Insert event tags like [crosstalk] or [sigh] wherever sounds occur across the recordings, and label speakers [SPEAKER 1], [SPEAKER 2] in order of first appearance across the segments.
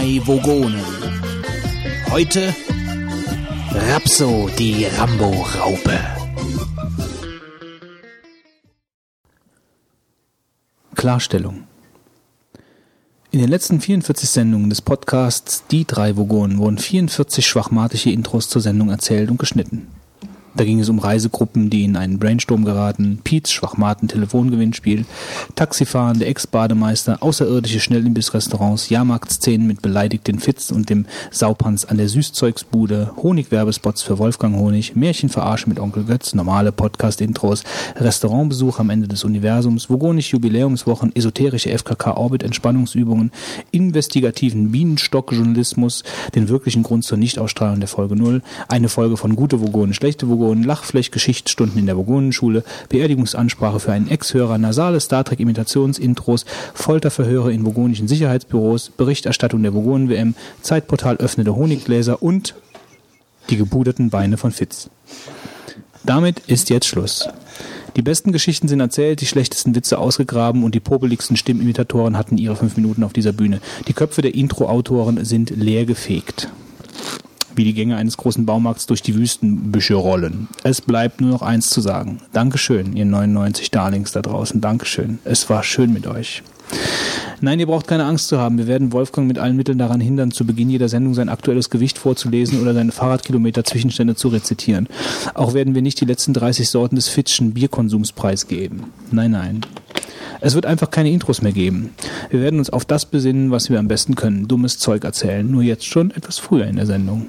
[SPEAKER 1] drei Vogonen. Heute Rapso, die Rambo-Raupe. Klarstellung. In den letzten 44 Sendungen des Podcasts Die drei Vogonen wurden 44 schwachmatische Intros zur Sendung erzählt und geschnitten. Da ging es um Reisegruppen, die in einen Brainstorm geraten, Piets schwachmaten Telefongewinnspiel, Taxifahren, der Ex-Bademeister, außerirdische Schnellimbissrestaurants, Jahrmarktszenen mit beleidigten Fitz und dem Saupanz an der Süßzeugsbude, Honigwerbespots für Wolfgang Honig, Märchenverarsche mit Onkel Götz, normale Podcast-Intros, Restaurantbesuch am Ende des Universums, Vogonisch Jubiläumswochen, esoterische FKK-Orbit-Entspannungsübungen, investigativen Bienenstock-Journalismus, den wirklichen Grund zur Nichtausstrahlung der Folge 0, eine Folge von Gute Vogonen, schlechte Vogonen, Vogonen, Lachfläch, Geschichtsstunden in der Vogonenschule, Beerdigungsansprache für einen Ex-Hörer, nasale Star Trek Imitationsintros, Folterverhöre in vogonischen Sicherheitsbüros, Berichterstattung der Vogonen-WM, Zeitportal öffnende Honiggläser und die gepuderten Beine von Fitz. Damit ist jetzt Schluss. Die besten Geschichten sind erzählt, die schlechtesten Witze ausgegraben und die popeligsten Stimmimitatoren hatten ihre fünf Minuten auf dieser Bühne. Die Köpfe der Intro-Autoren sind leer gefegt wie die Gänge eines großen Baumarkts durch die Wüstenbüsche rollen. Es bleibt nur noch eins zu sagen. Dankeschön, ihr 99 Darlings da draußen. Dankeschön. Es war schön mit euch. Nein, ihr braucht keine Angst zu haben. Wir werden Wolfgang mit allen Mitteln daran hindern, zu Beginn jeder Sendung sein aktuelles Gewicht vorzulesen oder seine Fahrradkilometer Zwischenstände zu rezitieren. Auch werden wir nicht die letzten 30 Sorten des Fitschen Bierkonsums preisgeben. Nein, nein. Es wird einfach keine Intros mehr geben. Wir werden uns auf das besinnen, was wir am besten können. Dummes Zeug erzählen. Nur jetzt schon etwas früher in der Sendung.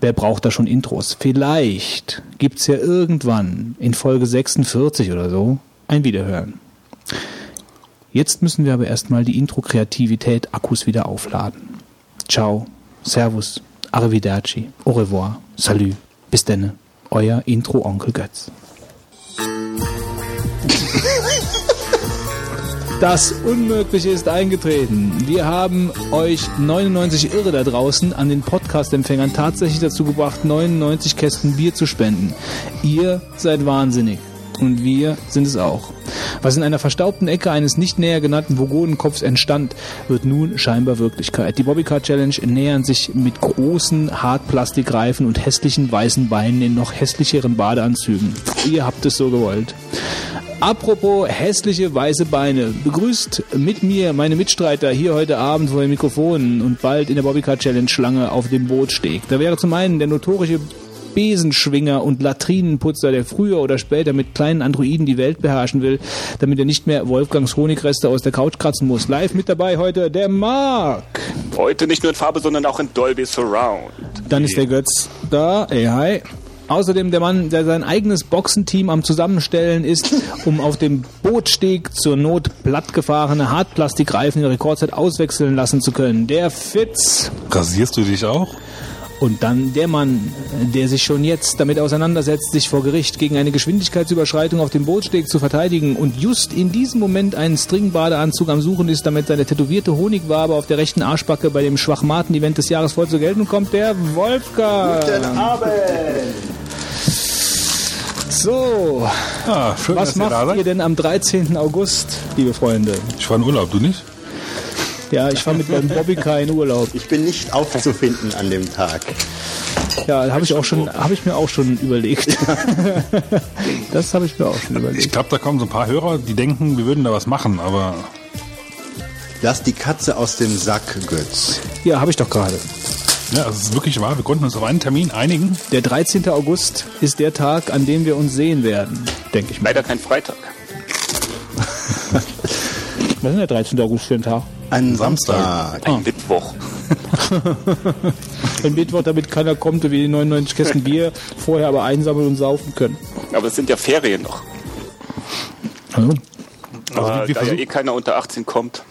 [SPEAKER 1] Wer braucht da schon Intros? Vielleicht gibt's ja irgendwann in Folge 46 oder so ein Wiederhören. Jetzt müssen wir aber erstmal die Intro-Kreativität-Akkus wieder aufladen. Ciao, Servus, Arrivederci, Au revoir, Salut, bis denne, euer Intro-Onkel Götz. [laughs] Das Unmögliche ist eingetreten. Wir haben euch 99 Irre da draußen an den Podcast-Empfängern tatsächlich dazu gebracht, 99 Kästen Bier zu spenden. Ihr seid wahnsinnig. Und wir sind es auch. Was in einer verstaubten Ecke eines nicht näher genannten Vogonenkopfs entstand, wird nun scheinbar Wirklichkeit. Die Bobbycar Challenge nähern sich mit großen Hartplastikreifen und hässlichen weißen Beinen in noch hässlicheren Badeanzügen. Ihr habt es so gewollt. Apropos hässliche weiße Beine. Begrüßt mit mir meine Mitstreiter hier heute Abend vor den Mikrofonen und bald in der Bobbycar Challenge Schlange auf dem Bootsteg. Da wäre zum einen der notorische Besenschwinger und Latrinenputzer, der früher oder später mit kleinen Androiden die Welt beherrschen will, damit er nicht mehr Wolfgangs Honigreste aus der Couch kratzen muss. Live mit dabei heute der Mark.
[SPEAKER 2] Heute nicht nur in Farbe, sondern auch in Dolby Surround.
[SPEAKER 1] Dann ist der Götz da. Ey, hi. Außerdem der Mann, der sein eigenes Boxenteam am Zusammenstellen ist, [laughs] um auf dem Bootsteg zur Not plattgefahrene Hartplastikreifen in Rekordzeit auswechseln lassen zu können. Der Fitz.
[SPEAKER 3] Rasierst du dich auch?
[SPEAKER 1] Und dann der Mann, der sich schon jetzt damit auseinandersetzt, sich vor Gericht gegen eine Geschwindigkeitsüberschreitung auf dem Bootsteg zu verteidigen und just in diesem Moment einen Stringbadeanzug am Suchen ist, damit seine tätowierte Honigwabe auf der rechten Arschbacke bei dem Schwachmaten-Event des Jahres voll zur Geltung kommt, der Wolfgang.
[SPEAKER 4] Guten Abend!
[SPEAKER 1] So,
[SPEAKER 3] Ah, schön,
[SPEAKER 1] was
[SPEAKER 3] dass ihr da
[SPEAKER 1] macht
[SPEAKER 3] seid.
[SPEAKER 1] ihr denn am 13. August, liebe Freunde?
[SPEAKER 3] Ich war in Urlaub, du nicht?
[SPEAKER 1] Ja, ich fahre mit meinem Bobbycar in Urlaub.
[SPEAKER 4] Ich bin nicht aufzufinden an dem Tag.
[SPEAKER 1] Ja, habe ich auch schon, habe ich mir auch schon überlegt. [laughs] das habe ich mir auch schon
[SPEAKER 3] Ich
[SPEAKER 1] überlegt.
[SPEAKER 3] glaube, da kommen so ein paar Hörer, die denken, wir würden da was machen, aber
[SPEAKER 4] Lass die Katze aus dem Sack, Götz.
[SPEAKER 1] Ja, habe ich doch gerade.
[SPEAKER 3] ja, es ist wirklich wahr. Wir konnten uns auf einen Termin einigen.
[SPEAKER 1] Der 13. August ist der Tag, an dem wir uns sehen werden, denke ich mal.
[SPEAKER 2] Leider kein Freitag. [laughs]
[SPEAKER 1] Was ist denn der 13. August für ein Tag?
[SPEAKER 4] Ein
[SPEAKER 3] Samstag.
[SPEAKER 4] Samstag.
[SPEAKER 1] Ah.
[SPEAKER 2] Mittwoch. [laughs]
[SPEAKER 1] Ein Mittwoch, damit keiner kommt und wir die 99 Kästen Bier vorher aber einsammeln und saufen können.
[SPEAKER 2] Aber es sind ja Ferien noch.
[SPEAKER 1] Also,
[SPEAKER 3] Also
[SPEAKER 2] Aber
[SPEAKER 3] wir
[SPEAKER 2] da ja eh keiner unter 18 kommt.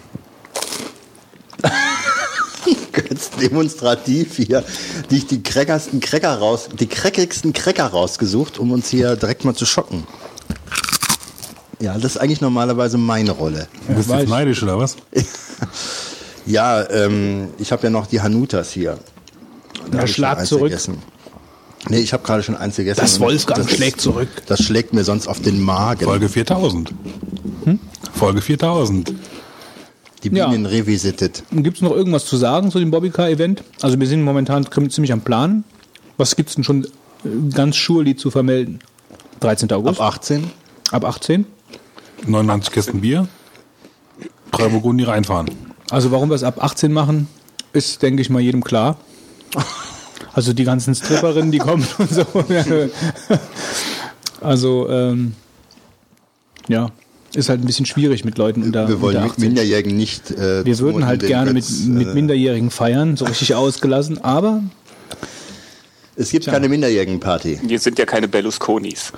[SPEAKER 2] [laughs]
[SPEAKER 4] Götz demonstrativ hier dich die kreckersten Cracker raus, die creckigsten Cracker rausgesucht, um uns hier direkt mal zu schocken. Ja, das ist eigentlich normalerweise meine Rolle.
[SPEAKER 3] du bist jetzt neidisch oder was? [laughs]
[SPEAKER 4] Ja, ähm, ich habe ja noch die Hanutas hier. Da
[SPEAKER 1] Ja, schlag zurück.
[SPEAKER 4] Gegessen. Nee, ich habe gerade schon eins gegessen.
[SPEAKER 1] Das Wolfgang
[SPEAKER 4] das-
[SPEAKER 1] schlägt zurück.
[SPEAKER 4] Das schlägt mir sonst auf den Magen.
[SPEAKER 3] Folge 4000. Folge 4000.
[SPEAKER 4] Die
[SPEAKER 1] Ja.
[SPEAKER 4] Bienen revisited.
[SPEAKER 1] Gibt es noch irgendwas zu sagen zu dem Bobbycar-Event? Also wir sind momentan ziemlich am Plan. Was gibt es denn schon äh, ganz surely zu vermelden? 13. August?
[SPEAKER 4] Ab 18.
[SPEAKER 1] Ab 18?
[SPEAKER 3] 99 Kästen Bier, drei Burgundi reinfahren.
[SPEAKER 1] Also warum wir es ab 18 machen, ist, denke ich mal, jedem klar. Also die ganzen Stripperinnen, die kommen [laughs] und so. Also, ähm, ja, ist halt ein bisschen schwierig mit Leuten unter,
[SPEAKER 4] Wir wollen
[SPEAKER 1] unter
[SPEAKER 4] mit
[SPEAKER 1] 18.
[SPEAKER 4] Minderjährigen nicht. Äh,
[SPEAKER 1] Wir würden halt gerne mit,
[SPEAKER 4] Götz,
[SPEAKER 1] mit
[SPEAKER 4] äh,
[SPEAKER 1] Minderjährigen feiern, so richtig [laughs] ausgelassen, aber
[SPEAKER 4] Es gibt keine Minderjährigen-Party.
[SPEAKER 2] Wir sind ja keine Berlusconis.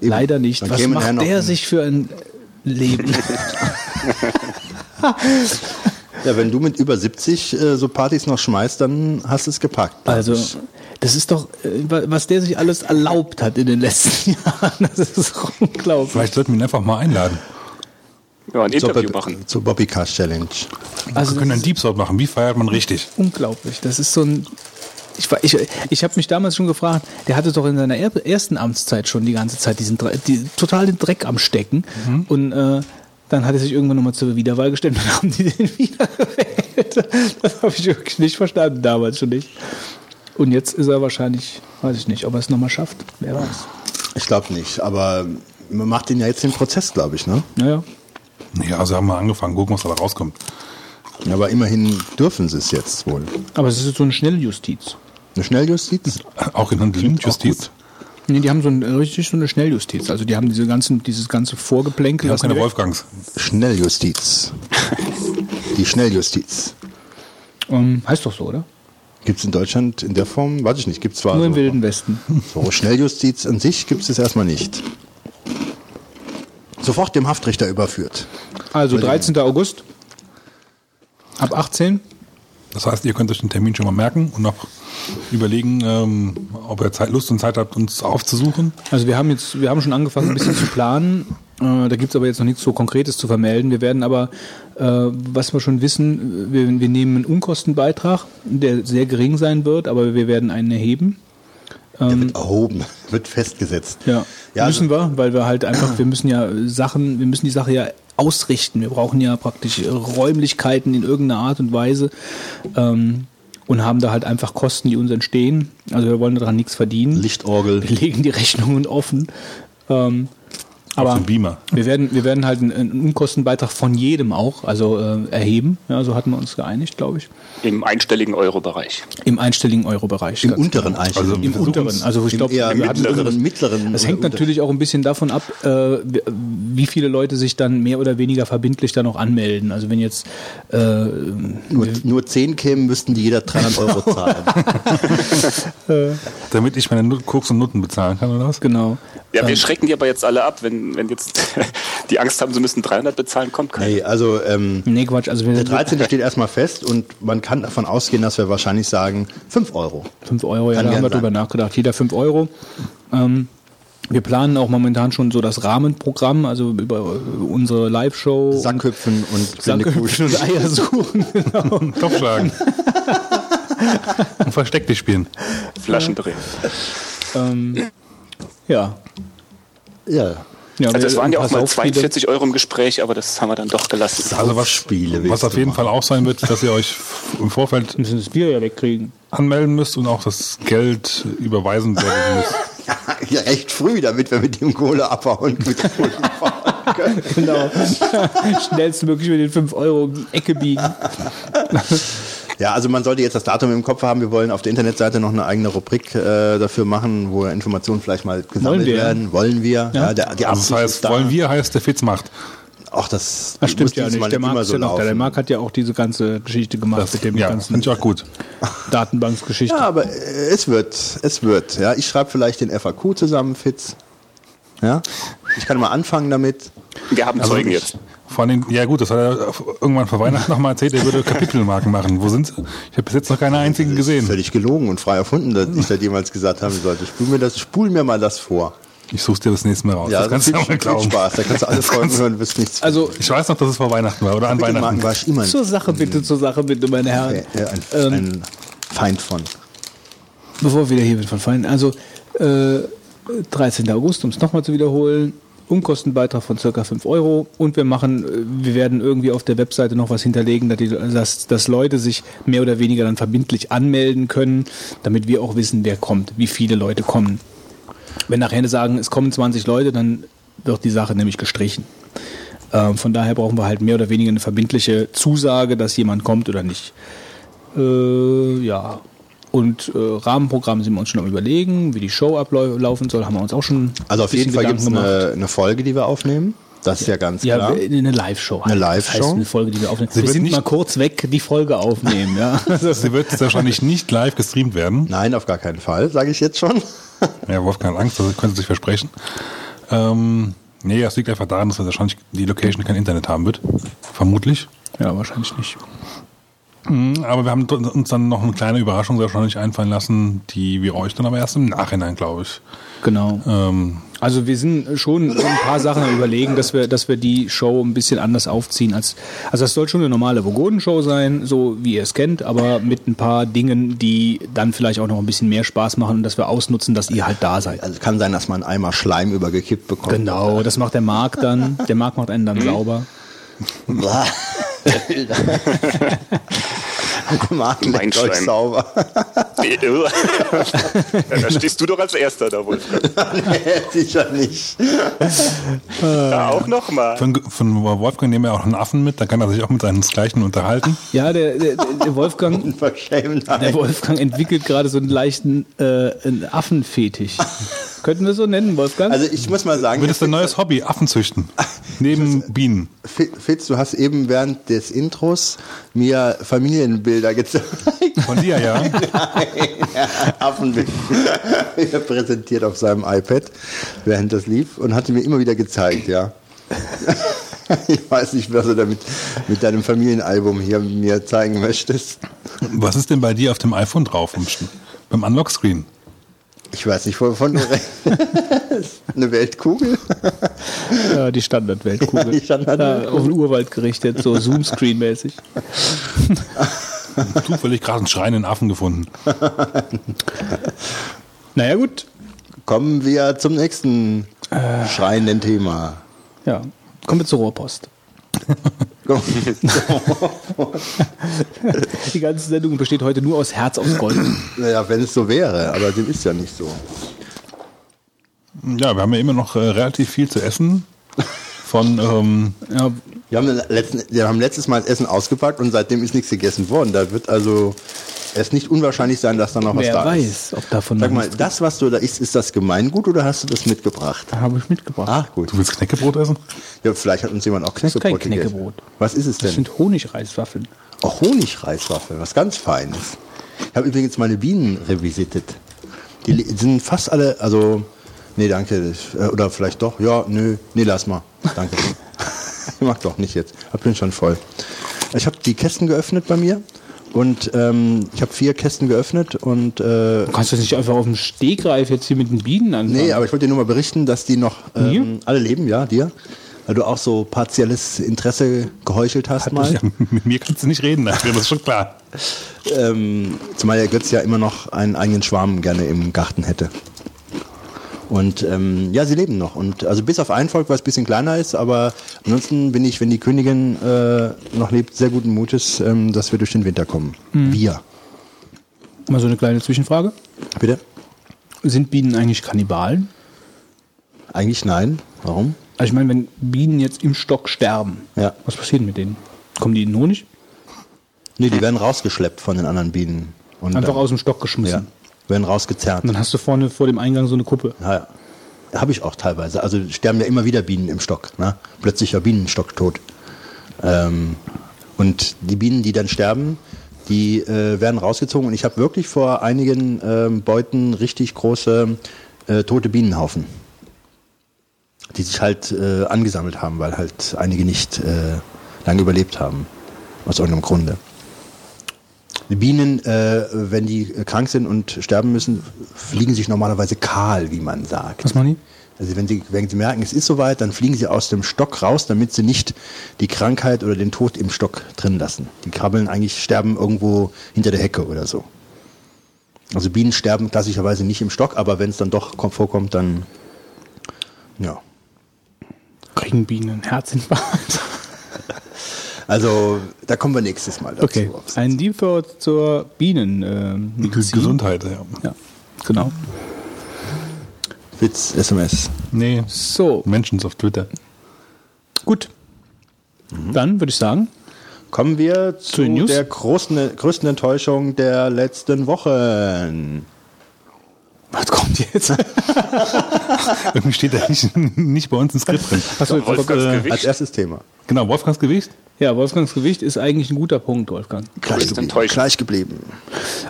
[SPEAKER 4] Eben.
[SPEAKER 1] leider nicht.
[SPEAKER 4] Dann
[SPEAKER 1] Was macht der sich für ein Leben? [laughs] [laughs]
[SPEAKER 4] Ja, wenn du mit über 70 äh, so Partys noch schmeißt, dann hast du es gepackt.
[SPEAKER 1] Also,
[SPEAKER 4] ich.
[SPEAKER 1] das ist doch, äh, was der sich alles erlaubt hat in den letzten [laughs] Jahren, das ist unglaublich.
[SPEAKER 3] Vielleicht sollten wir ihn einfach mal einladen.
[SPEAKER 2] Ja, ein
[SPEAKER 4] zur,
[SPEAKER 2] Interview machen.
[SPEAKER 4] zur Bobbycast Challenge.
[SPEAKER 1] Also,
[SPEAKER 3] wir können einen Deep Thought machen. Wie feiert man richtig?
[SPEAKER 1] unglaublich. Das ist so ein. Ich, ich, ich habe mich damals schon gefragt, der hatte doch in seiner er ersten Amtszeit schon die ganze Zeit diesen die, total den Dreck am Stecken. Und äh, dann hat er sich irgendwann nochmal zur Wiederwahl gestellt und dann haben die den [laughs] wiedergewählt. Das habe ich wirklich nicht verstanden, damals schon nicht. Und jetzt ist er wahrscheinlich, weiß ich nicht, ob er es nochmal schafft. Wer weiß.
[SPEAKER 4] Ich glaube nicht, aber man macht den ja jetzt den Prozess, glaube ich, ne?
[SPEAKER 1] Naja.
[SPEAKER 3] Ja, also haben wir angefangen. Gucken, was da rauskommt.
[SPEAKER 4] Aber immerhin dürfen sie es jetzt wohl.
[SPEAKER 1] Aber es ist so eine Schnelljustiz.
[SPEAKER 4] Eine Schnelljustiz?
[SPEAKER 3] Auch in der Justiz.
[SPEAKER 1] Nee, die haben so ein, richtig so eine Schnelljustiz. Also die haben diese ganzen, dieses ganze Vorgeplänkel.
[SPEAKER 3] Haben
[SPEAKER 1] was
[SPEAKER 3] keine Wolfgangs.
[SPEAKER 4] Schnelljustiz. Die Schnelljustiz.
[SPEAKER 1] Ähm, heißt doch so, oder?
[SPEAKER 4] Gibt es in Deutschland in der Form? Weiß ich nicht. Gibt es zwar
[SPEAKER 1] Nur im
[SPEAKER 4] so,
[SPEAKER 1] Wilden Westen. [laughs]
[SPEAKER 4] so Schnelljustiz an sich gibt es erstmal nicht. Sofort dem Haftrichter überführt.
[SPEAKER 1] Also 13. August. Ab 18.
[SPEAKER 3] Das heißt, ihr könnt euch den Termin schon mal merken und noch überlegen, ähm, ob ihr Zeit, Lust und Zeit habt, uns aufzusuchen.
[SPEAKER 1] Also wir haben jetzt, wir haben schon angefangen, ein bisschen zu planen. Äh, da gibt's aber jetzt noch nichts so Konkretes zu vermelden. Wir werden aber, äh, was wir schon wissen, wir, wir nehmen einen Unkostenbeitrag, der sehr gering sein wird, aber wir werden einen erheben.
[SPEAKER 4] Der wird erhoben, [laughs] wird festgesetzt.
[SPEAKER 1] Ja,
[SPEAKER 4] Ja,
[SPEAKER 1] müssen
[SPEAKER 4] also-
[SPEAKER 1] wir, weil wir halt einfach, wir müssen ja Sachen, wir müssen die Sache ja ausrichten. Wir brauchen ja praktisch Räumlichkeiten in irgendeiner Art und Weise ähm, und haben da halt einfach Kosten, die uns entstehen. Also wir wollen daran nichts verdienen.
[SPEAKER 4] Lichtorgel.
[SPEAKER 1] Wir legen die Rechnungen offen. Ähm, aber
[SPEAKER 3] den Beamer.
[SPEAKER 1] wir werden, wir werden halt einen, einen Unkostenbeitrag von jedem auch, also äh, erheben. Ja, so hatten wir uns geeinigt, glaube ich.
[SPEAKER 2] Im einstelligen Euro-Bereich.
[SPEAKER 1] Im einstelligen Euro-Bereich.
[SPEAKER 4] Im
[SPEAKER 1] ganz
[SPEAKER 4] unteren
[SPEAKER 1] genau.
[SPEAKER 4] Einstellung.
[SPEAKER 3] Also
[SPEAKER 1] Im unteren.
[SPEAKER 3] es
[SPEAKER 1] Also ich
[SPEAKER 4] im
[SPEAKER 1] glaube, hatten
[SPEAKER 4] mittleren-
[SPEAKER 1] irgendwas-
[SPEAKER 4] mittleren
[SPEAKER 1] Das
[SPEAKER 4] oder
[SPEAKER 1] hängt
[SPEAKER 4] unter-
[SPEAKER 1] natürlich auch ein bisschen davon ab, äh, wie viele Leute sich dann mehr oder weniger verbindlich dann auch anmelden. Also wenn jetzt äh,
[SPEAKER 4] Nur, nur 10 kämen, müssten die jeder 300 Euro zahlen. [laughs]
[SPEAKER 3] Damit ich meine Koks und Nutten bezahlen kann, oder was?
[SPEAKER 1] genau.
[SPEAKER 2] Ja, wir schrecken die aber jetzt alle ab, wenn, wenn jetzt [laughs] die Angst haben, sie müssen 300 bezahlen, kommt keiner.
[SPEAKER 4] nee, also ähm,
[SPEAKER 1] Nee, Quatsch. Also wir
[SPEAKER 4] der 13. steht erstmal fest und man kann davon ausgehen, dass wir wahrscheinlich sagen 5 Euro.
[SPEAKER 1] 5 Euro, ja,
[SPEAKER 4] Kann
[SPEAKER 1] da haben wir drüber nachgedacht. Jeder 5 Euro. Ähm, wir planen auch momentan schon so das Rahmenprogramm, also über unsere Live-Show.
[SPEAKER 4] Sackhüpfen und
[SPEAKER 1] Sackhüpfen und Eier suchen. [laughs] genau.
[SPEAKER 3] Topfschlagen. und versteck dich spielen.
[SPEAKER 2] Flaschen drehen.
[SPEAKER 1] ähm, ja.
[SPEAKER 4] Ja,
[SPEAKER 1] ja.
[SPEAKER 2] Also es waren ja auch mal
[SPEAKER 1] Saufspiele.
[SPEAKER 2] 42 Euro im Gespräch, aber das haben wir dann doch gelassen.
[SPEAKER 3] Also was,
[SPEAKER 4] Spiele
[SPEAKER 3] was auf jeden
[SPEAKER 4] machen.
[SPEAKER 3] Fall auch sein wird, dass ihr euch im Vorfeld
[SPEAKER 1] müssen das Bier ja wegkriegen.
[SPEAKER 3] anmelden müsst und auch das Geld überweisen werden [laughs] müsst.
[SPEAKER 4] ja, recht früh, damit wir mit dem Kohle abhauen können. [laughs]
[SPEAKER 1] Genau. [laughs] Schnellstmöglich mit den 5 Euro um die Ecke biegen.
[SPEAKER 4] Ja, also man sollte jetzt das Datum im Kopf haben. Wir wollen auf der Internetseite noch eine eigene Rubrik äh, dafür machen, wo Informationen vielleicht mal gesammelt
[SPEAKER 1] wir, ja.
[SPEAKER 4] werden. Wollen wir? Ja, der, die
[SPEAKER 3] Also das heißt,
[SPEAKER 4] ist da.
[SPEAKER 3] wollen wir heißt, der Fitz macht.
[SPEAKER 4] Ach, das,
[SPEAKER 1] Das stimmt ja nicht. Der Marc
[SPEAKER 4] so
[SPEAKER 1] ja noch da. Der. Marc hat ja auch diese ganze Geschichte gemacht
[SPEAKER 3] Das,
[SPEAKER 1] mit dem
[SPEAKER 3] ja,
[SPEAKER 1] ganzen
[SPEAKER 3] ich auch gut. [laughs]
[SPEAKER 1] Datenbanksgeschichte.
[SPEAKER 4] Ja, aber äh, es wird, es wird. Ja, ich schreibe vielleicht den FAQ zusammen, Fitz. Ja, ich kann mal anfangen damit.
[SPEAKER 2] Wir haben
[SPEAKER 3] Also
[SPEAKER 2] Zeugen jetzt.
[SPEAKER 3] Vor allem, ja gut, das hat er irgendwann vor Weihnachten nochmal erzählt, er würde Kapitelmarken machen. Wo sind sie? Ich habe bis jetzt noch keine einzigen gesehen.
[SPEAKER 4] Völlig gelogen und frei erfunden, dass ich das jemals gesagt haben sollte. Spul mir, das, spul mir mal das vor.
[SPEAKER 3] Ich such's dir das nächste Mal raus.
[SPEAKER 4] Ja,
[SPEAKER 3] das kannst du mal glauben.
[SPEAKER 4] Spaß. Da kannst du alle Folgen hören, wirst nichts.
[SPEAKER 1] Also
[SPEAKER 3] Ich weiß noch, dass es vor Weihnachten war oder an Weihnachten.
[SPEAKER 4] war ich immer
[SPEAKER 1] zur Sache bitte, zur Sache bitte, meine Herren.
[SPEAKER 4] äh, ein,
[SPEAKER 1] Ähm,
[SPEAKER 4] ein Feind von.
[SPEAKER 1] Bevor wir wieder hier mit von Feinden. Also äh, 13. August, um es nochmal zu wiederholen. Unkostenbeitrag von circa 5 Euro und wir machen, äh, wir werden irgendwie auf der Webseite noch was hinterlegen, dass, die, dass, dass Leute sich mehr oder weniger dann verbindlich anmelden können, damit wir auch wissen, wer kommt, wie viele Leute kommen. Wenn nachher sagen, es kommen 20 Leute, dann wird die Sache nämlich gestrichen. Ähm, von daher brauchen wir halt mehr oder weniger eine verbindliche Zusage, dass jemand kommt oder nicht. Äh, ja. Und äh, Rahmenprogramm sind wir uns schon am überlegen, wie die Show ablaufen soll, haben wir uns auch schon.
[SPEAKER 4] Also auf jeden Fall gibt es eine, eine Folge, die wir aufnehmen. Das ist ja ganz
[SPEAKER 1] ja,
[SPEAKER 4] klar.
[SPEAKER 1] eine Live-Show.
[SPEAKER 4] Eine Live-Show. Das heißt
[SPEAKER 1] eine Folge, die wir aufnehmen.
[SPEAKER 3] Sie
[SPEAKER 1] wir sind
[SPEAKER 3] nicht-
[SPEAKER 1] mal kurz weg, die Folge aufnehmen. ja. [laughs]
[SPEAKER 3] Sie wird wahrscheinlich nicht live gestreamt werden.
[SPEAKER 4] Nein, auf gar keinen Fall, sage ich jetzt schon. [laughs]
[SPEAKER 3] Ja, Wolfgang Angst, das können Sie sich versprechen. Ähm, nee, das liegt einfach daran, dass wahrscheinlich die Location kein Internet haben wird. Vermutlich.
[SPEAKER 1] ja, wahrscheinlich nicht.
[SPEAKER 3] Mhm, Aber wir haben uns dann noch eine kleine Überraschung wahrscheinlich einfallen lassen, die wir euch dann aber erst im Nachhinein, glaube ich.
[SPEAKER 1] Genau.
[SPEAKER 3] Ähm,
[SPEAKER 1] Also wir sind schon ein paar Sachen am überlegen, dass wir, dass wir die Show ein bisschen anders aufziehen als, also es soll schon eine normale Vogonen-Show sein, so wie ihr es kennt, aber mit ein paar Dingen, die dann vielleicht auch noch ein bisschen mehr Spaß machen und dass wir ausnutzen, dass ihr halt da seid.
[SPEAKER 4] Also kann sein, dass man Eimer Schleim übergekippt bekommt.
[SPEAKER 1] Genau, das macht der Marc dann. Der Marc macht einen dann sauber.
[SPEAKER 4] Blah. Marc
[SPEAKER 2] Mein
[SPEAKER 4] leckt euch sauber.
[SPEAKER 2] da stehst du doch als Erster da, Wolfgang. [laughs]
[SPEAKER 4] Sicher nicht.
[SPEAKER 2] Da auch nochmal.
[SPEAKER 3] von, von Wolfgang nehmen wir auch einen Affen mit, da kann er sich auch mit seinesgleichen unterhalten.
[SPEAKER 1] Ja, der, der, der Wolfgang, [laughs] der Wolfgang entwickelt gerade so einen leichten äh, einen Affenfetisch. [laughs] Könnten wir so nennen, Wolfgang?
[SPEAKER 4] Also ich muss mal sagen,
[SPEAKER 3] Wird es ein neues Hobby, Affen züchten. Neben Bienen.
[SPEAKER 4] Fi- Fitz, du hast eben während des Intros mir Familienbilder gezeigt.
[SPEAKER 3] Von dir, ja. [laughs]
[SPEAKER 4] Affenbilder [laughs] präsentiert auf seinem iPad, während das lief und hatte mir immer wieder gezeigt, ja. [laughs] Ich weiß nicht, was du damit mit deinem Familienalbum hier mir zeigen möchtest.
[SPEAKER 3] Was ist denn bei dir auf dem iPhone drauf? Im- Beim Unlock-Screen?
[SPEAKER 4] Ich weiß nicht, wovon du redest. [laughs] Eine Weltkugel?
[SPEAKER 1] ja, die Standardweltkugel. [laughs]
[SPEAKER 4] Die Standardweltkugel.
[SPEAKER 1] Ja, auf den Urwald gerichtet, so Zoom-Screen-mäßig. [laughs]
[SPEAKER 3] Zufällig gerade einen schreienden Affen gefunden.
[SPEAKER 1] Naja, gut.
[SPEAKER 4] Kommen wir zum nächsten schreienden Thema.
[SPEAKER 1] Ja, kommen wir zur Rohrpost. [laughs] Die ganze Sendung besteht heute nur aus Herz aus Gold.
[SPEAKER 4] Naja, wenn es so wäre, aber dem ist ja nicht so.
[SPEAKER 3] Ja, wir haben ja immer noch äh, relativ viel zu essen. Von, ähm,
[SPEAKER 1] Ja,
[SPEAKER 4] Wir haben, letzten, wir haben letztes Mal das Essen ausgepackt und seitdem ist nichts gegessen worden. Da wird also es nicht unwahrscheinlich sein, dass da noch was
[SPEAKER 1] wer
[SPEAKER 4] da
[SPEAKER 1] weiß,
[SPEAKER 4] ist.
[SPEAKER 1] ob davon
[SPEAKER 4] Sag mal, das, was du da isst, ist das Gemeingut oder hast du das mitgebracht?
[SPEAKER 1] habe ich mitgebracht.
[SPEAKER 4] Ah, gut.
[SPEAKER 3] du willst Knäckebrot essen?
[SPEAKER 4] Ja, vielleicht hat uns jemand auch
[SPEAKER 1] ist kein
[SPEAKER 4] Knäckebrot gegessen.
[SPEAKER 1] Knäckebrot.
[SPEAKER 4] Was ist es
[SPEAKER 1] Das
[SPEAKER 4] denn?
[SPEAKER 1] sind Honigreiswaffeln.
[SPEAKER 4] Auch Honigreiswaffeln, was ganz Feines. Ich habe übrigens meine Bienen revisitet. Die sind fast alle, also, nee, danke. Äh, Oder vielleicht doch, ja, nö, nee, lass mal. Danke. [laughs] ich mach doch nicht jetzt. Ich bin schon voll. Ich habe die Kästen geöffnet bei mir und ähm, ich habe vier Kästen geöffnet und äh,
[SPEAKER 1] Du kannst das nicht einfach auf dem Stegreif jetzt hier mit den Bienen anfangen.
[SPEAKER 4] nee, aber ich wollte dir nur mal berichten, dass die noch ähm, alle leben, ja, dir. Weil du auch so partielles Interesse geheuchelt hast mal.
[SPEAKER 3] Ja, [laughs] mit mir kannst du nicht reden, das ist schon klar.
[SPEAKER 4] Ähm, zumal der Götz ja immer noch einen eigenen Schwarm gerne im Garten hätte. Und ähm, ja, sie leben noch. Und also bis auf ein Volk, was ein bisschen kleiner ist, aber ansonsten bin ich, wenn die Königin äh, noch lebt, sehr guten Mutes, ähm, dass wir durch den Winter kommen. Wir.
[SPEAKER 1] Mal so eine kleine Zwischenfrage.
[SPEAKER 4] Bitte?
[SPEAKER 1] Sind Bienen eigentlich Kannibalen?
[SPEAKER 4] Eigentlich nein. Warum?
[SPEAKER 1] Also ich meine, wenn Bienen jetzt im Stock sterben,
[SPEAKER 4] Ja.
[SPEAKER 1] was passiert mit denen? Kommen die in Honig?
[SPEAKER 4] Nee, die werden rausgeschleppt von den anderen Bienen. Und
[SPEAKER 1] Einfach
[SPEAKER 4] dann,
[SPEAKER 1] aus dem Stock
[SPEAKER 4] Ja,
[SPEAKER 1] geschmissen.
[SPEAKER 4] Werden rausgezerrt.
[SPEAKER 1] Und dann hast du vorne vor dem Eingang so eine Kuppe.
[SPEAKER 4] Ja, ja. Habe ich auch teilweise. Also sterben ja immer wieder Bienen im Stock. Ne? Plötzlich war Bienenstock tot. Ähm, und die Bienen, die dann sterben, die äh, werden rausgezogen. Und ich habe wirklich vor einigen ähm, Beuten richtig große äh, tote Bienenhaufen, die sich halt äh, angesammelt haben, weil halt einige nicht äh, lange überlebt haben. Aus irgendeinem Grunde. Die Bienen, äh, wenn die äh, krank sind und sterben müssen, fliegen sich normalerweise kahl, wie man sagt.
[SPEAKER 1] Was machen die?
[SPEAKER 4] Also wenn sie, wenn sie merken, es ist soweit, dann fliegen sie aus dem Stock raus, damit sie nicht die Krankheit oder den Tod im Stock drin lassen. Die krabbeln eigentlich, sterben irgendwo hinter der Hecke oder so. Also Bienen sterben klassischerweise nicht im Stock, aber wenn es dann doch kommt, vorkommt, dann ja.
[SPEAKER 1] kriegen Bienen einen Herzinfarkt.
[SPEAKER 4] Also, da kommen wir nächstes Mal dazu.
[SPEAKER 1] Okay, ein Deep Thought zur Bienenmedizin. Äh,
[SPEAKER 3] Gesundheit, ja.
[SPEAKER 1] Ja, genau.
[SPEAKER 4] Witz, SMS.
[SPEAKER 3] Nee,
[SPEAKER 1] So,
[SPEAKER 3] Mentions auf Twitter.
[SPEAKER 1] gut. Dann würde ich sagen,
[SPEAKER 4] Kommen wir zu
[SPEAKER 1] den News?
[SPEAKER 4] der großen, größten Enttäuschung der letzten Wochen.
[SPEAKER 1] Was kommt jetzt? [laughs]
[SPEAKER 3] Irgendwie steht da nicht, nicht bei uns im Skript drin.
[SPEAKER 1] Achso, jetzt kommt,
[SPEAKER 2] Wolfgangs
[SPEAKER 1] äh,
[SPEAKER 2] Gewicht.
[SPEAKER 4] Als erstes Thema.
[SPEAKER 3] Genau, Wolfgangs Gewicht.
[SPEAKER 1] ja, Wolfgangs Gewicht ist eigentlich ein guter Punkt, Wolfgang.
[SPEAKER 4] Gleich geblieben. Gleich geblieben.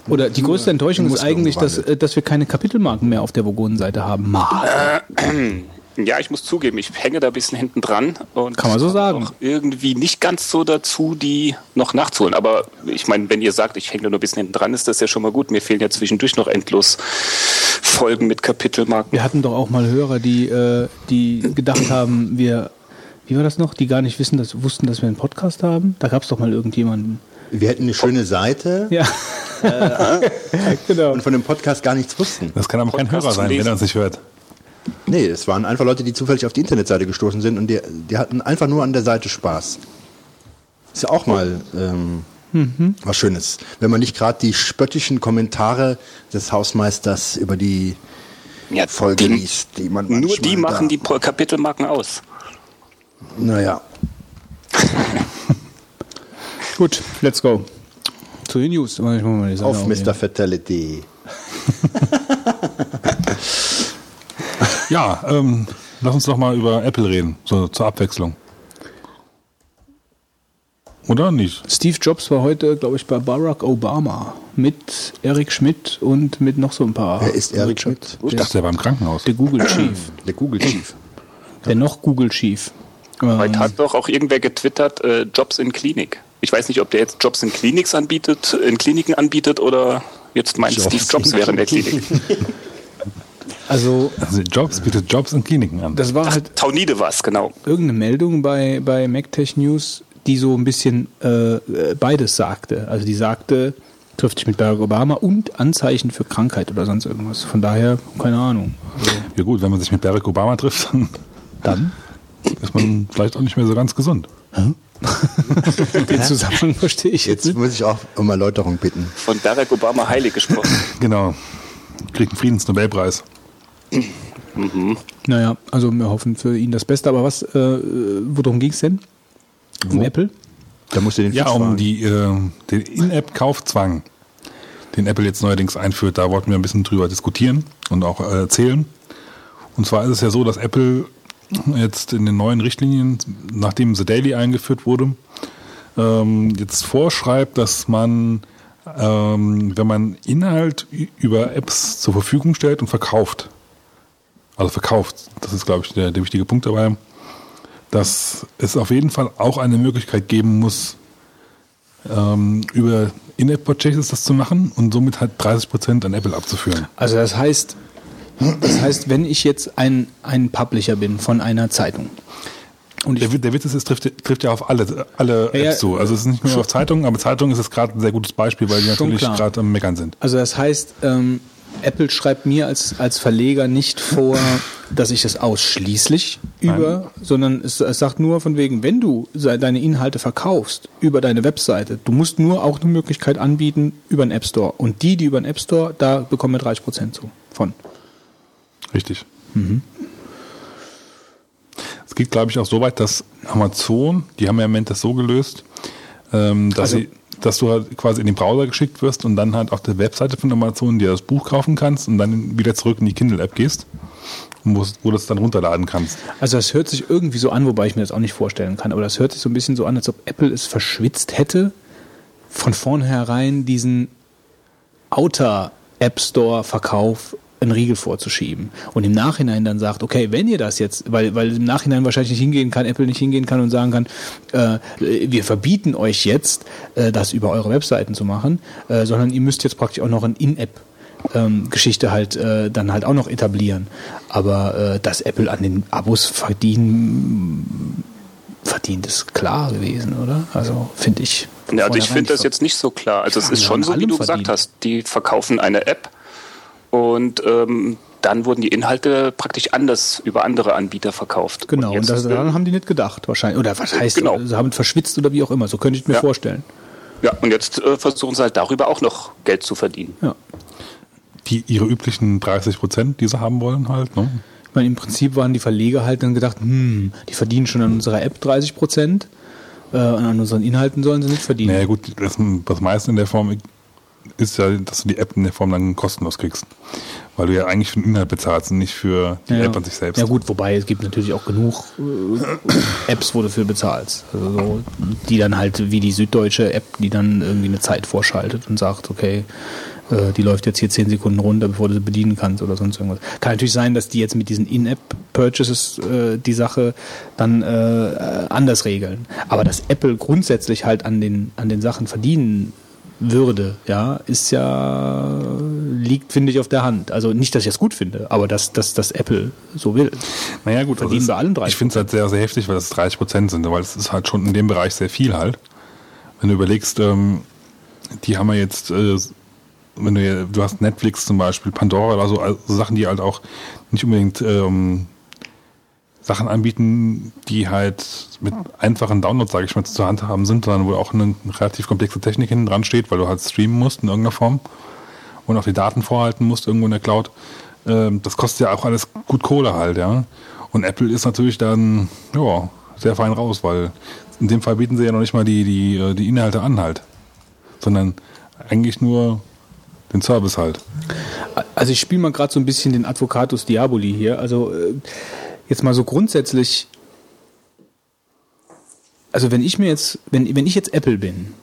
[SPEAKER 1] Oder die größte Enttäuschung ist eigentlich, dass, äh, dass wir keine Kapitelmarken mehr auf der Vogonen-Seite haben. [clears throat] Mal.
[SPEAKER 2] Ja, ich muss zugeben, ich hänge da ein bisschen hinten dran und
[SPEAKER 1] Kann man so sagen.
[SPEAKER 2] auch irgendwie nicht ganz so dazu, die noch nachzuholen. Aber ich meine, wenn ihr sagt, ich hänge da nur ein bisschen hinten dran, ist das ja schon mal gut. Mir fehlen ja zwischendurch noch endlos Folgen mit Kapitelmarken.
[SPEAKER 1] Wir hatten doch auch mal Hörer, die, äh, die gedacht [clears throat] haben, wir, wie war das noch, die gar nicht wissen, dass, wussten, dass wir einen Podcast haben. Da gab es doch mal irgendjemanden.
[SPEAKER 4] Wir hätten eine schöne Seite
[SPEAKER 1] Ja. [laughs] genau.
[SPEAKER 4] und von dem Podcast gar nichts wussten.
[SPEAKER 3] Das kann aber kein
[SPEAKER 2] Podcast
[SPEAKER 3] Hörer
[SPEAKER 2] zum
[SPEAKER 3] sein, wenn er uns nicht hört.
[SPEAKER 4] Nee, es waren einfach Leute, die zufällig auf die Internetseite gestoßen sind und die, die hatten einfach nur an der Seite Spaß. Ist ja auch mal ähm, was Schönes. Wenn man nicht gerade die spöttischen Kommentare des Hausmeisters über die
[SPEAKER 2] Ja,
[SPEAKER 4] Folge
[SPEAKER 2] die,
[SPEAKER 4] liest, die man
[SPEAKER 2] nur die machen
[SPEAKER 4] da,
[SPEAKER 2] die Kapitelmarken aus.
[SPEAKER 4] Naja, [laughs]
[SPEAKER 1] Gut, let's go. Zu den News. Ich muss mal die Seite
[SPEAKER 4] auf. Mr. Fatality. [laughs]
[SPEAKER 3] Ja, ähm, lass uns doch mal über Apple reden, so zur Abwechslung. Oder nicht?
[SPEAKER 1] Steve Jobs war heute, glaube ich, bei Barack Obama mit Eric Schmidt und mit noch so ein paar.
[SPEAKER 4] Wer ist Eric Schmidt?
[SPEAKER 3] Ich dachte, der war im Krankenhaus.
[SPEAKER 1] Der Google [clears throat] Chief.
[SPEAKER 4] Der Google Chief.
[SPEAKER 1] Der noch Google Chief. Ähm,
[SPEAKER 2] Heute hat doch auch irgendwer getwittert, äh, Jobs in Klinik. Ich weiß nicht, ob der jetzt Jobs in Kliniks anbietet, in Kliniken anbietet oder jetzt meint
[SPEAKER 4] Jobs
[SPEAKER 2] Steve Jobs wäre in der Klinik. [laughs]
[SPEAKER 1] also,
[SPEAKER 3] Also Jobs bietet Jobs in Kliniken an.
[SPEAKER 1] das war halt
[SPEAKER 2] Taunide war es, genau.
[SPEAKER 1] irgendeine Meldung bei, bei MacTech News, die so ein bisschen äh, beides sagte. Also die sagte, trifft sich mit Barack Obama und Anzeichen für Krankheit oder sonst irgendwas. Von daher, keine Ahnung.
[SPEAKER 3] Ja gut, wenn man sich mit Barack Obama trifft, dann
[SPEAKER 1] Dann?
[SPEAKER 3] ist man vielleicht auch nicht mehr so ganz gesund. [laughs]
[SPEAKER 1] Den Zusammenhang verstehe ich jetzt
[SPEAKER 4] Jetzt muss ich auch um Erläuterung bitten.
[SPEAKER 2] Von Barack Obama heilig gesprochen. [laughs]
[SPEAKER 3] Genau. Kriegt einen Friedensnobelpreis.
[SPEAKER 1] Naja, also wir hoffen für ihn das Beste. Aber was, äh, worum ging es denn? Um Apple?
[SPEAKER 4] Da musst du den
[SPEAKER 3] Ja, um
[SPEAKER 4] fragen.
[SPEAKER 3] die, äh, den In-App-Kaufzwang, den Apple jetzt neuerdings einführt, da wollten wir ein bisschen drüber diskutieren und auch äh, erzählen. Und zwar ist es ja so, dass Apple jetzt in den neuen Richtlinien, nachdem The Daily eingeführt wurde, ähm, jetzt vorschreibt, dass man, ähm, wenn man Inhalt über Apps zur Verfügung stellt und verkauft, also verkauft, das ist, glaube ich, der, der wichtige Punkt dabei, dass es auf jeden Fall auch eine Möglichkeit geben muss, ähm, über In-App-Purchases das zu machen und somit halt 30% an Apple abzuführen.
[SPEAKER 1] Also das heißt, das heißt, wenn ich jetzt ein, ein Publisher bin von einer Zeitung und
[SPEAKER 3] Der, Witz- der Witz ist, es trifft, trifft ja auf alle, alle
[SPEAKER 1] ja.
[SPEAKER 3] Apps zu. Also es ist nicht nur auf Zeitungen, aber Zeitungen ist es gerade ein sehr gutes Beispiel, weil die natürlich gerade am Meckern sind.
[SPEAKER 1] Also das heißt, ähm, Apple schreibt mir als, als Verleger nicht vor, dass ich das ausschließlich über, sondern es, es sagt nur von wegen, wenn du deine Inhalte verkaufst über deine Webseite, du musst nur auch eine Möglichkeit anbieten über den App Store. Und die, die über den App Store, da bekommen wir 30 Prozent zu von.
[SPEAKER 3] Richtig. Es geht, glaube ich, auch so weit, dass Amazon, die haben ja im Moment das so gelöst, ähm, dass,
[SPEAKER 1] Also-
[SPEAKER 3] sie, dass du halt quasi in den Browser geschickt wirst und dann halt auf der Webseite von Amazon dir das Buch kaufen kannst und dann wieder zurück in die Kindle-App gehst, wo du es dann runterladen kannst.
[SPEAKER 1] Also das hört sich irgendwie so an, wobei ich mir das auch nicht vorstellen kann, aber das hört sich so ein bisschen so an, als ob Apple es verschwitzt hätte, von vornherein diesen Outer App Store Verkauf einen Riegel vorzuschieben und im Nachhinein dann sagt, okay, wenn ihr das jetzt, weil, weil im Nachhinein wahrscheinlich nicht hingehen kann, Apple nicht hingehen kann und sagen kann, äh, wir verbieten euch jetzt, äh, das über eure Webseiten zu machen, äh, sondern ihr müsst jetzt praktisch auch noch ein In-App ähm, Geschichte halt äh, dann halt auch noch etablieren. Aber äh, dass Apple an den Abos verdienen, verdient, ist klar gewesen, oder? Also finde ich.
[SPEAKER 2] Ja, also ich finde das jetzt nicht so klar. Also es ist schon so, wie du gesagt
[SPEAKER 1] verdient.
[SPEAKER 2] hast. Die verkaufen eine App und ähm, dann wurden die Inhalte praktisch anders über andere Anbieter verkauft.
[SPEAKER 1] Genau, und, das,
[SPEAKER 2] äh,
[SPEAKER 1] daran haben die nicht gedacht, wahrscheinlich. Oder was heißt,
[SPEAKER 2] Genau.
[SPEAKER 1] sie haben verschwitzt oder wie auch immer. So könnte ich mir
[SPEAKER 2] Ja.
[SPEAKER 1] vorstellen.
[SPEAKER 2] ja, und jetzt äh, versuchen sie halt darüber auch noch Geld zu verdienen.
[SPEAKER 1] Ja.
[SPEAKER 3] Die, ihre üblichen 30 Prozent, die sie haben wollen halt. Ne?
[SPEAKER 1] Ich meine, im Prinzip waren die Verleger halt dann gedacht, hm, die verdienen schon an unserer App 30 Prozent, äh, und an unseren Inhalten sollen sie nicht verdienen.
[SPEAKER 3] Naja gut, das, das meiste in der Form ist ja, dass du die App in der Form dann kostenlos kriegst. Weil du ja eigentlich für den Inhalt bezahlst und nicht für die
[SPEAKER 1] ja.
[SPEAKER 3] App an sich selbst.
[SPEAKER 1] Ja gut, wobei es gibt natürlich auch genug äh, Apps, wo du für bezahlst. Also so, die dann halt wie die süddeutsche App, die dann irgendwie eine Zeit vorschaltet und sagt, okay, äh, die läuft jetzt hier 10 Sekunden runter, bevor du sie bedienen kannst oder sonst irgendwas. Kann natürlich sein, dass die jetzt mit diesen In-App-Purchases äh, die Sache dann äh, anders regeln. Aber dass Apple grundsätzlich halt an den, an den Sachen verdienen würde, ja, ist ja, liegt, finde ich, auf der Hand. Also nicht, dass ich das gut finde, aber dass, dass, dass Apple so will.
[SPEAKER 3] Naja, gut,
[SPEAKER 1] Verdienen
[SPEAKER 3] also
[SPEAKER 1] bei allen 30%.
[SPEAKER 3] Ich finde es halt sehr, sehr heftig, weil das 30 Prozent sind, weil es ist halt schon in dem Bereich sehr viel halt. Wenn du überlegst, ähm, die haben ja jetzt, äh, wenn du, du hast Netflix zum Beispiel, Pandora oder so, also Sachen, die halt auch nicht unbedingt ähm, Sachen anbieten, die halt mit einfachen Downloads, sage ich mal, zur Hand haben sind, sondern wo auch eine relativ komplexe Technik hinten dran steht, weil du halt streamen musst in irgendeiner Form und auch die Daten vorhalten musst irgendwo in der Cloud. Ähm, das kostet ja auch alles gut Kohle halt, ja. Und Apple ist natürlich dann, ja, sehr fein raus, weil in dem Fall bieten sie ja noch nicht mal die, die, äh, die Inhalte an halt, sondern eigentlich nur den Service halt.
[SPEAKER 1] Also ich spiele mal gerade so ein bisschen den Advocatus Diaboli hier. Also äh, jetzt mal so grundsätzlich. Also wenn ich mir jetzt, wenn, wenn ich jetzt Apple bin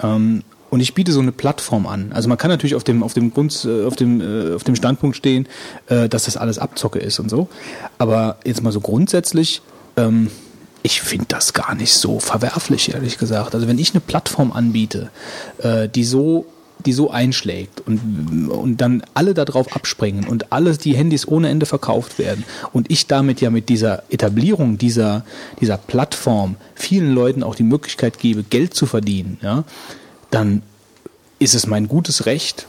[SPEAKER 1] ähm, und ich biete so eine Plattform an, also man kann natürlich auf dem auf dem Grund, äh, auf dem äh, auf dem Standpunkt stehen, äh, dass das alles Abzocke ist und so. Aber jetzt mal so grundsätzlich. Ähm, ich finde das gar nicht so verwerflich, ehrlich gesagt. Also wenn ich eine Plattform anbiete, die so die so einschlägt und, und dann alle darauf abspringen und alles die Handys ohne Ende verkauft werden und ich damit ja mit dieser Etablierung dieser, dieser Plattform vielen Leuten auch die Möglichkeit gebe, Geld zu verdienen, ja, dann ist es mein gutes Recht,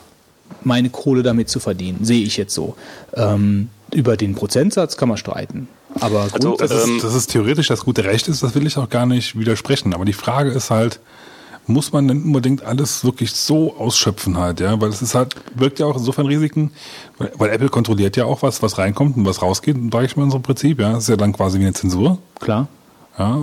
[SPEAKER 1] meine Kohle damit zu verdienen, sehe ich jetzt so. Ähm, über den Prozentsatz kann man streiten. Aber
[SPEAKER 2] Also,
[SPEAKER 3] Das
[SPEAKER 1] grundsätzlich-
[SPEAKER 3] ist, das ist theoretisch das gute Recht ist, das will ich auch gar nicht widersprechen. Aber die Frage ist halt, muss man denn unbedingt alles wirklich so ausschöpfen halt, ja? Weil es ist halt, wirkt ja auch insofern Risiken, weil, weil Apple kontrolliert ja auch was, was reinkommt und was rausgeht, sage ich mal in so einem Prinzip, ja. Das ist ja dann quasi wie eine Zensur.
[SPEAKER 1] klar.
[SPEAKER 3] Ja.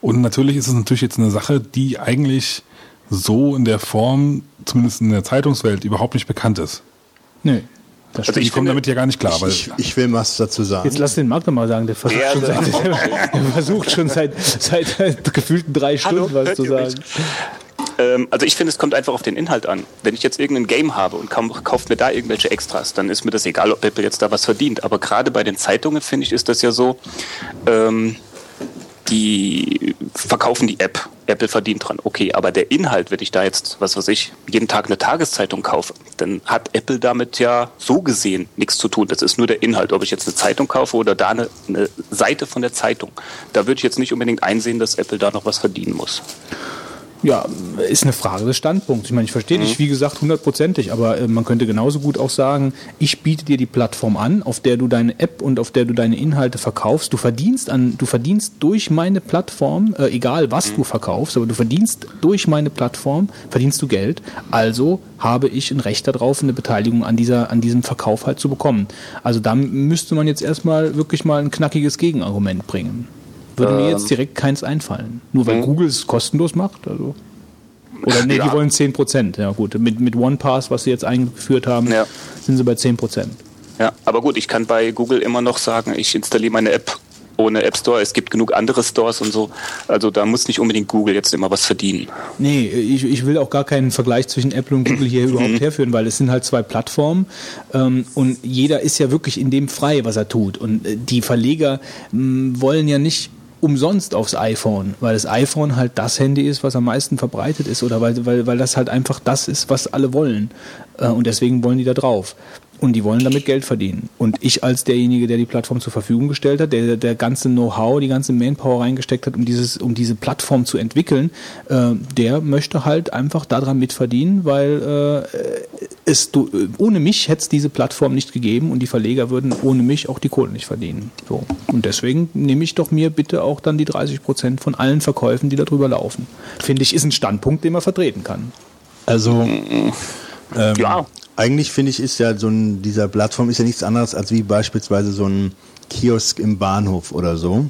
[SPEAKER 3] Und natürlich ist es natürlich jetzt eine Sache, die eigentlich so in der Form, zumindest in der Zeitungswelt, überhaupt nicht bekannt ist.
[SPEAKER 1] Nee. Das
[SPEAKER 2] Also
[SPEAKER 3] Ich
[SPEAKER 2] ich
[SPEAKER 3] komme damit ja gar nicht klar, weil
[SPEAKER 4] Ich, ich will was dazu sagen.
[SPEAKER 1] Jetzt lass den Marc doch mal sagen, der versucht,
[SPEAKER 2] Ja,
[SPEAKER 1] schon,
[SPEAKER 2] also-
[SPEAKER 1] seit, [laughs] der versucht schon seit, seit gefühlten drei
[SPEAKER 2] Hallo,
[SPEAKER 1] Stunden was
[SPEAKER 2] hört
[SPEAKER 1] zu sagen.
[SPEAKER 2] Ähm, also ich finde, es kommt einfach auf den Inhalt an. Wenn ich jetzt irgendein Game habe und kauft mir da irgendwelche Extras, dann ist mir das egal, ob Apple jetzt da was verdient. Aber gerade bei den Zeitungen, finde ich, ist das ja so, ähm, die verkaufen die App. Apple verdient dran. Okay, aber der Inhalt, wenn ich da jetzt, was weiß ich, jeden Tag eine Tageszeitung kaufe, dann hat Apple damit ja so gesehen nichts zu tun. Das ist nur der Inhalt. Ob ich jetzt eine Zeitung kaufe oder da eine, eine Seite von der Zeitung. Da würde ich jetzt nicht unbedingt einsehen, dass Apple da noch was verdienen muss.
[SPEAKER 1] Ja, ist eine Frage des Standpunkts. Ich meine, ich verstehe dich, wie gesagt, hundertprozentig, aber äh, man könnte genauso gut auch sagen, ich biete dir die Plattform an, auf der du deine App und auf der du deine Inhalte verkaufst. Du verdienst an, du verdienst durch meine Plattform, äh, egal was du verkaufst, aber du verdienst durch meine Plattform, verdienst du Geld. Also habe ich ein Recht darauf, eine Beteiligung an dieser, an diesem Verkauf halt zu bekommen. Also da müsste man jetzt erstmal wirklich mal ein knackiges Gegenargument bringen. Würde mir jetzt direkt keins einfallen. Nur weil Google es kostenlos macht. Also. Oder nee, die
[SPEAKER 2] Ja.
[SPEAKER 1] wollen 10 Prozent. Ja gut, mit, mit OnePass, was sie jetzt eingeführt haben,
[SPEAKER 2] Ja.
[SPEAKER 1] sind sie bei 10 Prozent.
[SPEAKER 2] Ja, aber gut, ich kann bei Google immer noch sagen, ich installiere meine App ohne App Store. Es gibt genug andere Stores und so. Also da muss nicht unbedingt Google jetzt immer was verdienen.
[SPEAKER 1] Nee, ich, ich will auch gar keinen Vergleich zwischen Apple und Google hier überhaupt herführen, weil es sind halt zwei Plattformen ähm, und jeder ist ja wirklich in dem frei, was er tut. Und äh, die Verleger mh, wollen ja nicht umsonst aufs iPhone, weil das iPhone halt das Handy ist, was am meisten verbreitet ist oder weil, weil, weil das halt einfach das ist, was alle wollen. Äh, und deswegen wollen die da drauf. Und die wollen damit Geld verdienen. Und ich als derjenige, der die Plattform zur Verfügung gestellt hat, der der ganze Know-how, die ganze Manpower reingesteckt hat, um dieses, um diese Plattform zu entwickeln, äh, der möchte halt einfach daran mitverdienen, weil äh, es du, ohne mich hätte es diese Plattform nicht gegeben und die Verleger würden ohne mich auch die Kohle nicht verdienen. So. Und deswegen nehme ich doch mir bitte auch dann die 30 Prozent von allen Verkäufen, die darüber laufen. Finde ich, ist ein Standpunkt, den man vertreten kann.
[SPEAKER 4] Also ähm,
[SPEAKER 2] Ja.
[SPEAKER 4] Eigentlich finde ich ist ja so ein, dieser Plattform ist ja nichts anderes als wie beispielsweise so ein Kiosk im Bahnhof oder so.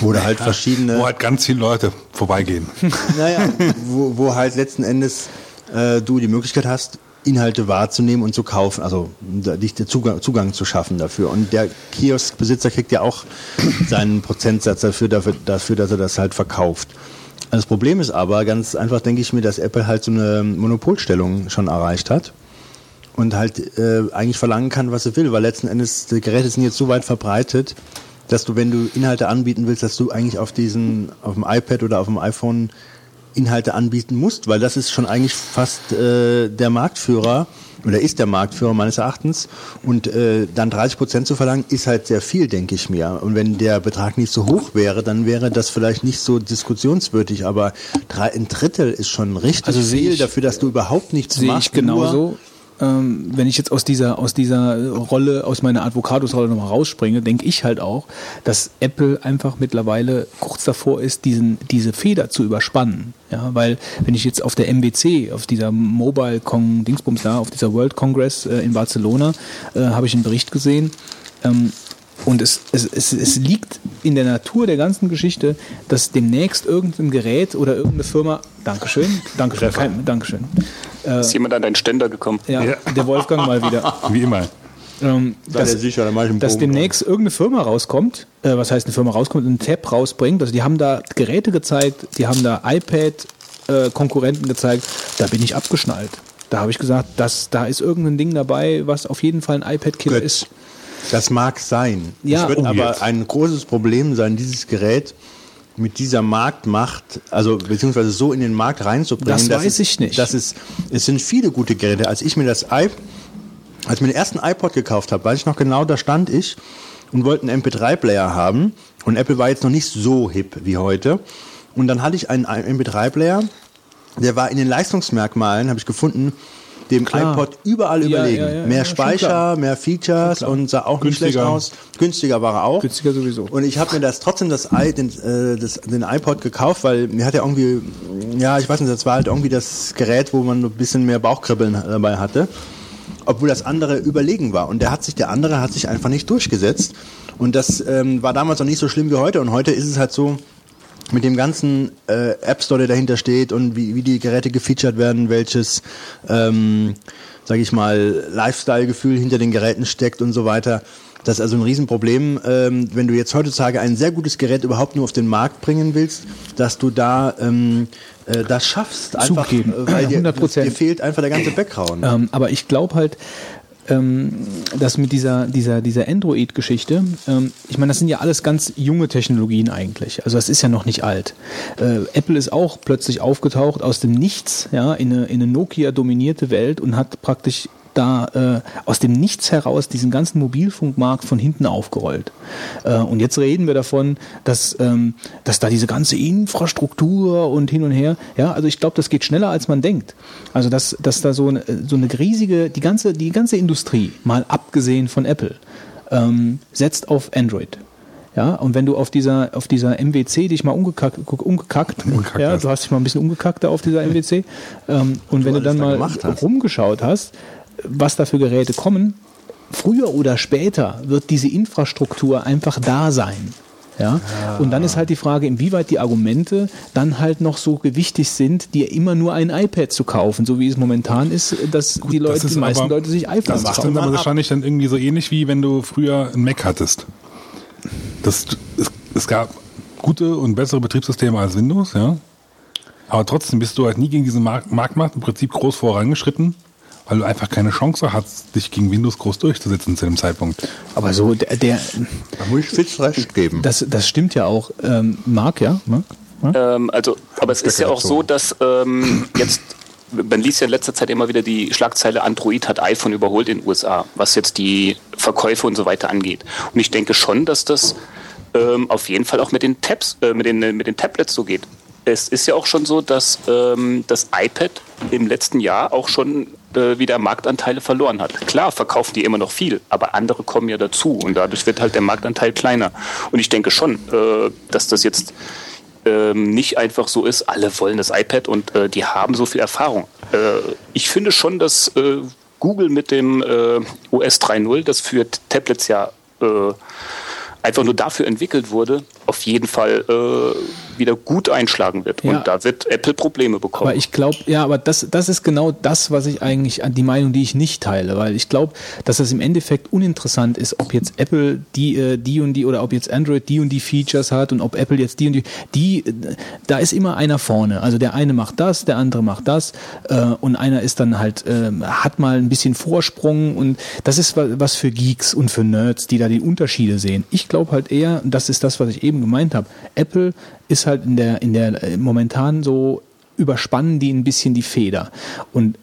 [SPEAKER 4] Wo du halt verschiedene.
[SPEAKER 3] Wo halt ganz viele Leute vorbeigehen. [laughs]
[SPEAKER 4] Naja, wo, wo halt letzten Endes äh, du die Möglichkeit hast, Inhalte wahrzunehmen und zu kaufen, also da- dich den Zugang, Zugang zu schaffen dafür. Und der Kioskbesitzer kriegt ja auch seinen Prozentsatz dafür, dafür, dafür, dass er das halt verkauft. Das Problem ist aber, ganz einfach denke ich mir, dass Apple halt so eine Monopolstellung schon erreicht hat und halt äh, eigentlich verlangen kann, was er will, weil letzten Endes die Geräte sind jetzt so weit verbreitet, dass du, wenn du Inhalte anbieten willst, dass du eigentlich auf diesen, auf dem iPad oder auf dem iPhone Inhalte anbieten musst, weil das ist schon eigentlich fast äh, der Marktführer oder ist der Marktführer meines Erachtens und äh, dann 30 Prozent zu verlangen ist halt sehr viel, denke ich mir. Und wenn der Betrag nicht so hoch wäre, dann wäre das vielleicht nicht so diskussionswürdig, aber drei, ein Drittel ist schon richtig
[SPEAKER 1] Also
[SPEAKER 4] viel
[SPEAKER 1] ich-
[SPEAKER 4] dafür, dass du überhaupt nichts
[SPEAKER 1] sehe
[SPEAKER 4] machst.
[SPEAKER 1] ich genauso. Ähm, wenn ich jetzt aus dieser, aus dieser Rolle, aus meiner Advocatus-Rolle nochmal rausspringe, denke ich halt auch, dass Apple einfach mittlerweile kurz davor ist, diesen, diese Feder zu überspannen. Ja, weil wenn ich jetzt auf der MWC, auf dieser Mobile Con Dingsbums da, auf dieser World Congress äh, in Barcelona, äh, habe ich einen Bericht gesehen, ähm, und es, es, es, es liegt in der Natur der ganzen Geschichte, dass demnächst irgendein Gerät oder irgendeine Firma, Dankeschön, Dankeschön, kein, Dankeschön,
[SPEAKER 2] Ist jemand an deinen Ständer gekommen?
[SPEAKER 1] ja,
[SPEAKER 3] Ja.
[SPEAKER 1] der Wolfgang mal wieder,
[SPEAKER 3] Wie immer.
[SPEAKER 1] ähm, dass,
[SPEAKER 4] sicher, dann mach ich einen
[SPEAKER 1] dass demnächst irgendeine Firma rauskommt, äh, was heißt eine Firma rauskommt, einen Tab rausbringt, also die haben da Geräte gezeigt, die haben da iPad-Konkurrenten gezeigt, da bin ich abgeschnallt. Da habe ich gesagt, dass, da ist irgendein Ding dabei, was auf jeden Fall ein iPad-Killer ist.
[SPEAKER 4] Das mag sein.
[SPEAKER 1] Ja,
[SPEAKER 4] es wird
[SPEAKER 1] oh,
[SPEAKER 4] aber
[SPEAKER 3] jetzt.
[SPEAKER 4] ein großes Problem sein, dieses Gerät mit dieser Marktmacht, also beziehungsweise so in den Markt reinzubringen.
[SPEAKER 1] Das weiß
[SPEAKER 4] es,
[SPEAKER 1] ich nicht.
[SPEAKER 4] Das ist, es sind viele gute Geräte. Als ich mir das i, als ich mir den ersten iPod gekauft habe, weiß ich noch genau, da stand ich und wollte einen MP3-Player haben. Und Apple war jetzt noch nicht so hip wie heute. Und dann hatte ich einen MP3-Player, der war in den Leistungsmerkmalen, habe ich gefunden, dem
[SPEAKER 1] Klar.
[SPEAKER 4] iPod überall
[SPEAKER 1] Ja,
[SPEAKER 4] überlegen.
[SPEAKER 1] ja, ja,
[SPEAKER 4] mehr Speicher, mehr Features und sah auch nicht schlecht
[SPEAKER 3] Günstiger.
[SPEAKER 4] aus. Günstiger war er auch.
[SPEAKER 1] Günstiger sowieso.
[SPEAKER 4] Und ich habe mir das trotzdem das, den, äh, das, den iPod gekauft, weil mir hat ja irgendwie, ja, ich weiß nicht, das war halt irgendwie das Gerät, wo man ein bisschen mehr Bauchkribbeln dabei hatte. Obwohl das andere überlegen war. Und der hat sich, der andere hat sich einfach nicht durchgesetzt. Und das ähm, war damals noch nicht so schlimm wie heute. Und heute ist es halt so, mit dem ganzen äh, App Store, der dahinter steht und wie, wie die Geräte gefeatured werden, welches, ähm, sage ich mal, Lifestyle-Gefühl hinter den Geräten steckt und so weiter. Das ist also ein Riesenproblem, ähm, wenn du jetzt heutzutage ein sehr gutes Gerät überhaupt nur auf den Markt bringen willst, dass du da ähm, äh, das schaffst. Einfach,
[SPEAKER 1] Zugeben.
[SPEAKER 4] äh, weil dir,
[SPEAKER 1] 100%.
[SPEAKER 4] dir fehlt einfach der ganze Background.
[SPEAKER 1] Ähm, aber ich glaube halt, ähm, dass mit dieser, dieser, dieser Android-Geschichte, ähm, ich meine, das sind ja alles ganz junge Technologien eigentlich. Also das ist ja noch nicht alt. Äh, Apple ist auch plötzlich aufgetaucht aus dem Nichts, ja, in eine, in eine Nokia-dominierte Welt und hat praktisch da äh, aus dem Nichts heraus diesen ganzen Mobilfunkmarkt von hinten aufgerollt. Äh, und jetzt reden wir davon, dass, ähm, dass da diese ganze Infrastruktur und hin und her, ja, also ich glaube, das geht schneller als man denkt. Also dass, dass da so eine, so eine riesige, die ganze, die ganze Industrie, mal abgesehen von Apple, ähm, setzt auf Android. Ja, und wenn du auf dieser, auf dieser MWC dich mal umgekackt, umgekackt,
[SPEAKER 3] Umgekackt
[SPEAKER 1] ja,
[SPEAKER 3] hast.
[SPEAKER 1] du hast dich mal ein bisschen umgekackt da auf dieser MWC, ähm, und wenn du dann
[SPEAKER 4] da
[SPEAKER 1] mal
[SPEAKER 4] hast.
[SPEAKER 1] rumgeschaut hast, was da für Geräte kommen, früher oder später wird diese Infrastruktur einfach da sein. Ja? Und dann ist halt die Frage, inwieweit die Argumente dann halt noch so gewichtig sind, dir immer nur ein iPad zu kaufen, so wie es momentan ist, dass die Leute,
[SPEAKER 3] Das ist
[SPEAKER 1] die meisten
[SPEAKER 3] aber-
[SPEAKER 1] Leute sich
[SPEAKER 3] Das
[SPEAKER 1] iPhones
[SPEAKER 3] ist
[SPEAKER 1] kaufen.
[SPEAKER 3] dann aber
[SPEAKER 4] man ab.
[SPEAKER 3] wahrscheinlich dann irgendwie so ähnlich wie wenn du früher ein Mac hattest. Das, es, es gab gute und bessere Betriebssysteme als Windows, ja. Aber trotzdem bist du halt nie gegen diesen Markt, Marktmacht im Prinzip groß vorangeschritten, weil du einfach keine Chance hast, dich gegen Windows groß durchzusetzen zu dem Zeitpunkt.
[SPEAKER 1] Aber so, der, der
[SPEAKER 4] Da muss ich Fitz recht geben.
[SPEAKER 1] das, das stimmt ja auch. Ähm, Marc, ja? Ja?
[SPEAKER 2] Ähm, also, aber es ist ja auch so, dass ähm, jetzt man liest ja in letzter Zeit immer wieder die Schlagzeile, Android hat iPhone überholt in den USA, was jetzt die Verkäufe und so weiter angeht. Und ich denke schon, dass das ähm, auf jeden Fall auch mit den Tabs, äh, mit, den, mit den Tablets so geht. Es ist ja auch schon so, dass ähm, das iPad im letzten Jahr auch schon äh, wieder Marktanteile verloren hat. Klar verkaufen die immer noch viel, aber andere kommen ja dazu und dadurch wird halt der Marktanteil kleiner. Und ich denke schon, äh, dass das jetzt ähm, nicht einfach so ist, alle wollen das iPad und äh, die haben so viel Erfahrung. Äh, ich finde schon, dass äh, Google mit dem äh, OS 3.0, das für Tablets ja äh, einfach nur dafür entwickelt wurde, auf jeden Fall äh, wieder gut einschlagen wird.
[SPEAKER 1] Ja.
[SPEAKER 2] Und da wird Apple Probleme bekommen.
[SPEAKER 1] Aber ich glaube, ja, aber das, das ist genau das, was ich eigentlich, die Meinung, die ich nicht teile, weil ich glaube, dass das im Endeffekt uninteressant ist, ob jetzt Apple die, äh, die und die oder ob jetzt Android die und die Features hat und ob Apple jetzt die und die, die, äh, da ist immer einer vorne. Also der eine macht das, der andere macht das äh, und einer ist dann halt, äh, hat mal ein bisschen Vorsprung und das ist wa- was für Geeks und für Nerds, die da die Unterschiede sehen. Ich glaube halt eher, und das ist das, was ich eben gemeint habe, Apple ist halt in der, in der äh, momentan so überspannen die ein bisschen die Feder. Und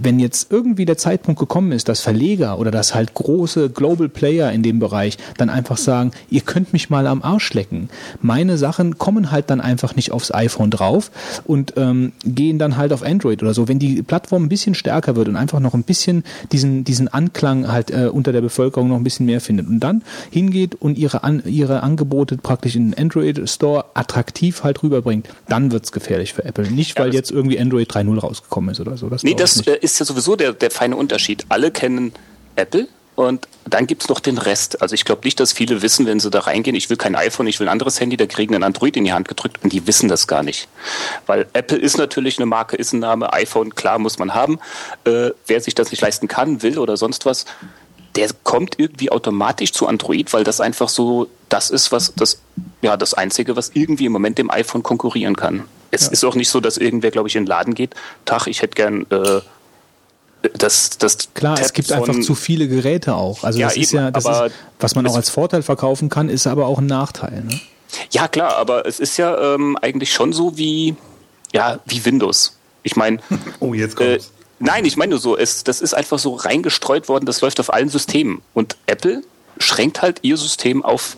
[SPEAKER 1] wenn jetzt irgendwie der Zeitpunkt gekommen ist, dass Verleger oder dass halt große Global Player in dem Bereich dann einfach sagen, ihr könnt mich mal am Arsch lecken. Meine Sachen kommen halt dann einfach nicht aufs iPhone drauf und ähm, gehen dann halt auf Android oder so. Wenn die Plattform ein bisschen stärker wird und einfach noch ein bisschen diesen, diesen Anklang halt äh, unter der Bevölkerung noch ein bisschen mehr findet und dann hingeht und ihre, An ihre Angebote praktisch in den Android Store attraktiv halt rüberbringt, dann wird's gefährlich für Apple. Nicht,
[SPEAKER 2] Ja,
[SPEAKER 1] weil
[SPEAKER 2] das-
[SPEAKER 1] jetzt irgendwie Android 3.0 rausgekommen ist oder so. Das
[SPEAKER 2] Nee, das äh, ist ja sowieso der, der feine Unterschied. Alle kennen Apple und dann gibt's noch den Rest. Also ich glaube nicht, dass viele wissen, wenn sie da reingehen, ich will kein iPhone, ich will ein anderes Handy, da kriegen ein Android in die Hand gedrückt und die wissen das gar nicht. Weil Apple ist natürlich eine Marke, ist ein Name, iPhone, klar, muss man haben. Äh, wer sich das nicht leisten kann, will oder sonst was, der kommt irgendwie automatisch zu Android, weil das einfach so das ist, was das ja das einzige, was irgendwie im Moment dem iPhone konkurrieren kann. Es ist auch nicht so, dass irgendwer, glaube ich, in den Laden geht. Tag, ich hätte gern äh, das, das
[SPEAKER 1] Klar, es
[SPEAKER 2] Tab
[SPEAKER 1] gibt
[SPEAKER 2] von-
[SPEAKER 1] einfach zu viele Geräte auch. Also
[SPEAKER 2] Ja,
[SPEAKER 1] das ist
[SPEAKER 2] eben,
[SPEAKER 1] ja, das ist, was man auch
[SPEAKER 2] es-
[SPEAKER 1] als Vorteil verkaufen kann, ist aber auch ein Nachteil. Ne?
[SPEAKER 2] Ja, klar, aber es ist ja ähm, eigentlich schon so wie, ja, wie Windows. Ich meine, [laughs]
[SPEAKER 3] Oh, jetzt
[SPEAKER 2] äh,
[SPEAKER 3] kommt's.
[SPEAKER 2] nein, ich meine nur so, es, das ist einfach so reingestreut worden, das läuft auf allen Systemen. Und Apple schränkt halt ihr System auf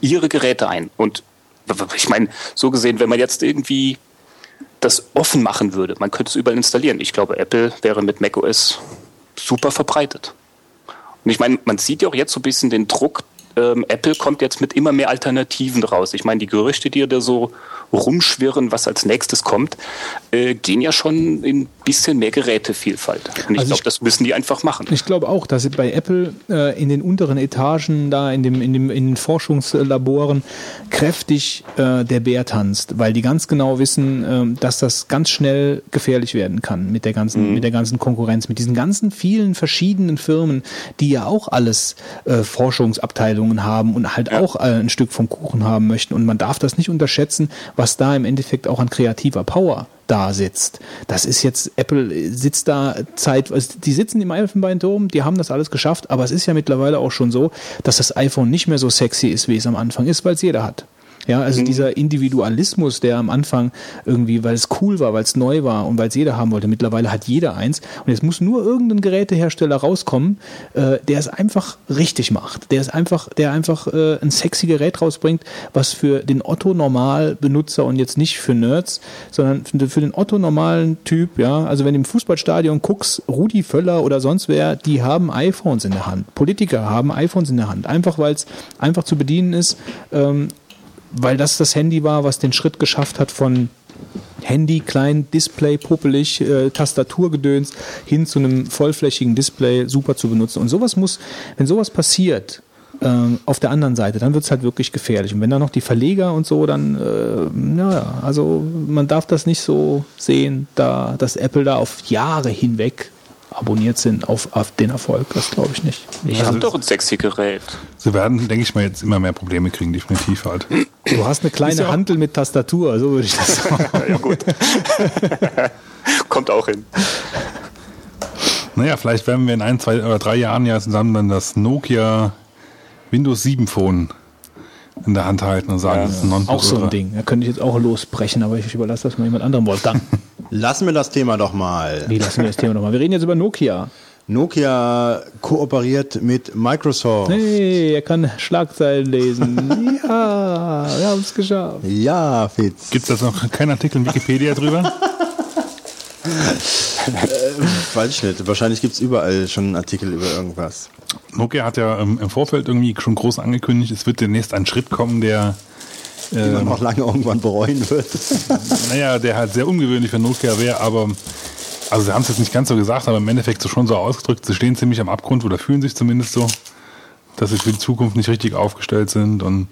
[SPEAKER 2] ihre Geräte ein. Und ich meine, so gesehen, wenn man jetzt irgendwie das offen machen würde, man könnte es überall installieren. Ich glaube, Apple wäre mit macOS super verbreitet. Und ich meine, man sieht ja auch jetzt so ein bisschen den Druck, ähm, Apple kommt jetzt mit immer mehr Alternativen raus. Ich meine, die Gerüchte, die da so rumschwirren, was als nächstes kommt, äh, gehen ja schon in ein bisschen mehr Gerätevielfalt. Und ich
[SPEAKER 1] Also
[SPEAKER 2] glaube, das müssen die einfach machen.
[SPEAKER 1] Ich glaube auch, dass bei Apple äh, in den unteren Etagen, da in, dem, in, dem, in den Forschungslaboren, kräftig äh, der Bär tanzt, weil die ganz genau wissen, ähm, dass das ganz schnell gefährlich werden kann mit der ganzen, mit der ganzen Konkurrenz, mit diesen ganzen vielen verschiedenen Firmen, die ja auch alles äh, Forschungsabteilungen haben und halt auch äh, ein Stück vom Kuchen haben möchten. Und man darf das nicht unterschätzen, was da im Endeffekt auch an kreativer Power da sitzt. Das ist jetzt, Apple sitzt da Zeit, also die sitzen im Elfenbeinturm, die haben das alles geschafft, aber es ist ja mittlerweile auch schon so, dass das iPhone nicht mehr so sexy ist, wie es am Anfang ist, weil es jeder hat. Ja, also dieser Individualismus, der am Anfang irgendwie, weil es cool war, weil es neu war und weil es jeder haben wollte, mittlerweile hat jeder eins. Und jetzt muss nur irgendein Gerätehersteller rauskommen, äh, der es einfach richtig macht. Der es einfach, der einfach äh, ein sexy Gerät rausbringt, was für den Otto-Normal-Benutzer und jetzt nicht für Nerds, sondern für, den Otto-normalen Typ, ja. Also wenn du im Fußballstadion guckst, Rudi Völler oder sonst wer, die haben iPhones in der Hand. Politiker haben iPhones in der Hand. Einfach weil es einfach zu bedienen ist. Ähm, weil das das Handy war, was den Schritt geschafft hat von Handy, klein, Display, puppelig, äh, Tastaturgedöns hin zu einem vollflächigen Display, super zu benutzen. Und sowas muss, wenn sowas passiert, ähm, auf der anderen Seite, dann wird's halt wirklich gefährlich. Und wenn dann noch die Verleger und so, dann, äh, naja, also man darf das nicht so sehen, da, dass Apple da auf Jahre hinweg abonniert sind auf, auf den Erfolg. Das glaube ich nicht.
[SPEAKER 2] Ich
[SPEAKER 3] Also
[SPEAKER 2] habe doch ein sexy Gerät.
[SPEAKER 3] Sie werden, denke ich mal, jetzt immer mehr Probleme kriegen, definitiv halt.
[SPEAKER 1] Du hast eine kleine
[SPEAKER 3] ja
[SPEAKER 1] Hantel mit Tastatur, so würde ich das [laughs] sagen.
[SPEAKER 2] Ja, gut. [laughs] Kommt auch hin.
[SPEAKER 3] Naja, vielleicht werden wir in ein, zwei oder drei Jahren ja zusammen dann das Nokia Windows 7 Phone in der Hand halten und sagen, das ist ein
[SPEAKER 1] Auch so ein. Ding. Da könnte ich jetzt auch losbrechen, aber ich überlasse das mal jemand anderem. Wolfgang. [laughs]
[SPEAKER 4] Lassen wir das Thema doch mal.
[SPEAKER 1] Wie lassen wir das Thema nochmal? Wir reden jetzt über Nokia.
[SPEAKER 4] Nokia kooperiert mit Microsoft.
[SPEAKER 1] Hey, er kann Schlagzeilen lesen. [laughs] ja, wir haben es geschafft.
[SPEAKER 4] Ja, Fitz.
[SPEAKER 3] Gibt es da noch keinen Artikel in Wikipedia drüber? [laughs]
[SPEAKER 4] Weiß ich nicht. Wahrscheinlich gibt es überall schon einen Artikel über irgendwas.
[SPEAKER 3] Nokia hat ja ähm, im Vorfeld irgendwie schon groß angekündigt, es wird demnächst ein Schritt kommen, der,
[SPEAKER 4] Den man noch lange irgendwann bereuen wird.
[SPEAKER 3] naja, der halt sehr ungewöhnlich für Nokia wäre, aber also sie haben es jetzt nicht ganz so gesagt, aber im Endeffekt so schon so ausgedrückt, sie stehen ziemlich am Abgrund oder fühlen sich zumindest so, dass sie für die Zukunft nicht richtig aufgestellt sind und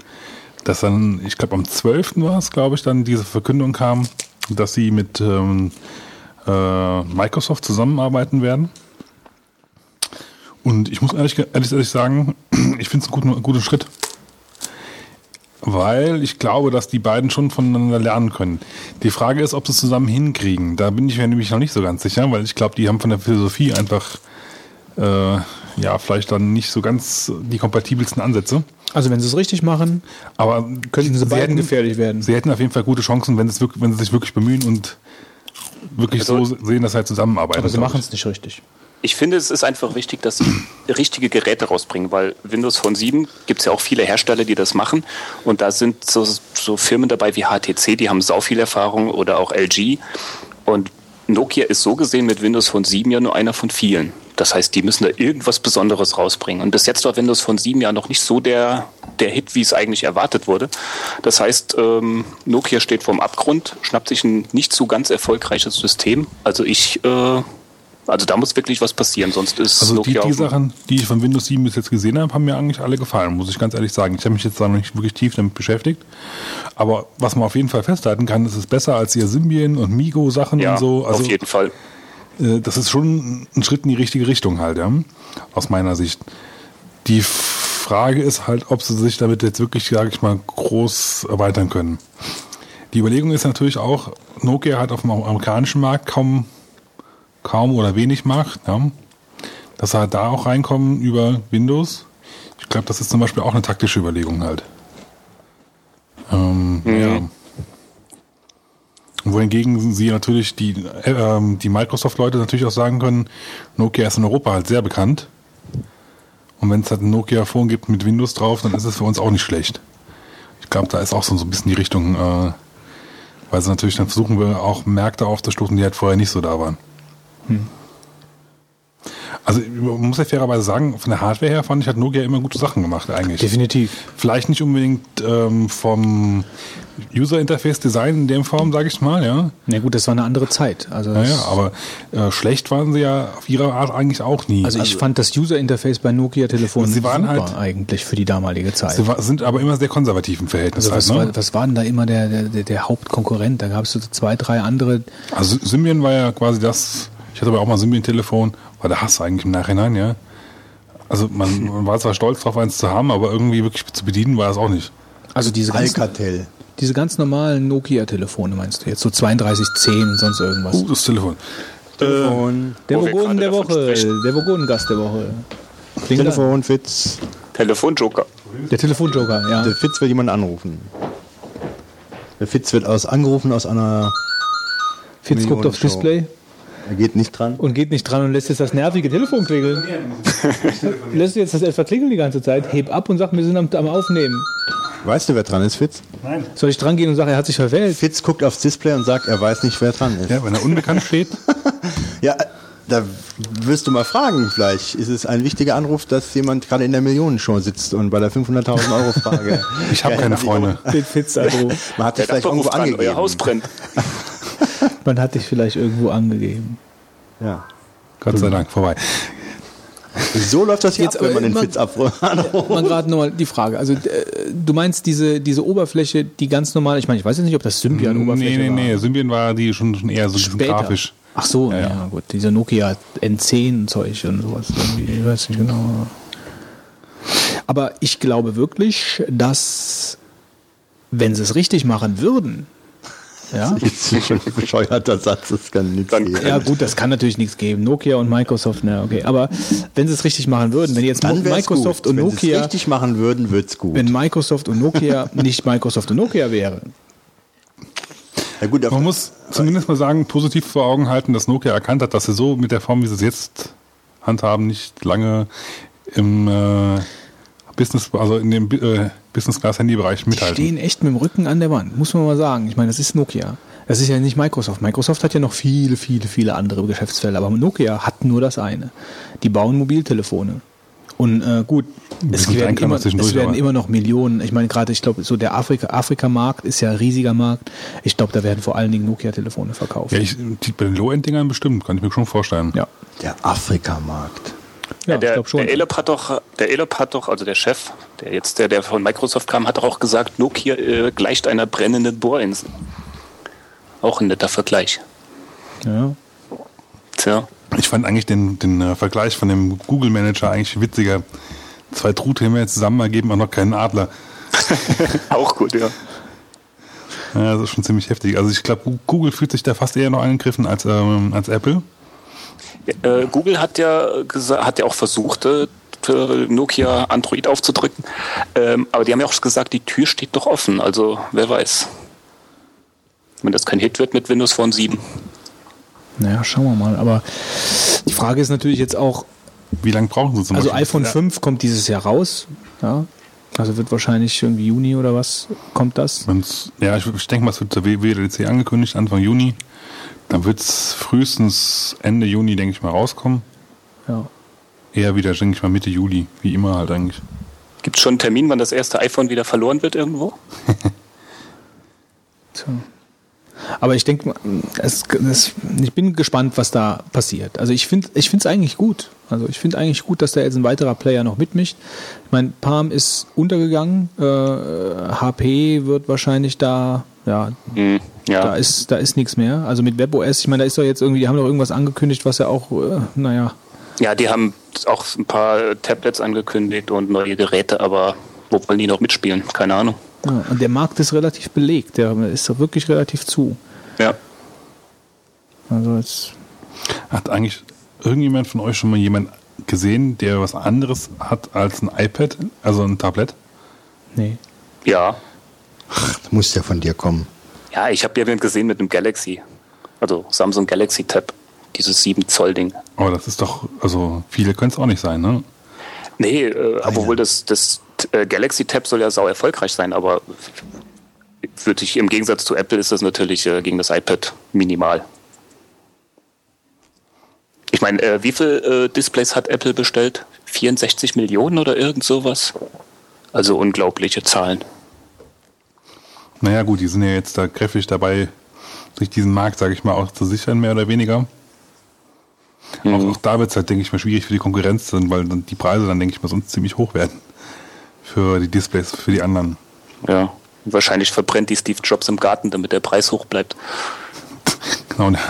[SPEAKER 3] dass dann, ich glaube am 12. war es, glaube ich, dann diese Verkündung kam, dass sie mit ähm, äh, Microsoft zusammenarbeiten werden. Und ich muss ehrlich, ehrlich, ehrlich sagen, [clears throat] ich finde es einen guten, einen guten Schritt. Weil ich glaube, dass die beiden schon voneinander lernen können. Die Frage ist, ob sie es zusammen hinkriegen. Da bin ich mir nämlich noch nicht so ganz sicher, weil ich glaube, die haben von der Philosophie einfach äh, ja vielleicht dann nicht so ganz die kompatibelsten Ansätze.
[SPEAKER 1] Also wenn sie es richtig machen,
[SPEAKER 3] Aber
[SPEAKER 1] könnten sie beiden gefährlich werden.
[SPEAKER 3] Sie hätten auf jeden Fall gute Chancen, wenn, wirklich, wenn sie sich wirklich bemühen und wirklich
[SPEAKER 2] Also-
[SPEAKER 3] so sehen, dass sie halt zusammenarbeiten.
[SPEAKER 1] Aber sie machen es nicht richtig.
[SPEAKER 2] Ich finde, es ist einfach wichtig, dass sie [clears throat] richtige Geräte rausbringen, weil Windows Phone 7 gibt es ja auch viele Hersteller, die das machen. Und da sind so, so Firmen dabei wie HTC, die haben sau viel Erfahrung oder auch LG. Und Nokia ist so gesehen mit Windows Phone 7 ja nur einer von vielen. Das heißt, die müssen da irgendwas Besonderes rausbringen. Und bis jetzt war Windows Phone 7 ja noch nicht so der, der Hit, wie es eigentlich erwartet wurde. Das heißt, ähm, Nokia steht vorm Abgrund, schnappt sich ein nicht so ganz erfolgreiches System. Also ich, äh, also da muss wirklich was passieren, sonst ist
[SPEAKER 3] Also die,
[SPEAKER 2] Nokia
[SPEAKER 3] die
[SPEAKER 2] dem-
[SPEAKER 3] Sachen, die ich von Windows 7 bis jetzt gesehen habe, haben mir eigentlich alle gefallen, muss ich ganz ehrlich sagen. Ich habe mich jetzt da noch nicht wirklich tief damit beschäftigt. Aber was man auf jeden Fall festhalten kann, ist es besser als ihr Symbian und Migo Sachen
[SPEAKER 2] ja,
[SPEAKER 3] und so. Also
[SPEAKER 2] auf jeden Fall.
[SPEAKER 3] äh, das ist schon ein Schritt in die richtige Richtung halt, ja, aus meiner Sicht. Die Frage ist halt, ob sie sich damit jetzt wirklich, sage ich mal, groß erweitern können. Die Überlegung ist natürlich auch, Nokia hat auf dem amerikanischen Markt kaum, kaum oder wenig Macht, ja. Dass sie halt da auch reinkommen über Windows. Ich glaube, das ist zum Beispiel auch eine taktische Überlegung halt. Ähm, Ja. Wohingegen sie natürlich die, äh, die Microsoft-Leute natürlich auch sagen können, Nokia ist in Europa halt sehr bekannt. Und wenn es halt ein Nokia-Phone gibt mit Windows drauf, dann ist es für uns auch nicht schlecht. Ich glaube, da ist auch so so ein bisschen die Richtung, äh, weil sie natürlich dann versuchen will, auch Märkte aufzustoßen, die halt vorher nicht so da waren. Also man muss ja fairerweise sagen, von der Hardware her fand ich, hat Nokia immer gute Sachen gemacht eigentlich.
[SPEAKER 1] Definitiv.
[SPEAKER 3] Vielleicht nicht unbedingt ähm, vom User Interface Design in dem Form, sage ich mal, ja.
[SPEAKER 1] Na gut, das war eine andere Zeit. Also,
[SPEAKER 3] Naja, aber äh, schlecht waren sie ja auf ihre Art eigentlich auch nie.
[SPEAKER 1] also ich fand das User Interface bei Nokia Telefonen
[SPEAKER 3] Sie waren
[SPEAKER 1] super
[SPEAKER 3] halt-
[SPEAKER 1] eigentlich für die damalige Zeit.
[SPEAKER 3] sie war, sind aber immer sehr konservativ im Verhältnis.
[SPEAKER 1] also was,
[SPEAKER 3] halt, ne?
[SPEAKER 1] war, was war denn da immer der, der, der- der Hauptkonkurrent? Da gab es so zwei, drei andere.
[SPEAKER 3] Also Symbian war ja quasi das, hatte aber auch mal Symbian-Telefon, war der Hass eigentlich im Nachhinein, ja. Also man, man war zwar stolz drauf, eins zu haben, aber irgendwie wirklich zu bedienen war es auch nicht.
[SPEAKER 1] Also diese ganzen,
[SPEAKER 4] Alcatel.
[SPEAKER 1] diese ganz normalen Nokia-Telefone meinst du jetzt? So 3210 und sonst irgendwas.
[SPEAKER 3] Uh, das Telefon.
[SPEAKER 4] Telefon.
[SPEAKER 1] der
[SPEAKER 2] wo wir
[SPEAKER 1] Vogonen der Woche.
[SPEAKER 2] sprechen.
[SPEAKER 1] Der Vogonengast der Woche. Klingt an.
[SPEAKER 4] Telefon, Fitz.
[SPEAKER 2] Telefonjoker.
[SPEAKER 1] Der Telefonjoker, ja.
[SPEAKER 4] Der Fitz will jemanden anrufen. Der Fitz wird aus angerufen aus einer.
[SPEAKER 1] Fitz guckt aufs. Display
[SPEAKER 4] Er geht nicht dran.
[SPEAKER 1] und geht nicht dran und lässt jetzt das nervige Telefon klingeln. [laughs] lässt jetzt das etwa klingeln die ganze Zeit, heb ab und sagt, wir sind am, am Aufnehmen.
[SPEAKER 4] Weißt du, wer dran ist, Fitz?
[SPEAKER 1] Soll ich dran gehen und sagen, er hat sich verwählt?
[SPEAKER 4] Fitz guckt aufs Display und sagt, er weiß nicht, wer dran ist.
[SPEAKER 3] Ja, wenn er unbekannt steht. [laughs]
[SPEAKER 4] Ja, da wirst du mal fragen, vielleicht ist es ein wichtiger Anruf, dass jemand gerade in der Millionenshow sitzt und bei der 500.000 Euro Frage. [laughs]
[SPEAKER 3] Ich habe keine Freunde. [laughs]
[SPEAKER 1] Den Fitz also.
[SPEAKER 4] Man hat dich vielleicht irgendwo
[SPEAKER 2] an,
[SPEAKER 4] angegeben.
[SPEAKER 2] euer Haus brennt. [laughs]
[SPEAKER 1] Man hat dich vielleicht irgendwo angegeben.
[SPEAKER 4] Ja.
[SPEAKER 3] Gott sei Dank, vorbei.
[SPEAKER 4] So läuft das
[SPEAKER 1] Jetzt,
[SPEAKER 4] ab, wenn man den
[SPEAKER 1] man-
[SPEAKER 4] Fitz abruft.
[SPEAKER 1] Mal gerade nochmal die Frage. Also, äh, du meinst diese, diese Oberfläche, die ganz normal, ich meine, ich weiß jetzt nicht, ob das Symbian-Oberfläche
[SPEAKER 3] Nee, nee,
[SPEAKER 1] war.
[SPEAKER 3] nee. Symbian war die schon, schon eher so ein bisschen
[SPEAKER 1] Später.
[SPEAKER 3] grafisch.
[SPEAKER 1] Ach so, ja,
[SPEAKER 3] ja.
[SPEAKER 1] gut. Dieser Nokia N10-Zeug und sowas. Irgendwie, ich weiß nicht genau. Aber ich glaube wirklich, dass, wenn sie es richtig machen würden, ja,
[SPEAKER 4] Das [laughs] ist schon ein bescheuerter Satz, das kann nichts geben.
[SPEAKER 1] ja gut, das kann natürlich nichts geben. Nokia und Microsoft, na okay. Aber wenn sie es richtig machen würden, wenn jetzt Microsoft
[SPEAKER 4] gut.
[SPEAKER 1] und
[SPEAKER 4] Wenn sie es
[SPEAKER 1] Nokia,
[SPEAKER 4] richtig machen würden, wird's gut.
[SPEAKER 1] wenn Microsoft und Nokia nicht Microsoft und Nokia wäre,
[SPEAKER 4] Ja gut,
[SPEAKER 3] Man muss zumindest mal sagen, positiv vor Augen halten, dass Nokia erkannt hat, dass sie so mit der Form, wie sie es jetzt handhaben, nicht lange im äh, Business, also in dem äh, Business Class Handybereich
[SPEAKER 1] Die
[SPEAKER 3] mithalten.
[SPEAKER 1] stehen echt mit dem Rücken an der Wand, muss man mal sagen. Ich meine, das ist Nokia. Das ist ja nicht Microsoft. Microsoft hat ja noch viele, viele, viele andere Geschäftsfelder, aber Nokia hat nur das eine. Die bauen Mobiltelefone. Und äh, gut, es werden, immer, es werden immer noch Millionen. Ich meine, gerade, ich glaube, so der Afrika- Afrika-Markt ist ja ein riesiger Markt. Ich glaube, da werden vor allen Dingen Nokia-Telefone verkauft.
[SPEAKER 3] Ja, ich, die, bei den Low-End-Dingern bestimmt, kann ich mir schon vorstellen.
[SPEAKER 1] ja.
[SPEAKER 4] Der Afrikamarkt.
[SPEAKER 1] Ja,
[SPEAKER 2] der,
[SPEAKER 1] ich schon.
[SPEAKER 2] der Elop hat doch, der Elop hat doch, also der Chef, der jetzt, der, der von Microsoft kam, hat doch auch gesagt, Nokia äh, gleicht einer brennenden Bohrinsel. Auch ein netter Vergleich.
[SPEAKER 1] ja.
[SPEAKER 2] Tja.
[SPEAKER 3] Ich fand eigentlich den, den äh, Vergleich von dem Google Manager eigentlich witziger. Zwei Truthähne zusammen ergeben auch noch keinen Adler. [laughs]
[SPEAKER 2] Auch gut, ja.
[SPEAKER 3] Ja, das ist schon ziemlich heftig. Also ich glaube, Google fühlt sich da fast eher noch angegriffen als, ähm, als Apple.
[SPEAKER 2] Äh, Google hat ja, hat ja auch versucht, äh, für Nokia Android aufzudrücken. Ähm, aber die haben ja auch gesagt, die Tür steht doch offen. Also wer weiß. Wenn das kein Hit wird mit Windows Phone 7.
[SPEAKER 1] Naja, schauen wir mal. Aber die Frage ist natürlich jetzt auch,
[SPEAKER 3] Wie lange brauchen sie zum
[SPEAKER 1] also
[SPEAKER 3] Beispiel?
[SPEAKER 1] iPhone 5 kommt dieses Jahr raus. Ja. Also wird wahrscheinlich irgendwie Juni oder was kommt das?
[SPEAKER 3] Wenn's, ja, ich, ich denke mal, es wird zur WWDC angekündigt, Anfang Juni. Dann wird es frühestens Ende Juni, denke ich mal, rauskommen.
[SPEAKER 1] Ja.
[SPEAKER 3] Eher wieder, denke ich mal, Mitte Juli, wie immer halt eigentlich.
[SPEAKER 2] Gibt es schon einen Termin, wann das erste iPhone wieder verloren wird irgendwo? [laughs] [laughs]
[SPEAKER 1] Tja. Aber ich denke, ich bin gespannt, was da passiert. Also ich finde ich es eigentlich gut. Also ich finde eigentlich gut, dass da jetzt ein weiterer Player noch mitmischt. Ich meine, Palm ist untergegangen. Äh, HP wird wahrscheinlich da, ja,
[SPEAKER 2] Hm, ja.
[SPEAKER 1] da ist, da ist nichts mehr. Also mit WebOS, ich meine, da ist doch jetzt irgendwie, die haben doch irgendwas angekündigt, was ja auch, äh, naja,
[SPEAKER 2] Ja, die haben auch ein paar Tablets angekündigt und neue Geräte, aber wo wollen die noch mitspielen? Keine Ahnung.
[SPEAKER 1] Ja, und der Markt ist relativ belegt. Der ist doch wirklich relativ zu.
[SPEAKER 2] Ja.
[SPEAKER 1] Also jetzt,
[SPEAKER 3] Hat eigentlich irgendjemand von euch schon mal jemand gesehen, der was anderes hat als ein iPad, also ein Tablet?
[SPEAKER 1] nee.
[SPEAKER 2] Ja.
[SPEAKER 4] Das muss ja von dir kommen.
[SPEAKER 2] Ja, ich habe ja wen gesehen mit einem Galaxy. Also Samsung Galaxy Tab. Dieses 7 Zoll Ding.
[SPEAKER 3] Aber das ist doch, also viele können es auch nicht sein, ne?
[SPEAKER 2] Nee, äh,
[SPEAKER 4] Ah,
[SPEAKER 2] obwohl das, das äh, Galaxy Tab soll ja sau erfolgreich sein, aber würde ich, im Gegensatz zu Apple ist das natürlich äh, gegen das iPad minimal. Ich meine, äh, wie viele äh, Displays hat Apple bestellt? 64 Millionen oder irgend sowas? Also unglaubliche Zahlen.
[SPEAKER 3] Naja gut, die sind ja jetzt da kräftig dabei, sich diesen Markt, sage ich mal, auch zu sichern, mehr oder weniger. Auch, auch da wird es halt, denke ich mal, schwierig für die Konkurrenz sein, weil dann die Preise dann, denke ich mal, sonst ziemlich hoch werden. Für die Displays, für die anderen.
[SPEAKER 2] Ja. Wahrscheinlich verbrennt die Steve Jobs im Garten, damit der Preis hoch bleibt. [laughs]
[SPEAKER 3] Genau, der,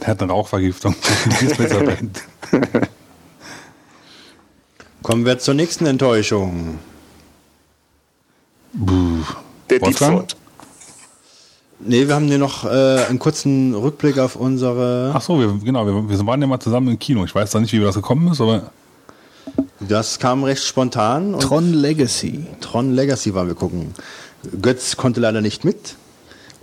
[SPEAKER 3] der hat eine Rauchvergiftung. Die Displays [laughs] verbrennt.
[SPEAKER 4] Kommen wir zur nächsten Enttäuschung.
[SPEAKER 3] Buh.
[SPEAKER 2] Der
[SPEAKER 3] Wolfgang?
[SPEAKER 4] Nee, wir haben hier noch äh, einen kurzen Rückblick auf unsere.
[SPEAKER 3] Ach so, wir, genau, wir, wir waren ja mal zusammen im Kino. Ich weiß zwar nicht, wie das gekommen ist, aber
[SPEAKER 4] Das kam recht spontan.
[SPEAKER 1] Tron Legacy.
[SPEAKER 4] Tron Legacy waren wir gucken. Götz konnte leider nicht mit.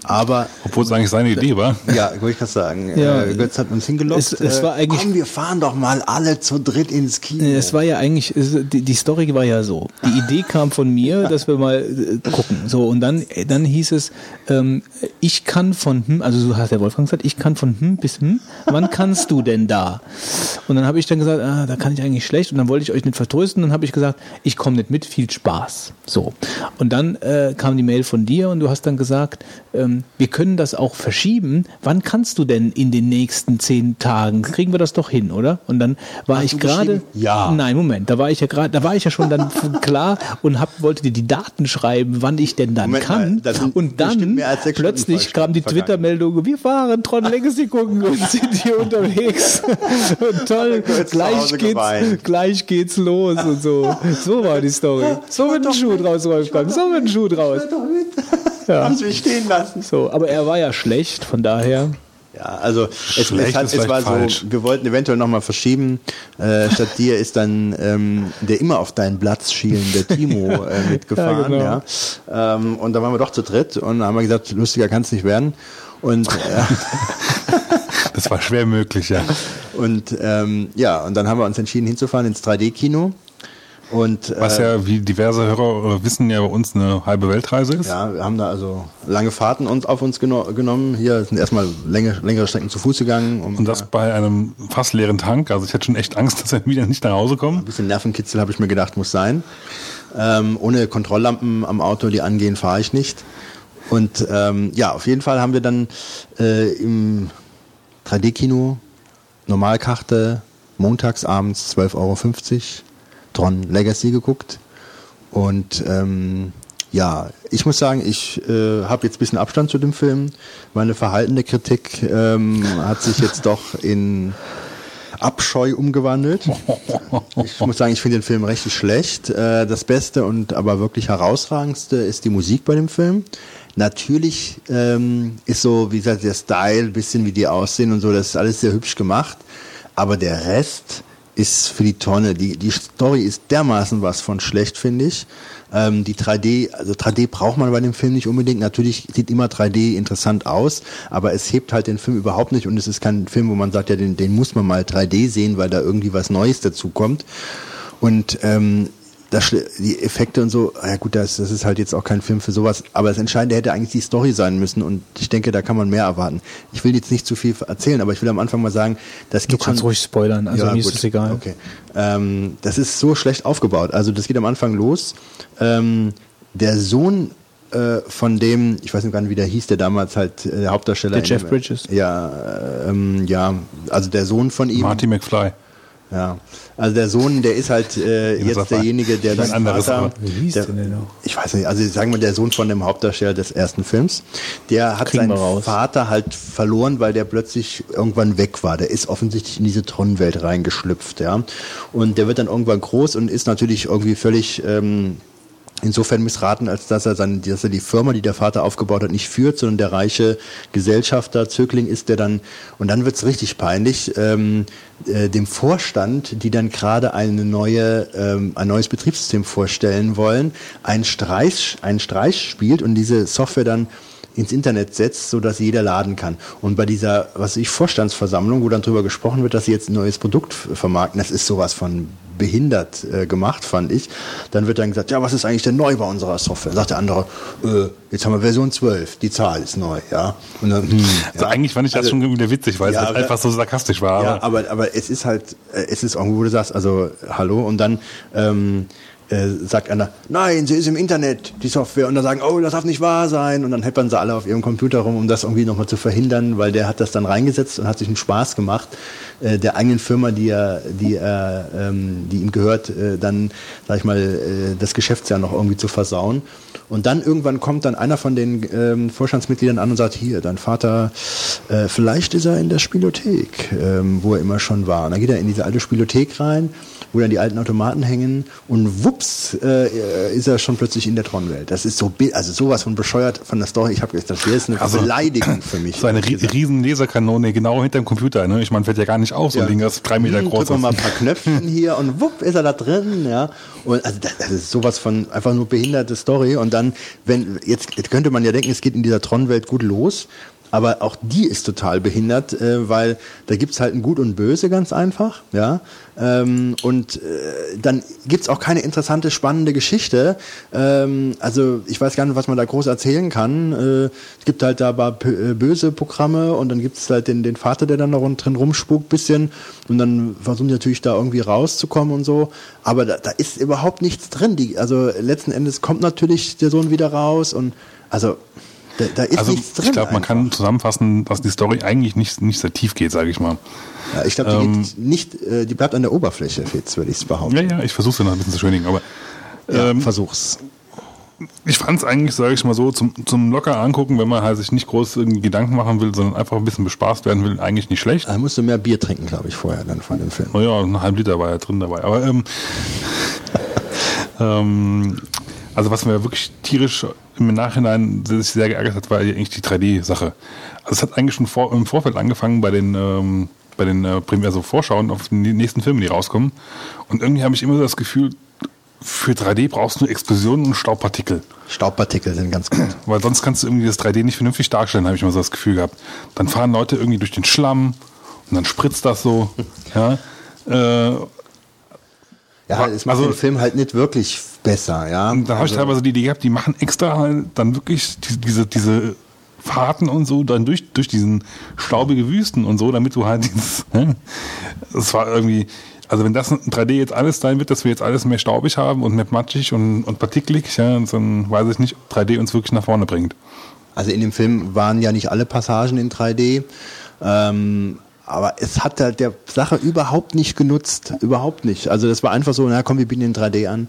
[SPEAKER 4] Aber
[SPEAKER 3] obwohl es eigentlich seine Idee war.
[SPEAKER 4] ja, wollte ich gerade sagen.
[SPEAKER 1] Ja.
[SPEAKER 4] äh, Götz hat uns hingelockt.
[SPEAKER 1] Es- es
[SPEAKER 4] äh,
[SPEAKER 1] war eigentlich-
[SPEAKER 4] Komm, wir fahren doch mal alle zu dritt ins Kino.
[SPEAKER 1] Es war ja eigentlich, es- die, die Story war ja so. Die Idee kam von mir, [laughs] dass wir mal äh, gucken. So, und dann, äh, dann hieß es, ähm, ich kann von hm, also so hat der Wolfgang gesagt, ich kann von hm bis hm, wann kannst du denn da? Und dann habe ich dann gesagt, ah, da kann ich eigentlich schlecht. Und dann wollte ich euch nicht vertrösten. Dann habe ich gesagt, ich komme nicht mit, viel Spaß. So. Und dann äh, kam die Mail von dir und du hast dann gesagt, ähm, wir können das auch verschieben. Wann kannst du denn in den nächsten zehn Tagen? Kriegen wir das doch hin, oder? Und dann war ich
[SPEAKER 4] du
[SPEAKER 1] gerade.
[SPEAKER 4] Ja.
[SPEAKER 1] Nein, Moment, da war ich ja gerade, da war ich ja schon dann [laughs] klar und hab, wollte dir die Daten schreiben, wann ich denn dann
[SPEAKER 4] Moment
[SPEAKER 1] kann.
[SPEAKER 4] mal,
[SPEAKER 1] und dann plötzlich kam die. Twitter-Meldung, wir fahren Tron Legacy gucken und [laughs] sind hier unterwegs. Und toll, gleich geht's,
[SPEAKER 4] geweint.
[SPEAKER 1] gleich geht's los und so. So war die Story. So wird ein Schuh draus, Wolfgang. So wird ein Schuh draus. Ja.
[SPEAKER 4] Haben sie mich stehen lassen.
[SPEAKER 1] So, aber er war ja schlecht, von daher.
[SPEAKER 4] Ja, also es,
[SPEAKER 3] Schlecht
[SPEAKER 4] es, hat,
[SPEAKER 3] ist
[SPEAKER 4] es war
[SPEAKER 3] falsch.
[SPEAKER 4] so, wir wollten eventuell nochmal verschieben. Äh, statt dir ist dann ähm, der immer auf deinen Platz schielende Timo äh, [laughs] mitgefahren.
[SPEAKER 1] Ja,
[SPEAKER 4] ja,
[SPEAKER 1] genau.
[SPEAKER 4] Ähm, und da waren wir doch zu dritt und haben wir gesagt, lustiger kann es nicht werden. Und äh, [laughs]
[SPEAKER 3] Das war schwer möglich, ja.
[SPEAKER 4] Und ähm, ja, und dann haben wir uns entschieden hinzufahren ins 3D-Kino. Und
[SPEAKER 3] Was
[SPEAKER 4] äh,
[SPEAKER 3] ja, wie diverse Hörer äh, wissen, ja bei uns eine halbe Weltreise ist.
[SPEAKER 4] ja, wir haben da also lange Fahrten uns auf uns geno genommen. Hier sind erstmal längere, längere Strecken zu Fuß gegangen. Um
[SPEAKER 3] Und das bei einem fast leeren Tank. Also ich hatte schon echt Angst, [laughs] dass wir wieder nicht nach Hause kommen.
[SPEAKER 4] ein bisschen Nervenkitzel habe ich mir gedacht, muss sein. Ähm, ohne Kontrolllampen am Auto, die angehen, fahre ich nicht. Und ähm, ja, auf jeden Fall haben wir dann äh, im 3D-Kino Normalkarte montags abends 12,50 Euro Tron Legacy geguckt. Und ähm, ja, ich muss sagen, ich äh, habe jetzt ein bisschen Abstand zu dem Film. Meine verhaltene Kritik ähm, hat sich jetzt doch in Abscheu umgewandelt. Ich muss sagen, ich finde den Film richtig schlecht. Äh, das Beste und aber wirklich herausragendste ist die Musik bei dem Film. Natürlich ähm, ist so, wie gesagt, der Style, bisschen wie die aussehen und so, das ist alles sehr hübsch gemacht. Aber der Rest ist für die Tonne. Die, die Story ist dermaßen was von schlecht, finde ich. Ähm, die 3D, also 3D braucht man bei dem Film nicht unbedingt. Natürlich sieht immer 3D interessant aus, aber es hebt halt den Film überhaupt nicht und es ist kein Film, wo man sagt, ja, den, den muss man mal 3D sehen, weil da irgendwie was Neues dazu kommt. Und ähm, das, die Effekte und so, ja gut, das, das ist halt jetzt auch kein Film für sowas, aber das Entscheidende hätte eigentlich die Story sein müssen und ich denke, da kann man mehr erwarten. Ich will jetzt nicht zu viel erzählen, aber ich will am Anfang mal sagen, das
[SPEAKER 1] Du
[SPEAKER 4] geht
[SPEAKER 1] kannst
[SPEAKER 4] schon,
[SPEAKER 1] ruhig spoilern, also mir ist
[SPEAKER 4] gut.
[SPEAKER 1] es egal.
[SPEAKER 4] Okay. Ähm, das ist so schlecht aufgebaut. Also das geht am Anfang los. Ähm, der Sohn äh, von dem, ich weiß nicht gar nicht, wie der hieß, der damals halt äh, der Hauptdarsteller.
[SPEAKER 1] Der Jeff Bridges.
[SPEAKER 4] Ja, äh, ähm, ja, also der Sohn von ihm.
[SPEAKER 3] Marty McFly.
[SPEAKER 4] Ja, also der Sohn, der ist halt äh, jetzt
[SPEAKER 3] das
[SPEAKER 4] derjenige, der
[SPEAKER 3] ein
[SPEAKER 4] dann
[SPEAKER 3] anderes,
[SPEAKER 4] Vater,
[SPEAKER 1] Wie hieß
[SPEAKER 4] der,
[SPEAKER 1] der denn noch?
[SPEAKER 4] ich weiß nicht, also sagen wir der Sohn von dem Hauptdarsteller des ersten Films, der hat
[SPEAKER 1] Kriegen
[SPEAKER 4] seinen. Vater halt verloren, weil der plötzlich irgendwann weg war. Der ist offensichtlich in diese Tronenwelt reingeschlüpft, ja. Und der wird dann irgendwann groß und ist natürlich irgendwie völlig ähm, insofern missraten, als dass er, sein, dass er die Firma, die der Vater aufgebaut hat, nicht führt, sondern der reiche Gesellschafter, Zögling ist der dann, und dann wird's richtig peinlich, ähm, äh, dem Vorstand, die dann gerade eine neue, ähm, ein neues Betriebssystem vorstellen wollen, einen Streich, einen Streich spielt und diese Software dann ins Internet setzt, so dass jeder laden kann. Und bei dieser, was ich, Vorstandsversammlung, wo dann drüber gesprochen wird, dass sie jetzt ein neues Produkt vermarkten, das ist sowas von behindert äh, gemacht, fand ich. Dann wird dann gesagt, ja, was ist eigentlich denn neu bei unserer Software? Sagt der andere, äh, jetzt haben wir Version 12, die Zahl ist neu, ja. Und dann, hm,
[SPEAKER 3] Also
[SPEAKER 4] ja.
[SPEAKER 3] eigentlich fand ich das
[SPEAKER 4] Also-
[SPEAKER 3] schon wieder witzig, weil
[SPEAKER 4] Ja,
[SPEAKER 3] es halt
[SPEAKER 4] aber-
[SPEAKER 3] einfach so sarkastisch war.
[SPEAKER 4] ja,
[SPEAKER 3] aber
[SPEAKER 4] aber, aber es ist halt, äh, es ist irgendwo, wo du sagst, also hallo, und dann ähm, äh, sagt einer, nein, sie ist im Internet, die Software, und dann sagen, oh, das darf nicht wahr sein, und dann heppern sie alle auf ihrem Computer rum, um das irgendwie nochmal zu verhindern, weil der hat das dann reingesetzt und hat sich einen Spaß gemacht, äh, der eigenen Firma, die er, die er, ähm, die ihm gehört, äh, dann, sag ich mal, äh, das Geschäftsjahr noch irgendwie zu versauen. Und dann irgendwann kommt dann einer von den ähm, Vorstandsmitgliedern an und sagt, hier, dein Vater, äh, vielleicht ist er in der Spielothek, ähm, wo er immer schon war. Und dann geht er in diese alte Spielothek rein, wo dann die alten Automaten hängen und wups äh, ist er schon plötzlich in der Tron-Welt. Das ist so, also sowas von bescheuert von der Story. Ich habe gesagt, das ist eine
[SPEAKER 3] Also,
[SPEAKER 4] Beleidigung für mich.
[SPEAKER 3] so eine rie riesen Laserkanone genau hinter dem Computer. Ne? Ich meine, fällt ja gar nicht auf, so ein Ding, das drei Meter
[SPEAKER 4] Hm,
[SPEAKER 3] groß
[SPEAKER 4] wir mal ein
[SPEAKER 3] ist.
[SPEAKER 4] paar Knöpfchen [laughs] hier und wupp ist er da drin, ja. Und also das, das ist sowas von einfach nur behinderte Story. Und dann, wenn, jetzt, jetzt könnte man ja denken, es geht in dieser Tron-Welt gut los. Aber auch die ist total behindert, äh, weil da gibt's halt ein Gut und Böse ganz einfach, ja. Ähm, und äh, dann gibt's auch keine interessante, spannende Geschichte. Ähm, also ich weiß gar nicht, was man da groß erzählen kann. Äh, es gibt halt da aber p- äh, böse Programme und dann gibt's halt den, den Vater, der dann da drin rumspukt bisschen und dann versuchen die natürlich da irgendwie rauszukommen und so. Aber da, da ist überhaupt nichts drin. Die, also letzten Endes kommt natürlich der Sohn wieder raus und also da, da ist
[SPEAKER 3] Also
[SPEAKER 4] nichts drin.
[SPEAKER 3] ich glaube, man kann zusammenfassen, dass die Story eigentlich nicht, nicht sehr tief geht, sage ich mal.
[SPEAKER 4] Ja, ich glaube, die,
[SPEAKER 3] Ähm,
[SPEAKER 4] nicht, äh, die bleibt an der Oberfläche, Fitz, würde ich behaupten.
[SPEAKER 3] Ja, ja, ich versuche es noch ein bisschen zu schönigen, aber
[SPEAKER 4] Ja,
[SPEAKER 3] ähm,
[SPEAKER 4] versuch's.
[SPEAKER 3] ich fand es eigentlich, sage ich mal so, zum, zum locker angucken, wenn man halt sich nicht groß irgendwie Gedanken machen will, sondern einfach ein bisschen bespaßt werden will, eigentlich nicht schlecht.
[SPEAKER 4] Da musst du mehr Bier trinken, glaube ich, vorher dann von dem Film.
[SPEAKER 3] Naja, ein halb Liter war ja drin dabei. Aber ähm, [laughs] ähm, also was mir wirklich tierisch im Nachhinein sich sehr geärgert hat, war eigentlich die 3D-Sache. Also es hat eigentlich schon vor, im Vorfeld angefangen bei den ähm, bei den äh, Premier, also Vorschauen auf die nächsten Filme, die rauskommen. Und irgendwie habe ich immer so das Gefühl, für 3D brauchst du Explosionen und Staubpartikel.
[SPEAKER 4] Staubpartikel sind ganz gut. [clears throat]
[SPEAKER 3] Weil sonst kannst du irgendwie das 3D nicht vernünftig darstellen, habe ich mal so das Gefühl gehabt. Dann fahren Leute irgendwie durch den Schlamm und dann spritzt das so. [laughs] ja. Äh,
[SPEAKER 4] Ja, es macht
[SPEAKER 3] Also-
[SPEAKER 4] den Film halt nicht wirklich besser, ja.
[SPEAKER 3] Und da habe ich
[SPEAKER 4] Also-
[SPEAKER 3] teilweise die Idee gehabt, die machen extra halt dann wirklich die- diese, diese Fahrten und so dann durch, durch diesen staubige Wüsten und so, damit du halt dieses, [laughs] ne? das war irgendwie, also wenn das in 3D jetzt alles sein wird, dass wir jetzt alles mehr staubig haben und mehr matschig und, und partikelig, ja, dann weiß ich nicht, ob 3D uns wirklich nach vorne bringt.
[SPEAKER 4] Also in dem Film waren ja nicht alle Passagen in 3D. Ähm, aber es hat halt der Sache überhaupt nicht genutzt. Überhaupt nicht. Also das war einfach so, na komm, wir bieten den 3D an.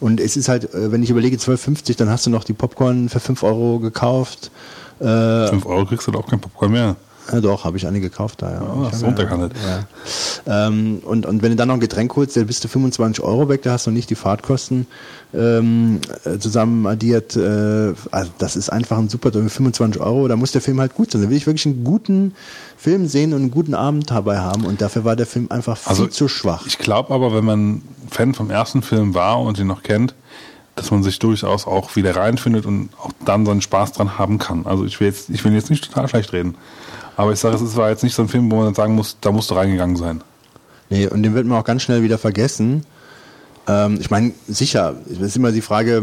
[SPEAKER 4] Und es ist halt, äh, wenn ich überlege, 12,50, dann hast du noch die Popcorn für 5 Euro gekauft. Äh,
[SPEAKER 3] 5 Euro kriegst du doch auch kein Popcorn mehr.
[SPEAKER 4] Ja, doch, habe ich eine gekauft da, ja. Ich
[SPEAKER 3] hast runtergehandelt.
[SPEAKER 4] Ja. Ähm, und, und wenn du dann noch ein Getränk holst, dann bist du 25 Euro weg, da hast du nicht die Fahrtkosten ähm, äh, zusammen addiert. Äh, also das ist einfach ein super, 25 Euro, da muss der Film halt gut sein. Da will ich wirklich einen guten Film sehen und einen guten Abend dabei haben und dafür war der Film einfach viel
[SPEAKER 3] Also,
[SPEAKER 4] zu schwach.
[SPEAKER 3] Ich glaube aber, wenn man Fan vom ersten Film war und ihn noch kennt, dass man sich durchaus auch wieder reinfindet und auch dann seinen Spaß dran haben kann. Also ich will jetzt, ich will jetzt nicht total schlecht reden. Aber ich sage, es war jetzt nicht so ein Film, wo man sagen muss, da musst du reingegangen sein.
[SPEAKER 4] Nee, und den wird man auch ganz schnell wieder vergessen. Ähm, ich meine, sicher, es ist immer die Frage,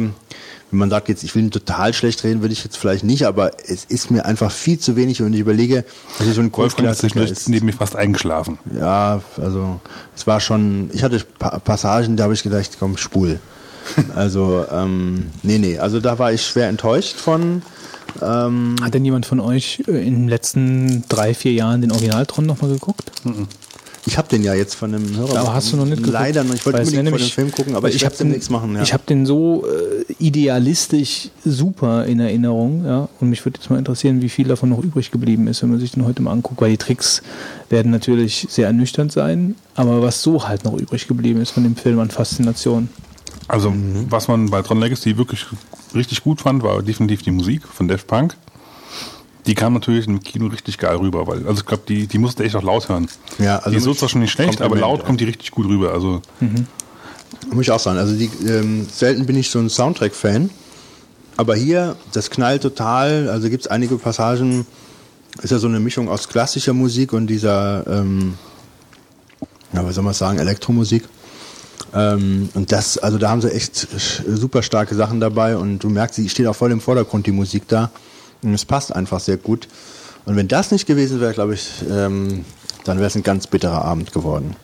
[SPEAKER 4] wenn man sagt jetzt, ich will ihn total schlecht reden, würde ich jetzt vielleicht nicht, aber es ist mir einfach viel zu wenig und ich überlege, dass es so ein
[SPEAKER 3] Wolfgang ist zwischendurch neben mir fast eingeschlafen.
[SPEAKER 4] Ja, also es war schon, ich hatte Pa- Passagen, da habe ich gedacht, komm, spul. [laughs] Also, ähm, nee, nee, also da war ich schwer enttäuscht von. Ähm,
[SPEAKER 1] Hat denn jemand von euch äh, in den letzten drei, vier Jahren den Originaltron nochmal geguckt?
[SPEAKER 4] ich habe den ja jetzt von einem Hörer.
[SPEAKER 1] Aber hast du noch nicht geguckt?
[SPEAKER 4] Leider noch. Ich wollte unbedingt vor dem Film gucken, aber ich, werde
[SPEAKER 1] hab den-
[SPEAKER 4] demnächst machen. Ja.
[SPEAKER 1] Ich habe den so äh, idealistisch super in Erinnerung, ja. Und mich würde jetzt mal interessieren, wie viel davon noch übrig geblieben ist, wenn man sich den heute mal anguckt, weil die Tricks werden natürlich sehr ernüchternd sein, aber was so halt noch übrig geblieben ist von dem Film an Faszination.
[SPEAKER 3] Also, was man bei Tron Legacy wirklich richtig gut fand, war definitiv die Musik von Def Punk. Die kam natürlich im Kino richtig geil rüber, weil, also ich glaube, die, die musste echt auch laut hören.
[SPEAKER 4] Ja, also
[SPEAKER 3] die ist so zwar schon nicht schlecht, aber laut
[SPEAKER 4] ja.
[SPEAKER 3] kommt die richtig gut rüber. Also,
[SPEAKER 4] Muss ich auch sagen. Also die, ähm, selten bin ich so ein Soundtrack-Fan. Aber hier, das knallt total. Also gibt es einige Passagen, ist ja so eine Mischung aus klassischer Musik und dieser, ähm, ja, was soll man sagen, Elektromusik. Ähm, und das, also da haben sie echt super starke Sachen dabei und du merkst, sie steht auch voll im Vordergrund, die Musik da. Und es passt einfach sehr gut. Und wenn das nicht gewesen wäre, glaube ich, ähm, dann wäre es ein ganz bitterer Abend geworden.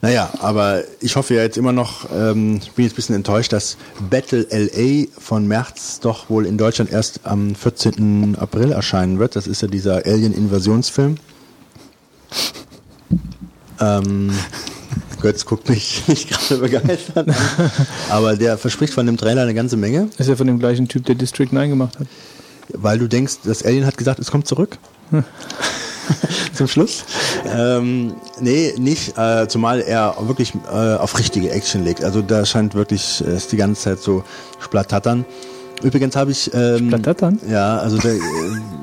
[SPEAKER 4] Naja, aber ich hoffe ja jetzt immer noch, ähm, ich bin jetzt ein bisschen enttäuscht, dass Battle LA von März doch wohl in Deutschland erst am 14. April erscheinen wird. Das ist ja dieser Alien-Invasionsfilm. Ähm, Götz guckt mich [laughs] nicht gerade begeistert an, aber der verspricht von dem Trailer eine ganze Menge,
[SPEAKER 1] Ist ja von dem gleichen Typ, der District 9 gemacht hat.
[SPEAKER 4] weil du denkst, das Alien hat gesagt, es kommt zurück. [laughs] Zum Schluss. Ähm, nee, nicht, äh, zumal er wirklich äh, auf richtige Action legt. Also da scheint wirklich äh, ist die ganze Zeit so splattattern. Übrigens habe ich ähm,
[SPEAKER 1] Splattattern?
[SPEAKER 4] Ja, also da äh,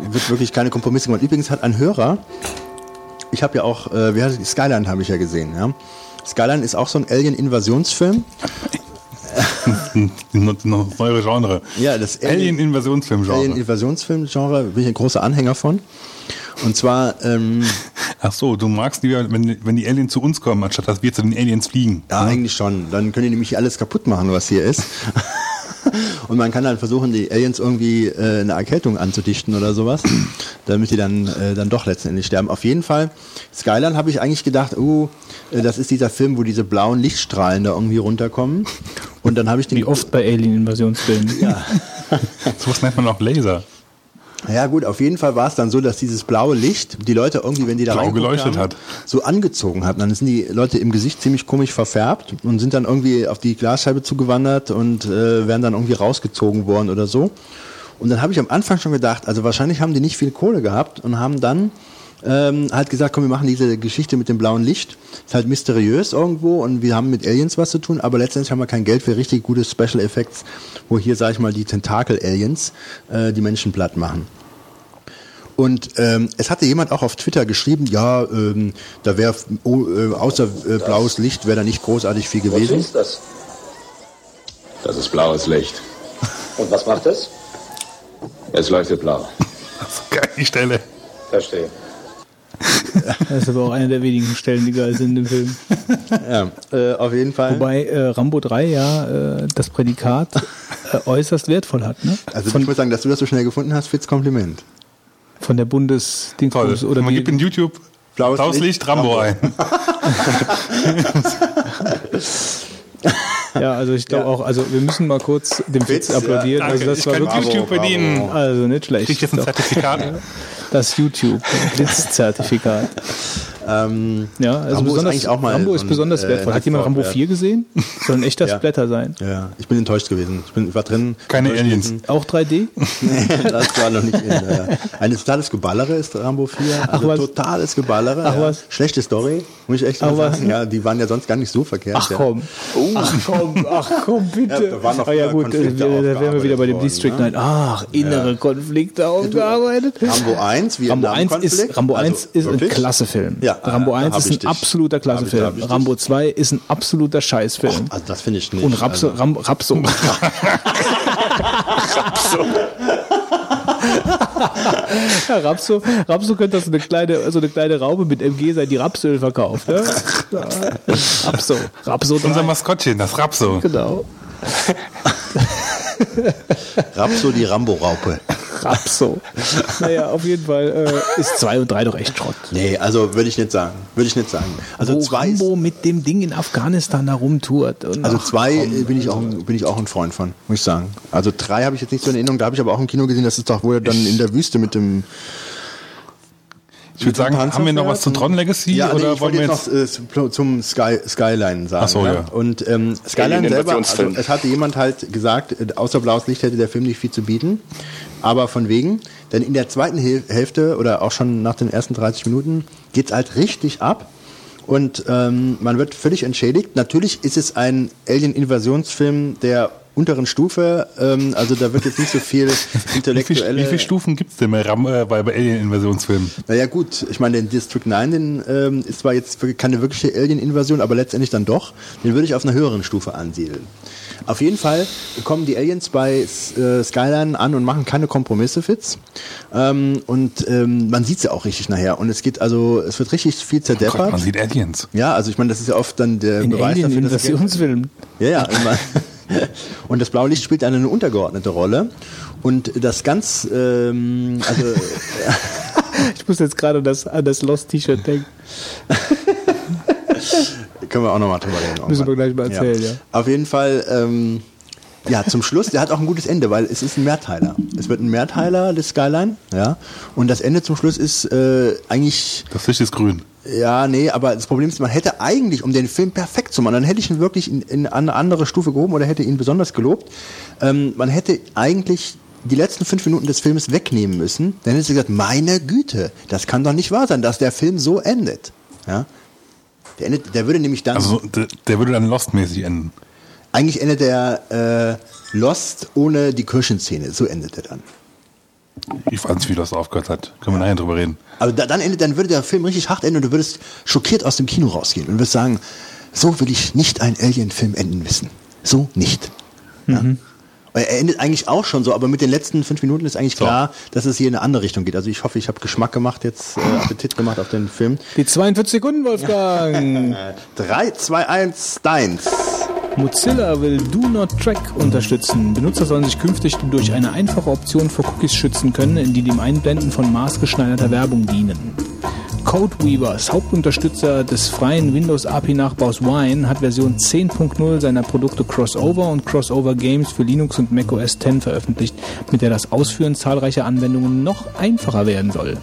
[SPEAKER 4] wird wirklich keine Kompromisse gemacht. Übrigens hat ein Hörer, ich habe ja auch, äh, wie heißt es, Skyline habe ich ja gesehen, ja. Skyline ist auch so ein Alien-Invasionsfilm. [laughs]
[SPEAKER 3] ein neuere Genre.
[SPEAKER 4] Ja, das Alien-
[SPEAKER 3] Alien-Invasionsfilm-Genre.
[SPEAKER 4] Alien-Invasionsfilm-Genre bin ich ein großer Anhänger von. Und zwar, ähm, [laughs]
[SPEAKER 3] Ach so, du magst lieber, wenn, wenn die Aliens zu uns kommen, anstatt dass wir zu den Aliens fliegen.
[SPEAKER 4] Ja, eigentlich schon. Dann können die nämlich alles kaputt machen, was hier ist. [laughs] Und man kann dann versuchen, die Aliens irgendwie äh, eine Erkältung anzudichten oder sowas, damit die dann, äh, dann doch letztendlich sterben. Auf jeden Fall, Skyline habe ich eigentlich gedacht, oh, äh, das ist dieser Film, wo diese blauen Lichtstrahlen da irgendwie runterkommen. Und dann habe ich den.
[SPEAKER 1] Wie oft bei Alien-Invasionsfilmen.
[SPEAKER 4] Ja. [laughs]
[SPEAKER 3] Sowas nennt man auch Laser.
[SPEAKER 4] Ja gut, auf jeden Fall war es dann so, dass dieses blaue Licht die Leute irgendwie, wenn die da
[SPEAKER 3] Blau geleuchtet
[SPEAKER 4] haben,
[SPEAKER 3] hat.
[SPEAKER 4] so angezogen hat. Dann sind die Leute im Gesicht ziemlich komisch verfärbt und sind dann irgendwie auf die Glasscheibe zugewandert und äh, werden dann irgendwie rausgezogen worden oder so. Und dann habe ich am Anfang schon gedacht, also wahrscheinlich haben die nicht viel Kohle gehabt und haben dann ähm, halt gesagt, komm, wir machen diese Geschichte mit dem blauen Licht. Ist halt mysteriös irgendwo und wir haben mit Aliens was zu tun, aber letztendlich haben wir kein Geld für richtig gute Special Effects, wo hier, sag ich mal, die Tentakel-Aliens äh, die Menschen platt machen. Und ähm, es hatte jemand auch auf Twitter geschrieben, ja, ähm, da wäre oh, äh, außer äh, blaues Licht wäre da nicht großartig viel gewesen.
[SPEAKER 5] ist das? Das ist blaues Licht.
[SPEAKER 6] Und was macht es?
[SPEAKER 5] Es leuchtet blau. [laughs]
[SPEAKER 3] Geile Stelle.
[SPEAKER 6] Verstehe.
[SPEAKER 1] Das ist aber auch eine der wenigen Stellen, die geil sind im Film.
[SPEAKER 4] Ja, äh, auf jeden Fall.
[SPEAKER 1] Wobei äh, Rambo 3 ja äh, das Prädikat äh, äußerst wertvoll hat, ne?
[SPEAKER 4] also
[SPEAKER 1] von,
[SPEAKER 4] ich muss sagen, dass du das so schnell gefunden hast, Fitz Kompliment.
[SPEAKER 1] von der bundes
[SPEAKER 3] Toll.
[SPEAKER 1] oder
[SPEAKER 3] Man
[SPEAKER 1] die,
[SPEAKER 3] gibt in YouTube
[SPEAKER 4] Blaues
[SPEAKER 3] Blaues,
[SPEAKER 4] Licht,
[SPEAKER 3] Licht, Rambo,
[SPEAKER 4] Rambo.
[SPEAKER 3] ein. [laughs] [laughs] [laughs]
[SPEAKER 1] Ja, also ich glaube
[SPEAKER 4] Ja.
[SPEAKER 1] auch, also wir müssen mal kurz dem Fitz
[SPEAKER 4] Fitz,
[SPEAKER 1] applaudieren.
[SPEAKER 3] ja,
[SPEAKER 1] also das
[SPEAKER 3] Ich
[SPEAKER 1] war wirklich
[SPEAKER 3] YouTube
[SPEAKER 4] bravo,
[SPEAKER 3] bedienen.
[SPEAKER 1] also nicht schlecht.
[SPEAKER 3] Krieg ich jetzt ein Zertifikat?
[SPEAKER 1] Das YouTube Blitz-Zertifikat.
[SPEAKER 4] Ähm,
[SPEAKER 1] Ja, also
[SPEAKER 4] Rambo ist
[SPEAKER 1] besonders,
[SPEAKER 4] eigentlich auch mal
[SPEAKER 1] Rambo ist besonders
[SPEAKER 4] äh,
[SPEAKER 1] wertvoll. Hat jemand Rambo
[SPEAKER 4] Wert.
[SPEAKER 1] 4 gesehen? [laughs] Soll ein echter
[SPEAKER 4] Ja.
[SPEAKER 1] Splatter sein.
[SPEAKER 4] ja, ich bin enttäuscht gewesen. Ich, bin, ich war drin.
[SPEAKER 3] Keine Aliens.
[SPEAKER 1] Auch 3D? [laughs]
[SPEAKER 4] Nee, das war noch nicht in. Äh, ein totales Geballere ist Rambo 4. Also
[SPEAKER 1] was?
[SPEAKER 4] totales Geballere.
[SPEAKER 1] Ach
[SPEAKER 4] ja.
[SPEAKER 1] was?
[SPEAKER 4] Schlechte Story, muss ich echt
[SPEAKER 1] Ach
[SPEAKER 4] mal sagen. Ja, die waren ja sonst gar nicht so verkehrt.
[SPEAKER 1] Ach
[SPEAKER 4] ja.
[SPEAKER 1] komm. Ach komm, ach komm, bitte.
[SPEAKER 4] Ja, da waren noch
[SPEAKER 1] ah, ja gut,
[SPEAKER 4] Konflikte
[SPEAKER 1] äh, da wären wir wieder bei dem District
[SPEAKER 4] worden,
[SPEAKER 1] 9. Ach, innere Konflikte aufgearbeitet.
[SPEAKER 4] Rambo 1,
[SPEAKER 1] Rambo 1
[SPEAKER 4] Vietnam-Konflikt.
[SPEAKER 1] ist, Rambo 1
[SPEAKER 4] Also,
[SPEAKER 1] ist ein
[SPEAKER 4] wirklich?
[SPEAKER 1] Klassefilm.
[SPEAKER 4] Ja,
[SPEAKER 1] Rambo
[SPEAKER 4] da
[SPEAKER 1] 1
[SPEAKER 4] hab
[SPEAKER 1] ist ein
[SPEAKER 4] dich.
[SPEAKER 1] absoluter Klassefilm. Rambo 2 ist ein absoluter Scheißfilm.
[SPEAKER 4] Also das finde ich nicht.
[SPEAKER 1] Und Rapso,
[SPEAKER 4] Also,
[SPEAKER 1] Ram, [laughs] Rapso. Ja, Rapso, Rapso könnte das so eine kleine, so eine kleine Raube mit MG sein, die Rapsöl verkauft. Ne? Rapso, Rapso
[SPEAKER 3] Unser
[SPEAKER 1] 3.
[SPEAKER 3] Maskottchen, das Rapso.
[SPEAKER 1] Genau.
[SPEAKER 4] Rapso die Rambo-Raupe.
[SPEAKER 1] Rapso. [laughs] Naja, auf jeden Fall äh, ist 2 und 3 doch echt Schrott.
[SPEAKER 4] Nee, also würde ich nicht sagen. Würde ich nicht sagen. Also
[SPEAKER 1] Wo
[SPEAKER 4] zwei ist,
[SPEAKER 1] Rambo mit dem Ding in Afghanistan da rumtourt. Und
[SPEAKER 4] also zwei bin ich auch bin ich auch ein Freund von, muss ich sagen. Also drei habe ich jetzt nicht so in Erinnerung, da habe ich aber auch im Kino gesehen, das ist doch wohl dann in der Wüste mit dem
[SPEAKER 3] Ich würde sagen, haben wir noch was zu Tron Legacy?
[SPEAKER 4] Ja, nee,
[SPEAKER 3] oder
[SPEAKER 4] ich
[SPEAKER 3] wollen
[SPEAKER 4] wollte
[SPEAKER 3] wir
[SPEAKER 4] jetzt
[SPEAKER 3] jetzt
[SPEAKER 4] noch äh, zum Sky, Skyline sagen.
[SPEAKER 3] Ach so, ja.
[SPEAKER 4] Und ähm, Skyline selber, also, es hatte jemand halt gesagt, äh, außer blaues Licht hätte der Film nicht viel zu bieten. Aber von wegen, denn in der zweiten Hälfte oder auch schon nach den ersten 30 Minuten geht's halt richtig ab. Und ähm, man wird völlig entschädigt. Natürlich ist es ein Alien-Invasionsfilm der unteren Stufe. Ähm, also da wird jetzt nicht so viel [laughs]
[SPEAKER 3] wie, viel,
[SPEAKER 4] intellektuelle...
[SPEAKER 3] wie viele Stufen gibt es denn bei, Ram, äh, bei, bei Alien-Invasionsfilmen?
[SPEAKER 4] Naja gut, ich meine, den District 9, den ähm, ist zwar jetzt wirklich keine wirkliche Alien-Invasion, aber letztendlich dann doch. Den würde ich auf einer höheren Stufe ansiedeln. Auf jeden Fall kommen die Aliens bei äh, Skyline an und machen keine Kompromisse, Fitz. Ähm, und ähm, man sieht's ja auch richtig nachher. Und es geht also, es wird richtig viel
[SPEAKER 3] Oh Gott,
[SPEAKER 4] zerdeppert.
[SPEAKER 3] man sieht Aliens.
[SPEAKER 4] ja, also ich meine, das ist ja oft dann der
[SPEAKER 1] in
[SPEAKER 4] Beweis dafür, dass
[SPEAKER 1] Alien-Invasionsfilm.
[SPEAKER 4] ja, ja. Immer. [laughs] [laughs] Und das blaue Licht spielt eine untergeordnete Rolle. Und das ganz, ähm, also [laughs]
[SPEAKER 1] Ich muss jetzt gerade das, an das Lost-T-Shirt denken. [laughs]
[SPEAKER 4] Können wir auch nochmal drüber reden.
[SPEAKER 1] Müssen wir gleich mal erzählen, ja.
[SPEAKER 4] Auf jeden Fall, ähm, ja, zum Schluss, der hat auch ein gutes Ende, weil es ist ein Mehrteiler. Es wird ein Mehrteiler des Skyline, ja. Und das Ende zum Schluss ist äh, eigentlich,
[SPEAKER 3] Das Licht ist grün.
[SPEAKER 4] ja, nee, aber das Problem ist, man hätte eigentlich, um den Film perfekt zu machen, dann hätte ich ihn wirklich in, in eine andere Stufe gehoben oder hätte ihn besonders gelobt. Ähm, man hätte eigentlich die letzten fünf Minuten des Films wegnehmen müssen. Dann hätte sie gesagt, meine Güte, das kann doch nicht wahr sein, dass der Film so endet. Ja. Der, endet, der würde nämlich dann.
[SPEAKER 3] Also der, der würde dann Lost-mäßig enden.
[SPEAKER 4] Eigentlich endet der äh, Lost ohne die Kirchenszene. So endet er dann.
[SPEAKER 3] Ich weiß nicht, wie Lost aufgehört hat. Können wir nachher drüber reden.
[SPEAKER 4] Aber da, dann endet, dann würde der Film richtig hart enden und du würdest schockiert aus dem Kino rausgehen und würdest sagen, so will ich nicht einen Alien-Film enden wissen. So nicht. Ja. Er endet eigentlich auch schon so, aber mit den letzten fünf Minuten ist eigentlich klar, dass es hier in eine andere Richtung geht. Also ich hoffe, ich habe Geschmack gemacht, jetzt äh, Appetit gemacht auf den Film.
[SPEAKER 1] Die 42 Sekunden, Wolfgang.
[SPEAKER 4] 3, 2, 1, Steins.
[SPEAKER 1] Mozilla will Do Not Track unterstützen. Benutzer sollen sich künftig durch eine einfache Option vor Cookies schützen können, die dem Einblenden von maßgeschneiderter Werbung dienen. Codeweavers, Hauptunterstützer des freien Windows API-Nachbaus Wine, hat Version 10.0 seiner Produkte Crossover und Crossover Games für Linux und Mac OS X veröffentlicht, mit der das Ausführen zahlreicher Anwendungen noch einfacher werden soll.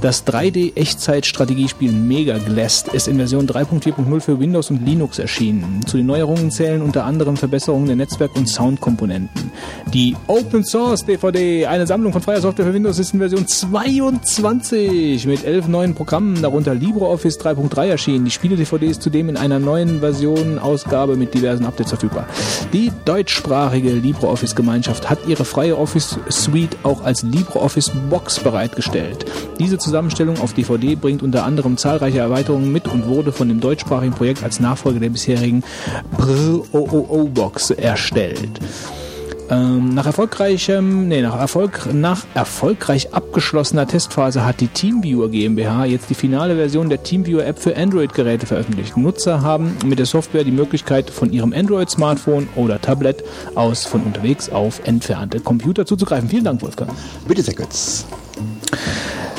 [SPEAKER 1] Das 3D-Echtzeit-Strategiespiel Mega Glast ist in Version 3.4.0 für Windows und Linux erschienen. Zu den Neuerungen zählen unter anderem Verbesserungen der Netzwerk- und Soundkomponenten. Die Open Source DVD, eine Sammlung von freier Software für Windows, ist in Version 22 mit elf neuen Programmen, darunter LibreOffice 3.3 erschienen. Die Spiele-DVD ist zudem in einer neuen Version, Ausgabe mit diversen Updates verfügbar. Die deutschsprachige LibreOffice-Gemeinschaft hat ihre freie Office-Suite auch als LibreOffice Box bereitgestellt. Diese Zusammenstellung auf DVD bringt unter anderem zahlreiche Erweiterungen mit und wurde von dem deutschsprachigen Projekt als Nachfolger der bisherigen OOO-Box erstellt. Ähm, nach erfolgreichem, nee, nach Erfolg, nach erfolgreich abgeschlossener Testphase hat die TeamViewer GmbH jetzt die finale Version der TeamViewer App für Android-Geräte veröffentlicht. Nutzer haben mit der Software die Möglichkeit, von ihrem Android-Smartphone oder Tablet aus von unterwegs auf entfernte Computer zuzugreifen. Vielen Dank, Wolfgang.
[SPEAKER 4] Bitte sehr kurz.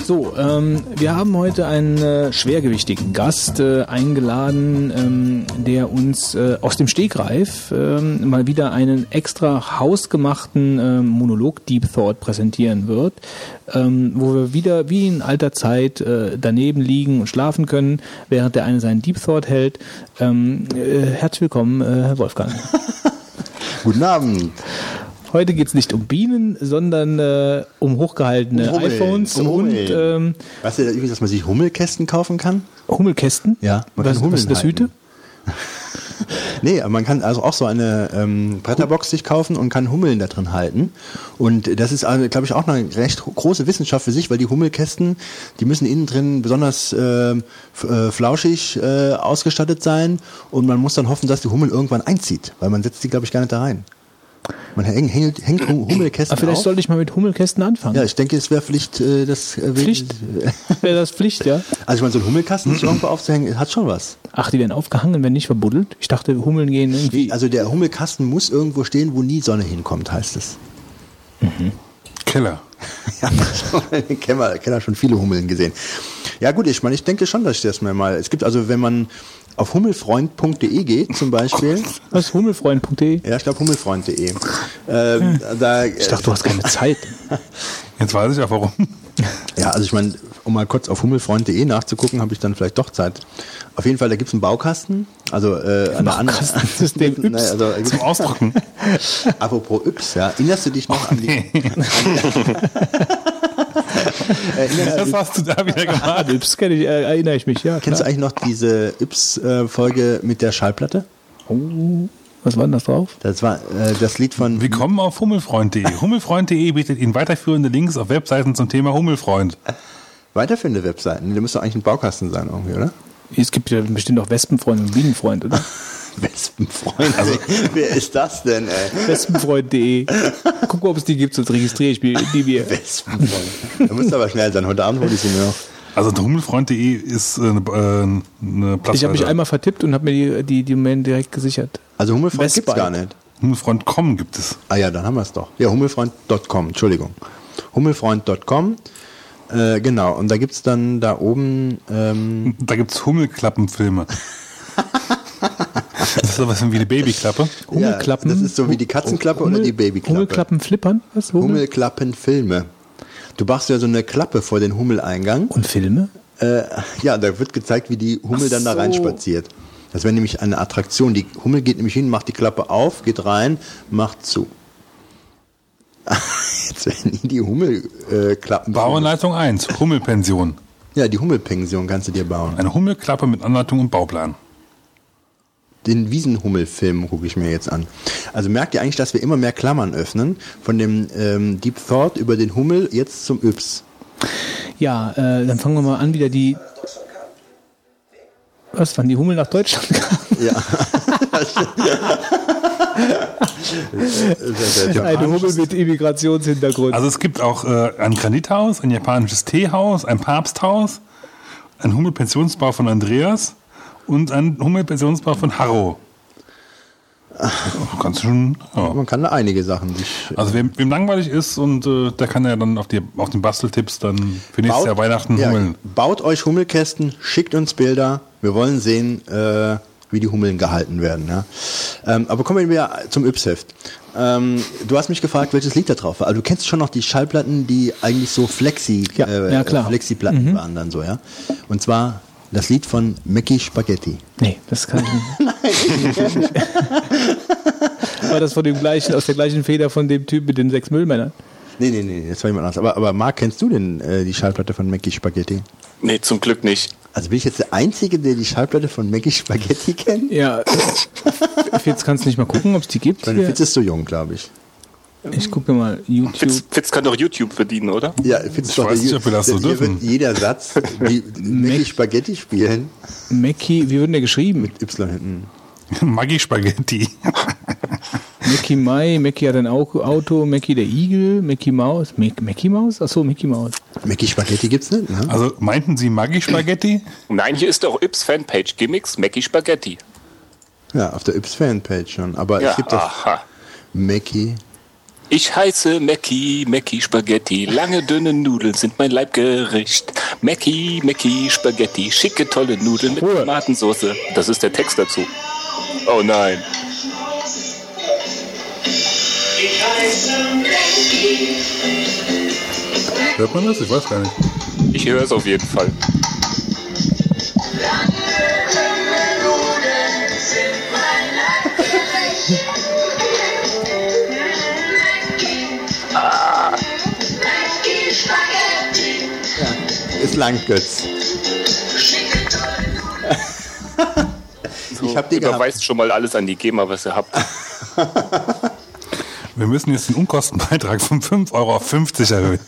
[SPEAKER 1] So, ähm, wir haben heute einen äh, schwergewichtigen Gast äh, eingeladen, ähm, der uns äh, aus dem Stegreif ähm, mal wieder einen extra hausgemachten ähm, Monolog Deep Thought präsentieren wird, ähm, wo wir wieder wie in alter Zeit äh, daneben liegen und schlafen können, während der eine seinen Deep Thought hält. Ähm, äh, herzlich willkommen, äh, Herr Wolfgang. [laughs]
[SPEAKER 4] Guten Abend.
[SPEAKER 1] Heute geht's nicht um Bienen, sondern äh, um hochgehaltene
[SPEAKER 4] Um
[SPEAKER 1] iPhones
[SPEAKER 4] um
[SPEAKER 1] und ähm,
[SPEAKER 4] Weißt du übrigens, dass man sich Hummelkästen kaufen kann?
[SPEAKER 1] Hummelkästen.
[SPEAKER 4] Ja, man
[SPEAKER 1] was,
[SPEAKER 4] kann Hummeln
[SPEAKER 1] was ist das. Hüte? [laughs]
[SPEAKER 4] Nee, man kann also auch so eine ähm, Bretterbox sich kaufen und kann Hummeln da drin halten. Und das ist, also, glaube ich, auch eine recht große Wissenschaft für sich, weil die Hummelkästen, die müssen innen drin besonders äh, äh, flauschig äh, ausgestattet sein und man muss dann hoffen, dass die Hummel irgendwann einzieht, weil man setzt die, glaube ich, gar nicht da rein. Man hängt, hängt, hängt Hum- Hummelkästen
[SPEAKER 1] Aber vielleicht
[SPEAKER 4] auf.
[SPEAKER 1] sollte ich mal mit Hummelkästen anfangen.
[SPEAKER 4] Ja, ich denke, es wäre Pflicht, äh, das äh,
[SPEAKER 1] Pflicht? [laughs] Wäre das Pflicht, ja?
[SPEAKER 4] Also ich meine, so ein Hummelkasten sich irgendwo aufzuhängen, hat schon was.
[SPEAKER 1] Ach, die werden aufgehangen, werden nicht verbuddelt. Ich dachte, Hummeln gehen irgendwie.
[SPEAKER 4] Also der Hummelkasten muss irgendwo stehen, wo nie Sonne hinkommt, heißt es.
[SPEAKER 3] Keller. [laughs]
[SPEAKER 4] Ja, ich kenne kenn schon viele Hummeln gesehen. Ja gut, ich meine, ich denke schon, dass ich das mir mal. Es gibt also, wenn man auf hummelfreund.de geht zum Beispiel, [laughs]
[SPEAKER 1] Was? Hummelfreund.de?
[SPEAKER 4] ja, ich glaube hummelfreund.de, ähm, da,
[SPEAKER 1] Ich dachte, du hast keine Zeit. [laughs]
[SPEAKER 3] Jetzt weiß ich auch warum.
[SPEAKER 4] ja, also ich meine, um mal kurz auf hummelfreund.de nachzugucken, habe ich dann vielleicht doch Zeit. Auf jeden Fall, da gibt's einen Baukasten, also äh, an der anderen.
[SPEAKER 1] Baukastensystem [laughs] Yps.
[SPEAKER 4] Nein, also, äh,
[SPEAKER 3] Zum Ausdrucken.
[SPEAKER 4] apropos Yps, ja, erinnerst du dich noch an die? Erinnerst,
[SPEAKER 3] Das hast du da wieder gemacht. [laughs]
[SPEAKER 1] Das kenne ich, äh, erinnere ich mich, ja.
[SPEAKER 4] kennst du
[SPEAKER 1] Klar.
[SPEAKER 4] eigentlich noch diese Yps-Folge mit der Schallplatte?
[SPEAKER 1] Oh, was war denn das drauf?
[SPEAKER 4] Das war äh, das Lied von
[SPEAKER 3] Willkommen auf hummelfreund.de. [laughs] Hummelfreund.de bietet Ihnen weiterführende Links auf Webseiten zum Thema Hummelfreund.
[SPEAKER 4] weiterführende Webseiten. Da müsste doch eigentlich ein Baukasten sein irgendwie, oder?
[SPEAKER 1] Es gibt ja bestimmt auch Wespenfreund und Bienenfreund, oder? [laughs]
[SPEAKER 4] Wespenfreund. Also, wer ist das denn, ey?
[SPEAKER 1] Wespenfreund.de. Guck mal, ob es die gibt, sonst registriere ich die wir.
[SPEAKER 4] Wespenfreund. Da musst du aber schnell sein. Heute Abend hole ich sie mir noch.
[SPEAKER 3] Also hummelfreund.de ist äh, eine, äh, eine Plattform.
[SPEAKER 1] Ich habe mich einmal vertippt und habe mir die, die, die Domain direkt gesichert.
[SPEAKER 4] Also Hummelfreund
[SPEAKER 1] Westbike.
[SPEAKER 4] gibt's gar nicht.
[SPEAKER 3] Hummelfreund.com gibt es.
[SPEAKER 4] Ah ja, dann haben wir es doch. Ja, hummelfreund.com, Entschuldigung. Hummelfreund.com, äh, genau. Und da gibt's dann da oben, ähm,
[SPEAKER 3] Da gibt es Hummelklappenfilme. [laughs] das ist sowas wie eine Babyklappe.
[SPEAKER 1] Hummelklappen.
[SPEAKER 4] Ja, das ist so wie die Katzenklappe oder die Babyklappe.
[SPEAKER 1] Hummelklappen flippern? Was? Hummel?
[SPEAKER 4] Hummelklappenfilme. Du machst ja so eine Klappe vor den Hummeleingang.
[SPEAKER 1] Und Filme?
[SPEAKER 4] Äh, ja, da wird gezeigt, wie die Hummel
[SPEAKER 1] Ach
[SPEAKER 4] dann da
[SPEAKER 1] so.
[SPEAKER 4] reinspaziert. Das wäre nämlich eine Attraktion. Die Hummel geht nämlich hin, macht die Klappe auf, geht rein, macht zu. [laughs] Jetzt werden die, die Hummelklappen. Äh,
[SPEAKER 3] Bauanleitung 1, Hummelpension.
[SPEAKER 4] ja, die Hummelpension kannst du dir bauen.
[SPEAKER 3] Eine Hummelklappe mit Anleitung und Bauplan.
[SPEAKER 4] Den Wiesenhummelfilm gucke ich mir jetzt an. Also merkt ihr eigentlich, dass wir immer mehr Klammern öffnen? Von dem ähm, Deep Thought über den Hummel jetzt zum Yps.
[SPEAKER 1] Ja, äh, dann fangen wir mal an, wieder die. Was, wann die Hummel nach Deutschland kamen?
[SPEAKER 4] Ja. [laughs]
[SPEAKER 1] Eine Hummel mit Immigrationshintergrund.
[SPEAKER 3] Also es gibt auch äh, ein Granithaus, ein japanisches Teehaus, ein Papsthaus, ein Hummelpensionsbau von Andreas und ein Hummelpensionsbau von Harro. Kannst du schon. Ja.
[SPEAKER 4] Man kann da einige Sachen sich.
[SPEAKER 3] Also wem, wem langweilig ist und äh, der kann ja dann auf, die, auf den Basteltipps dann für nächstes Jahr Weihnachten
[SPEAKER 4] ja,
[SPEAKER 3] hummeln.
[SPEAKER 4] Baut euch Hummelkästen, schickt uns Bilder. Wir wollen sehen, äh, wie die Hummeln gehalten werden. Ja. Ähm, aber kommen wir wieder zum Yps-Heft. Ähm, du hast mich gefragt, welches Lied da drauf war. Also du kennst schon noch die Schallplatten, die eigentlich so Flexi,
[SPEAKER 1] Ja, ja, klar.
[SPEAKER 4] Flexi-Platten waren dann so, ja. Und zwar das Lied von Mackie Spaghetti.
[SPEAKER 1] nee, das kann ich nicht. [laughs] War das von dem gleichen, aus der gleichen Feder von dem Typ mit den sechs Müllmännern?
[SPEAKER 4] Nee, nee, nee, das war jemand anderes. Aber, aber Marc, kennst du denn äh, die Schallplatte von Mackie Spaghetti?
[SPEAKER 2] Nee, zum Glück nicht.
[SPEAKER 4] Also bin ich jetzt der Einzige, der die Schallplatte von Mackie Spaghetti kennt?
[SPEAKER 1] Ja, jetzt kannst du nicht mal gucken, ob es die gibt.
[SPEAKER 4] Deine. Fitz ist so jung, glaube ich.
[SPEAKER 1] Ich gucke mal YouTube.
[SPEAKER 2] Fitz, Fitz kann doch YouTube verdienen, oder?
[SPEAKER 4] Ja, Fitz
[SPEAKER 3] Ich
[SPEAKER 4] doch
[SPEAKER 3] weiß nicht, ob wir das so
[SPEAKER 4] hier
[SPEAKER 3] dürfen.
[SPEAKER 4] wird jeder Satz, wie Mackie Spaghetti spielen,
[SPEAKER 1] Mackie, wie wird denn der geschrieben?
[SPEAKER 4] mit Y hinten. [laughs]
[SPEAKER 3] Maggi Spaghetti.
[SPEAKER 1] Mackie Mai, Mackie hat ein Au- Auto, Mackie der Igel, Mackie Maus. Mac Mackie Maus? Achso, Mickey Maus.
[SPEAKER 4] Mackie Spaghetti gibt's nicht, ne?
[SPEAKER 3] Also meinten Sie Maggi Spaghetti? [clears throat]
[SPEAKER 2] Nein, hier ist doch Yps Fanpage Gimmicks, Mackie Spaghetti.
[SPEAKER 4] Ja, auf der Yps Fanpage schon. Aber
[SPEAKER 2] Ja,
[SPEAKER 4] es gibt doch
[SPEAKER 2] aha.
[SPEAKER 4] Mackie.
[SPEAKER 2] Ich heiße Mackie, Mackie Spaghetti. Lange, dünne Nudeln sind mein Leibgericht. Mackie, Mackie Spaghetti. Schicke, tolle Nudeln mit
[SPEAKER 1] Ruhe.
[SPEAKER 2] Tomatensauce. Das ist der Text dazu. Oh nein.
[SPEAKER 3] Hört man das? Ich weiß gar nicht.
[SPEAKER 2] Ich höre es auf jeden Fall.
[SPEAKER 4] Lang, Götz. Ich hab die gehabt.
[SPEAKER 2] Überweist schon mal alles an die GEMA, was ihr habt.
[SPEAKER 3] Wir müssen jetzt den Unkostenbeitrag von 5 Euro auf 50 erhöhen.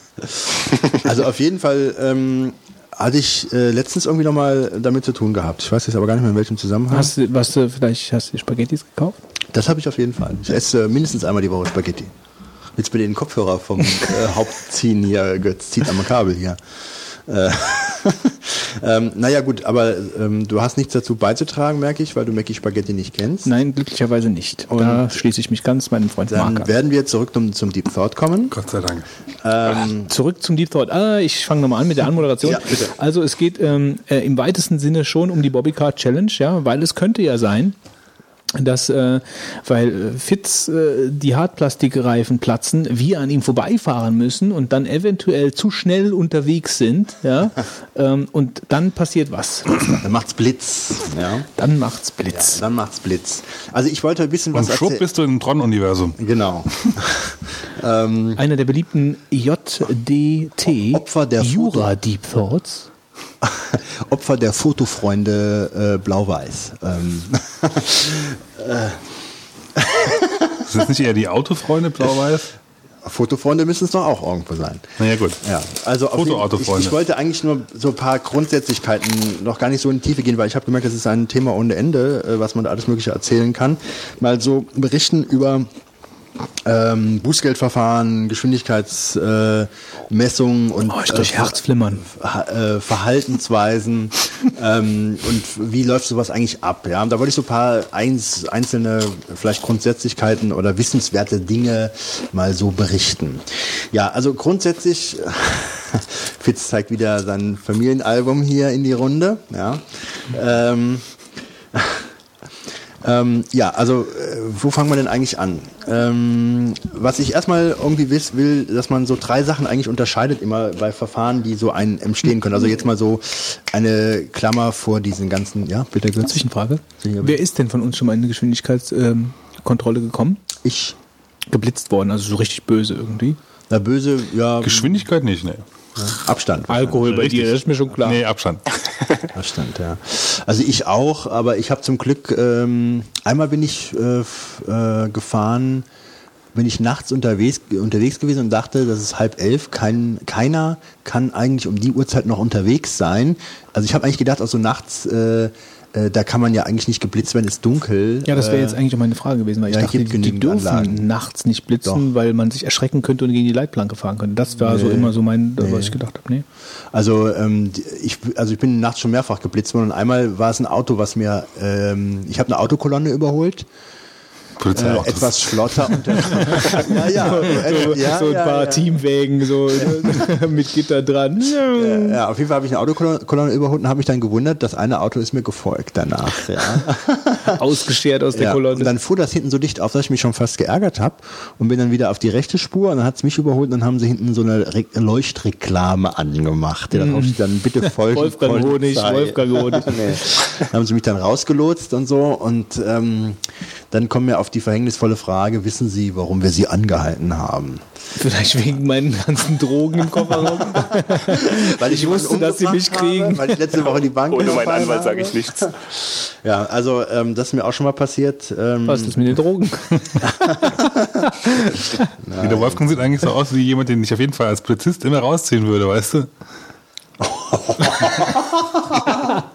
[SPEAKER 4] Also auf jeden Fall ähm, hatte ich äh, letztens irgendwie nochmal damit zu tun gehabt. Ich weiß jetzt aber gar nicht mehr in welchem Zusammenhang.
[SPEAKER 1] Hast du, was du, vielleicht hast du Spaghettis gekauft?
[SPEAKER 4] Das habe ich auf jeden Fall. Ich esse äh, mindestens einmal die Woche Spaghetti. Jetzt bitte den Kopfhörer vom äh, Haupt ziehen hier, Götz, zieht am Kabel hier. Äh, [laughs] ähm, naja gut, aber ähm, du hast nichts dazu beizutragen, merke ich, weil du Mackie Spaghetti nicht kennst.
[SPEAKER 1] Nein, glücklicherweise nicht. da schließe ich mich ganz meinem Freund Mark
[SPEAKER 4] Dann
[SPEAKER 1] an.
[SPEAKER 4] werden wir zurück zum, zum Deep Thought kommen.
[SPEAKER 3] Gott sei Dank.
[SPEAKER 1] Zurück zum Deep Thought. Ah, ich fange nochmal an mit der Anmoderation.
[SPEAKER 4] Ja, bitte.
[SPEAKER 1] Also es geht ähm, äh, im weitesten Sinne schon um die Bobbycar Challenge, ja, weil es könnte ja sein, dass, äh, weil äh, Fitz äh, die Hartplastikreifen platzen, wir an ihm vorbeifahren müssen und dann eventuell zu schnell unterwegs sind, ja, [laughs] ähm, und dann passiert was.
[SPEAKER 4] Dann macht's Blitz. Ja.
[SPEAKER 1] Dann macht's Blitz.
[SPEAKER 4] Dann macht's Blitz. Also ich wollte ein bisschen was
[SPEAKER 3] Und schwupp
[SPEAKER 4] erzählen.
[SPEAKER 3] bist du im Tron-Universum.
[SPEAKER 4] Genau. [laughs] ähm,
[SPEAKER 1] Einer der beliebten JDT
[SPEAKER 4] Opfer der
[SPEAKER 1] Jura Deep Thoughts. [laughs]
[SPEAKER 4] Opfer der Fotofreunde äh, Blau-Weiß. Ähm, [laughs]
[SPEAKER 3] Ist das nicht eher die Autofreunde blau-weiß?
[SPEAKER 4] Fotofreunde müssen es doch auch irgendwo sein.
[SPEAKER 3] Naja, gut.
[SPEAKER 4] Ja, also ich, ich wollte eigentlich nur so ein paar Grundsätzlichkeiten noch gar nicht so in die Tiefe gehen, weil ich habe gemerkt, das ist ein Thema ohne Ende, äh, was man da alles Mögliche erzählen kann. Mal so berichten über ähm, Bußgeldverfahren, Geschwindigkeitsmessungen äh, Messungen und
[SPEAKER 1] Oh, ich krieg Herzflimmern.
[SPEAKER 4] Ha- äh, Verhaltensweisen ähm, und wie läuft sowas eigentlich ab? Ja, da wollte ich so ein paar eins, einzelne vielleicht Grundsätzlichkeiten oder wissenswerte Dinge mal so berichten. Ja, also grundsätzlich, [laughs] Fitz zeigt wieder sein Familienalbum hier in die Runde. Ja. Ähm, [laughs] ähm, ja, also äh, wo fangen wir denn eigentlich an? Ähm, was ich erstmal irgendwie wiss, will, dass man so drei Sachen eigentlich unterscheidet immer bei Verfahren, die so einen entstehen können. Also jetzt mal so eine Klammer vor diesen ganzen, ja, bitte Götz?
[SPEAKER 1] Zwischenfrage. Wer ist denn von uns schon mal in eine Geschwindigkeitskontrolle gekommen?
[SPEAKER 4] Ich,
[SPEAKER 1] Geblitzt worden, also so richtig böse irgendwie.
[SPEAKER 4] na böse, ja,
[SPEAKER 3] Geschwindigkeit nicht, ne.
[SPEAKER 4] Abstand.
[SPEAKER 1] Alkohol bei
[SPEAKER 3] Richtig.
[SPEAKER 1] dir, das ist mir schon klar.
[SPEAKER 3] Nee, Abstand. [laughs]
[SPEAKER 4] Abstand, ja. Also ich auch, aber ich habe zum Glück, ähm, einmal bin ich äh, f- äh, gefahren, bin ich nachts unterwegs, unterwegs gewesen und dachte, das ist halb elf, kein, keiner kann eigentlich um die Uhrzeit noch unterwegs sein. Also ich habe eigentlich gedacht, auch so nachts, äh, äh, da kann man ja eigentlich nicht geblitzt werden, ist dunkel.
[SPEAKER 1] Ja, das wäre
[SPEAKER 4] Äh,
[SPEAKER 1] jetzt eigentlich auch meine Frage gewesen, weil
[SPEAKER 4] ja,
[SPEAKER 1] ich
[SPEAKER 4] es
[SPEAKER 1] dachte, die, die dürfen
[SPEAKER 4] Anlagen.
[SPEAKER 1] nachts nicht blitzen,
[SPEAKER 4] Doch.
[SPEAKER 1] weil man sich erschrecken könnte und gegen die Leitplanke fahren könnte. Das war so immer so mein, was ich gedacht habe. Nee.
[SPEAKER 4] Also ähm, ich, also ich bin nachts schon mehrfach geblitzt worden und einmal war es ein Auto, was mir, ähm, ich habe eine Autokolonne überholt, äh, etwas unter. [laughs] ja, ja, äh, ja,
[SPEAKER 1] so ein
[SPEAKER 4] ja,
[SPEAKER 1] paar
[SPEAKER 4] ja.
[SPEAKER 1] Teamwägen so [laughs] mit Gitter dran.
[SPEAKER 4] Ja, auf jeden Fall habe ich eine Autokolonne überholt und habe mich dann gewundert, das eine Auto ist mir gefolgt danach. [laughs]
[SPEAKER 1] Ausgeschert aus der
[SPEAKER 4] ja. Und
[SPEAKER 1] Kolonne.
[SPEAKER 4] dann fuhr das hinten so dicht auf, dass ich mich schon fast geärgert habe und bin dann wieder auf die rechte Spur und dann hat es mich überholt und dann haben sie hinten so eine Re Leuchtreklame angemacht. Ja, darauf steht dann bitte folgen.
[SPEAKER 1] Mhm. Wolfgang Honig. Wolfgang Honig.
[SPEAKER 4] nee. Dann haben sie mich dann rausgelotst und so und ähm, dann kommen wir auf die verhängnisvolle Frage, wissen Sie, warum wir Sie angehalten haben?
[SPEAKER 1] Vielleicht wegen meinen ganzen Drogen im Kofferraum. [laughs]
[SPEAKER 4] Weil ich,
[SPEAKER 1] Ich wusste, dass Sie mich kriegen.
[SPEAKER 4] Habe, weil ich letzte Woche die Bank
[SPEAKER 2] Ohne meinen Anwalt sage ich nichts. [laughs]
[SPEAKER 4] Ja, also ähm, das ist mir auch schon mal passiert. Ähm,
[SPEAKER 1] Was ist das mit den Drogen? [laughs]
[SPEAKER 3] Der Wolfgang sieht eigentlich so aus wie jemand, den ich auf jeden Fall als Polizist immer rausziehen würde, weißt du?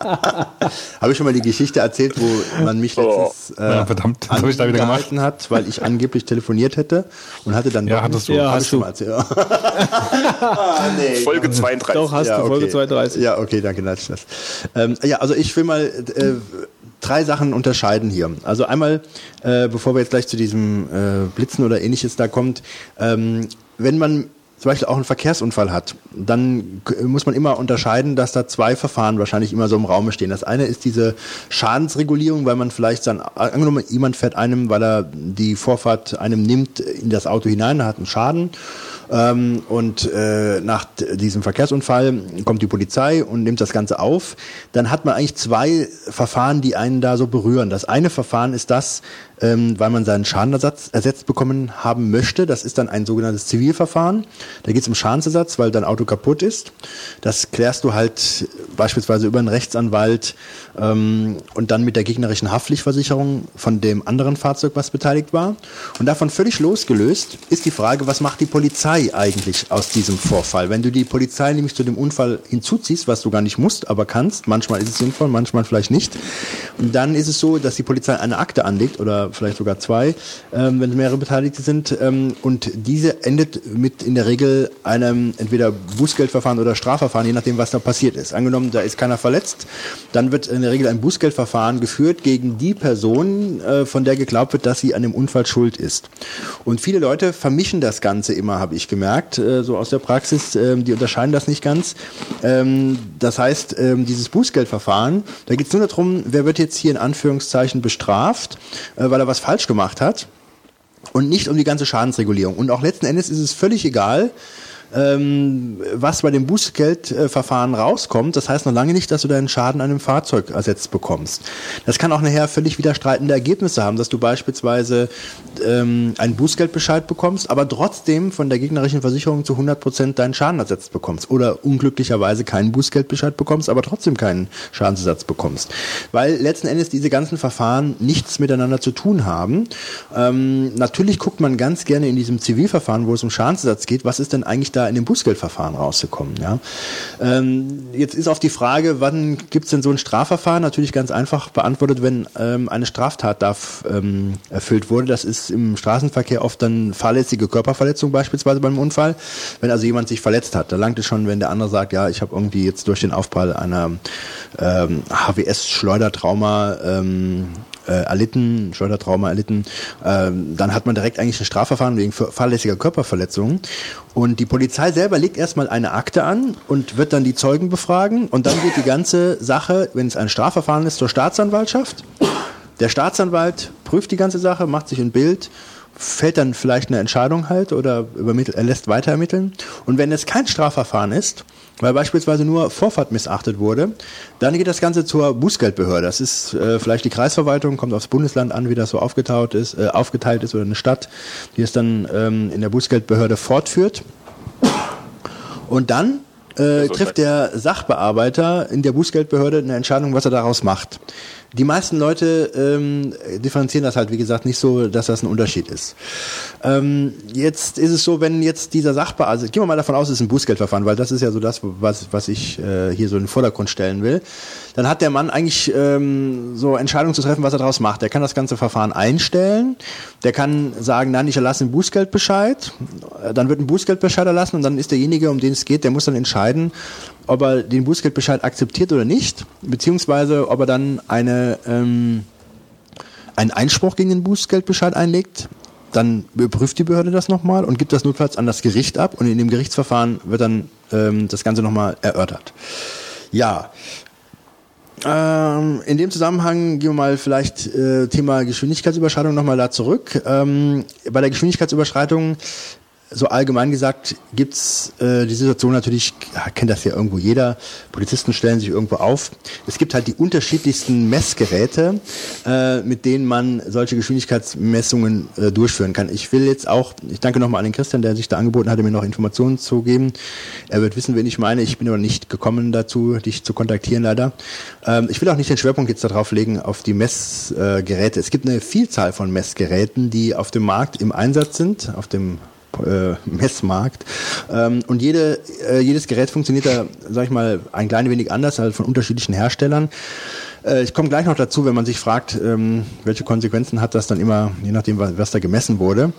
[SPEAKER 3] [laughs]
[SPEAKER 4] Habe ich schon mal die Geschichte erzählt, wo man mich letztens äh,
[SPEAKER 3] Ja, verdammt, das habe ich da wieder gemacht.
[SPEAKER 4] hat, weil ich angeblich telefoniert hätte und hatte dann
[SPEAKER 3] Ja, hattest
[SPEAKER 4] nicht-
[SPEAKER 3] du.
[SPEAKER 1] Ja,
[SPEAKER 4] Hab
[SPEAKER 1] hast du.
[SPEAKER 4] mal erzählt. [laughs] ah, nee.
[SPEAKER 2] Folge 32.
[SPEAKER 1] Doch, hast
[SPEAKER 4] ja,
[SPEAKER 1] du, Folge
[SPEAKER 4] okay.
[SPEAKER 1] 230.
[SPEAKER 4] Ja, okay, danke, Natschnas. Ähm, ja, also ich will mal äh, drei Sachen unterscheiden hier. Also einmal, äh, bevor wir jetzt gleich zu diesem äh, Blitzen oder ähnliches da kommt, ähm, wenn man zum Beispiel auch einen Verkehrsunfall hat, dann muss man immer unterscheiden, dass da zwei Verfahren wahrscheinlich immer so im Raum stehen. Das eine ist diese Schadensregulierung, weil man vielleicht dann, angenommen, jemand fährt einem, weil er die Vorfahrt einem nimmt in das Auto hinein, hat einen Schaden. Ähm, und äh, nach diesem Verkehrsunfall kommt die Polizei und nimmt das Ganze auf. Dann hat man eigentlich zwei Verfahren, die einen da so berühren. Das eine Verfahren ist das, ähm, weil man seinen Schadenersatz ersetzt bekommen haben möchte. Das ist dann ein sogenanntes Zivilverfahren. Da geht es um Schadensersatz, weil dein Auto kaputt ist. Das klärst du halt beispielsweise über einen Rechtsanwalt ähm, und dann mit der gegnerischen Haftpflichtversicherung von dem anderen Fahrzeug, was beteiligt war. Und davon völlig losgelöst ist die Frage, was macht die Polizei eigentlich aus diesem Vorfall? Wenn du die Polizei nämlich zu dem Unfall hinzuziehst, was du gar nicht musst, aber kannst, manchmal ist es sinnvoll, manchmal vielleicht nicht, und dann ist es so, dass die Polizei eine Akte anlegt oder vielleicht sogar zwei, ähm, wenn mehrere Beteiligte sind, ähm, und diese endet mit in der Regel einem entweder Bußgeldverfahren oder Strafverfahren, je nachdem, was da passiert ist. Angenommen, da ist keiner verletzt, dann wird in der Regel ein Bußgeldverfahren geführt gegen die Person, äh, von der geglaubt wird, dass sie an dem Unfall schuld ist. Und viele Leute vermischen das Ganze immer, habe ich gemerkt, äh, so aus der Praxis, ähm, die unterscheiden das nicht ganz. Ähm, das heißt, ähm, dieses Bußgeldverfahren, da geht es nur darum, wer wird jetzt hier in Anführungszeichen bestraft, äh, weil er was falsch gemacht hat und nicht um die ganze Schadensregulierung. Und auch letzten Endes ist es völlig egal, ähm, was bei dem Bußgeldverfahren rauskommt. Das heißt noch lange nicht, dass du deinen Schaden an einem Fahrzeug ersetzt bekommst. Das kann auch nachher völlig widerstreitende Ergebnisse haben, dass du beispielsweise ähm, einen Bußgeldbescheid bekommst, aber trotzdem von der gegnerischen Versicherung zu 100 Prozent deinen Schaden ersetzt bekommst oder unglücklicherweise keinen Bußgeldbescheid bekommst, aber trotzdem keinen Schadensersatz bekommst. Weil letzten Endes diese ganzen Verfahren nichts miteinander zu tun haben. Ähm, natürlich guckt man ganz gerne in diesem Zivilverfahren, wo es um Schadensersatz geht, was ist denn eigentlich da in dem Bußgeldverfahren rausgekommen. Ja? Ähm, jetzt ist auf die Frage, wann gibt es denn so ein Strafverfahren? Natürlich ganz einfach beantwortet, wenn ähm, eine Straftat darf, ähm, erfüllt wurde. Das ist im Straßenverkehr oft dann fahrlässige Körperverletzung beispielsweise beim Unfall. Wenn also jemand sich verletzt hat, da langt es schon, wenn der andere sagt, ja, ich habe irgendwie jetzt durch den Aufprall einer HWS-Schleudertrauma ähm, äh, erlitten, Schleudertrauma erlitten, ähm, dann hat man direkt eigentlich ein Strafverfahren wegen fahrlässiger Körperverletzung. Und die Polizei selber legt erstmal eine Akte an und wird dann die Zeugen befragen und dann geht die ganze Sache, wenn es ein Strafverfahren ist, zur Staatsanwaltschaft. Der Staatsanwalt prüft die ganze Sache, macht sich ein Bild, fällt dann vielleicht eine Entscheidung halt oder übermittelt, er lässt weiter ermitteln. Und wenn es kein Strafverfahren ist, weil beispielsweise nur Vorfahrt missachtet wurde, dann geht das Ganze zur Bußgeldbehörde. Das ist äh, vielleicht die Kreisverwaltung, kommt aufs Bundesland an, wie das so aufgeteilt ist, äh, aufgeteilt ist oder eine Stadt, die es dann ähm, in der Bußgeldbehörde fortführt. Und dann äh, trifft der Sachbearbeiter in der Bußgeldbehörde eine Entscheidung, was er daraus macht. Die meisten Leute ähm, differenzieren das halt, wie gesagt, nicht so, dass das ein Unterschied ist. Ähm, jetzt ist es so, wenn jetzt dieser Sachbearbeiter, also gehen wir mal davon aus, es ist ein Bußgeldverfahren, weil das ist ja so das, was, was ich äh, hier so in den Vordergrund stellen will, dann hat der Mann eigentlich ähm, so Entscheidungen zu treffen, was er daraus macht. Der kann das ganze Verfahren einstellen, der kann sagen, nein, ich erlasse einen Bußgeldbescheid, dann wird ein Bußgeldbescheid erlassen und dann ist derjenige, um den es geht, der muss dann entscheiden, ob er den Bußgeldbescheid akzeptiert oder nicht, beziehungsweise ob er dann eine, ähm, einen Einspruch gegen den Bußgeldbescheid einlegt. Dann überprüft die Behörde das nochmal und gibt das notfalls an das Gericht ab und in dem Gerichtsverfahren wird dann ähm, das Ganze nochmal erörtert. Ja, ähm, in dem Zusammenhang gehen wir mal vielleicht äh, Thema Geschwindigkeitsüberschreitung nochmal da zurück. Ähm, bei der Geschwindigkeitsüberschreitung so allgemein gesagt gibt's äh, die Situation natürlich, kennt das ja irgendwo jeder, Polizisten stellen sich irgendwo auf. Es gibt halt die unterschiedlichsten Messgeräte, äh, mit denen man solche Geschwindigkeitsmessungen äh, durchführen kann. Ich will jetzt auch, ich danke nochmal an den Christian, der sich da angeboten hatte, mir noch Informationen zu geben. Er wird wissen, wen ich meine. Ich bin aber nicht gekommen dazu, dich zu kontaktieren leider. Ähm, ich will auch nicht den Schwerpunkt jetzt darauf legen, auf die Messgeräte. Es gibt eine Vielzahl von Messgeräten, die auf dem Markt im Einsatz sind, auf dem äh, Messmarkt. Ähm, und jede, äh, jedes Gerät funktioniert da, sag ich mal, ein klein wenig anders, halt von unterschiedlichen Herstellern. Äh, ich komme gleich noch dazu, wenn man sich fragt, ähm, welche Konsequenzen hat das dann immer, je nachdem, was, was da gemessen wurde.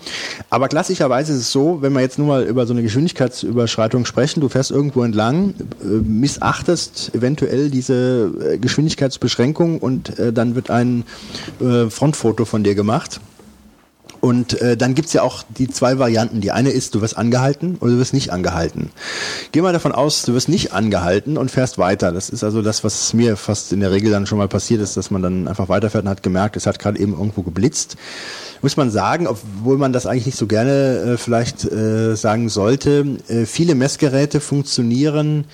[SPEAKER 4] Aber klassischerweise ist es so, wenn wir jetzt nur mal über so eine Geschwindigkeitsüberschreitung sprechen, du fährst irgendwo entlang, äh, missachtest eventuell diese äh, Geschwindigkeitsbeschränkung und äh, dann wird ein äh, Frontfoto von dir gemacht. Und äh, dann gibt's ja auch die zwei Varianten. Die eine ist, du wirst angehalten oder du wirst nicht angehalten. Geh mal davon aus, du wirst nicht angehalten und fährst weiter. Das ist also das, was mir fast in der Regel dann schon mal passiert ist, dass man dann einfach weiterfährt und hat gemerkt, es hat gerade eben irgendwo geblitzt. Muss man sagen, obwohl man das eigentlich nicht so gerne äh, vielleicht äh, sagen sollte, äh, viele Messgeräte funktionieren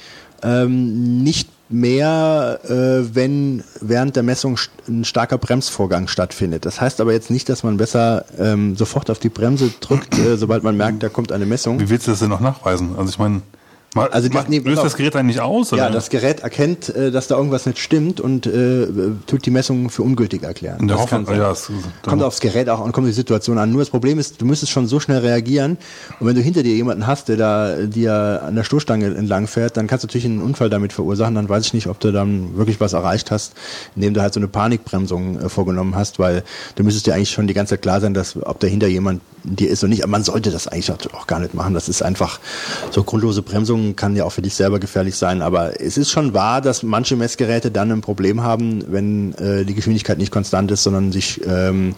[SPEAKER 4] ähm, nicht mehr, äh, wenn während der Messung ein starker Bremsvorgang stattfindet. Das heißt aber jetzt nicht, dass man besser ähm, sofort auf die Bremse drückt, äh, sobald man merkt, da kommt eine Messung.
[SPEAKER 3] Wie willst du das denn noch nachweisen? Also ich meine, mal,
[SPEAKER 4] Also das-
[SPEAKER 3] mal,
[SPEAKER 4] nee,
[SPEAKER 3] löst das Gerät eigentlich aus? Oder?
[SPEAKER 4] Ja, das Gerät erkennt, äh, dass da irgendwas nicht stimmt und äh, tut die Messung für ungültig erklären.
[SPEAKER 3] In der
[SPEAKER 4] Das
[SPEAKER 3] Hoffnung,
[SPEAKER 4] kann
[SPEAKER 3] ja, es-
[SPEAKER 4] kommt aufs Gerät auch und kommt die Situation an. Nur das Problem ist, du müsstest schon so schnell reagieren und wenn du hinter dir jemanden hast, der da dir an der Stoßstange entlang fährt, dann kannst du natürlich einen Unfall damit verursachen. Dann weiß ich nicht, ob du dann wirklich was erreicht hast, indem du halt so eine Panikbremsung äh, vorgenommen hast, weil du müsstest dir eigentlich schon die ganze Zeit klar sein, dass ob dahinter jemand dir ist oder nicht. Aber man sollte das eigentlich auch gar nicht machen. Das ist einfach so grundlose Bremsung kann ja auch für dich selber gefährlich sein. Aber es ist schon wahr, dass manche Messgeräte dann ein Problem haben, wenn äh, die Geschwindigkeit nicht konstant ist, sondern sich ähm,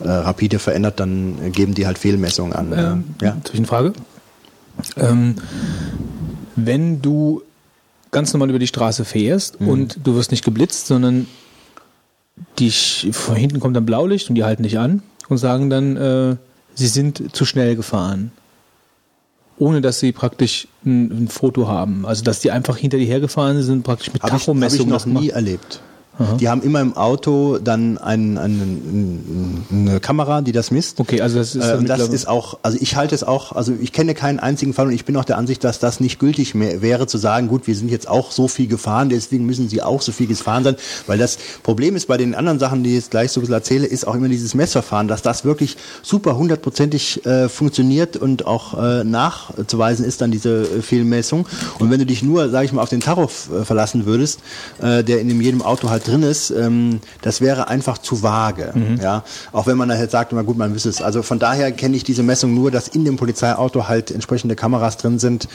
[SPEAKER 4] äh, rapide verändert, dann geben die halt Fehlmessungen an.
[SPEAKER 1] Ähm,
[SPEAKER 4] ja.
[SPEAKER 1] Zwischenfrage. Ähm, wenn du ganz normal über die Straße fährst
[SPEAKER 4] Mhm.
[SPEAKER 1] und du wirst nicht geblitzt, sondern dich, von hinten kommt dann Blaulicht und die halten dich an und sagen dann, äh, sie sind zu schnell gefahren. Ohne dass sie praktisch ein, ein Foto haben. Also dass die einfach hinter dir hergefahren sind, praktisch mit
[SPEAKER 4] Habe ich, hab ich
[SPEAKER 1] Tachomessung
[SPEAKER 4] noch
[SPEAKER 1] das gemacht.
[SPEAKER 4] nie erlebt. Die haben immer im Auto dann ein, ein, eine Kamera, die das misst.
[SPEAKER 1] Okay, also das ist
[SPEAKER 4] Äh, und das ist auch, also ich halte es auch, also ich kenne keinen einzigen Fall und ich bin auch der Ansicht, dass das nicht gültig mehr wäre, zu sagen, gut, wir sind jetzt auch so viel gefahren, deswegen müssen sie auch so viel gefahren sein, weil das Problem ist bei den anderen Sachen, die ich jetzt gleich so ein bisschen erzähle, ist auch immer dieses Messverfahren, dass das wirklich super hundertprozentig äh, funktioniert und auch äh, nachzuweisen ist dann diese äh, Fehlmessung. Und wenn du dich nur, sage ich mal, auf den Tacho äh, verlassen würdest, äh, der in jedem Auto halt drin ist, ähm, das wäre einfach zu vage. Ja, auch wenn man da jetzt sagt, na gut, man wüsste es. Also von daher kenne ich diese Messung nur, dass in dem Polizeiauto halt entsprechende Kameras drin sind,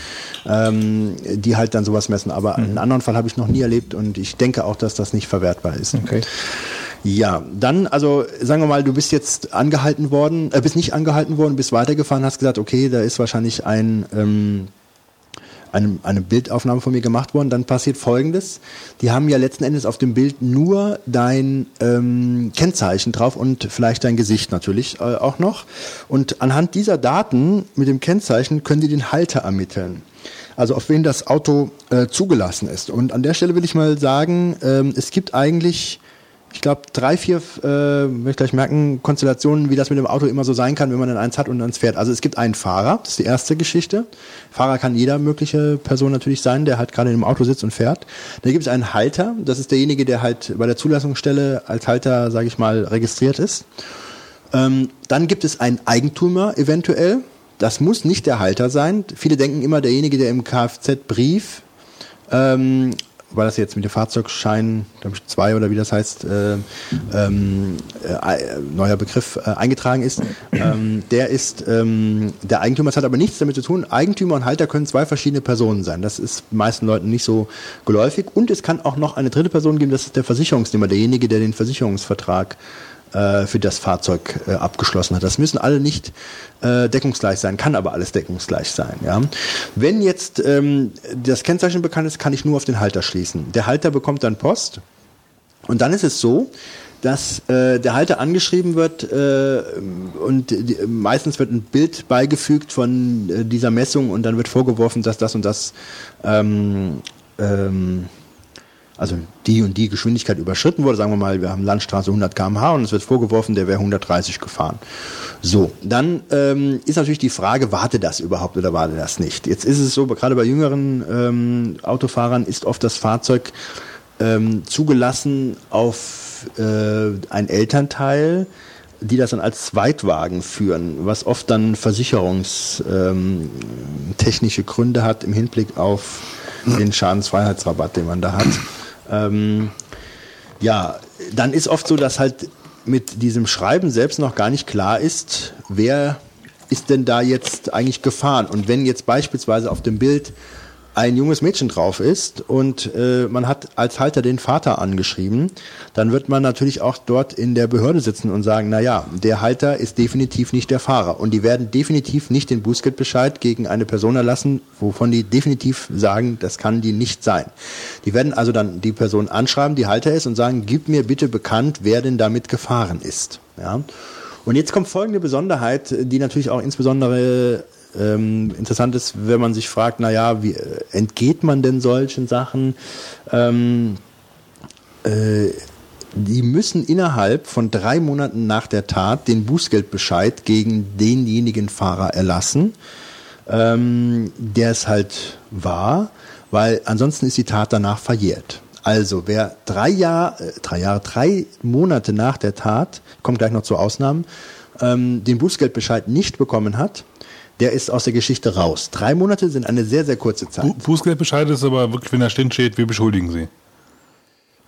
[SPEAKER 4] ähm, die halt dann sowas messen. Aber einen anderen Fall habe ich noch nie erlebt und ich denke auch, dass das nicht verwertbar ist.
[SPEAKER 1] Okay.
[SPEAKER 4] Ja, dann, also sagen wir mal, du bist jetzt angehalten worden, äh, bist nicht angehalten worden, bist weitergefahren, hast gesagt, okay, da ist wahrscheinlich ein ähm, eine, eine Bildaufnahme von mir gemacht worden, dann passiert folgendes. Die haben ja letzten Endes auf dem Bild nur dein ähm, Kennzeichen drauf und vielleicht dein Gesicht natürlich äh, auch noch. Und anhand dieser Daten mit dem Kennzeichen können die den Halter ermitteln. Also auf wen das Auto äh, zugelassen ist. Und an der Stelle will ich mal sagen, ähm, es gibt eigentlich ich glaube, drei, vier, äh, werde ich gleich merken, Konstellationen, wie das mit dem Auto immer so sein kann, wenn man dann eins hat und eins fährt. Also es gibt einen Fahrer, das ist die erste Geschichte. Fahrer kann jeder mögliche Person natürlich sein, der halt gerade in dem Auto sitzt und fährt. Dann gibt es einen Halter, das ist derjenige, der halt bei der Zulassungsstelle als Halter, sage ich mal, registriert ist. Ähm, dann gibt es einen Eigentümer eventuell. Das muss nicht der Halter sein. Viele denken immer, derjenige, der im Kfz-Brief ähm, weil das jetzt mit dem Fahrzeugschein, glaube ich, zwei oder wie das heißt, äh, ähm, äh, neuer Begriff äh, eingetragen ist, ähm, der ist ähm, der Eigentümer. Das hat aber nichts damit zu tun. Eigentümer und Halter können zwei verschiedene Personen sein. Das ist meisten Leuten nicht so geläufig. Und es kann auch noch eine dritte Person geben, das ist der Versicherungsnehmer, derjenige, der den Versicherungsvertrag äh, für das Fahrzeug äh, abgeschlossen hat. Das müssen alle nicht äh, deckungsgleich sein, kann aber alles deckungsgleich sein. Ja? Wenn jetzt ähm, das Kennzeichen bekannt ist, kann ich nur auf den Halter schließen. Der Halter bekommt dann Post und dann ist es so, dass äh, der Halter angeschrieben wird äh, und die, meistens wird ein Bild beigefügt von äh, dieser Messung und dann wird vorgeworfen, dass das und das ähm, ähm, also die und die Geschwindigkeit überschritten wurde. Sagen wir mal, wir haben Landstraße 100 km/h und es wird vorgeworfen, der wäre 130 gefahren. So, dann ähm, ist natürlich die Frage, warte das überhaupt oder warte das nicht? Jetzt ist es so, gerade bei jüngeren ähm, Autofahrern ist oft das Fahrzeug ähm, zugelassen auf äh, ein Elternteil, die das dann als Zweitwagen führen, was oft dann versicherungstechnische ähm, Gründe hat im Hinblick auf den Schadensfreiheitsrabatt, den man da hat. Ähm, ja, dann ist oft so, dass halt mit diesem Schreiben selbst noch gar nicht klar ist, wer ist denn da jetzt eigentlich gefahren. Und wenn jetzt beispielsweise auf dem Bild ein junges Mädchen drauf ist und äh, man hat als Halter den Vater angeschrieben, dann wird man natürlich auch dort in der Behörde sitzen und sagen, na ja, der Halter ist definitiv nicht der Fahrer und die werden definitiv nicht den Bußgeldbescheid gegen eine Person erlassen, wovon die definitiv sagen, das kann die nicht sein. Die werden also dann die Person anschreiben, die Halter ist und sagen, gib mir bitte bekannt, wer denn damit gefahren ist. Ja. Und jetzt kommt folgende Besonderheit, die natürlich auch insbesondere ähm, interessant ist, wenn man sich fragt, naja, wie äh, entgeht man denn solchen Sachen? Ähm, äh, die müssen innerhalb von drei Monaten nach der Tat den Bußgeldbescheid gegen denjenigen Fahrer erlassen, ähm, der es halt war, weil ansonsten ist die Tat danach verjährt. Also wer drei Jahre, äh, drei Jahre, drei Monate nach der Tat, kommt gleich noch zu Ausnahmen, ähm, den Bußgeldbescheid nicht bekommen hat, der ist aus der Geschichte raus. Drei Monate sind eine sehr, sehr kurze Zeit.
[SPEAKER 3] Bußgeldbescheid ist aber wirklich, wenn da drin steht, wir beschuldigen Sie.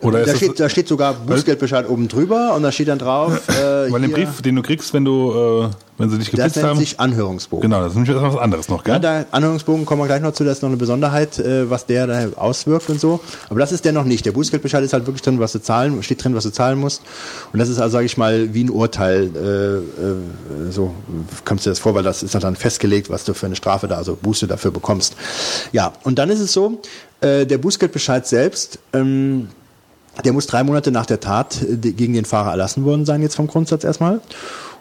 [SPEAKER 4] Oder da, steht, da steht sogar Bußgeldbescheid oben drüber und da steht dann drauf.
[SPEAKER 3] Äh, weil den Brief, den du kriegst, wenn du, äh, wenn sie dich geblitzt haben. Das
[SPEAKER 4] nennt sich Anhörungsbogen.
[SPEAKER 3] Genau, das ist nämlich was anderes noch,
[SPEAKER 4] gell? Ja, der Anhörungsbogen kommen wir gleich noch zu, das ist noch eine Besonderheit, äh, was der da auswirkt und so. Aber das ist der noch nicht. Der Bußgeldbescheid ist halt wirklich drin, was du zahlen, steht drin, was du zahlen musst. Und das ist also, sage ich mal, wie ein Urteil. Äh, äh, so kommst du dir das vor, weil das ist dann festgelegt, was du für eine Strafe da, also Buße dafür bekommst. Ja, und dann ist es so, äh, der Bußgeldbescheid selbst. Ähm, der muss drei Monate nach der Tat äh, gegen den Fahrer erlassen worden sein, jetzt vom Grundsatz erstmal.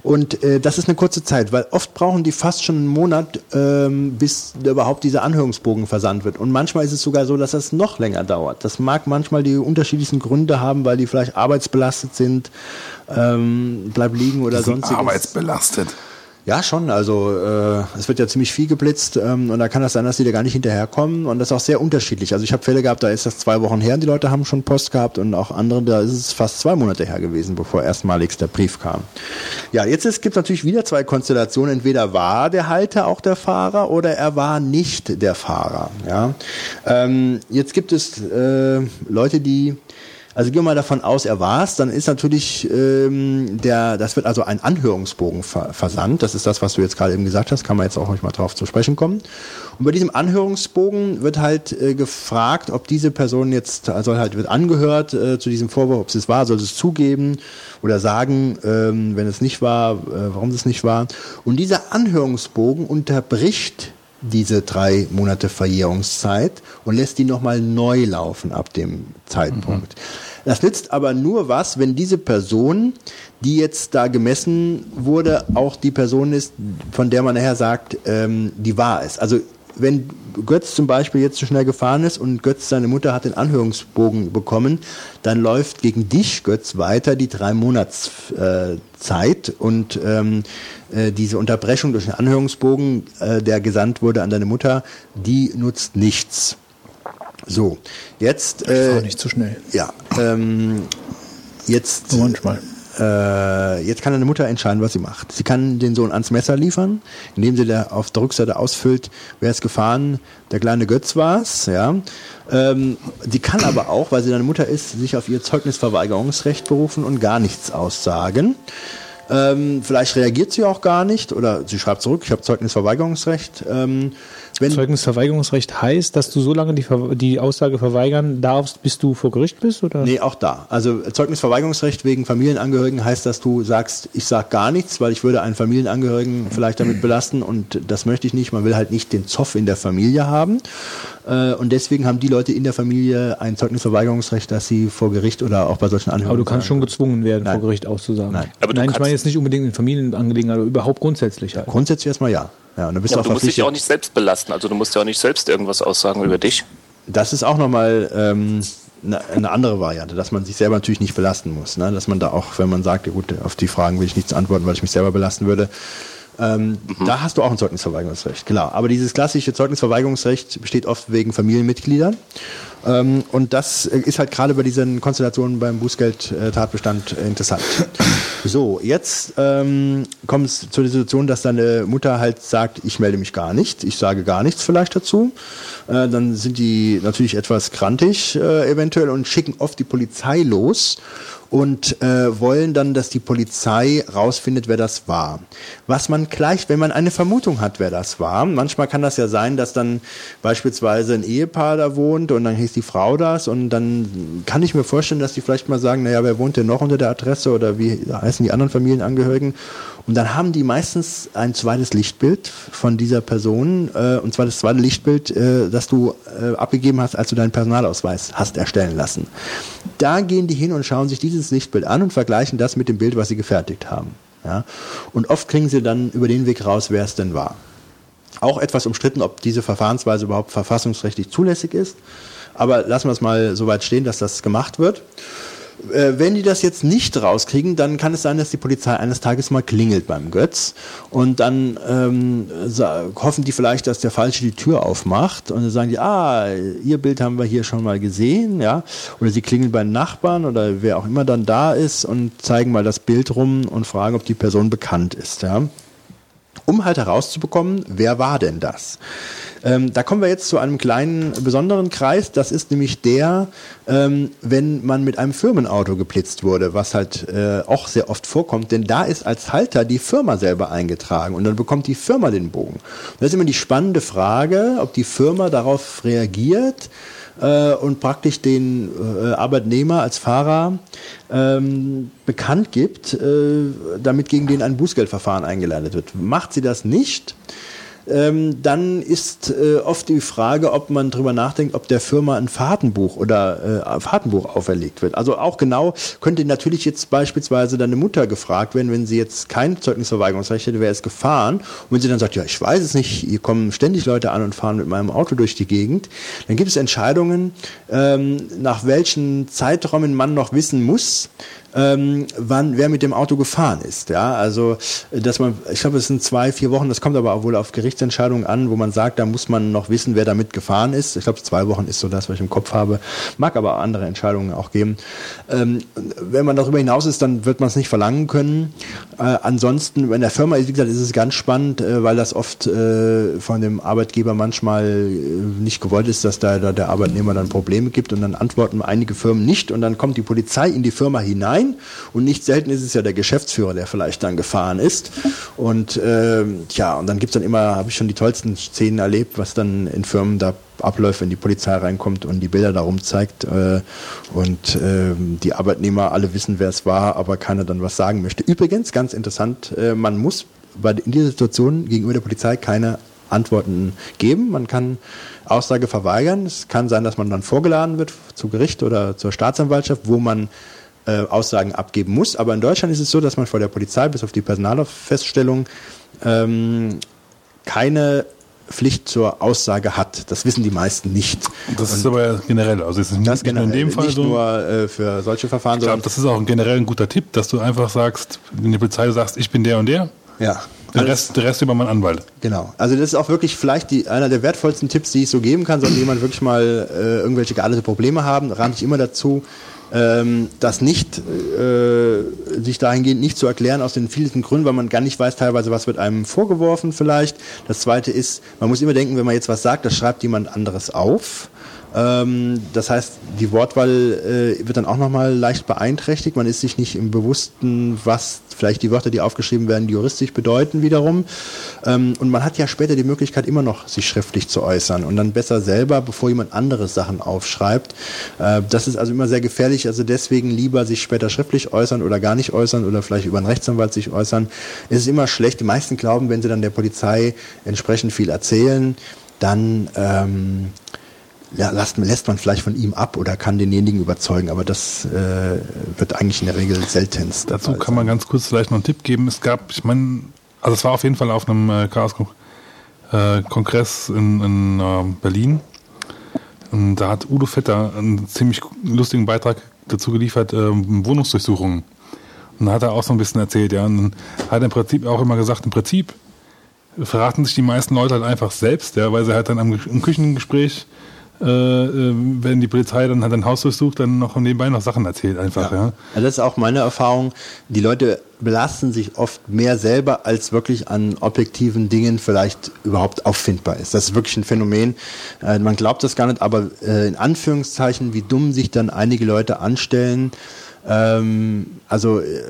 [SPEAKER 4] Und äh, das ist eine kurze Zeit, weil oft brauchen die fast schon einen Monat, ähm, bis überhaupt dieser Anhörungsbogen versandt wird. Und manchmal ist es sogar so, dass das noch länger dauert. Das mag manchmal die unterschiedlichsten Gründe haben, weil die vielleicht arbeitsbelastet sind, ähm, bleib liegen oder sonstiges.
[SPEAKER 3] Arbeitsbelastet.
[SPEAKER 4] Ja, schon. Also äh, es wird ja ziemlich viel geblitzt ähm, und da kann das sein, dass die da gar nicht hinterherkommen und das ist auch sehr unterschiedlich. Also ich habe Fälle gehabt, da ist das zwei Wochen her und die Leute haben schon Post gehabt und auch andere, da ist es fast zwei Monate her gewesen, bevor erstmalig der Brief kam. Ja, jetzt gibt es natürlich wieder zwei Konstellationen. Entweder war der Halter auch der Fahrer oder er war nicht der Fahrer. Ja, ähm, jetzt gibt es äh, Leute, die also gehen wir mal davon aus, er war es, dann ist natürlich ähm, der, das wird also ein Anhörungsbogen ver versandt. Das ist das, was du jetzt gerade eben gesagt hast, kann man jetzt auch nicht mal drauf zu sprechen kommen. Und bei diesem Anhörungsbogen wird halt äh, gefragt, ob diese Person jetzt, also halt wird angehört äh, zu diesem Vorwurf, ob es war, soll es zugeben oder sagen, ähm, wenn es nicht war, äh, warum es nicht war. Und dieser Anhörungsbogen unterbricht diese drei Monate Verjährungszeit und lässt die nochmal neu laufen ab dem Zeitpunkt. Mhm. Das nützt aber nur was, wenn diese Person, die jetzt da gemessen wurde, auch die Person ist, von der man nachher sagt, ähm, die war es. Also wenn Götz zum Beispiel jetzt zu schnell gefahren ist und Götz, seine Mutter, hat den Anhörungsbogen bekommen, dann läuft gegen dich, Götz, weiter die drei Monats äh, Zeit und ähm, äh, diese Unterbrechung durch den Anhörungsbogen, äh, der gesandt wurde an deine Mutter, die nutzt nichts. So, jetzt.
[SPEAKER 1] Äh, ich nicht zu schnell.
[SPEAKER 4] Ja, ähm, jetzt.
[SPEAKER 1] Manchmal.
[SPEAKER 4] Äh, jetzt kann eine Mutter entscheiden, was sie macht. Sie kann den Sohn ans Messer liefern, indem sie der auf der Rückseite ausfüllt, wer ist gefahren, der kleine Götz war's, ja. Ähm, sie kann aber auch, weil sie deine Mutter ist, sich auf ihr Zeugnisverweigerungsrecht berufen und gar nichts aussagen. Ähm, vielleicht reagiert sie auch gar nicht oder sie schreibt zurück, ich habe Zeugnisverweigerungsrecht. Ähm, wenn,
[SPEAKER 1] Zeugnisverweigerungsrecht heißt, dass du so lange die, Ver die Aussage verweigern darfst, bis du vor Gericht bist? Oder?
[SPEAKER 4] Nee, auch da. Also Zeugnisverweigerungsrecht wegen Familienangehörigen heißt, dass du sagst, ich sag gar nichts, weil ich würde einen Familienangehörigen vielleicht damit belasten und das möchte ich nicht. Man will halt nicht den Zoff in der Familie haben. Äh, Und deswegen haben die Leute in der Familie ein Zeugnisverweigerungsrecht, dass sie vor Gericht oder auch bei solchen Anhörungen.
[SPEAKER 1] Aber du kannst schon gezwungen werden,
[SPEAKER 4] Nein.
[SPEAKER 1] vor Gericht auszusagen.
[SPEAKER 4] Nein.
[SPEAKER 2] Aber
[SPEAKER 1] Nein ich meine jetzt nicht unbedingt in Familienangelegenheiten, aber überhaupt grundsätzlich halt.
[SPEAKER 4] Grundsätzlich erstmal ja. Ja, und dann bist
[SPEAKER 2] Ja,
[SPEAKER 4] du
[SPEAKER 2] aber
[SPEAKER 4] auch
[SPEAKER 2] du musst dich ja auch nicht selbst belasten. Also du musst ja auch nicht selbst irgendwas aussagen über dich.
[SPEAKER 4] Das ist auch nochmal ähm, eine, eine andere Variante, dass man sich selber natürlich nicht belasten muss. Ne? Dass man da auch, wenn man sagt, ja gut, auf die Fragen will ich nichts antworten, weil ich mich selber belasten würde. Ähm, Da hast du auch ein Zeugnisverweigerungsrecht, klar. Aber dieses klassische Zeugnisverweigerungsrecht besteht oft wegen Familienmitgliedern. Ähm, und das äh, ist halt gerade bei diesen Konstellationen beim Bußgeld-Tatbestand äh, interessant. [clears throat] So, jetzt ähm, kommt es zur Situation, dass deine Mutter halt sagt, ich melde mich gar nicht, ich sage gar nichts vielleicht dazu. Äh, dann sind die natürlich etwas krantig äh, eventuell und schicken oft die Polizei los und äh, wollen dann, dass die Polizei rausfindet, wer das war. Was man gleich, wenn man eine Vermutung hat, wer das war, manchmal kann das ja sein, dass dann beispielsweise ein Ehepaar da wohnt und dann hieß die Frau das und dann kann ich mir vorstellen, dass die vielleicht mal sagen, naja, wer wohnt denn noch unter der Adresse oder wie heißen die anderen Familienangehörigen? Und dann haben die meistens ein zweites Lichtbild von dieser Person, äh, und zwar das zweite Lichtbild, äh, das du äh, abgegeben hast, als du deinen Personalausweis hast erstellen lassen. Da gehen die hin und schauen sich dieses Lichtbild an und vergleichen das mit dem Bild, was sie gefertigt haben. Ja? Und oft kriegen sie dann über den Weg raus, wer es denn war. Auch etwas umstritten, ob diese Verfahrensweise überhaupt verfassungsrechtlich zulässig ist. Aber lassen wir es mal so weit stehen, dass das gemacht wird. Äh, Wenn die das jetzt nicht rauskriegen, dann kann es sein, dass die Polizei eines Tages mal klingelt beim Götz. Und dann ähm, hoffen die vielleicht, dass der Falsche die Tür aufmacht. Und dann sagen die, ah, ihr Bild haben wir hier schon mal gesehen, ja, oder sie klingeln bei Nachbarn oder wer auch immer dann da ist und zeigen mal das Bild rum und fragen, ob die Person bekannt ist, ja. Um halt herauszubekommen, wer war denn das? Ähm, da kommen wir jetzt zu einem kleinen besonderen Kreis. Das ist nämlich der, ähm, wenn man mit einem Firmenauto geblitzt wurde, was halt äh, auch sehr oft vorkommt. Denn da ist als Halter die Firma selber eingetragen und dann bekommt die Firma den Bogen. Und das ist immer die spannende Frage, ob die Firma darauf reagiert äh, und praktisch den äh, Arbeitnehmer als Fahrer ähm, bekannt gibt, äh, damit gegen den ein Bußgeldverfahren eingeleitet wird. Macht sie das nicht, ähm, dann ist äh, oft die Frage, ob man drüber nachdenkt, ob der Firma ein Fahrtenbuch oder äh, Fahrtenbuch auferlegt wird. Also auch genau könnte natürlich jetzt beispielsweise deine Mutter gefragt werden, wenn sie jetzt kein Zeugnisverweigerungsrecht hätte, wäre es gefahren. Und wenn sie dann sagt, ja, ich weiß es nicht, hier kommen ständig Leute an und fahren mit meinem Auto durch die Gegend, dann gibt es Entscheidungen, ähm, nach welchen Zeiträumen man noch wissen muss, ähm, wann wer mit dem Auto gefahren ist. Ja, also dass man, ich glaube, es sind zwei, vier Wochen. Das kommt aber auch wohl auf Gerichtsentscheidungen an, wo man sagt, da muss man noch wissen, wer damit gefahren ist. Ich glaube, zwei Wochen ist so das, was ich im Kopf habe. Mag aber andere Entscheidungen auch geben. Ähm, wenn man darüber hinaus ist, dann wird man es nicht verlangen können. Äh, ansonsten, wenn der Firma ist, wie gesagt, ist es ganz spannend, äh, weil das oft äh, von dem Arbeitgeber manchmal äh, nicht gewollt ist, dass da, da der Arbeitnehmer dann Probleme gibt und dann antworten einige Firmen nicht und dann kommt die Polizei in die Firma hinein und nicht selten ist es ja der Geschäftsführer, der vielleicht dann gefahren ist und ähm, ja, und dann gibt's dann immer, habe ich schon die tollsten Szenen erlebt, was dann in Firmen da abläuft, wenn die Polizei reinkommt und die Bilder darum zeigt äh, und ähm, die Arbeitnehmer alle wissen, wer es war, aber keiner dann was sagen möchte. Übrigens, ganz interessant, äh, man muss bei, in dieser Situation gegenüber der Polizei keine Antworten geben. Man kann Aussage verweigern. Es kann sein, dass man dann vorgeladen wird zu Gericht oder zur Staatsanwaltschaft, wo man äh, Aussagen abgeben muss. Aber in Deutschland ist es so, dass man vor der Polizei bis auf die Personalfeststellung ähm, keine Pflicht zur Aussage hat. Das wissen die meisten nicht.
[SPEAKER 3] Das ist aber generell, also es ist
[SPEAKER 4] Das
[SPEAKER 3] nicht nur in
[SPEAKER 4] generell,
[SPEAKER 3] dem Fall
[SPEAKER 4] nicht
[SPEAKER 3] so.
[SPEAKER 4] nur äh, für solche Verfahren,
[SPEAKER 3] Ich glaube, das ist auch ein generell ein guter Tipp, dass du einfach sagst, in der Polizei sagst, ich bin der und der,
[SPEAKER 4] ja.
[SPEAKER 3] der
[SPEAKER 4] Alles-
[SPEAKER 3] Rest, der Rest über meinen Anwalt.
[SPEAKER 4] Genau. Also das ist auch wirklich vielleicht die, einer der wertvollsten Tipps, die ich so geben kann. Sollte jemand wirklich mal äh, irgendwelche geartete Probleme haben, rate ich immer dazu, das nicht, äh, sich dahingehend nicht zu erklären aus den vielen Gründen, weil man gar nicht weiß teilweise, was wird einem vorgeworfen vielleicht. Das zweite ist, man muss immer denken, wenn man jetzt was sagt, das schreibt jemand anderes auf. Ähm, das heißt, die Wortwahl äh, wird dann auch nochmal leicht beeinträchtigt. Man ist sich nicht im Bewussten, was vielleicht die Wörter, die aufgeschrieben werden, juristisch bedeuten wiederum. Ähm, und man hat ja später die Möglichkeit, immer noch sich schriftlich zu äußern und dann besser selber, bevor jemand anderes Sachen aufschreibt. Äh, das ist also immer sehr gefährlich. Also deswegen lieber sich später schriftlich äußern oder gar nicht äußern oder vielleicht über einen Rechtsanwalt sich äußern. Es ist immer schlecht. Die meisten glauben, wenn sie dann der Polizei entsprechend viel erzählen, dann ähm, ja, lässt, lässt man vielleicht von ihm ab oder kann denjenigen überzeugen, aber das äh, wird eigentlich in der Regel seltenst.
[SPEAKER 3] Dazu kann man ganz kurz vielleicht noch einen Tipp geben. Es gab, ich meine, also es war auf jeden Fall auf einem äh, Chaos-Kongress in, in äh, Berlin. Und da hat Udo Vetter einen ziemlich lustigen Beitrag dazu geliefert, äh, Wohnungsdurchsuchungen. Und da hat er auch so ein bisschen erzählt, ja. Und dann hat er im Prinzip auch immer gesagt, im Prinzip verraten sich die meisten Leute halt einfach selbst, ja, weil sie halt dann am, im Küchengespräch äh, äh, wenn die Polizei dann hat ein Haus durchsucht, dann noch nebenbei noch Sachen erzählt einfach. Ja. ja.
[SPEAKER 4] Also das ist auch meine Erfahrung. Die Leute belasten sich oft mehr selber, als wirklich an objektiven Dingen vielleicht überhaupt auffindbar ist. Das ist wirklich ein Phänomen. Äh, man glaubt das gar nicht, aber äh, in Anführungszeichen, wie dumm sich dann einige Leute anstellen. Ähm, also äh,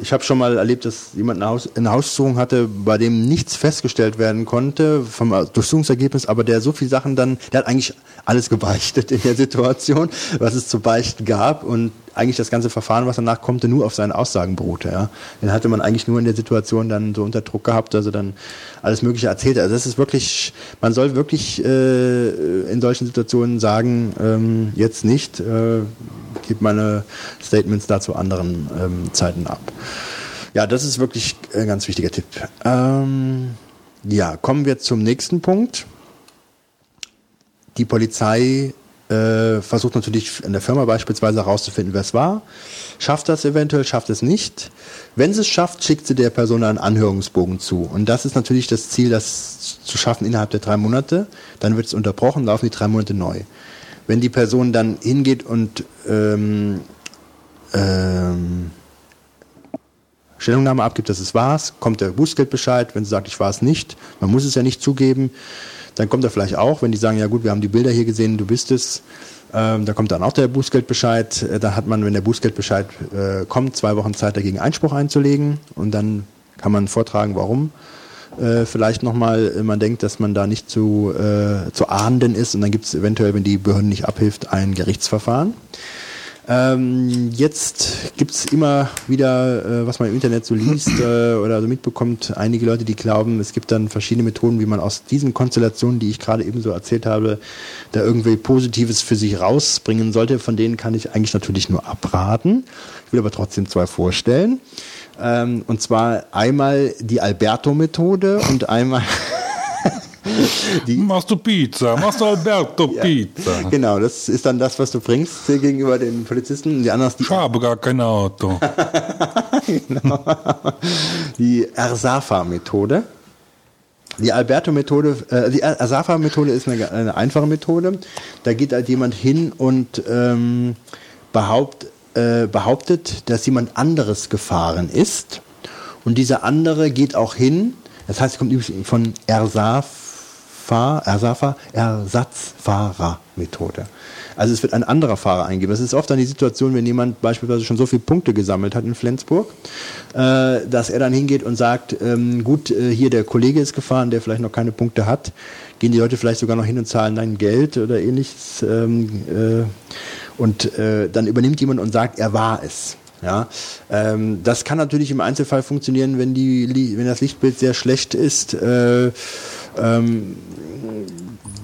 [SPEAKER 4] ich habe schon mal erlebt, dass jemand eine, Haus, eine Haussuchung hatte, bei dem nichts festgestellt werden konnte vom Durchsuchungsergebnis, aber der so viele Sachen dann, der hat eigentlich alles gebeichtet in der Situation, was es zu beichten gab. Und eigentlich das ganze Verfahren, was danach kommt, nur auf seinen Aussagen beruhte. Ja. Den hatte man eigentlich nur in der Situation dann so unter Druck gehabt, also dann alles Mögliche erzählt. Also das ist wirklich, man soll wirklich äh, in solchen Situationen sagen, ähm, jetzt nicht, äh, gebe meine Statements dazu anderen ähm, Zeiten ab. Ja, das ist wirklich ein ganz wichtiger Tipp. Ähm, ja, kommen wir zum nächsten Punkt. Die Polizei äh, versucht natürlich in der Firma beispielsweise herauszufinden, wer es war. Schafft das eventuell, schafft es nicht. Wenn sie es schafft, schickt sie der Person einen Anhörungsbogen zu. Und das ist natürlich das Ziel, das zu schaffen innerhalb der drei Monate. Dann wird es unterbrochen, laufen die drei Monate neu. Wenn die Person dann hingeht und ähm, ähm, Stellungnahme abgibt, dass es war's, kommt der Bußgeldbescheid. Wenn sie sagt, ich war es nicht, man muss es ja nicht zugeben, dann kommt er vielleicht auch, wenn die sagen, ja gut, wir haben die Bilder hier gesehen, du bist es. Ähm, da kommt dann auch der Bußgeldbescheid. Äh, da hat man, wenn der Bußgeldbescheid äh, kommt, zwei Wochen Zeit dagegen Einspruch einzulegen und dann kann man vortragen, warum. Äh, vielleicht nochmal, äh, man denkt, dass man da nicht zu, äh, zu ahnden ist und dann gibt es eventuell, wenn die Behörde nicht abhilft, ein Gerichtsverfahren. Ähm, jetzt gibt's immer wieder, äh, was man im Internet so liest [clears throat] äh, oder so mitbekommt, einige Leute, die glauben, es gibt dann verschiedene Methoden, wie man aus diesen Konstellationen, die ich gerade eben so erzählt habe, da irgendwie Positives für sich rausbringen sollte. Von denen kann ich eigentlich natürlich nur abraten. Ich will aber trotzdem zwei vorstellen. Ähm, und zwar einmal die Alberto-Methode und einmal
[SPEAKER 3] Die [laughs] machst du Pizza, machst du Alberto ja, Pizza.
[SPEAKER 4] Genau, das ist dann das, was du bringst gegenüber den Polizisten. Die anderen, die
[SPEAKER 3] ich habe gar kein Auto. [laughs]
[SPEAKER 4] genau. Die Ersafa-Methode. Die Alberto-Methode, äh, die Ersafa-Methode ist eine, eine, einfache Methode. Da geht halt jemand hin und ähm, behaupt, äh, behauptet, dass jemand anderes gefahren ist. Und dieser andere geht auch hin. Das heißt, es kommt übrigens von Ersaf Fahr, Ersafa, Ersatzfahrermethode. Also es wird ein anderer Fahrer eingeben. Das ist oft dann die Situation, wenn jemand beispielsweise schon so viele Punkte gesammelt hat in Flensburg, äh, dass er dann hingeht und sagt, ähm, gut, äh, hier der Kollege ist gefahren, der vielleicht noch keine Punkte hat. Gehen die Leute vielleicht sogar noch hin und zahlen dann Geld oder ähnliches. Ähm, äh, und äh, dann übernimmt jemand und sagt, er war es. Ja, ähm, das kann natürlich im Einzelfall funktionieren, wenn, die, wenn das Lichtbild sehr schlecht ist. Äh, ähm,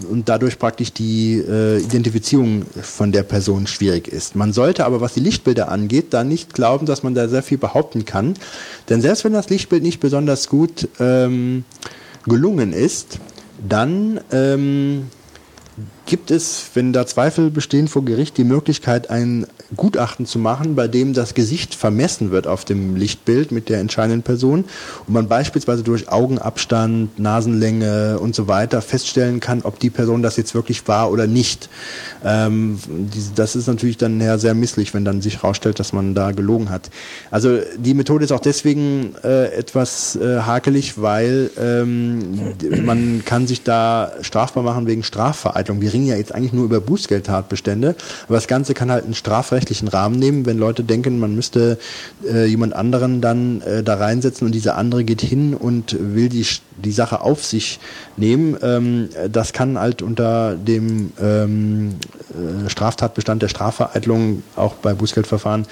[SPEAKER 4] und dadurch praktisch die äh, Identifizierung von der Person schwierig ist. Man sollte aber, was die Lichtbilder angeht, da nicht glauben, dass man da sehr viel behaupten kann. Denn selbst wenn das Lichtbild nicht besonders gut ähm, gelungen ist, dann ähm, gibt es, wenn da Zweifel bestehen vor Gericht, die Möglichkeit, ein Gutachten zu machen, bei dem das Gesicht vermessen wird auf dem Lichtbild mit der entscheidenden Person und man beispielsweise durch Augenabstand, Nasenlänge und so weiter feststellen kann, ob die Person das jetzt wirklich war oder nicht. Ähm, das ist natürlich dann ja sehr misslich, wenn dann sich herausstellt, dass man da gelogen hat. Also die Methode ist auch deswegen äh, etwas äh, hakelig, weil ähm, man kann sich da strafbar machen wegen Strafvereitlung. Wir reden ja jetzt eigentlich nur über Bußgeldtatbestände, aber das Ganze kann halt einen strafrechtlichen Rahmen nehmen, wenn Leute denken, man müsste äh, jemand anderen dann äh, da reinsetzen und dieser andere geht hin und will die, die Sache auf sich nehmen. Ähm, das kann halt unter dem ähm, äh, Straftatbestand der Strafvereitlung auch bei Bußgeldverfahren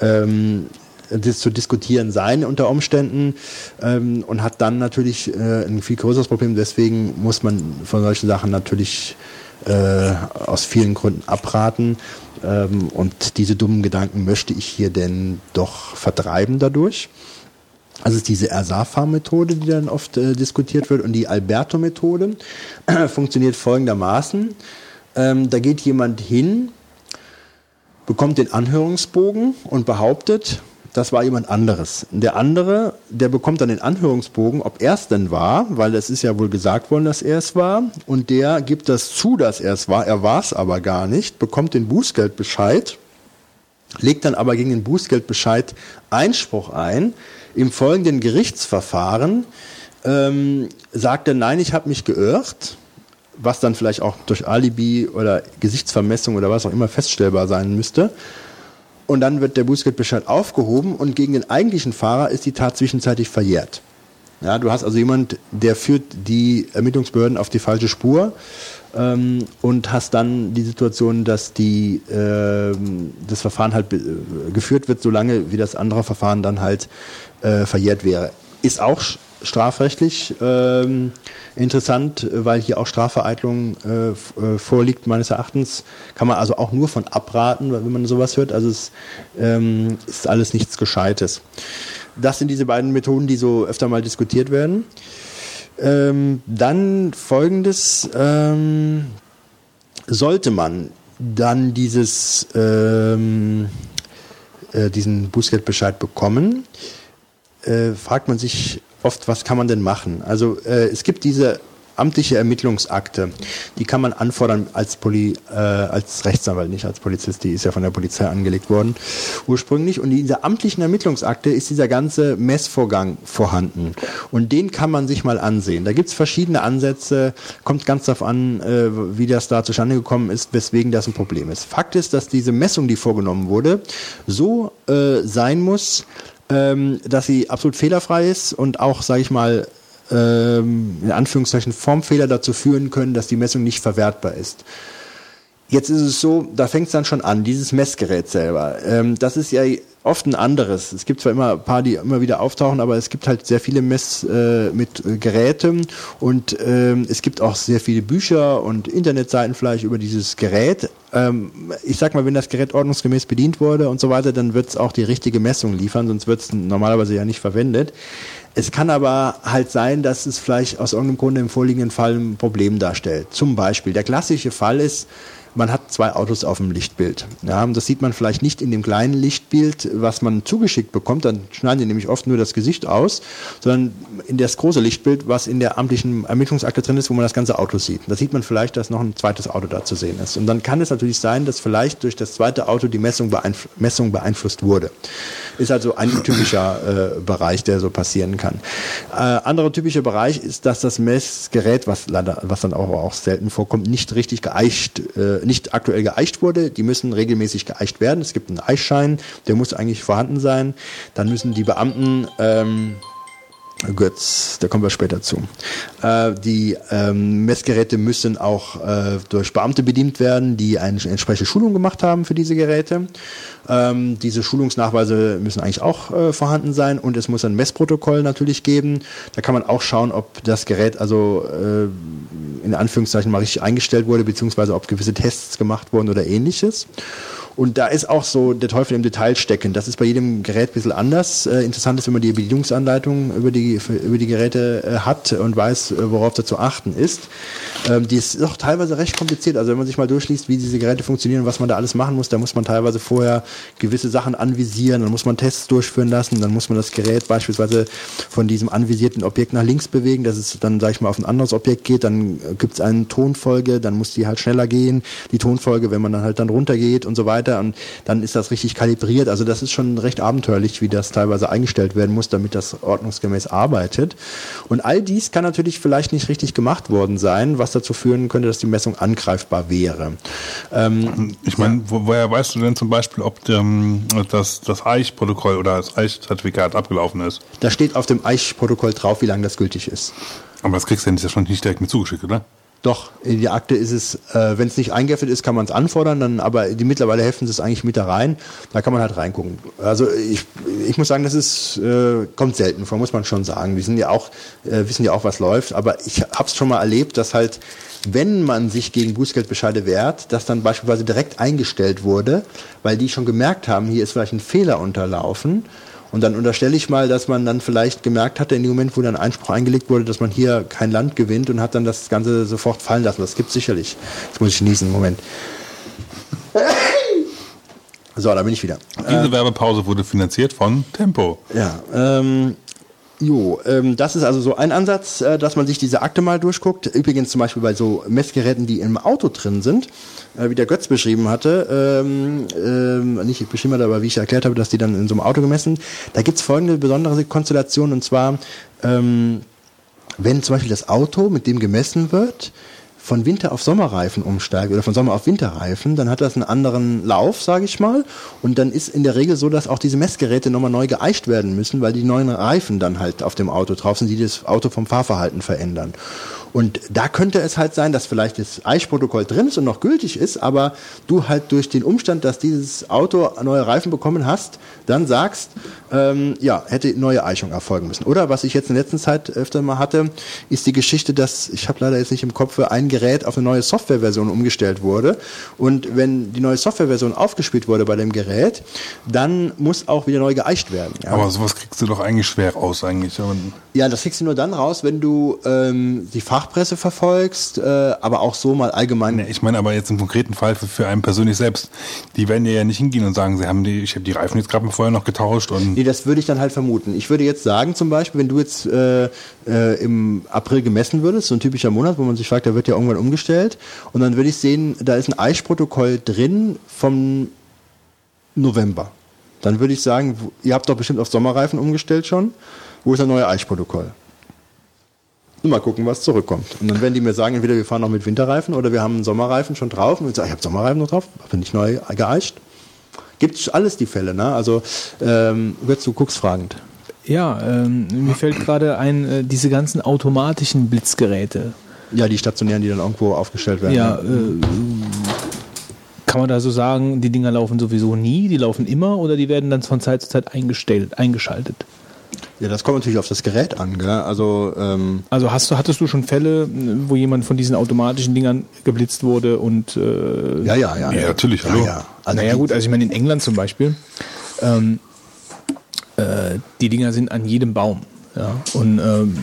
[SPEAKER 4] ähm, das zu diskutieren sein unter Umständen ähm, und hat dann natürlich äh, ein viel größeres Problem. Deswegen muss man von solchen Sachen natürlich äh, aus vielen Gründen abraten. Ähm, und diese dummen Gedanken möchte ich hier denn doch vertreiben dadurch. Also ist diese Ersafa-Methode, die dann oft äh, diskutiert wird. Und die Alberto-Methode [clears throat] funktioniert folgendermaßen. Ähm, da geht jemand hin, bekommt den Anhörungsbogen und behauptet, das war jemand anderes. Der andere, der bekommt dann den Anhörungsbogen, ob er es denn war, weil es ist ja wohl gesagt worden, dass er es war. Und der gibt das zu, dass er es war. Er war es aber gar nicht, bekommt den Bußgeldbescheid, legt dann aber gegen den Bußgeldbescheid Einspruch ein. Im folgenden Gerichtsverfahren ähm, sagt er, nein, ich habe mich geirrt was dann vielleicht auch durch Alibi oder Gesichtsvermessung oder was auch immer feststellbar sein müsste und dann wird der Bußgeldbescheid aufgehoben und gegen den eigentlichen Fahrer ist die Tat zwischenzeitlich verjährt. Ja, du hast also jemand, der führt die Ermittlungsbehörden auf die falsche Spur ähm, und hast dann die Situation, dass die, äh, das Verfahren halt geführt wird, solange wie das andere Verfahren dann halt äh, verjährt wäre. Ist auch strafrechtlich ähm, interessant, weil hier auch Strafvereitlung äh, äh, vorliegt, meines Erachtens. Kann man also auch nur von abraten, wenn man sowas hört. Also es ähm, ist alles nichts Gescheites. Das sind diese beiden Methoden, die so öfter mal diskutiert werden. Ähm, dann folgendes, ähm, sollte man dann dieses, ähm, äh, diesen Bußgeldbescheid bekommen, äh, fragt man sich, oft, was kann man denn machen? Also äh, es gibt diese amtliche Ermittlungsakte, die kann man anfordern als, Poli, äh, als Rechtsanwalt, nicht als Polizist, die ist ja von der Polizei angelegt worden ursprünglich. Und in dieser amtlichen Ermittlungsakte ist dieser ganze Messvorgang vorhanden. Und den kann man sich mal ansehen. Da gibt es verschiedene Ansätze, kommt ganz darauf an, äh, wie das da zustande gekommen ist, weswegen das ein Problem ist. Fakt ist, dass diese Messung, die vorgenommen wurde, so äh, sein muss, ähm, dass sie absolut fehlerfrei ist und auch, sage ich mal, ähm, in Anführungszeichen Formfehler dazu führen können, dass die Messung nicht verwertbar ist. Jetzt ist es so, da fängt es dann schon an, dieses Messgerät selber. Ähm, das ist ja oft ein anderes. Es gibt zwar immer ein paar, die immer wieder auftauchen, aber es gibt halt sehr viele Mess äh, mit äh, Geräten und ähm, es gibt auch sehr viele Bücher und Internetseiten vielleicht über dieses Gerät. Ähm, ich sag mal, wenn das Gerät ordnungsgemäß bedient wurde und so weiter, dann wird es auch die richtige Messung liefern, sonst wird es normalerweise ja nicht verwendet. Es kann aber halt sein, dass es vielleicht aus irgendeinem Grunde im vorliegenden Fall ein Problem darstellt. Zum Beispiel, der klassische Fall ist, man hat zwei Autos auf dem Lichtbild. Ja, das sieht man vielleicht nicht in dem kleinen Lichtbild, was man zugeschickt bekommt. Dann schneiden die nämlich oft nur das Gesicht aus, sondern in das große Lichtbild, was in der amtlichen Ermittlungsakte drin ist, wo man das ganze Auto sieht. Da sieht man vielleicht, dass noch ein zweites Auto da zu sehen ist. Und dann kann es natürlich sein, dass vielleicht durch das zweite Auto die Messung, beeinf Messung beeinflusst wurde. Ist also ein typischer äh, Bereich, der so passieren kann. Äh, anderer typischer Bereich ist, dass das Messgerät, was leider, was dann auch, auch selten vorkommt, nicht richtig geeicht, äh, nicht aktuell geeicht wurde. Die müssen regelmäßig geeicht werden. Es gibt einen Eichschein, der muss eigentlich vorhanden sein. Dann müssen die Beamten ähm, Götz, da kommen wir später zu. Äh, die ähm, Messgeräte müssen auch äh, durch Beamte bedient werden, die eine entsprechende Schulung gemacht haben für diese Geräte. Ähm, diese Schulungsnachweise müssen eigentlich auch äh, vorhanden sein und es muss ein Messprotokoll natürlich geben. Da kann man auch schauen, ob das Gerät also äh, in Anführungszeichen mal richtig eingestellt wurde, beziehungsweise ob gewisse Tests gemacht wurden oder ähnliches. Und da ist auch so der Teufel im Detail stecken. Das ist bei jedem Gerät ein bisschen anders. Äh, interessant ist, wenn man die Bedienungsanleitung über die, über die Geräte äh, hat und weiß, äh, worauf da zu achten ist. Ähm, die ist auch teilweise recht kompliziert. Also wenn man sich mal durchliest, wie diese Geräte funktionieren, was man da alles machen muss, da muss man teilweise vorher gewisse Sachen anvisieren, dann muss man Tests durchführen lassen, dann muss man das Gerät beispielsweise von diesem anvisierten Objekt nach links bewegen, dass es dann, sag ich mal, auf ein anderes Objekt geht, dann gibt es eine Tonfolge, dann muss die halt schneller gehen, die Tonfolge, wenn man dann halt dann runtergeht und so weiter weiter und dann ist das richtig kalibriert. Also das ist schon recht abenteuerlich, wie das teilweise eingestellt werden muss, damit das ordnungsgemäß arbeitet. Und all dies kann natürlich vielleicht nicht richtig gemacht worden sein, was dazu führen könnte, dass die Messung angreifbar wäre. Ähm,
[SPEAKER 3] Ich meine, wo, woher weißt du denn zum Beispiel, ob ähm, das, das Eich-Protokoll oder das Eich-Zertifikat abgelaufen ist?
[SPEAKER 4] da steht auf dem Eich-Protokoll drauf, wie lange das gültig ist.
[SPEAKER 3] Aber das kriegst du ja schon nicht direkt mit zugeschickt, oder?
[SPEAKER 4] Doch, in die Akte ist es, äh, wenn es nicht eingeheftet ist, kann man es anfordern, dann, aber die mittlerweile heften es eigentlich mit da rein. Da kann man halt reingucken. Also ich, ich muss sagen, das ist, äh, kommt selten vor, muss man schon sagen. Die sind ja auch, äh, wissen ja auch, was läuft, aber ich habe es schon mal erlebt, dass halt, wenn man sich gegen Bußgeldbescheide wehrt, dass dann beispielsweise direkt eingestellt wurde, weil die schon gemerkt haben, hier ist vielleicht ein Fehler unterlaufen. Und dann unterstelle ich mal, dass man dann vielleicht gemerkt hatte, in dem Moment, wo dann Einspruch eingelegt wurde, dass man hier kein Land gewinnt und hat dann das Ganze sofort fallen lassen. Das gibt sicherlich. Jetzt muss ich niesen, Moment. So, da bin ich wieder.
[SPEAKER 3] Diese Werbepause wurde finanziert von Tempo.
[SPEAKER 4] Ja, ähm, jo, ähm, das ist also so ein Ansatz, äh, dass man sich diese Akte mal durchguckt. Übrigens zum Beispiel bei so Messgeräten, die im Auto drin sind, äh, wie der Götz beschrieben hatte, ähm, ähm, nicht beschrieben hat, aber wie ich erklärt habe, dass die dann in so einem Auto gemessen, da gibt's folgende besondere Konstellation und zwar, ähm, wenn zum Beispiel das Auto, mit dem gemessen wird, von Winter auf Sommerreifen umsteigt oder von Sommer auf Winterreifen, dann hat das einen anderen Lauf, sage ich mal. Und dann ist in der Regel so, dass auch diese Messgeräte nochmal neu geeicht werden müssen, weil die neuen Reifen dann halt auf dem Auto drauf sind, die das Auto vom Fahrverhalten verändern. Und da könnte es halt sein, dass vielleicht das Eichprotokoll drin ist und noch gültig ist, aber du halt durch den Umstand, dass dieses Auto neue Reifen bekommen hast, dann sagst, ähm, ja, hätte neue Eichung erfolgen müssen. Oder was ich jetzt in der letzten Zeit öfter mal hatte, ist die Geschichte, dass, ich habe leider jetzt nicht im Kopf, ein Gerät auf eine neue Softwareversion umgestellt wurde. Und wenn die neue Softwareversion aufgespielt wurde bei dem Gerät, dann muss auch wieder neu geeicht werden. Ja.
[SPEAKER 3] Aber sowas kriegst du doch eigentlich schwer raus, eigentlich.
[SPEAKER 4] Ja, das kriegst du nur dann raus, wenn du ähm, die Fachpresse verfolgst, äh, aber auch so mal allgemein.
[SPEAKER 3] Nee, ich meine aber jetzt im konkreten Fall für, für einen persönlich selbst. Die werden dir ja nicht hingehen und sagen, sie haben die, ich habe die Reifen jetzt gerade mal vorher noch getauscht und
[SPEAKER 4] Nee, das würde ich dann halt vermuten. Ich würde jetzt sagen, zum Beispiel, wenn du jetzt äh, äh, im April gemessen würdest, so ein typischer Monat, wo man sich fragt, der wird ja irgendwann umgestellt, und dann würde ich sehen, da ist ein Eichprotokoll drin vom November. Dann würde ich sagen, ihr habt doch bestimmt auf Sommerreifen umgestellt schon. Wo ist ein neuer Eichprotokoll? Mal gucken, was zurückkommt. Und dann werden die mir sagen, entweder wir fahren noch mit Winterreifen oder wir haben einen Sommerreifen schon drauf. Und ich sage, ich habe Sommerreifen noch drauf, aber nicht neu geeicht. Gibt alles die Fälle, ne? Also, ähm, Götz, du guckst fragend.
[SPEAKER 1] Ja, ähm, mir fällt gerade ein, äh, diese ganzen automatischen Blitzgeräte.
[SPEAKER 4] Ja, die stationären, die dann irgendwo aufgestellt werden.
[SPEAKER 1] Ja, äh, kann man da so sagen, die Dinger laufen sowieso nie, die laufen immer oder die werden dann von Zeit zu Zeit eingestellt, eingeschaltet?
[SPEAKER 4] Ja, das kommt natürlich auf das Gerät an, gell? Also, ähm,
[SPEAKER 1] Also hast du, hattest du schon Fälle, wo jemand von diesen automatischen Dingern geblitzt wurde und äh,
[SPEAKER 4] ja, ja, ja.
[SPEAKER 3] Ja, natürlich,
[SPEAKER 4] Ja,
[SPEAKER 3] hallo.
[SPEAKER 4] ja. Also
[SPEAKER 1] naja gut, also ich meine in England zum Beispiel, ähm, äh, die Dinger sind an jedem Baum. Ja, und, ähm,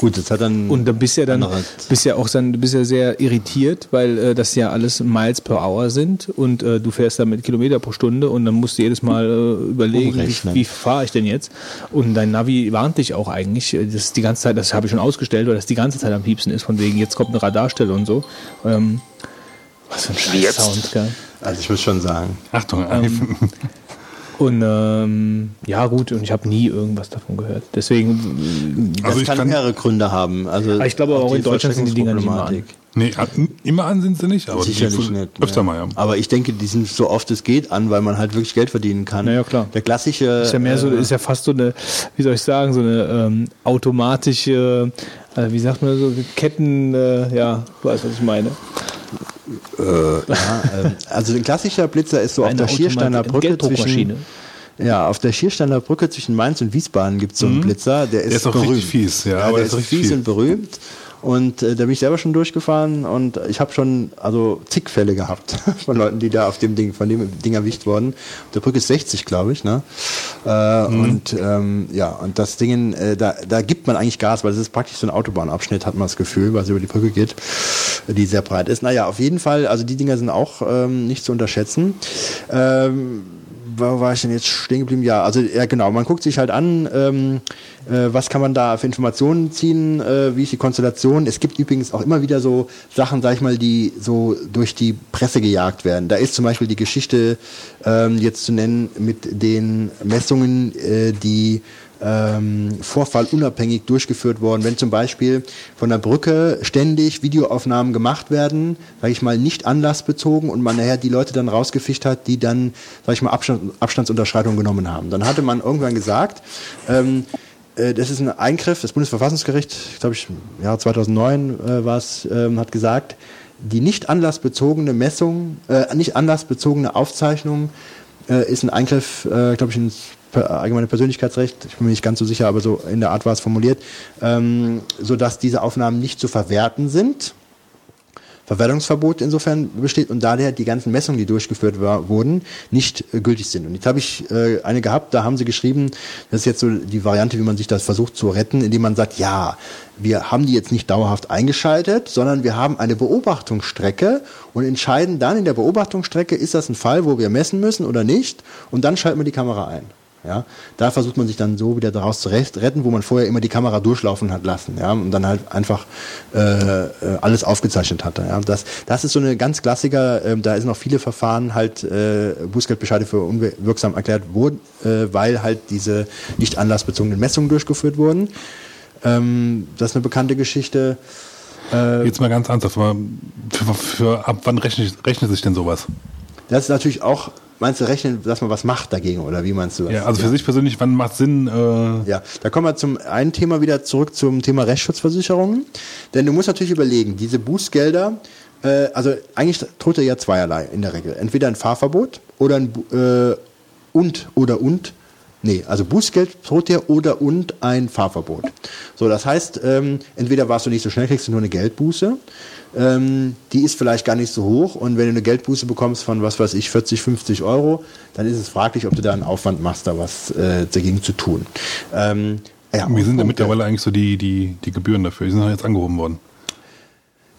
[SPEAKER 4] Gut, das hat dann.
[SPEAKER 1] und dann bist ja dann bist ja auch dann, du bist ja sehr irritiert, weil äh, das ja alles Miles per Hour sind und äh, du fährst damit Kilometer pro Stunde und dann musst du jedes Mal äh, überlegen, wie,
[SPEAKER 4] Umrechnen.
[SPEAKER 1] wie fahre ich denn jetzt? Und dein Navi warnt dich auch eigentlich, äh, das ist die ganze Zeit, das habe ich schon ausgestellt, weil das die ganze Zeit am piepsen ist, von wegen jetzt kommt eine Radarstelle und so. Ähm, was für ein scheiß
[SPEAKER 2] Jetzt?
[SPEAKER 1] Sound, gell?
[SPEAKER 4] also ich muss schon sagen.
[SPEAKER 3] Achtung,
[SPEAKER 1] Und ähm, ja gut, und ich habe nie irgendwas davon gehört. Deswegen,
[SPEAKER 4] Das
[SPEAKER 3] also ich
[SPEAKER 4] kann,
[SPEAKER 3] kann,
[SPEAKER 4] mehrere Gründe haben. Also
[SPEAKER 1] Aber ich glaube auch
[SPEAKER 4] die
[SPEAKER 1] in Deutschland sind die Dinger nicht immer an.
[SPEAKER 3] Nee, immer an sind sie nicht, aber
[SPEAKER 4] Sicherlich nicht.
[SPEAKER 3] Öfter mal, ja.
[SPEAKER 4] Aber ich denke, die sind so oft es geht an, weil man halt wirklich Geld verdienen kann.
[SPEAKER 1] Na ja, klar.
[SPEAKER 4] Der klassische.
[SPEAKER 1] ist ja mehr so,
[SPEAKER 4] äh,
[SPEAKER 1] ist ja fast so eine, wie soll ich sagen, so eine ähm, automatische, äh, wie sagt man so, Ketten, äh, ja, du weißt, was ich meine.
[SPEAKER 4] Ja, ähm, also ein klassischer Blitzer ist so auf der Schiersteiner Brücke zwischen. Ja, auf der Schiersteiner Brücke zwischen Mainz und Wiesbaden gibt es so einen Blitzer, der ist,
[SPEAKER 3] ist auch
[SPEAKER 4] berühmt.
[SPEAKER 3] richtig fies, ja, aber
[SPEAKER 4] der
[SPEAKER 3] ist
[SPEAKER 4] ist
[SPEAKER 3] richtig
[SPEAKER 4] fies
[SPEAKER 3] fies.
[SPEAKER 4] und berühmt. Und äh, da bin ich selber schon durchgefahren und ich habe schon also zig Fälle gehabt [laughs] von Leuten, die da auf dem Ding, von dem Ding erwischt wurden. Der Brücke ist 60, glaube ich, ne? Äh,
[SPEAKER 3] Mhm.
[SPEAKER 4] Und ähm, ja, und das Ding, äh, da, da gibt man eigentlich Gas, weil es ist praktisch so ein Autobahnabschnitt, hat man das Gefühl, weil es über die Brücke geht, die sehr breit ist. Naja, auf jeden Fall, also die Dinger sind auch ähm, nicht zu unterschätzen. Ähm, wo war ich denn jetzt stehen geblieben? Ja, also ja genau, man guckt sich halt an, ähm, äh, was kann man da für Informationen ziehen, äh, wie ist die Konstellation. Es gibt übrigens auch immer wieder so Sachen, sag ich mal, die so durch die Presse gejagt werden. Da ist zum Beispiel die Geschichte ähm, jetzt zu nennen mit den Messungen, äh, die ähm, vorfallunabhängig durchgeführt worden. Wenn zum Beispiel von der Brücke ständig Videoaufnahmen gemacht werden, sage ich mal, nicht anlassbezogen und man nachher die Leute dann rausgefischt hat, die dann, sage ich mal, Abstand, Abstandsunterschreitung genommen haben. Dann hatte man irgendwann gesagt, ähm, äh, das ist ein Eingriff, das Bundesverfassungsgericht, glaube ich, im Jahr 2009 äh, war es, ähm, hat gesagt, die nicht anlassbezogene Messung, äh, nicht anlassbezogene Aufzeichnung äh, ist ein Eingriff, äh, glaube ich, ins allgemeine Persönlichkeitsrecht, ich bin mir nicht ganz so sicher, aber so in der Art war es formuliert, ähm, sodass diese Aufnahmen nicht zu verwerten sind. Verwertungsverbot insofern besteht und daher die ganzen Messungen, die durchgeführt war, wurden, nicht äh, gültig sind. Und jetzt habe ich äh, eine gehabt, da haben sie geschrieben, das ist jetzt so die Variante, wie man sich das versucht zu retten, indem man sagt, ja, wir haben die jetzt nicht dauerhaft eingeschaltet, sondern wir haben eine Beobachtungsstrecke und entscheiden dann in der Beobachtungsstrecke, ist das ein Fall, wo wir messen müssen oder nicht, und dann schalten wir die Kamera ein. Ja, da versucht man sich dann so wieder daraus zu retten, wo man vorher immer die Kamera durchlaufen hat lassen, ja, und dann halt einfach äh, äh, alles aufgezeichnet hatte. Ja, das, das ist so eine ganz Klassiker. ähm, da sind noch viele Verfahren halt äh, Bußgeldbescheide für unwirksam erklärt wurden, äh, weil halt diese nicht anlassbezogenen Messungen durchgeführt wurden. Ähm, das ist eine bekannte Geschichte.
[SPEAKER 3] Jetzt mal ganz ernsthaft, für, für, ab wann rechnet, rechnet sich denn sowas?
[SPEAKER 4] Das ist natürlich auch, meinst du, rechnen, dass man was macht dagegen oder wie meinst du das?
[SPEAKER 3] Ja, also für sich persönlich, wann macht Sinn? Äh,
[SPEAKER 4] Ja, da kommen wir zum einen Thema wieder zurück zum Thema Rechtsschutzversicherungen. Denn du musst natürlich überlegen, diese Bußgelder, äh, also eigentlich droht ja zweierlei in der Regel. Entweder ein Fahrverbot oder ein äh, und oder und. Nee, also Bußgeld droht dir oder und ein Fahrverbot. So, das heißt, ähm, entweder warst du nicht so schnell, kriegst du nur eine Geldbuße. Ähm, die ist vielleicht gar nicht so hoch und wenn du eine Geldbuße bekommst von, was weiß ich, 40, 50 Euro, dann ist es fraglich, ob du da einen Aufwand machst, da was äh, dagegen zu tun. Ähm, ja,
[SPEAKER 3] wie sind denn
[SPEAKER 4] und,
[SPEAKER 3] mittlerweile eigentlich so die, die, die Gebühren dafür? Die sind doch jetzt angehoben worden.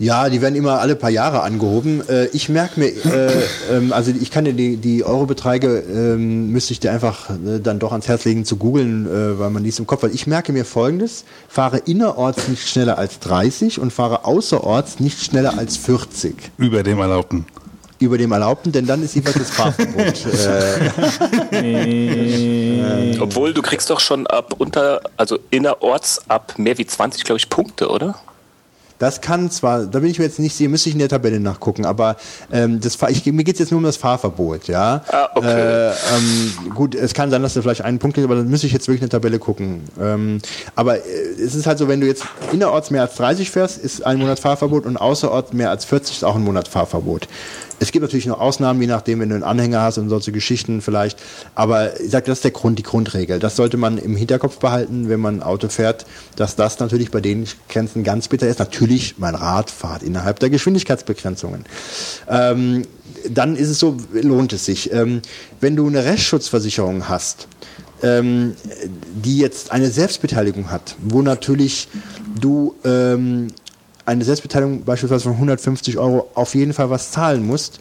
[SPEAKER 4] Ja, die werden immer alle paar Jahre angehoben. Äh, ich merke mir, äh, ähm, also ich kann dir die, die Eurobeträge, ähm, müsste ich dir einfach äh, dann doch ans Herz legen zu googeln, äh, weil man nichts im Kopf hat. Ich merke mir folgendes, fahre innerorts nicht schneller als 30 und fahre außerorts nicht schneller als 40
[SPEAKER 3] Über dem Erlaubten.
[SPEAKER 4] über dem Erlaubten, denn dann ist jeweils das Fahrverbot. [laughs] äh,
[SPEAKER 2] Obwohl, du kriegst doch schon ab unter, also innerorts ab mehr wie 20, glaube ich, Punkte, oder?
[SPEAKER 4] Das kann zwar, da bin ich mir jetzt nicht sicher, müsste ich in der Tabelle nachgucken, aber ähm, das, ich, mir geht es jetzt nur um das Fahrverbot, ja.
[SPEAKER 2] Ah, okay.
[SPEAKER 4] Äh, ähm, gut, es kann sein, dass da vielleicht einen Punkt ist, aber dann müsste ich jetzt wirklich in der Tabelle gucken. Ähm, aber äh, es ist halt so, wenn du jetzt innerorts mehr als 30 fährst, ist ein Monat Fahrverbot und außerorts mehr als 40 ist auch ein Monat Fahrverbot. Es gibt natürlich noch Ausnahmen, je nachdem, wenn du einen Anhänger hast und solche Geschichten vielleicht. Aber ich sage, das ist der Grund, die Grundregel. Das sollte man im Hinterkopf behalten, wenn man ein Auto fährt, dass das natürlich bei den Grenzen ganz bitter ist. Natürlich, mein Rad fahrt innerhalb der Geschwindigkeitsbegrenzungen. Ähm, dann ist es so, lohnt es sich. Ähm, wenn du eine Rechtsschutzversicherung hast, ähm, die jetzt eine Selbstbeteiligung hat, wo natürlich du ähm, eine Selbstbeteiligung beispielsweise von 150 Euro auf jeden Fall was zahlen musst,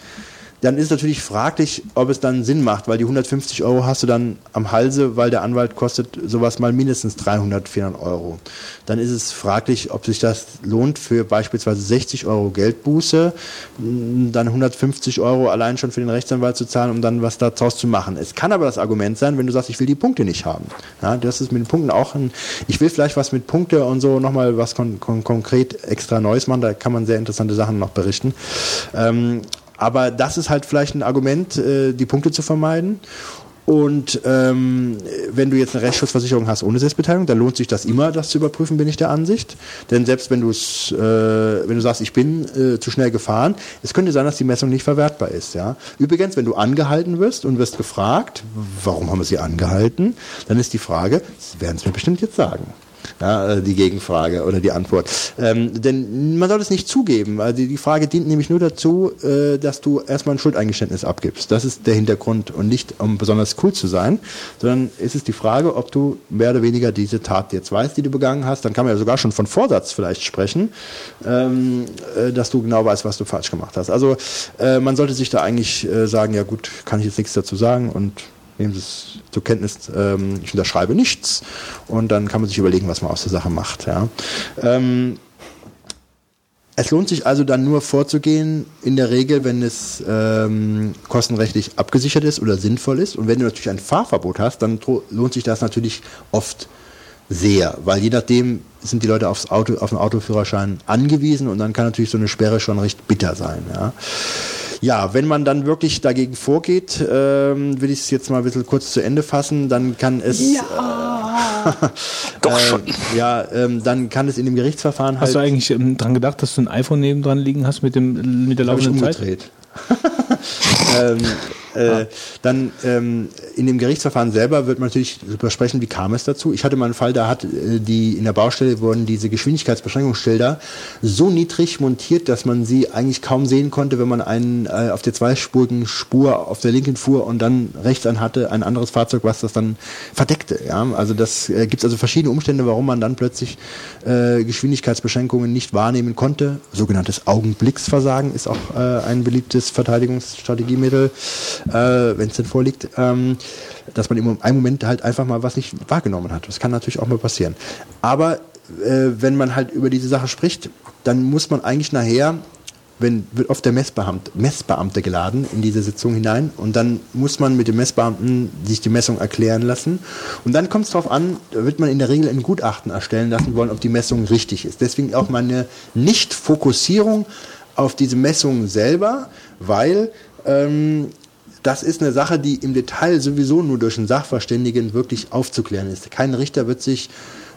[SPEAKER 4] dann ist natürlich fraglich, ob es dann Sinn macht, weil die 150 Euro hast du dann am Halse, weil der Anwalt kostet sowas mal mindestens 300, 400 Euro. Dann ist es fraglich, ob sich das lohnt für beispielsweise 60 Euro Geldbuße, mh, dann 150 Euro allein schon für den Rechtsanwalt zu zahlen, um dann was daraus zu machen. Es kann aber das Argument sein, wenn du sagst, ich will die Punkte nicht haben. Ja, das ist mit den Punkten auch ein, ich will vielleicht was mit Punkte und so nochmal was kon kon konkret extra Neues machen, da kann man sehr interessante Sachen noch berichten. Ähm, aber das ist halt vielleicht ein Argument, äh, die Punkte zu vermeiden. Und ähm, wenn du jetzt eine Rechtsschutzversicherung hast ohne Selbstbeteiligung, dann lohnt sich das immer, das zu überprüfen, bin ich der Ansicht. Denn selbst wenn du es, äh, wenn du sagst, ich bin äh, zu schnell gefahren, es könnte sein, dass die Messung nicht verwertbar ist. Ja. Übrigens, wenn du angehalten wirst und wirst gefragt, warum haben wir sie angehalten, dann ist die Frage, werden es mir bestimmt jetzt sagen. Ja, äh, die Gegenfrage oder die Antwort. Ähm, denn man soll es nicht zugeben, die, die Frage dient nämlich nur dazu, äh, dass du erstmal ein Schuldeingeständnis abgibst. Das ist der Hintergrund und nicht, um besonders cool zu sein, sondern ist es die Frage, ob du mehr oder weniger diese Tat jetzt weißt, die du begangen hast. Dann kann man ja sogar schon von Vorsatz vielleicht sprechen, ähm, äh, dass du genau weißt, was du falsch gemacht hast. Also äh, man sollte sich da eigentlich äh, sagen, ja gut, kann ich jetzt nichts dazu sagen und nehmen Sie es zur Kenntnis, ähm, ich unterschreibe nichts und dann kann man sich überlegen, was man aus der Sache macht. Ja. Ähm, es lohnt sich also dann nur vorzugehen, in der Regel, wenn es ähm, kostenrechtlich abgesichert ist oder sinnvoll ist. Und wenn du natürlich ein Fahrverbot hast, dann lohnt sich das natürlich oft sehr, weil je nachdem sind die Leute aufs Auto, auf den Autoführerschein angewiesen und dann kann natürlich so eine Sperre schon recht bitter sein. Ja. Ja, wenn man dann wirklich dagegen vorgeht, ähm, will ich es jetzt mal ein bisschen kurz zu Ende fassen, dann kann es [laughs]
[SPEAKER 2] Doch
[SPEAKER 4] äh,
[SPEAKER 2] schon.
[SPEAKER 4] ja, ähm, dann kann es in dem Gerichtsverfahren halt
[SPEAKER 1] Hast du eigentlich ähm, dran gedacht, dass du ein iPhone nebendran liegen hast mit, dem, mit der laufenden Zeit?
[SPEAKER 4] umgedreht. [laughs] ähm, äh, dann ähm, in dem Gerichtsverfahren selber wird man natürlich darüber sprechen, wie kam es dazu. Ich hatte mal einen Fall, da hat äh, die in der Baustelle wurden diese Geschwindigkeitsbeschränkungsschilder so niedrig montiert, dass man sie eigentlich kaum sehen konnte, wenn man einen äh, auf der zweispurigen Spur auf der linken fuhr und dann rechts an hatte ein anderes Fahrzeug, was das dann verdeckte. Ja? Also das äh, gibt also verschiedene Umstände, warum man dann plötzlich äh, Geschwindigkeitsbeschränkungen nicht wahrnehmen konnte. Sogenanntes Augenblicksversagen ist auch äh, ein beliebtes Verteidigungsstrategiemittel, äh, wenn es denn vorliegt, ähm, dass man im einen Moment halt einfach mal was nicht wahrgenommen hat. Das kann natürlich auch mal passieren. Aber äh, wenn man halt über diese Sache spricht, dann muss man eigentlich nachher wenn wird oft der Messbeamte, Messbeamte geladen in diese Sitzung hinein und dann muss man mit dem Messbeamten sich die Messung erklären lassen und dann kommt es darauf an, da wird man in der Regel ein Gutachten erstellen lassen wollen, ob die Messung richtig ist. Deswegen auch meine Nicht-Fokussierung auf diese Messung selber, weil ähm, das ist eine Sache, die im Detail sowieso nur durch einen Sachverständigen wirklich aufzuklären ist. Kein Richter wird sich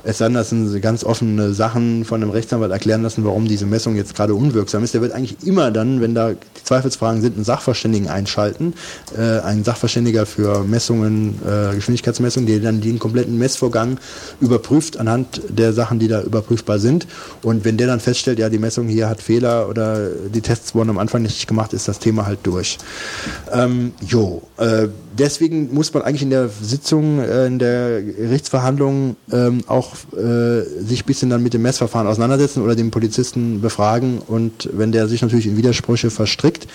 [SPEAKER 4] das sind ganz offene Sachen von einem Rechtsanwalt erklären lassen, warum diese Messung jetzt gerade unwirksam ist. Der wird eigentlich immer dann, wenn da die Zweifelsfragen sind, einen Sachverständigen einschalten. Äh, einen Sachverständiger für Messungen, äh, Geschwindigkeitsmessungen, der dann den kompletten Messvorgang überprüft anhand der Sachen, die da überprüfbar sind. Und wenn der dann feststellt, ja, die Messung hier hat Fehler oder die Tests wurden am Anfang nicht gemacht, ist das Thema halt durch. Ähm, jo, äh, deswegen muss man eigentlich in der Sitzung, äh, in der Gerichtsverhandlung ähm, auch äh, sich bisschen dann mit dem Messverfahren auseinandersetzen oder den Polizisten befragen. Und wenn der sich natürlich in Widersprüche verstrickt,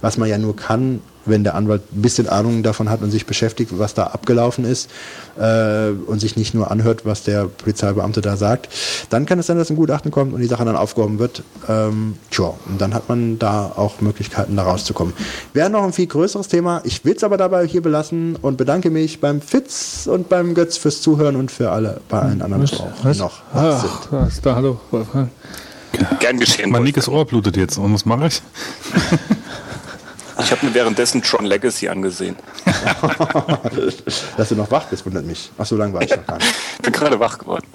[SPEAKER 4] was man ja nur kann, wenn der Anwalt ein bisschen Ahnung davon hat und sich beschäftigt, was da abgelaufen ist äh, und sich nicht nur anhört, was der Polizeibeamte da sagt, dann kann es sein, dass ein Gutachten kommt und die Sache dann aufgehoben wird. Ähm, tja, und dann hat man da auch Möglichkeiten, da rauszukommen. Wäre noch ein viel größeres Thema. Ich will es aber dabei hier belassen und bedanke mich beim Fitz und beim Götz fürs Zuhören und für alle bei allen anderen die auch noch wach sind.
[SPEAKER 1] Ach, was, da, hallo, Wolfgang.
[SPEAKER 2] Gern geschehen.
[SPEAKER 3] Mein linkes Ohr blutet jetzt. Und was mache ich? [laughs]
[SPEAKER 2] Ich habe mir währenddessen Tron Legacy angesehen. [laughs]
[SPEAKER 4] Dass du noch wach bist, wundert mich. Ach, so lange war ich noch gar nicht.
[SPEAKER 2] Bin gerade wach geworden.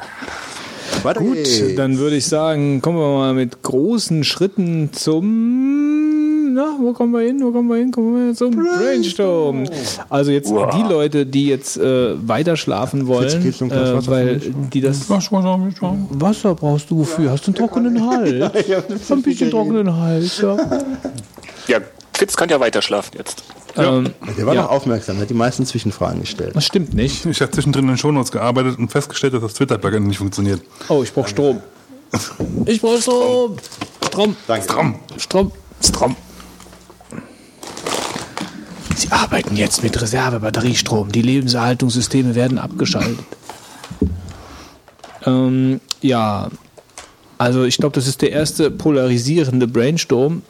[SPEAKER 4] Weiter
[SPEAKER 1] Gut,
[SPEAKER 4] geht's.
[SPEAKER 1] dann würde ich sagen, kommen wir mal mit großen Schritten zum. Na, wo kommen wir hin? Wo kommen wir hin? Kommen wir zum Brainstorm. Also jetzt
[SPEAKER 2] Wow.
[SPEAKER 1] die Leute, die jetzt äh, weiter schlafen wollen,
[SPEAKER 4] ein Glas
[SPEAKER 1] äh,
[SPEAKER 4] Wasser
[SPEAKER 1] weil die das Wasser brauchst du wofür? Hast du einen trockenen [laughs] Hals? ein bisschen trockenen Hals, ja.
[SPEAKER 2] Ja, Fitz kann ja weiter schlafen jetzt.
[SPEAKER 1] Ähm,
[SPEAKER 4] Der war
[SPEAKER 1] ja.
[SPEAKER 4] noch aufmerksam, hat die meisten Zwischenfragen gestellt.
[SPEAKER 1] das stimmt nicht.
[SPEAKER 3] Ich habe zwischendrin in den Shownotes gearbeitet und festgestellt, dass das Twitter-Plugin nicht funktioniert.
[SPEAKER 1] Oh, ich brauche Strom. [laughs] Ich brauche Strom. Strom.
[SPEAKER 4] Danke.
[SPEAKER 3] Strom.
[SPEAKER 1] Strom. Strom. Sie arbeiten jetzt mit Reservebatteriestrom. Die Lebenserhaltungssysteme werden abgeschaltet. Ähm, ja, also ich glaube, das ist der erste polarisierende Brainstorm.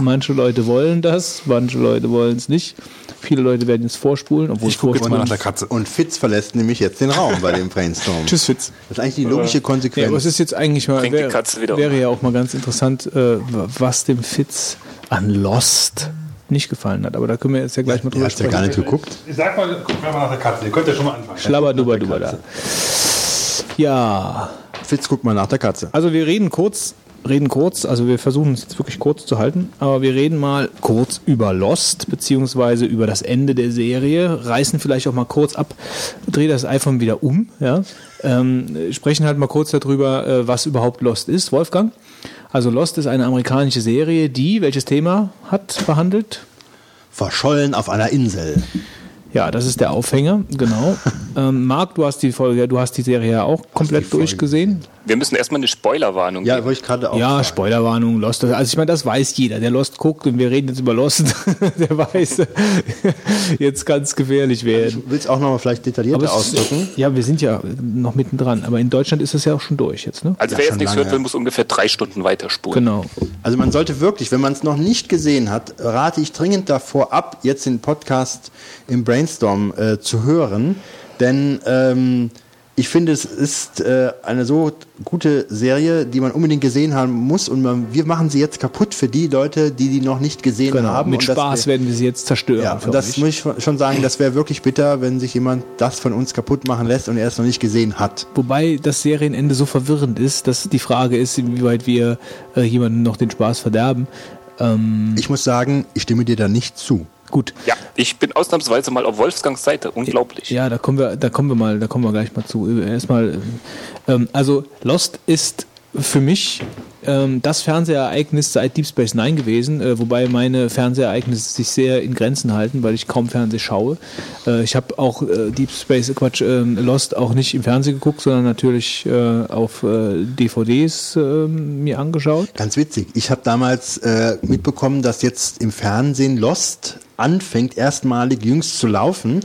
[SPEAKER 1] Manche Leute wollen das, manche Leute wollen es nicht. Viele Leute werden jetzt vorspulen, obwohl
[SPEAKER 3] Ich gucke jetzt mal nach der Katze.
[SPEAKER 4] Und Fitz verlässt nämlich jetzt den Raum bei dem Brainstorm. [laughs]
[SPEAKER 1] Tschüss, Fitz.
[SPEAKER 4] Das ist eigentlich die logische
[SPEAKER 1] Ja,
[SPEAKER 4] Konsequenz.
[SPEAKER 1] aber es ist jetzt eigentlich mal,
[SPEAKER 2] Bringt die
[SPEAKER 1] wäre,
[SPEAKER 2] Katze wieder um.
[SPEAKER 1] wäre ja auch mal ganz interessant, äh, was dem Fitz an Lost nicht gefallen hat. Aber da können wir jetzt ja gleich mal
[SPEAKER 4] er
[SPEAKER 1] drüber
[SPEAKER 4] ja
[SPEAKER 1] sprechen.
[SPEAKER 4] gar nicht geguckt.
[SPEAKER 3] Ich sag mal, guck mal nach der Katze. Ihr könnt ja schon mal anfangen.
[SPEAKER 1] Schlabberduber, duber da. Ja,
[SPEAKER 4] Fitz, guck mal nach der Katze.
[SPEAKER 1] also wir reden kurz, reden kurz, also wir versuchen es jetzt wirklich kurz zu halten, aber wir reden mal kurz über Lost, beziehungsweise über das Ende der Serie, reißen vielleicht auch mal kurz ab, dreh das iPhone wieder um, ja, ähm, sprechen halt mal kurz darüber, äh, was überhaupt Lost ist. Wolfgang? Also Lost ist eine amerikanische Serie, die welches Thema hat behandelt?
[SPEAKER 4] Verschollen auf einer Insel.
[SPEAKER 1] Ja, das ist der Aufhänger, genau. [laughs] ähm, Marc, du hast die Folge, du hast die Serie ja auch komplett
[SPEAKER 4] die Folge
[SPEAKER 1] durchgesehen.
[SPEAKER 2] Wir müssen erstmal eine Spoilerwarnung
[SPEAKER 4] Ja,
[SPEAKER 2] geben.
[SPEAKER 4] wollte ich gerade auch
[SPEAKER 1] Ja,
[SPEAKER 4] sagen.
[SPEAKER 1] Spoilerwarnung, Lost. Also ich meine, das weiß jeder, der Lost guckt und wir reden jetzt über Lost, [laughs] der weiß, [laughs] jetzt kann es gefährlich werden.
[SPEAKER 4] Du willst auch noch mal vielleicht detaillierter
[SPEAKER 1] es-
[SPEAKER 4] ausdrücken?
[SPEAKER 1] ja, wir sind ja noch mittendran, aber in Deutschland ist es ja auch schon durch jetzt, ne?
[SPEAKER 2] Also
[SPEAKER 4] Ja,
[SPEAKER 2] wer jetzt nichts
[SPEAKER 4] lange,
[SPEAKER 2] hört, will,
[SPEAKER 4] ja.
[SPEAKER 2] muss ungefähr drei Stunden weiterspulen.
[SPEAKER 1] Genau.
[SPEAKER 4] Also man sollte wirklich, wenn man es noch nicht gesehen hat, rate ich dringend davor ab, jetzt den Podcast im Brainstorm äh, zu hören. Denn ähm, ich finde, es ist äh, eine so gute Serie, die man unbedingt gesehen haben muss. Und man, wir machen sie jetzt kaputt für die Leute, die die noch nicht gesehen
[SPEAKER 1] Genau.
[SPEAKER 4] haben.
[SPEAKER 1] Mit
[SPEAKER 4] Und
[SPEAKER 1] Spaß
[SPEAKER 4] wär-
[SPEAKER 1] werden wir sie jetzt zerstören.
[SPEAKER 4] Ja, und das
[SPEAKER 1] euch.
[SPEAKER 4] muss ich schon sagen, das wäre wirklich bitter, wenn sich jemand das von uns kaputt machen lässt und er es noch nicht gesehen hat.
[SPEAKER 1] Wobei das Serienende so verwirrend ist, dass die Frage ist, inwieweit wir äh, jemandem noch den Spaß verderben. Ähm,
[SPEAKER 4] Ich muss sagen, ich stimme dir da nicht zu.
[SPEAKER 1] Gut.
[SPEAKER 2] Ja, ich bin ausnahmsweise mal auf Wolfgangs Seite. Unglaublich.
[SPEAKER 1] Ja, da kommen wir, da kommen wir mal, da kommen wir gleich mal zu. Erstmal, ähm, also Lost ist für mich ähm, das Fernsehereignis seit Deep Space Nine gewesen, äh, wobei meine Fernsehereignisse sich sehr in Grenzen halten, weil ich kaum Fernseh schaue. Äh, ich habe auch äh, Deep Space, äh, Quatsch, ähm, Lost auch nicht im Fernsehen geguckt, sondern natürlich äh, auf äh, DVDs äh, mir angeschaut.
[SPEAKER 4] Ganz witzig. Ich habe damals äh, mitbekommen, dass jetzt im Fernsehen Lost anfängt, erstmalig jüngst zu laufen.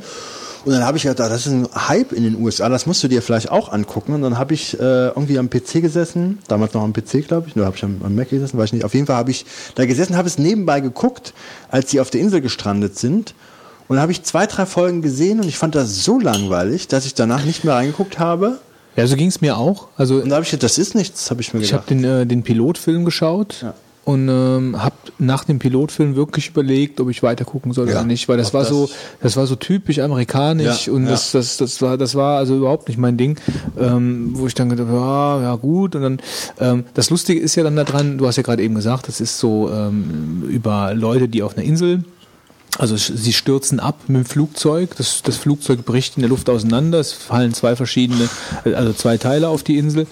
[SPEAKER 4] Und dann habe ich gedacht, das ist ein Hype in den USA, das musst du dir vielleicht auch angucken. Und dann habe ich äh, irgendwie am PC gesessen, damals noch am PC, glaube ich, oder habe ich am, am Mac gesessen, weiß ich nicht. Auf jeden Fall habe ich da gesessen, habe es nebenbei geguckt, als sie auf der Insel gestrandet sind. Und dann habe ich zwei, drei Folgen gesehen und ich fand das so langweilig, dass ich danach nicht mehr reingeguckt habe.
[SPEAKER 1] Ja, so ging es mir auch. Also
[SPEAKER 4] Und da habe ich gedacht, das ist nichts, habe ich mir
[SPEAKER 1] Ich habe
[SPEAKER 4] gedacht.
[SPEAKER 1] den, äh, den Pilotfilm geschaut
[SPEAKER 4] Ja.
[SPEAKER 1] Und ähm, habe nach dem Pilotfilm wirklich überlegt, ob ich weiter gucken soll
[SPEAKER 4] Ja,
[SPEAKER 1] oder nicht, weil das war
[SPEAKER 4] das-
[SPEAKER 1] so, das war so typisch amerikanisch
[SPEAKER 4] Ja,
[SPEAKER 1] und
[SPEAKER 4] ja.
[SPEAKER 1] das, das, das war, das war also überhaupt nicht mein Ding, ähm, wo ich dann gedacht, ja, ja gut und dann ähm, das Lustige ist ja dann daran, du hast ja gerade eben gesagt, das ist so ähm, über Leute, die auf einer Insel also sie stürzen ab mit dem Flugzeug. Das, das Flugzeug bricht in der Luft auseinander. Es fallen zwei verschiedene, also zwei Teile auf die Insel.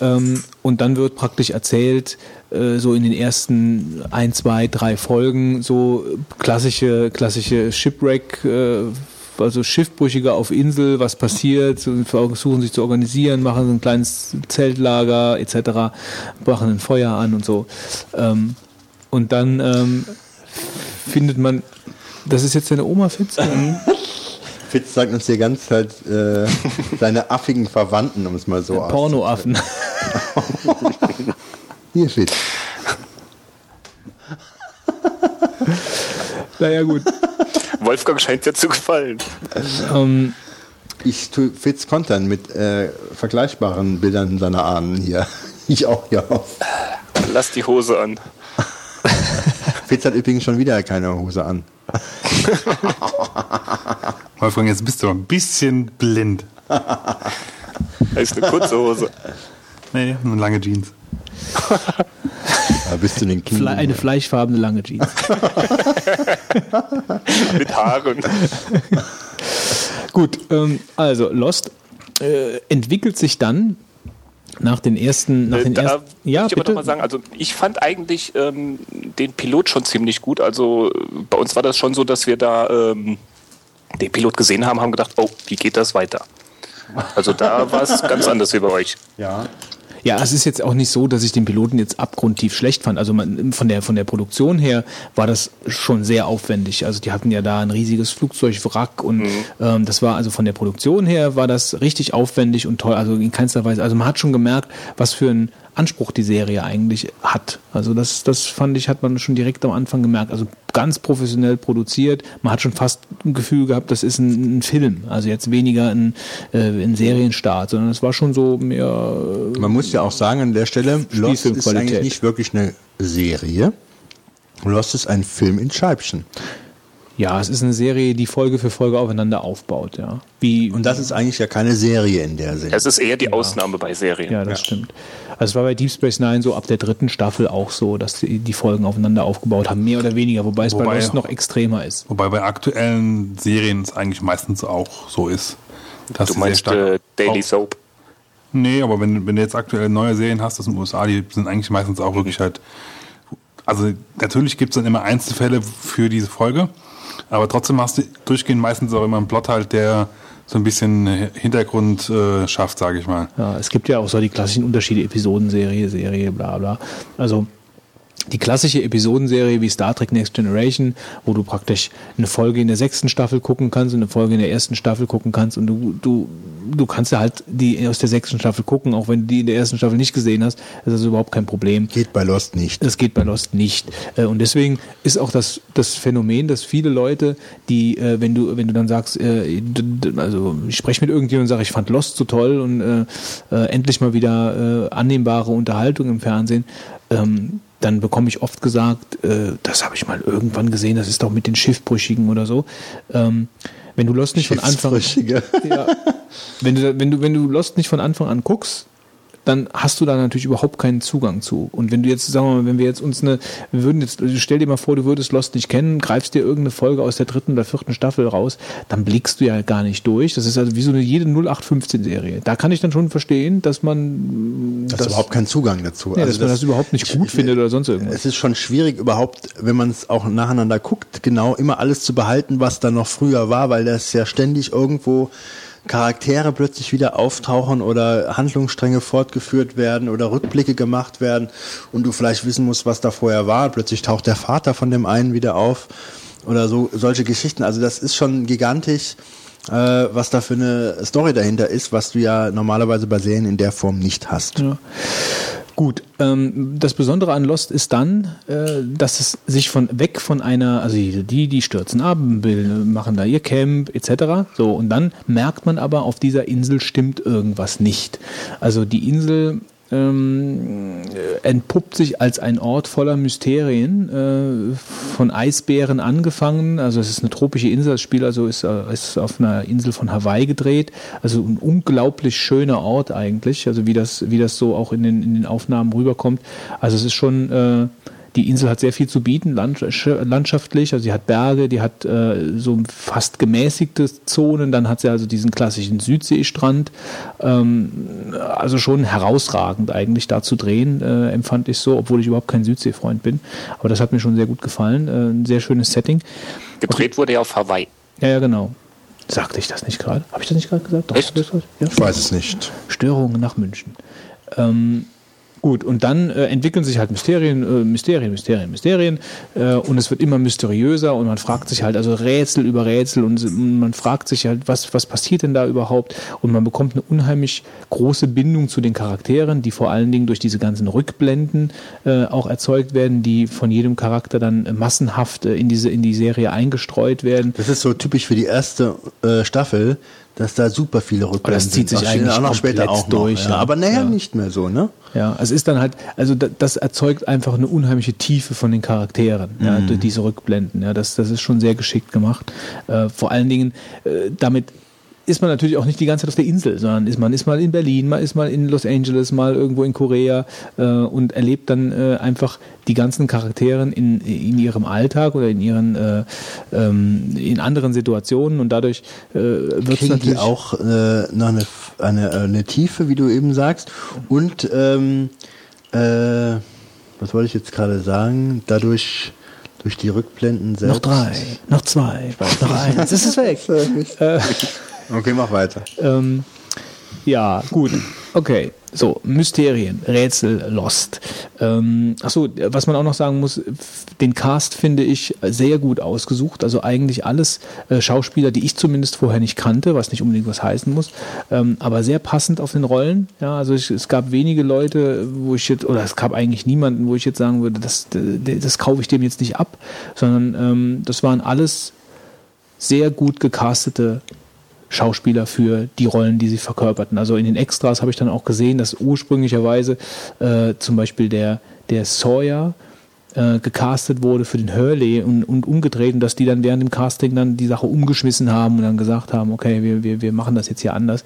[SPEAKER 1] Ähm, und dann wird praktisch erzählt, äh, so in den ersten ein, zwei, drei Folgen, so klassische, klassische Shipwreck, äh, also Schiffbrüchige auf Insel, was passiert, versuchen sich zu organisieren, machen so ein kleines Zeltlager etc., machen ein Feuer an und so. Ähm, und dann ähm, findet man, das ist jetzt deine Oma Fitz? [laughs]
[SPEAKER 4] Fitz zeigt uns hier ganz halt äh, seine affigen Verwandten, um es mal so
[SPEAKER 1] Pornoaffen. [laughs]
[SPEAKER 4] Hier, Fitz.
[SPEAKER 1] naja, gut.
[SPEAKER 2] Wolfgang scheint dir zu gefallen.
[SPEAKER 1] Ähm,
[SPEAKER 4] Ich tue Fitz kontern mit äh, vergleichbaren Bildern seiner Ahnen hier. [laughs] Ich auch auf.
[SPEAKER 2] Lass die Hose an. [laughs]
[SPEAKER 4] Fitz hat übrigens schon wieder keine Hose an. [laughs]
[SPEAKER 3] Wolfgang, jetzt bist du ein bisschen blind.
[SPEAKER 2] Das ist eine kurze Hose.
[SPEAKER 3] Nee, eine lange Jeans. [laughs]
[SPEAKER 4] Da bist du in den
[SPEAKER 1] Fle
[SPEAKER 4] Knien.
[SPEAKER 1] eine fleischfarbene lange Jeans. [laughs]
[SPEAKER 2] Mit Haaren.
[SPEAKER 1] Gut, ähm, also Lost äh, entwickelt sich dann nach den ersten, nach
[SPEAKER 2] Äh,
[SPEAKER 1] den
[SPEAKER 2] da
[SPEAKER 1] ersten,
[SPEAKER 2] ja, ich
[SPEAKER 1] bitte.
[SPEAKER 2] mal sagen, also ich fand eigentlich ähm, den Pilot schon ziemlich gut. Also bei uns war das schon so, dass wir da ähm, den Pilot gesehen haben, haben gedacht, oh, wie geht das weiter? Also da war es [laughs] ganz anders wie bei euch.
[SPEAKER 4] Ja.
[SPEAKER 1] Ja, es ist jetzt auch nicht so, dass ich den Piloten jetzt abgrundtief schlecht fand. Also man, von der von der Produktion her war das schon sehr aufwendig. Also die hatten ja da ein riesiges Flugzeugwrack und ähm, das war also von der Produktion her war das richtig aufwendig und toll. Also in keinster Weise. Also man hat schon gemerkt, was für einen Anspruch die Serie eigentlich hat. Also das das fand ich hat man schon direkt am Anfang gemerkt. Also ganz professionell produziert. Man hat schon fast ein Gefühl gehabt, das ist ein, ein Film. Also jetzt weniger ein, äh, ein Serienstart, sondern es war schon so mehr
[SPEAKER 4] Man muss ja auch sagen an der Stelle, Lost ist eigentlich nicht wirklich eine Serie. Lost ist ein Film in Scheibchen.
[SPEAKER 1] Ja, es ist eine Serie, die Folge für Folge aufeinander aufbaut, ja. Wie,
[SPEAKER 4] Und das ist eigentlich ja keine Serie in der Sinne.
[SPEAKER 2] Es ist eher die Ausnahme bei Serien.
[SPEAKER 1] ja, das stimmt. Also es war bei Deep Space Nine so ab der dritten Staffel auch so, dass die, die Folgen aufeinander aufgebaut haben, mehr oder weniger, wobei es bei
[SPEAKER 3] Wobei-
[SPEAKER 1] Lost noch extremer ist.
[SPEAKER 3] Wobei bei aktuellen Serien es eigentlich meistens auch so ist. Dass
[SPEAKER 2] Du meinst äh, Daily Soap.
[SPEAKER 3] Nee, aber wenn, wenn du jetzt aktuell neue Serien hast aus den USA, die sind eigentlich meistens auch wirklich halt. Also natürlich gibt es dann immer Einzelfälle für diese Folge, aber trotzdem hast du durchgehend meistens auch immer einen Plot halt, der so ein bisschen Hintergrund äh, schafft, sage ich mal.
[SPEAKER 1] Ja, es gibt ja auch so die klassischen Unterschiede, Episodenserie, Serie, bla bla. Also die klassische Episodenserie wie Star Trek Next Generation, wo du praktisch eine Folge in der sechsten Staffel gucken kannst und eine Folge in der ersten Staffel gucken kannst und du, du, du kannst ja halt die aus der sechsten Staffel gucken, auch wenn du die in der ersten Staffel nicht gesehen hast, das ist überhaupt kein Problem.
[SPEAKER 4] Geht bei Lost nicht.
[SPEAKER 1] Das geht bei Lost nicht. Äh, Und deswegen ist auch das, das Phänomen, dass viele Leute, die, äh, wenn du, wenn du dann sagst, äh, also ich spreche mit irgendjemandem und sage, ich fand Lost so toll und äh, endlich mal wieder äh, annehmbare Unterhaltung im Fernsehen, ähm, dann bekomme ich oft gesagt, äh, das habe ich mal irgendwann gesehen, das ist doch mit den Schiffbrüchigen oder so. Ähm, wenn du Lost nicht von Anfang
[SPEAKER 4] Schiffsbrüchige.
[SPEAKER 1] ja, wenn du, wenn du, wenn du Lost nicht von Anfang an guckst, dann hast du da natürlich überhaupt keinen Zugang zu. Und wenn du jetzt, sagen wir mal, wenn wir jetzt uns eine, wir würden jetzt, stell dir mal vor, du würdest Lost nicht kennen, greifst dir irgendeine Folge aus der dritten oder vierten Staffel raus, dann blickst du ja gar nicht durch. Das ist also wie so eine jede 0815-Serie. Da kann ich dann schon verstehen, dass man,
[SPEAKER 4] Das ist überhaupt kein Zugang dazu. Also
[SPEAKER 1] ja, dass man das überhaupt nicht gut findet oder sonst irgendwas.
[SPEAKER 4] Es ist schon schwierig überhaupt, wenn man es auch nacheinander guckt, genau immer alles zu behalten, was da noch früher war, weil das ja ständig irgendwo Charaktere plötzlich wieder auftauchen oder Handlungsstränge fortgeführt werden oder Rückblicke gemacht werden und du vielleicht wissen musst, was da vorher war. Plötzlich taucht der Vater von dem einen wieder auf oder so solche Geschichten. Also das ist schon gigantisch, äh, was da für eine Story dahinter ist, was du ja normalerweise bei Serien in der Form nicht hast.
[SPEAKER 1] Ja. Gut, ähm, das Besondere an Lost ist dann, äh, dass es sich von weg von einer, also die, die, stürzen ab, machen da ihr Camp etc. So und dann merkt man aber, auf dieser Insel stimmt irgendwas nicht. Also die Insel ähm, äh, entpuppt sich als ein Ort voller Mysterien, äh, von Eisbären angefangen. Also es ist eine tropische Insel, das Spiel also ist, äh, ist auf einer Insel von Hawaii gedreht. Also ein unglaublich schöner Ort eigentlich, also wie das, wie das so auch in den, in den Aufnahmen rüberkommt. Also es ist schon, äh, die Insel hat sehr viel zu bieten, land, landschaftlich. Also sie hat Berge, die hat äh, so fast gemäßigte Zonen, dann hat sie also diesen klassischen Südseestrand. Ähm, also schon herausragend eigentlich da zu drehen, äh, empfand ich so, obwohl ich überhaupt kein Südseefreund bin. Aber das hat mir schon sehr gut gefallen. Äh, ein sehr schönes Setting.
[SPEAKER 2] Gedreht wurde ja auf Hawaii.
[SPEAKER 1] Ja, ja, genau. Sagte ich das nicht gerade? Habe ich das nicht gerade gesagt? Doch,
[SPEAKER 2] Echt?
[SPEAKER 1] Ja.
[SPEAKER 4] Ich weiß es nicht.
[SPEAKER 1] Störungen nach München. Ähm, gut, und dann äh, entwickeln sich halt Mysterien, äh, Mysterien, Mysterien, Mysterien äh, und es wird immer mysteriöser und man fragt sich halt, also Rätsel über Rätsel und man fragt sich halt, was, was passiert denn da überhaupt und man bekommt eine unheimlich große Bindung zu den Charakteren, die vor allen Dingen durch diese ganzen Rückblenden äh, auch erzeugt werden, die von jedem Charakter dann massenhaft äh, in, diese, in die Serie eingestreut werden.
[SPEAKER 4] Das ist so typisch für die erste äh, Staffel, dass da super viele Rückblenden
[SPEAKER 1] das zieht sich
[SPEAKER 4] sind.
[SPEAKER 1] eigentlich
[SPEAKER 4] auch noch später auch noch,
[SPEAKER 1] durch,
[SPEAKER 4] Ja.
[SPEAKER 1] ja.
[SPEAKER 4] Aber naja,
[SPEAKER 1] Ja.
[SPEAKER 4] nicht mehr so, ne?
[SPEAKER 1] Ja, es ist dann halt, also da- das erzeugt einfach eine unheimliche Tiefe von den Charakteren, ja, durch diese Rückblenden. Ja, das, das ist schon sehr geschickt gemacht. Äh, vor allen Dingen, äh, damit ist man natürlich auch nicht die ganze Zeit auf der Insel, sondern ist man ist mal in Berlin, man ist mal in Los Angeles, mal irgendwo in Korea äh, und erlebt dann äh, einfach die ganzen Charakteren in, in ihrem Alltag oder in ihren äh, ähm, in anderen Situationen und dadurch äh, wird es natürlich
[SPEAKER 4] die auch äh, noch eine, eine, äh, eine Tiefe, wie du eben sagst. Und ähm, äh, was wollte ich jetzt gerade sagen? Dadurch durch die Rückblenden selbst.
[SPEAKER 1] noch drei, noch zwei, noch eins, es ist weg. [laughs]
[SPEAKER 4] Okay, mach weiter.
[SPEAKER 1] Ähm, ja, gut. Okay. So, Mysterien, Rätsel, Lost. Ähm, achso, was man auch noch sagen muss, den Cast finde ich sehr gut ausgesucht. Also eigentlich alles äh, Schauspieler, die ich zumindest vorher nicht kannte, was nicht unbedingt was heißen muss, ähm, aber sehr passend auf den Rollen. Ja, also ich, es gab wenige Leute, wo ich jetzt, oder es gab eigentlich niemanden, wo ich jetzt sagen würde, das, das, das kaufe ich dem jetzt nicht ab, sondern ähm, das waren alles sehr gut gecastete Schauspieler für die Rollen, die sie verkörperten. Also in den Extras habe ich dann auch gesehen, dass ursprünglicherweise äh, zum Beispiel der, der Sawyer äh, gecastet wurde für den Hurley und, und umgedreht und dass die dann während dem Casting dann die Sache umgeschmissen haben und dann gesagt haben, okay, wir, wir, wir machen das jetzt hier anders.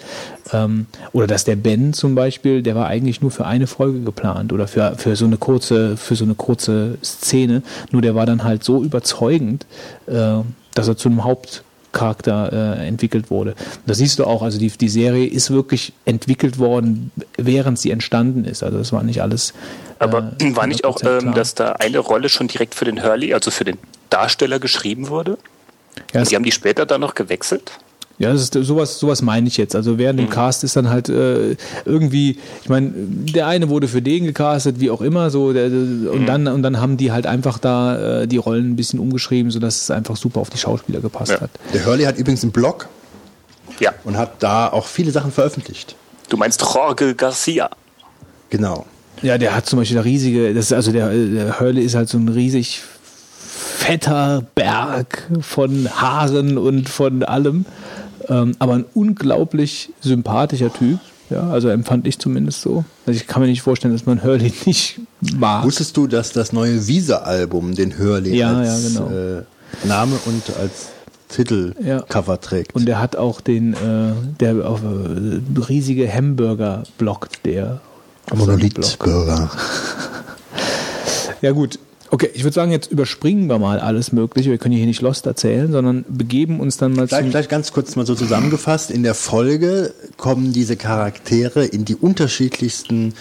[SPEAKER 1] Ähm, oder dass der Ben zum Beispiel, der war eigentlich nur für eine Folge geplant oder für, für so eine kurze, für so eine kurze Szene, nur der war dann halt so überzeugend, äh, dass er zu einem Haupt Charakter äh, entwickelt wurde. Das siehst du auch, also die, die Serie ist wirklich entwickelt worden, während sie entstanden ist. Also das war nicht alles.
[SPEAKER 2] Aber
[SPEAKER 1] äh, [clears throat]
[SPEAKER 2] war nicht auch,
[SPEAKER 1] 100%
[SPEAKER 2] ähm, dass da eine Rolle schon direkt für den Hurley, also für den Darsteller geschrieben wurde?
[SPEAKER 1] ja,
[SPEAKER 2] Die haben die später dann noch gewechselt?
[SPEAKER 1] Ja, das ist sowas, sowas meine ich jetzt. Also während dem Cast ist dann halt äh, irgendwie, ich meine, der eine wurde für den gecastet, wie auch immer, so der, und dann und dann haben die halt einfach da äh, die Rollen ein bisschen umgeschrieben, sodass es einfach super auf die Schauspieler gepasst
[SPEAKER 2] Ja.
[SPEAKER 1] hat.
[SPEAKER 4] Der Hurley hat übrigens einen Blog
[SPEAKER 2] Ja.
[SPEAKER 4] und hat da auch viele Sachen veröffentlicht.
[SPEAKER 2] Du meinst Jorge Garcia.
[SPEAKER 4] Genau.
[SPEAKER 1] Ja, der hat zum Beispiel da riesige, das ist also der, der Hurley ist halt so ein riesig fetter Berg von Haaren und von allem, ähm, aber ein unglaublich sympathischer Typ. Ja, also empfand ich zumindest so. Also ich kann mir nicht vorstellen, dass man Hurley [laughs] nicht mag.
[SPEAKER 4] Wusstest du, dass das neue Visa-Album den Hurley
[SPEAKER 1] Ja,
[SPEAKER 4] als
[SPEAKER 1] ja, genau.
[SPEAKER 4] äh, Name und als Titelcover trägt?
[SPEAKER 1] Und der hat auch den, äh, der auf äh, riesige Hamburger blockt, der.
[SPEAKER 4] Monolith-Bürger. [laughs]
[SPEAKER 1] Ja gut. Okay, ich würde sagen, jetzt überspringen wir mal alles Mögliche. Wir können hier nicht Lost erzählen, sondern begeben uns dann mal
[SPEAKER 4] Vielleicht, vielleicht ganz kurz mal so zusammengefasst. In der Folge kommen diese Charaktere in die unterschiedlichsten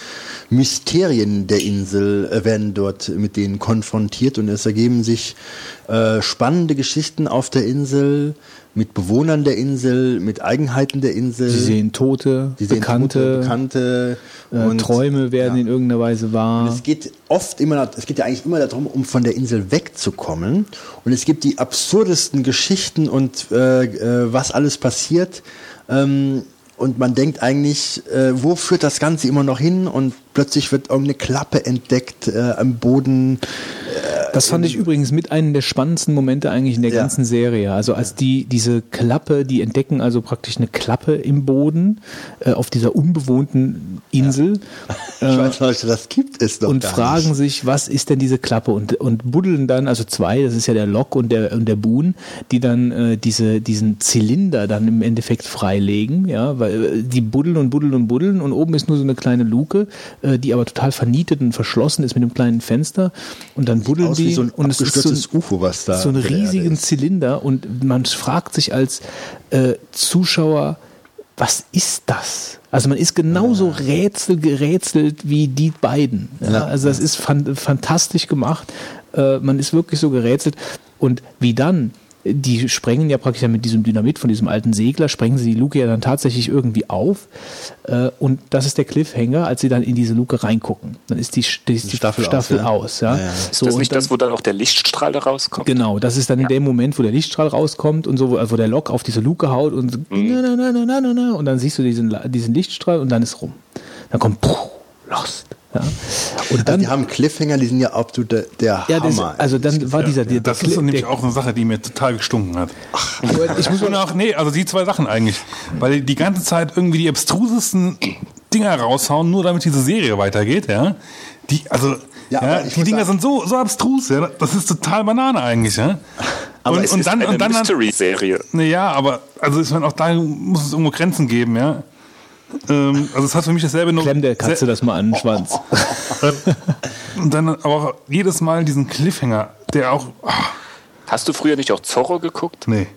[SPEAKER 4] Mysterien der Insel, äh, werden dort mit denen konfrontiert und es ergeben sich äh, spannende Geschichten auf der Insel, mit Bewohnern der Insel, mit Eigenheiten der Insel.
[SPEAKER 1] Sie sehen Tote,
[SPEAKER 4] Sie sehen
[SPEAKER 1] Bekannte,
[SPEAKER 4] Tote, Bekannte
[SPEAKER 1] äh,
[SPEAKER 4] und-
[SPEAKER 1] Träume werden
[SPEAKER 4] ja.
[SPEAKER 1] in irgendeiner Weise wahr.
[SPEAKER 4] Es geht oft immer, es geht ja eigentlich immer darum, um von der Insel wegzukommen. Und es gibt die absurdesten Geschichten und äh, äh, was alles passiert. Ähm, und man denkt eigentlich, äh, wo führt das Ganze immer noch hin? Und plötzlich wird irgendeine Klappe entdeckt äh, am Boden.
[SPEAKER 1] Das fand ich übrigens mit einem der spannendsten Momente eigentlich in der
[SPEAKER 4] Ja.
[SPEAKER 1] ganzen Serie. Also als die diese Klappe, die entdecken also praktisch eine Klappe im Boden äh, auf dieser unbewohnten Insel.
[SPEAKER 4] Ich weiß nicht, das gibt es doch
[SPEAKER 1] und fragen
[SPEAKER 4] nicht.
[SPEAKER 1] sich, was ist denn diese Klappe und, und buddeln dann, also zwei, das ist ja der Lok und der, und der Boon, die dann äh, diese, diesen Zylinder dann im Endeffekt freilegen, ja, weil äh, die buddeln und buddeln und buddeln und oben ist nur so eine kleine Luke, äh, die aber total vernietet und verschlossen ist mit einem kleinen Fenster und dann buddeln die
[SPEAKER 4] so ein
[SPEAKER 1] und es ist so,
[SPEAKER 4] abgestürztes UFO, was da
[SPEAKER 1] so einen riesigen. Zylinder und man fragt sich als äh, Zuschauer, was ist das? Also man ist genauso rätsel gerätselt wie die beiden. Ja?
[SPEAKER 4] Ja.
[SPEAKER 1] Also das ist fan fantastisch gemacht. Äh, man ist wirklich so gerätselt. Und wie dann, die sprengen ja praktisch mit diesem Dynamit von diesem alten Segler, sprengen sie die Luke ja dann tatsächlich irgendwie auf. Äh, und das ist der Cliffhanger, als sie dann in diese Luke reingucken. Dann ist die, die, die
[SPEAKER 4] Staffel
[SPEAKER 1] Staffel,
[SPEAKER 4] aus, ja.
[SPEAKER 1] aus. ja.
[SPEAKER 4] Ja, ja.
[SPEAKER 2] Ist das
[SPEAKER 1] und
[SPEAKER 2] nicht
[SPEAKER 1] dann-
[SPEAKER 2] das, wo dann auch der Lichtstrahl da rauskommt?
[SPEAKER 1] Genau, das ist dann in dem Moment, wo der Lichtstrahl rauskommt und so, wo, wo der Lok auf diese Luke haut und so, na, na, na, na, na, na, na, und dann siehst du diesen, diesen Lichtstrahl und dann ist rum. Dann kommt puh, Lost. Ja. Und dann,
[SPEAKER 4] Also die haben Cliffhanger, die sind ja absolut der, der
[SPEAKER 1] ja, das,
[SPEAKER 4] Hammer.
[SPEAKER 1] also dann war dieser, der,
[SPEAKER 3] Das
[SPEAKER 1] der,
[SPEAKER 3] ist nämlich auch eine Sache, die mir total gestunken hat.
[SPEAKER 1] ich muss
[SPEAKER 3] Und auch, nee, also die zwei Sachen eigentlich. Weil die ganze Zeit irgendwie die abstrusesten Dinger raushauen, nur damit diese Serie weitergeht, ja. Die, also,
[SPEAKER 4] Ja,
[SPEAKER 3] ja,
[SPEAKER 4] ich
[SPEAKER 3] die
[SPEAKER 4] muss
[SPEAKER 3] Dinger
[SPEAKER 4] sagen-
[SPEAKER 3] sind so, so abstrus, ja. Das ist total Banane eigentlich, ja.
[SPEAKER 2] Aber
[SPEAKER 3] und,
[SPEAKER 2] es
[SPEAKER 3] und
[SPEAKER 2] ist
[SPEAKER 3] dann,
[SPEAKER 2] eine Mystery-Serie.
[SPEAKER 3] naja, aber, also ich meine, auch da muss es irgendwo Grenzen geben, ja. Ähm, also es hat für mich dasselbe nur.
[SPEAKER 1] Klemm der Katze das mal an den Schwanz. [laughs]
[SPEAKER 3] Und dann aber auch jedes Mal diesen Cliffhanger, der auch. ah,
[SPEAKER 2] Hast du früher nicht auch Zorro geguckt?
[SPEAKER 3] nee.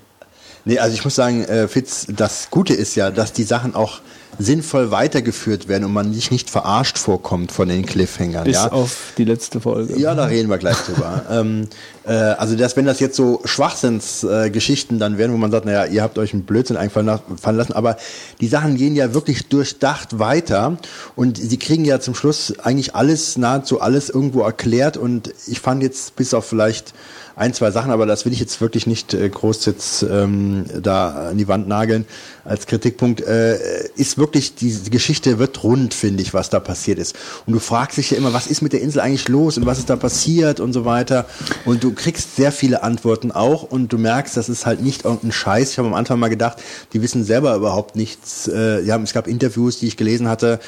[SPEAKER 4] Nee, also ich muss sagen, äh, Fitz, das Gute ist ja, dass die Sachen auch sinnvoll weitergeführt werden und man sich nicht verarscht vorkommt von den Cliffhangern.
[SPEAKER 1] Bis
[SPEAKER 4] ja?
[SPEAKER 1] auf die letzte Folge.
[SPEAKER 4] Ja, da reden wir gleich drüber. [laughs] ähm, äh, also das, wenn das jetzt so Schwachsinnsgeschichten äh, dann wären, wo man sagt, naja, ihr habt euch einen Blödsinn einfallen lassen, aber die Sachen gehen ja wirklich durchdacht weiter und sie kriegen ja zum Schluss eigentlich alles, nahezu alles irgendwo erklärt und ich fand jetzt bis auf vielleicht ein, zwei Sachen, aber das will ich jetzt wirklich nicht äh, groß jetzt ähm, da an die Wand nageln als Kritikpunkt, äh, ist wirklich, die Geschichte wird rund, finde ich, was da passiert ist. Und du fragst dich ja immer, was ist mit der Insel eigentlich los und was ist da passiert und so weiter. Und du kriegst sehr viele Antworten auch und du merkst, das ist halt nicht irgendein Scheiß. Ich habe am Anfang mal gedacht, die wissen selber überhaupt nichts. Äh, ja, es gab Interviews, die ich gelesen hatte,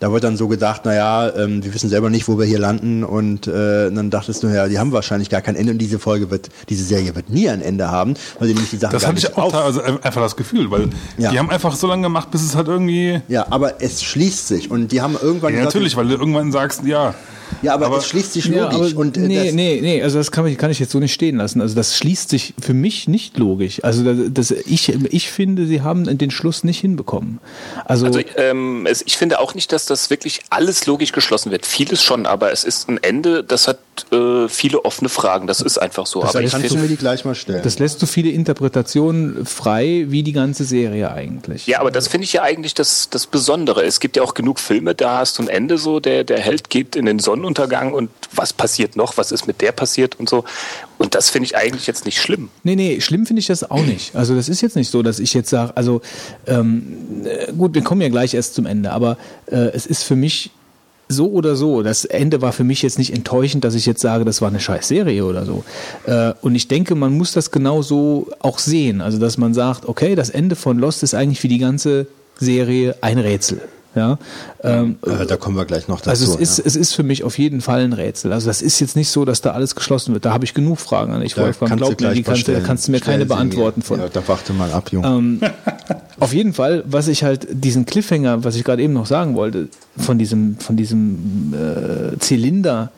[SPEAKER 4] da wird dann so gedacht, naja, ähm, wir wissen selber nicht, wo wir hier landen und äh, dann dachtest du, ja, die haben wahrscheinlich gar kein Ende und diese Folge wird, diese Serie wird nie ein Ende haben, weil sie nämlich die Sachen
[SPEAKER 3] Das
[SPEAKER 4] nicht
[SPEAKER 3] ich auch teilweise einfach das Gefühl, weil
[SPEAKER 4] Ja.
[SPEAKER 3] die haben einfach so lange gemacht, bis es halt irgendwie.
[SPEAKER 4] Ja, aber es schließt sich und die haben irgendwann
[SPEAKER 3] Ja,
[SPEAKER 4] gesagt,
[SPEAKER 3] natürlich, weil du irgendwann sagst, ja.
[SPEAKER 4] Ja, aber,
[SPEAKER 3] aber-
[SPEAKER 4] es schließt sich
[SPEAKER 1] Ja,
[SPEAKER 4] logisch
[SPEAKER 1] aber
[SPEAKER 4] und äh,
[SPEAKER 1] nee,
[SPEAKER 4] das,
[SPEAKER 1] nee, nee, also das kann ich, kann ich jetzt so nicht stehen lassen. Also das schließt sich für mich nicht logisch. Also das, das, ich, ich finde, sie haben den Schluss nicht hinbekommen. Also,
[SPEAKER 2] Also ähm, es, ich finde auch nicht, dass das wirklich alles logisch geschlossen wird. Vieles schon, aber es ist ein Ende, das hat äh, viele offene Fragen. Das ist einfach so.
[SPEAKER 4] Das
[SPEAKER 2] Aber ich
[SPEAKER 4] kannst du
[SPEAKER 2] finde,
[SPEAKER 4] mir die gleich mal stellen.
[SPEAKER 1] Das lässt so viele Interpretationen frei, wie die ganze Serie eigentlich.
[SPEAKER 2] ja, aber das finde ich ja eigentlich das, das Besondere. Es gibt ja auch genug Filme, da hast du ein Ende so, der, der Held geht in den Sonnenuntergang und was passiert noch, was ist mit der passiert und so. Und das finde ich eigentlich jetzt nicht schlimm.
[SPEAKER 1] Nee, nee, schlimm finde ich das auch nicht. Also das ist jetzt nicht so, dass ich jetzt sage, also ähm, äh, gut, wir kommen ja gleich erst zum Ende, aber äh, es ist für mich so oder so, das Ende war für mich jetzt nicht enttäuschend, dass ich jetzt sage, das war eine scheiß Serie oder so. Äh, und ich denke, man muss das genau so auch sehen. Also dass man sagt, okay, das Ende von Lost ist eigentlich für die ganze Serie ein Rätsel. Ja, ähm,
[SPEAKER 4] äh, da kommen wir gleich noch dazu.
[SPEAKER 1] also es ist,
[SPEAKER 4] ja.
[SPEAKER 1] es ist für mich auf jeden Fall ein Rätsel. Also das ist jetzt nicht so, dass da alles geschlossen wird. Da habe ich genug Fragen an dich,
[SPEAKER 4] Da
[SPEAKER 1] Wolfgang. Glaub mir, die kannst, du-
[SPEAKER 4] was
[SPEAKER 1] kannst du mir
[SPEAKER 4] stellen.
[SPEAKER 1] keine beantworten
[SPEAKER 4] mir.
[SPEAKER 1] von.
[SPEAKER 4] Ja, da warte mal ab, Junge.
[SPEAKER 1] Ähm, auf jeden Fall, was ich halt, diesen Cliffhanger, was ich gerade eben noch sagen wollte, von diesem, von diesem äh, Zylinder,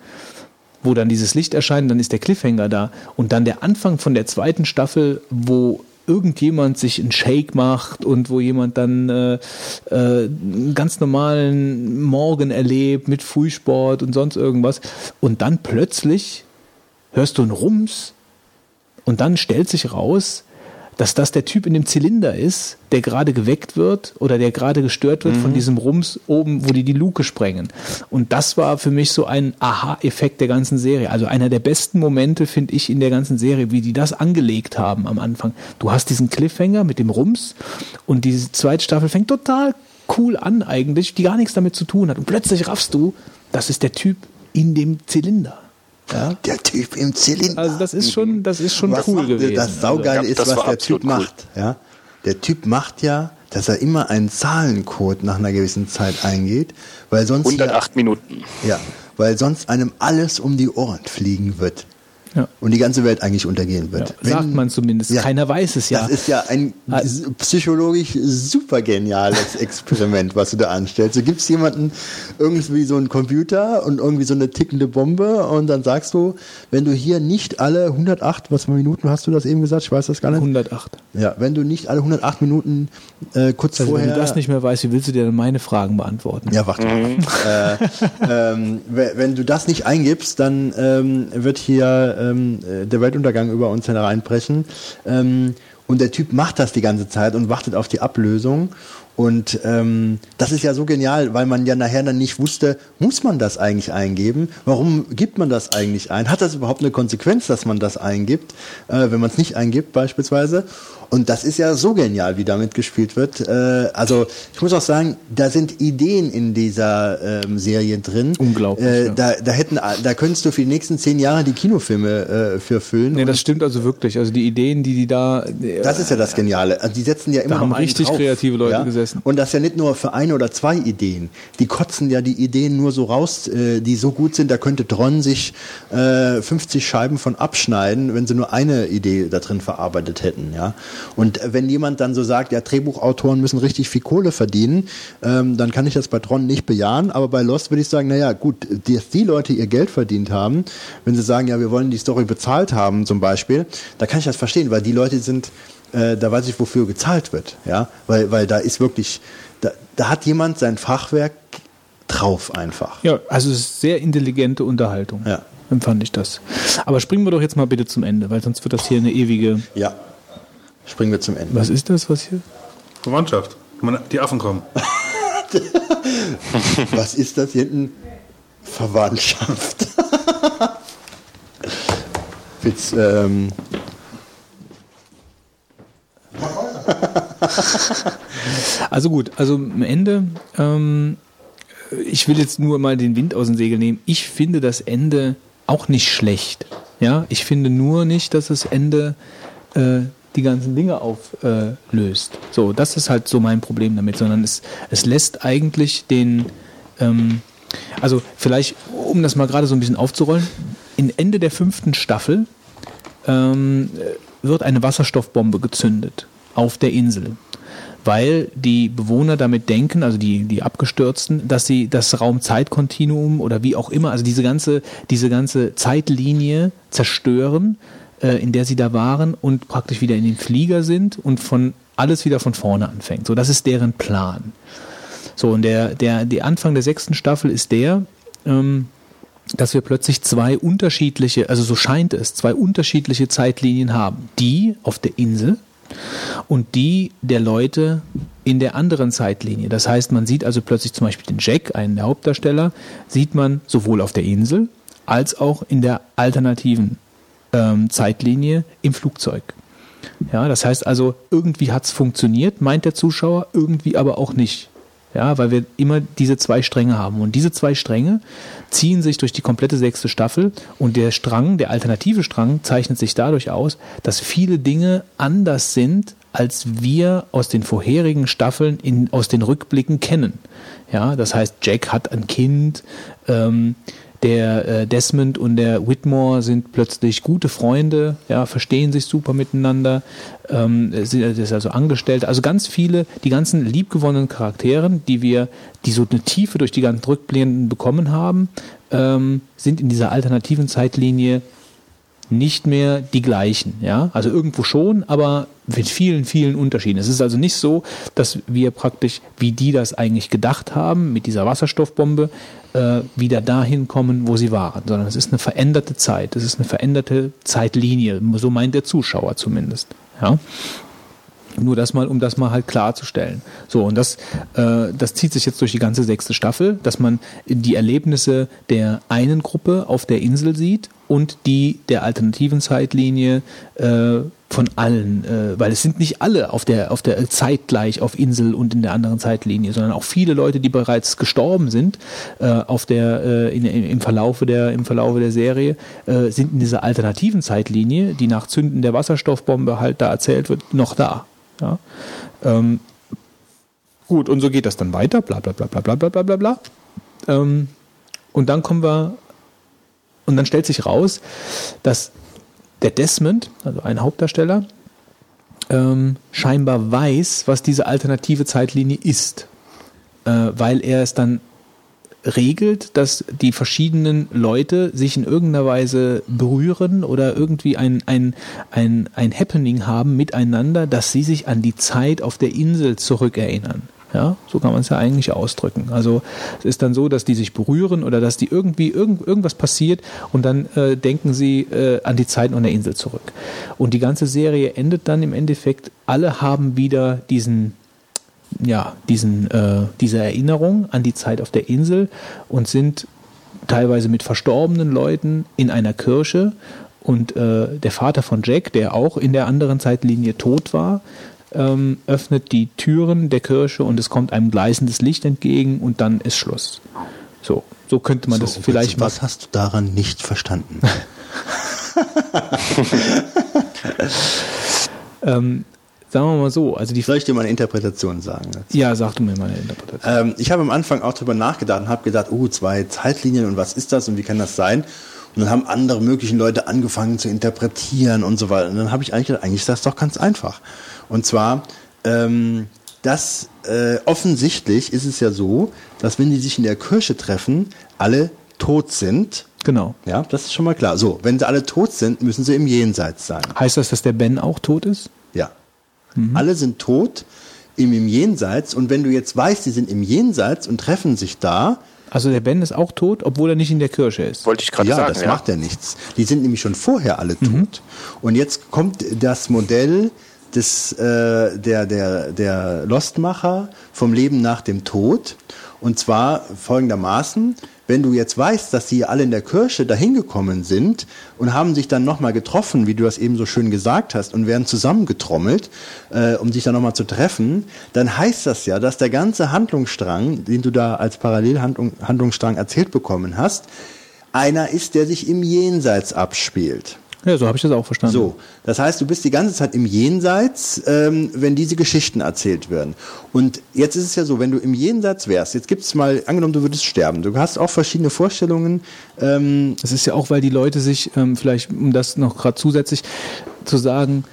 [SPEAKER 1] wo dann dieses Licht erscheint, dann ist der Cliffhanger da. Und dann der Anfang von der zweiten Staffel, wo irgendjemand sich einen Shake macht und wo jemand dann äh, äh, einen ganz normalen Morgen erlebt mit Frühsport und sonst irgendwas. Und dann plötzlich hörst du einen Rums und dann stellt sich raus, dass das der Typ in dem Zylinder ist, der gerade geweckt wird oder der gerade gestört wird von diesem Rums oben, wo die die Luke sprengen. Und das war für mich so ein Aha-Effekt der ganzen Serie. Also einer der besten Momente, finde ich, in der ganzen Serie, wie die das angelegt haben am Anfang. Du hast diesen Cliffhanger mit dem Rums und diese zweite Staffel fängt total cool an eigentlich, die gar nichts damit zu tun hat. Und plötzlich raffst du, das ist der Typ in dem Zylinder. Ja?
[SPEAKER 4] der Typ im Zylinder.
[SPEAKER 1] Also das ist schon, das ist schon
[SPEAKER 4] was
[SPEAKER 1] cool
[SPEAKER 4] macht,
[SPEAKER 1] gewesen.
[SPEAKER 4] Das Saugeile
[SPEAKER 2] Also, ja,
[SPEAKER 4] ist,
[SPEAKER 2] das
[SPEAKER 4] was der Typ
[SPEAKER 2] cool.
[SPEAKER 4] macht. Ja? Der Typ macht ja, dass er immer einen Zahlencode nach einer gewissen Zeit eingeht, weil sonst,
[SPEAKER 2] 108 Minuten.
[SPEAKER 4] ja, weil sonst einem alles um die Ohren fliegen wird.
[SPEAKER 1] Ja.
[SPEAKER 4] Und die ganze Welt eigentlich untergehen wird.
[SPEAKER 1] Ja, sagt man zumindest. Keiner weiß es ja.
[SPEAKER 4] Das ist ja ein
[SPEAKER 1] Ah.
[SPEAKER 4] psychologisch super geniales [laughs] Experiment, was du da anstellst. Du gibst jemanden irgendwie so einen Computer und irgendwie so eine tickende Bombe und dann sagst du, wenn du hier nicht alle 108, was für Minuten hast du das eben gesagt? Ich weiß das gar nicht.
[SPEAKER 1] 108.
[SPEAKER 4] Ja, wenn du nicht alle 108 Minuten äh, kurz
[SPEAKER 1] Also
[SPEAKER 4] vorher.
[SPEAKER 1] wenn du das nicht mehr weißt, wie willst du dir denn meine Fragen beantworten?
[SPEAKER 4] Ja, warte mal. äh, ähm, we- wenn du das nicht eingibst, dann ähm, wird hier ähm, äh, der Weltuntergang über uns hereinbrechen. Ähm, und der Typ macht das die ganze Zeit und wartet auf die Ablösung. Und ähm, das ist ja so genial, weil man ja nachher dann nicht wusste, muss man das eigentlich eingeben? Warum gibt man das eigentlich ein? Hat das überhaupt eine Konsequenz, dass man das eingibt, äh, wenn man es nicht eingibt beispielsweise? Und das ist ja so genial, wie damit gespielt wird. Äh, also ich muss auch sagen, da sind Ideen in dieser ähm, Serie drin.
[SPEAKER 1] Unglaublich,
[SPEAKER 4] Äh,
[SPEAKER 1] ja.
[SPEAKER 4] da, da hätten, da könntest du für die nächsten zehn Jahre die Kinofilme äh, für füllen.
[SPEAKER 1] Nee, das stimmt also wirklich. Also die Ideen, die die da.
[SPEAKER 4] das ist ja das Geniale. Also die setzen ja immer
[SPEAKER 1] Da haben richtig
[SPEAKER 4] drauf,
[SPEAKER 1] kreative Leute gesessen.
[SPEAKER 4] Und das ja nicht nur für eine oder zwei Ideen. Die kotzen ja die Ideen nur so raus, äh, die so gut sind, da könnte Tron sich äh, 50 Scheiben von abschneiden, wenn sie nur eine Idee da drin verarbeitet hätten. Ja. Und wenn jemand dann so sagt, ja, Drehbuchautoren müssen richtig viel Kohle verdienen, ähm, dann kann ich das bei Tron nicht bejahen. Aber bei Lost würde ich sagen, naja, gut, die, die Leute ihr Geld verdient haben, wenn sie sagen, ja, wir wollen die Story bezahlt haben zum Beispiel, da kann ich das verstehen, weil die Leute sind äh, da weiß ich, wofür gezahlt wird, ja, weil, weil da ist wirklich, da, da hat jemand sein Fachwerk drauf einfach.
[SPEAKER 1] Ja, also es ist sehr intelligente Unterhaltung.
[SPEAKER 4] Ja.
[SPEAKER 1] Empfand ich das. Aber springen wir doch jetzt mal bitte zum Ende, weil sonst wird das hier eine ewige.
[SPEAKER 4] Ja. Springen wir zum Ende.
[SPEAKER 1] Was ist das, was hier?
[SPEAKER 3] Verwandtschaft. Die Affen kommen. [laughs]
[SPEAKER 4] Was ist das hier hinten? Verwandtschaft. [laughs] Jetzt, ähm, [laughs]
[SPEAKER 1] Also gut, also am Ende, ähm, ich will jetzt nur mal den Wind aus den Segeln nehmen. Ich finde das Ende auch nicht schlecht. Ja, ich finde nur nicht, dass das Ende äh, die ganzen Dinge auflöst. so, das ist halt so mein Problem damit, sondern es, es lässt eigentlich den, ähm, also vielleicht, um das mal gerade so ein bisschen aufzurollen, in Ende der fünften Staffel ähm, wird eine Wasserstoffbombe gezündet auf der Insel, weil die Bewohner damit denken, also die, die Abgestürzten, dass sie das Raum-Zeit-Kontinuum oder wie auch immer, also diese ganze, diese ganze Zeitlinie zerstören, äh, in der sie da waren und praktisch wieder in den Flieger sind und von alles wieder von vorne anfängt. So, das ist deren Plan. So, und der, der, der Anfang der sechsten Staffel ist der, ähm, dass wir plötzlich zwei unterschiedliche, also so scheint es, zwei unterschiedliche Zeitlinien haben. Die auf der Insel und die der Leute in der anderen Zeitlinie. Das heißt, man sieht also plötzlich zum Beispiel den Jack, einen der Hauptdarsteller, sieht man sowohl auf der Insel als auch in der alternativen ähm, Zeitlinie im Flugzeug. Ja, das heißt also, irgendwie hat es funktioniert, meint der Zuschauer, irgendwie aber auch nicht. Ja, weil wir immer diese zwei Stränge haben. Und diese zwei Stränge ziehen sich durch die komplette sechste Staffel. Und der Strang, der alternative Strang, zeichnet sich dadurch aus, dass viele Dinge anders sind, als wir aus den vorherigen Staffeln in, aus den Rückblicken kennen. Ja, das heißt, Jack hat ein Kind, ähm, der äh, Desmond und der Whitmore sind plötzlich gute Freunde, ja, verstehen sich super miteinander, ähm, sind das ist also Angestellte, also ganz viele, die ganzen liebgewonnenen Charakteren, die wir, die so eine Tiefe durch die ganzen Rückblenden bekommen haben, ähm, sind in dieser alternativen Zeitlinie nicht mehr die gleichen. Ja? Also irgendwo schon, aber mit vielen, vielen Unterschieden. Es ist also nicht so, dass wir praktisch, wie die das eigentlich gedacht haben, mit dieser Wasserstoffbombe, äh, wieder dahin kommen, wo sie waren, sondern es ist eine veränderte Zeit, es ist eine veränderte Zeitlinie, so meint der Zuschauer zumindest. Ja? Nur das mal, um das mal halt klarzustellen. So, und das, äh, das zieht sich jetzt durch die ganze sechste Staffel, dass man die Erlebnisse der einen Gruppe auf der Insel sieht und die der alternativen Zeitlinie äh, von allen, äh, weil es sind nicht alle auf der, auf der zeitgleich auf Insel und in der anderen Zeitlinie, sondern auch viele Leute, die bereits gestorben sind äh, auf der, äh, in, im, Verlaufe der, im Verlaufe der Serie, äh, sind in dieser alternativen Zeitlinie, die nach Zünden der Wasserstoffbombe halt da erzählt wird, noch da. Ja? Ähm, gut, und so geht das dann weiter, bla bla bla bla bla bla bla. Ähm, und dann kommen wir, und dann stellt sich raus, dass der Desmond, also ein Hauptdarsteller, ähm, scheinbar weiß, was diese alternative Zeitlinie ist, äh, weil er es dann regelt, dass die verschiedenen Leute sich in irgendeiner Weise berühren oder irgendwie ein, ein, ein, ein Happening haben miteinander, dass sie sich an die Zeit auf der Insel zurückerinnern. Ja, so kann man es ja eigentlich ausdrücken. Also es ist dann so, dass die sich berühren oder dass die irgendwie irgend, irgendwas passiert und dann äh, denken sie äh, an die Zeiten an der Insel zurück. Und die ganze Serie endet dann im Endeffekt, alle haben wieder diesen ja, diesen, äh, diese Erinnerung an die Zeit auf der Insel und sind teilweise mit verstorbenen Leuten in einer Kirche. Und äh, der Vater von Jack, der auch in der anderen Zeitlinie tot war, ähm, öffnet die Türen der Kirche und es kommt einem gleißendes Licht entgegen und dann ist Schluss. So, so könnte man
[SPEAKER 4] So,
[SPEAKER 1] das vielleicht
[SPEAKER 4] was hast du daran nicht verstanden? [laughs]
[SPEAKER 1] ähm, sagen wir mal so, also die
[SPEAKER 4] Soll ich dir mal eine Interpretation sagen?
[SPEAKER 1] Ja, sag du mir mal eine Interpretation.
[SPEAKER 4] Ähm, ich habe am Anfang auch drüber nachgedacht und habe gedacht, oh, zwei Zeitlinien und was ist das und wie kann das sein? Und dann haben andere möglichen Leute angefangen zu interpretieren und so weiter. Und dann habe ich eigentlich gedacht, eigentlich ist das doch ganz einfach. Und zwar, ähm, das äh, offensichtlich ist es ja so, dass wenn die sich in der Kirche treffen, alle tot sind.
[SPEAKER 1] Genau.
[SPEAKER 4] Ja, das ist schon mal klar. So, wenn sie alle tot sind, müssen sie im Jenseits sein.
[SPEAKER 1] Heißt das, dass der Ben auch tot ist?
[SPEAKER 4] Ja. Alle sind tot im, im Jenseits. Und wenn du jetzt weißt, die sind im Jenseits und treffen sich da,
[SPEAKER 1] Also der Ben ist auch tot, obwohl er nicht in der Kirche ist.
[SPEAKER 2] Wollte ich gerade
[SPEAKER 4] ja,
[SPEAKER 2] sagen.
[SPEAKER 4] das
[SPEAKER 2] ja.
[SPEAKER 4] macht ja nichts. Die sind nämlich schon vorher alle tot. Und jetzt kommt das Modell des, äh, der, der, der Lostmacher vom Leben nach dem Tod. Und zwar folgendermaßen, wenn du jetzt weißt, dass sie alle in der Kirche dahin gekommen sind und haben sich dann nochmal getroffen, wie du das eben so schön gesagt hast, und werden zusammengetrommelt, äh, um sich dann nochmal zu treffen, dann heißt das ja, dass der ganze Handlungsstrang, den du da als Parallelhandlungsstrang erzählt bekommen hast, einer ist, der sich im Jenseits abspielt.
[SPEAKER 1] Ja, so habe ich das auch verstanden.
[SPEAKER 4] So, das heißt, du bist die ganze Zeit im Jenseits, ähm, wenn diese Geschichten erzählt werden. Und jetzt ist es ja so, wenn du im Jenseits wärst, jetzt gibt's mal, angenommen, du würdest sterben, du hast auch verschiedene Vorstellungen. Ähm,
[SPEAKER 1] Das ist ja auch, weil die Leute sich, ähm, vielleicht um das noch gerade zusätzlich zu sagen,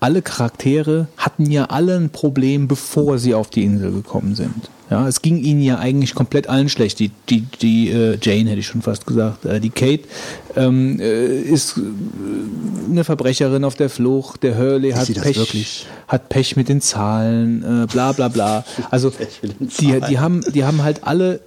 [SPEAKER 1] alle Charaktere hatten ja alle ein Problem, bevor sie auf die Insel gekommen sind. Ja, es ging ihnen ja eigentlich komplett allen schlecht. Die, die, die äh, Jane hätte ich schon fast gesagt. Äh, die Kate ähm, äh, ist äh, eine Verbrecherin auf der Flucht. Der Hurley hat Pech,
[SPEAKER 4] wirklich?
[SPEAKER 1] hat Pech mit den Zahlen. Äh, bla bla bla. [laughs] Also die, die haben, die haben halt alle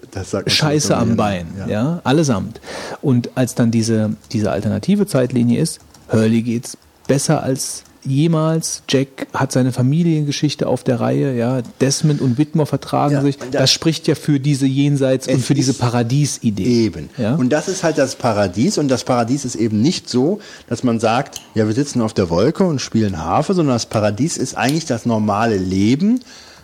[SPEAKER 1] Scheiße am Bein.
[SPEAKER 4] ja.
[SPEAKER 1] Ja. allesamt. Und als dann diese diese alternative Zeitlinie ist, Hurley geht's besser als jemals. Jack hat seine Familiengeschichte auf der Reihe, ja. Desmond und Whitmore vertragen
[SPEAKER 4] Ja,
[SPEAKER 1] sich.
[SPEAKER 4] das-
[SPEAKER 1] Das spricht ja für diese Jenseits- und für diese Paradiesidee.
[SPEAKER 4] Eben.
[SPEAKER 1] Ja?
[SPEAKER 4] Und das ist halt das Paradies. Und das Paradies ist eben nicht so, dass man sagt, ja, wir sitzen auf der Wolke und spielen Harfe, sondern das Paradies ist eigentlich das normale Leben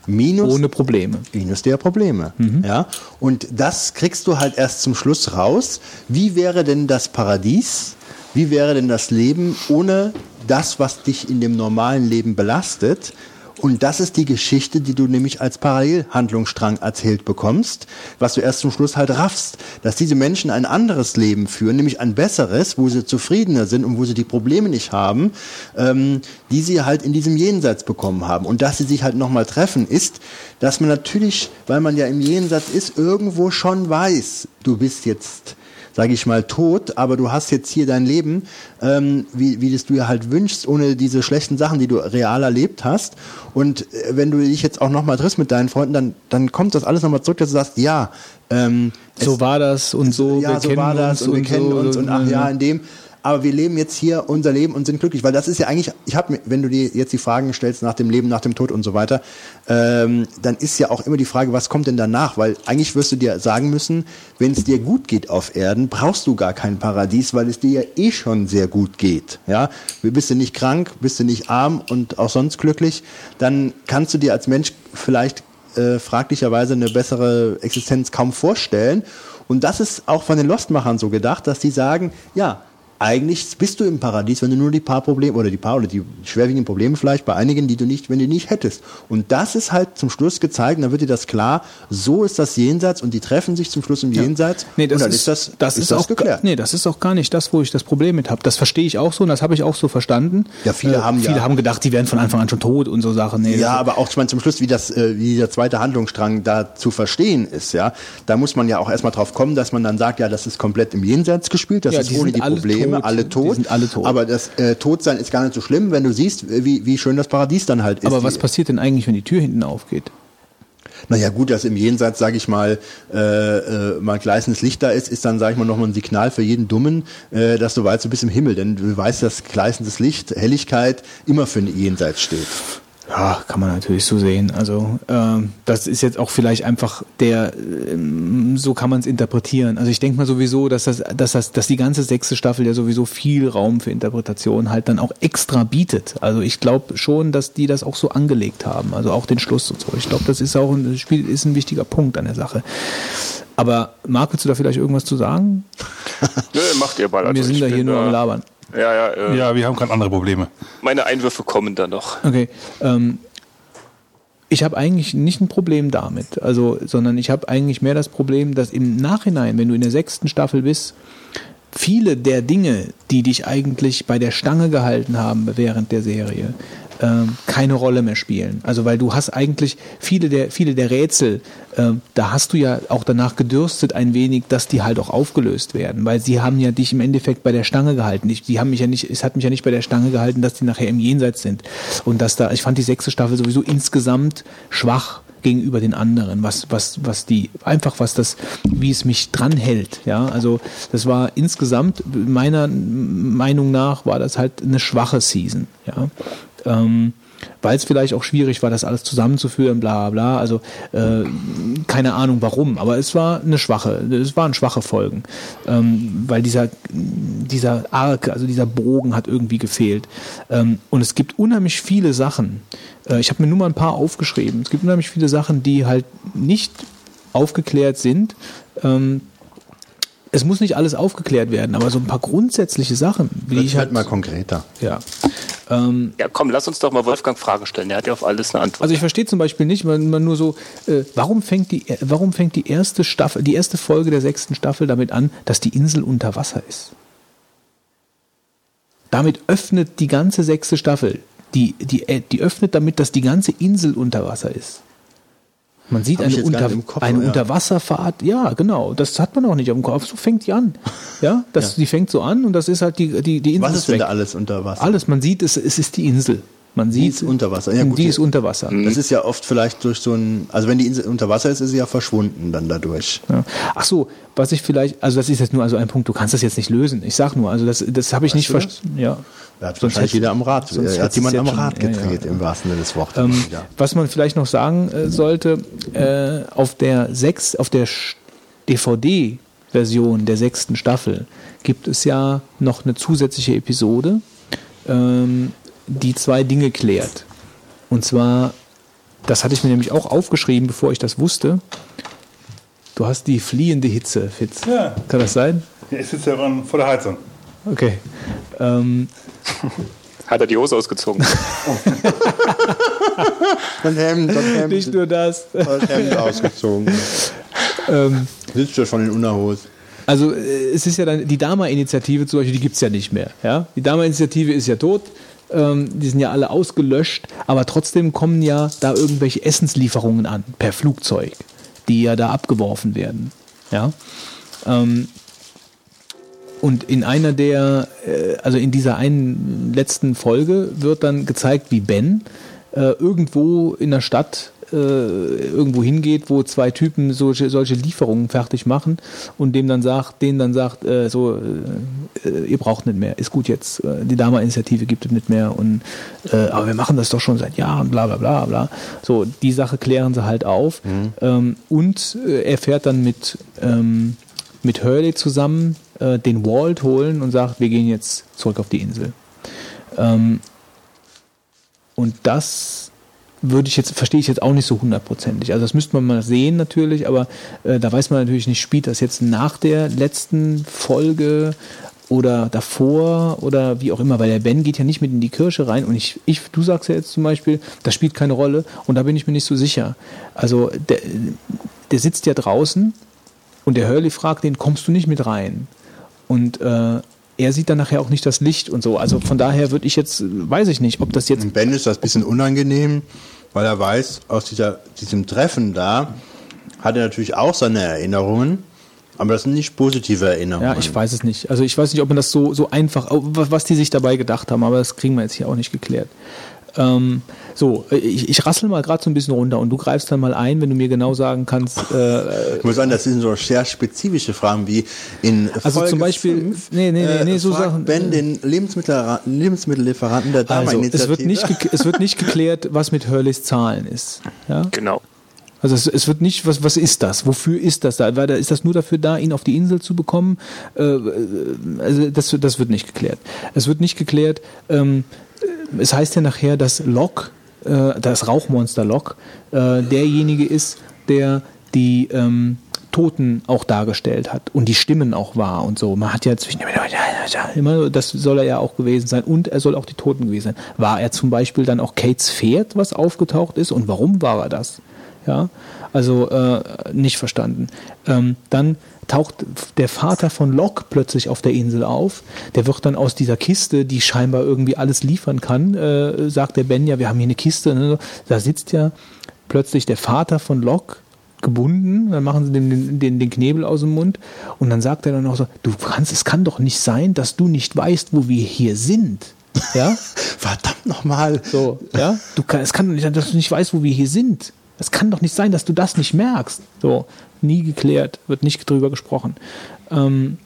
[SPEAKER 4] minus
[SPEAKER 1] Ohne Probleme.
[SPEAKER 4] minus der Probleme. Ja? Und das kriegst du halt erst zum Schluss raus. Wie wäre denn das Paradies? Wie wäre denn das Leben ohne das, was dich in dem normalen Leben belastet? Und das ist die Geschichte, die du nämlich als Parallelhandlungsstrang erzählt bekommst, was du erst zum Schluss halt raffst, dass diese Menschen ein anderes Leben führen, nämlich ein besseres, wo sie zufriedener sind und wo sie die Probleme nicht haben, ähm, die sie halt in diesem Jenseits bekommen haben. Und dass sie sich halt nochmal treffen, ist, dass man natürlich, weil man ja im Jenseits ist, irgendwo schon weiß, du bist jetzt sage ich mal, tot, aber du hast jetzt hier dein Leben, ähm, wie, wie das du dir halt wünschst, ohne diese schlechten Sachen, die du real erlebt hast. Und äh, wenn du dich jetzt auch nochmal triffst mit deinen Freunden, dann, dann kommt das alles nochmal zurück, dass du sagst, ja, ähm,
[SPEAKER 1] So war das und so,
[SPEAKER 4] ja,
[SPEAKER 1] wir
[SPEAKER 4] so
[SPEAKER 1] kennen
[SPEAKER 4] war das
[SPEAKER 1] uns
[SPEAKER 4] und wir kennen
[SPEAKER 1] so,
[SPEAKER 4] uns und ach ja, in dem. Aber wir leben jetzt hier unser Leben und sind glücklich, weil das ist ja eigentlich, ich habe wenn du dir jetzt die Fragen stellst nach dem Leben, nach dem Tod und so weiter, ähm, dann ist ja auch immer die Frage, was kommt denn danach? Weil eigentlich wirst du dir sagen müssen, wenn es dir gut geht auf Erden, brauchst du gar kein Paradies, weil es dir ja eh schon sehr gut geht. Ja, bist du nicht krank, bist du nicht arm und auch sonst glücklich, dann kannst du dir als Mensch vielleicht äh, fraglicherweise eine bessere Existenz kaum vorstellen. Und das ist auch von den Lostmachern so gedacht, dass die sagen, ja, eigentlich bist du im Paradies, wenn du nur die paar Probleme oder die paar oder die schwerwiegenden Probleme vielleicht bei einigen, die du nicht, wenn du nicht hättest. Und das ist halt zum Schluss gezeigt, und dann wird dir das klar, so ist das Jenseits und die treffen sich zum Schluss im Jenseits.
[SPEAKER 1] Nee, das
[SPEAKER 4] und dann
[SPEAKER 1] ist,
[SPEAKER 4] ist das,
[SPEAKER 1] das ist, auch,
[SPEAKER 4] geklärt.
[SPEAKER 1] Nee, das ist auch gar nicht das, wo ich das Problem mit habe. Das verstehe ich auch so und das habe ich auch so verstanden.
[SPEAKER 4] Ja, viele haben
[SPEAKER 1] viele
[SPEAKER 4] ja-
[SPEAKER 1] haben gedacht, die wären von Anfang an schon tot und so Sachen. Nee,
[SPEAKER 4] Ja,
[SPEAKER 1] das-
[SPEAKER 4] aber auch ich meine, zum Schluss, wie das, äh, wie der zweite Handlungsstrang da zu verstehen ist, ja, da muss man ja auch erstmal drauf kommen, dass man dann sagt, ja, das ist komplett im Jenseits gespielt, das
[SPEAKER 1] Ja,
[SPEAKER 4] ist
[SPEAKER 1] die
[SPEAKER 4] ohne die
[SPEAKER 1] alle
[SPEAKER 4] Probleme, alle tot.
[SPEAKER 1] sind alle tot.
[SPEAKER 4] Aber das äh, Todsein ist gar nicht so schlimm, wenn du siehst, wie, wie schön das Paradies dann halt ist.
[SPEAKER 1] aber was passiert denn eigentlich, wenn die Tür hinten aufgeht?
[SPEAKER 4] Naja, gut, dass im Jenseits, sage ich mal, äh, äh, mal gleißendes Licht da ist, ist dann, sage ich mal, nochmal ein Signal für jeden Dummen, äh, dass du weißt, du bist im Himmel. Denn du weißt, dass gleißendes Licht, Helligkeit immer für ein Jenseits steht.
[SPEAKER 1] Ja, kann man natürlich so sehen. Also ähm, das ist jetzt auch vielleicht einfach der, ähm, so kann man es interpretieren. Also ich denke mal sowieso, dass das, dass das, dass die ganze sechste Staffel ja sowieso viel Raum für Interpretation halt dann auch extra bietet. Also ich glaube schon, dass die das auch so angelegt haben. Also auch den Schluss und so. Ich glaube, das ist auch ein Spiel, ist ein wichtiger Punkt an der Sache. Aber Marc, willst du da vielleicht irgendwas zu sagen? [laughs]
[SPEAKER 2] Nö, macht ihr mal. Also
[SPEAKER 1] Wir sind da hier
[SPEAKER 2] bin
[SPEAKER 1] nur am Labern.
[SPEAKER 2] Ja, ja, äh,
[SPEAKER 3] Ja, wir haben gerade andere Probleme.
[SPEAKER 2] meine Einwürfe kommen da noch.
[SPEAKER 1] Okay. Ähm, ich habe eigentlich nicht ein Problem damit, also, sondern ich habe eigentlich mehr das Problem, dass im Nachhinein, wenn du in der sechsten Staffel bist, viele der Dinge, die dich eigentlich bei der Stange gehalten haben während der Serie, ähm, keine Rolle mehr spielen. Also weil du hast eigentlich viele der viele der Rätsel, ähm, da hast du ja auch danach gedürstet ein wenig, dass die halt auch aufgelöst werden, weil sie haben ja dich im Endeffekt bei der Stange gehalten. Ich, die haben mich ja nicht, es hat mich ja nicht bei der Stange gehalten, dass die nachher im Jenseits sind. Und dass da, ich fand die sechste Staffel sowieso insgesamt schwach gegenüber den anderen, was, was, was die, einfach was das, wie es mich dranhält, ja, also das war insgesamt, meiner Meinung nach, war das halt eine schwache Season, ja, ähm, weil es vielleicht auch schwierig war, das alles zusammenzuführen, bla bla, also äh, keine Ahnung warum, aber es war eine schwache, es waren schwache Folgen, ähm, weil dieser, dieser Arc, also dieser Bogen hat irgendwie gefehlt. Ähm, und es gibt unheimlich viele Sachen, äh, ich habe mir nur mal ein paar aufgeschrieben, es gibt unheimlich viele Sachen, die halt nicht aufgeklärt sind. Ähm, es muss nicht alles aufgeklärt werden, aber so ein paar grundsätzliche Sachen, wie
[SPEAKER 4] Wird
[SPEAKER 1] ich
[SPEAKER 4] halt mal konkreter.
[SPEAKER 1] ja. Ähm,
[SPEAKER 2] Ja, komm, lass uns doch mal Wolfgang Fragen stellen. Er hat ja auf alles eine Antwort.
[SPEAKER 1] also ich verstehe zum Beispiel nicht, wenn man nur so, äh, warum fängt die, warum fängt die erste Staffel, die erste Folge der sechsten Staffel damit an, dass die Insel unter Wasser ist? Damit öffnet die ganze sechste Staffel, die, die, äh, die öffnet damit, dass die ganze Insel unter Wasser ist. Man sieht
[SPEAKER 4] Hab
[SPEAKER 1] eine, Unter,
[SPEAKER 4] nicht Kopf,
[SPEAKER 1] eine
[SPEAKER 4] ja.
[SPEAKER 1] Unterwasserfahrt. Ja, genau. Das hat man auch nicht am Kopf. So fängt die an. [laughs] Ja, das, die fängt so an und das ist halt die, die, die Insel.
[SPEAKER 4] Was ist denn
[SPEAKER 1] weg.
[SPEAKER 4] da alles unter Wasser?
[SPEAKER 1] Alles. Man sieht, es, es ist die Insel. Man sieht,
[SPEAKER 4] ist unter Wasser. Ja,
[SPEAKER 1] und
[SPEAKER 4] gut,
[SPEAKER 1] die
[SPEAKER 4] ja.
[SPEAKER 1] ist unter Wasser.
[SPEAKER 4] Das ist ja oft vielleicht durch so ein, also wenn die Insel unter Wasser ist, ist sie ja verschwunden dann dadurch.
[SPEAKER 1] Ja. Ach so, was ich vielleicht, also das ist jetzt nur also ein Punkt, du kannst das jetzt nicht lösen. Ich sag nur, also das, das habe ich nicht
[SPEAKER 4] du das?
[SPEAKER 1] verstanden. Ja.
[SPEAKER 4] Da hat
[SPEAKER 1] Sonst
[SPEAKER 4] wahrscheinlich
[SPEAKER 1] hätte-
[SPEAKER 4] jeder am Rad,
[SPEAKER 1] sonst
[SPEAKER 4] er hat jemand am
[SPEAKER 1] schon-
[SPEAKER 4] Rad
[SPEAKER 1] ja,
[SPEAKER 4] gedreht,
[SPEAKER 1] ja.
[SPEAKER 4] im wahrsten Sinne des Wortes.
[SPEAKER 1] Ähm,
[SPEAKER 4] ja.
[SPEAKER 1] Was man vielleicht noch sagen äh, sollte, äh, auf der sechs, auf der DVD-Version der sechsten Staffel gibt es ja noch eine zusätzliche Episode, ähm, die zwei Dinge klärt. Und zwar, das hatte ich mir nämlich auch aufgeschrieben, bevor ich das wusste. Du hast die fliehende Hitze, Fitz.
[SPEAKER 3] Ja.
[SPEAKER 1] Kann das sein?
[SPEAKER 3] Er sitzt ja vor der Heizung.
[SPEAKER 1] Okay. Ähm, [laughs]
[SPEAKER 2] Hat er die Hose ausgezogen? [laughs]
[SPEAKER 4] Das Hemd, das Hemd,
[SPEAKER 1] nicht nur das.
[SPEAKER 4] das Hemd ausgezogen.
[SPEAKER 1] Ähm,
[SPEAKER 4] Sitzt ja schon in Unterhose.
[SPEAKER 1] Also äh, es ist ja dann, die Dama-Initiative zum Beispiel, die gibt es ja nicht mehr. Ja? Die Dama-Initiative ist ja tot, ähm, die sind ja alle ausgelöscht, aber trotzdem kommen ja da irgendwelche Essenslieferungen an, per Flugzeug, die ja da abgeworfen werden. Ja? Ähm, und in einer der, äh, also in dieser einen letzten Folge wird dann gezeigt, wie Ben äh, irgendwo in der Stadt äh, irgendwo hingeht, wo zwei Typen solche, solche Lieferungen fertig machen und dem dann sagt, denen dann sagt, äh, so, ihr braucht nicht mehr, ist gut jetzt, die Dama-Initiative gibt es nicht mehr und aber wir machen das doch schon seit Jahren, bla bla bla bla. So, die Sache klären sie halt auf ähm, und er fährt dann mit ähm, mit Hurley zusammen äh, den Walt holen und sagt, wir gehen jetzt zurück auf die Insel. Ähm, und das würde ich jetzt, verstehe ich jetzt auch nicht so hundertprozentig. Also das müsste man mal sehen natürlich, aber äh, da weiß man natürlich nicht, spielt das jetzt nach der letzten Folge oder davor oder wie auch immer, weil der Ben geht ja nicht mit in die Kirche rein und ich, ich du sagst ja jetzt zum Beispiel, das spielt keine Rolle und da bin ich mir nicht so sicher. Also der, der sitzt ja draußen und der Hurley fragt den, kommst du nicht mit rein? Und äh, er sieht dann nachher auch nicht das Licht und so. Also von daher würde ich jetzt, weiß ich nicht, ob das jetzt
[SPEAKER 4] Und Ben ist das ein bisschen unangenehm, weil er weiß, aus dieser, diesem Treffen da hat er natürlich auch seine Erinnerungen, aber das sind nicht positive Erinnerungen.
[SPEAKER 1] Ja, ich weiß es nicht. Also ich weiß nicht, ob man das so, so einfach, was was die sich dabei gedacht haben, aber das kriegen wir jetzt hier auch nicht geklärt. Ähm, so, ich, ich rassel mal gerade so ein bisschen runter und du greifst dann mal ein, wenn du mir genau sagen kannst. Äh,
[SPEAKER 4] Ich muss sagen, das sind so sehr spezifische Fragen wie in
[SPEAKER 1] Also
[SPEAKER 4] Folge
[SPEAKER 1] zum Beispiel-
[SPEAKER 4] fünf,
[SPEAKER 1] nee, nee, nee, nee, so
[SPEAKER 4] fragt
[SPEAKER 1] Sachen-
[SPEAKER 4] Ben den Lebensmittel, Lebensmittellieferanten der
[SPEAKER 1] also,
[SPEAKER 4] Dama-Initiative.
[SPEAKER 1] es wird, nicht es wird nicht geklärt, was mit Hurleys Zahlen ist. Ja?
[SPEAKER 2] genau.
[SPEAKER 1] Also es, es wird nicht, was, was ist das? Wofür ist das da? Weil ist das nur dafür da, ihn auf die Insel zu bekommen? Äh, äh, also das, das wird nicht geklärt. Es wird nicht geklärt, ähm, äh, es heißt ja nachher, dass Locke, äh, das Rauchmonster Locke, äh, derjenige ist, der die ähm, Toten auch dargestellt hat und die Stimmen auch war und so. Man hat ja zwischen immer, das soll er ja auch gewesen sein und er soll auch die Toten gewesen sein. War er zum Beispiel dann auch Kates Pferd, was aufgetaucht ist und warum war er das? Ja, also äh, nicht verstanden. Ähm, dann taucht der Vater von Locke plötzlich auf der Insel auf. Der wird dann aus dieser Kiste, die scheinbar irgendwie alles liefern kann, äh, sagt der Ben, ja, wir haben hier eine Kiste. Ne? Da sitzt ja plötzlich der Vater von Locke gebunden, dann machen sie den, den, den Knebel aus dem Mund und dann sagt er dann auch so, du kannst, es kann doch nicht sein, dass du nicht weißt, wo wir hier sind. Ja, [laughs]
[SPEAKER 4] Verdammt nochmal.
[SPEAKER 1] so, ja, du kann, es kann doch nicht sein, dass du nicht weißt, wo wir hier sind. Es kann doch nicht sein, dass du das nicht merkst. So, nie geklärt, wird nicht drüber gesprochen. Ähm,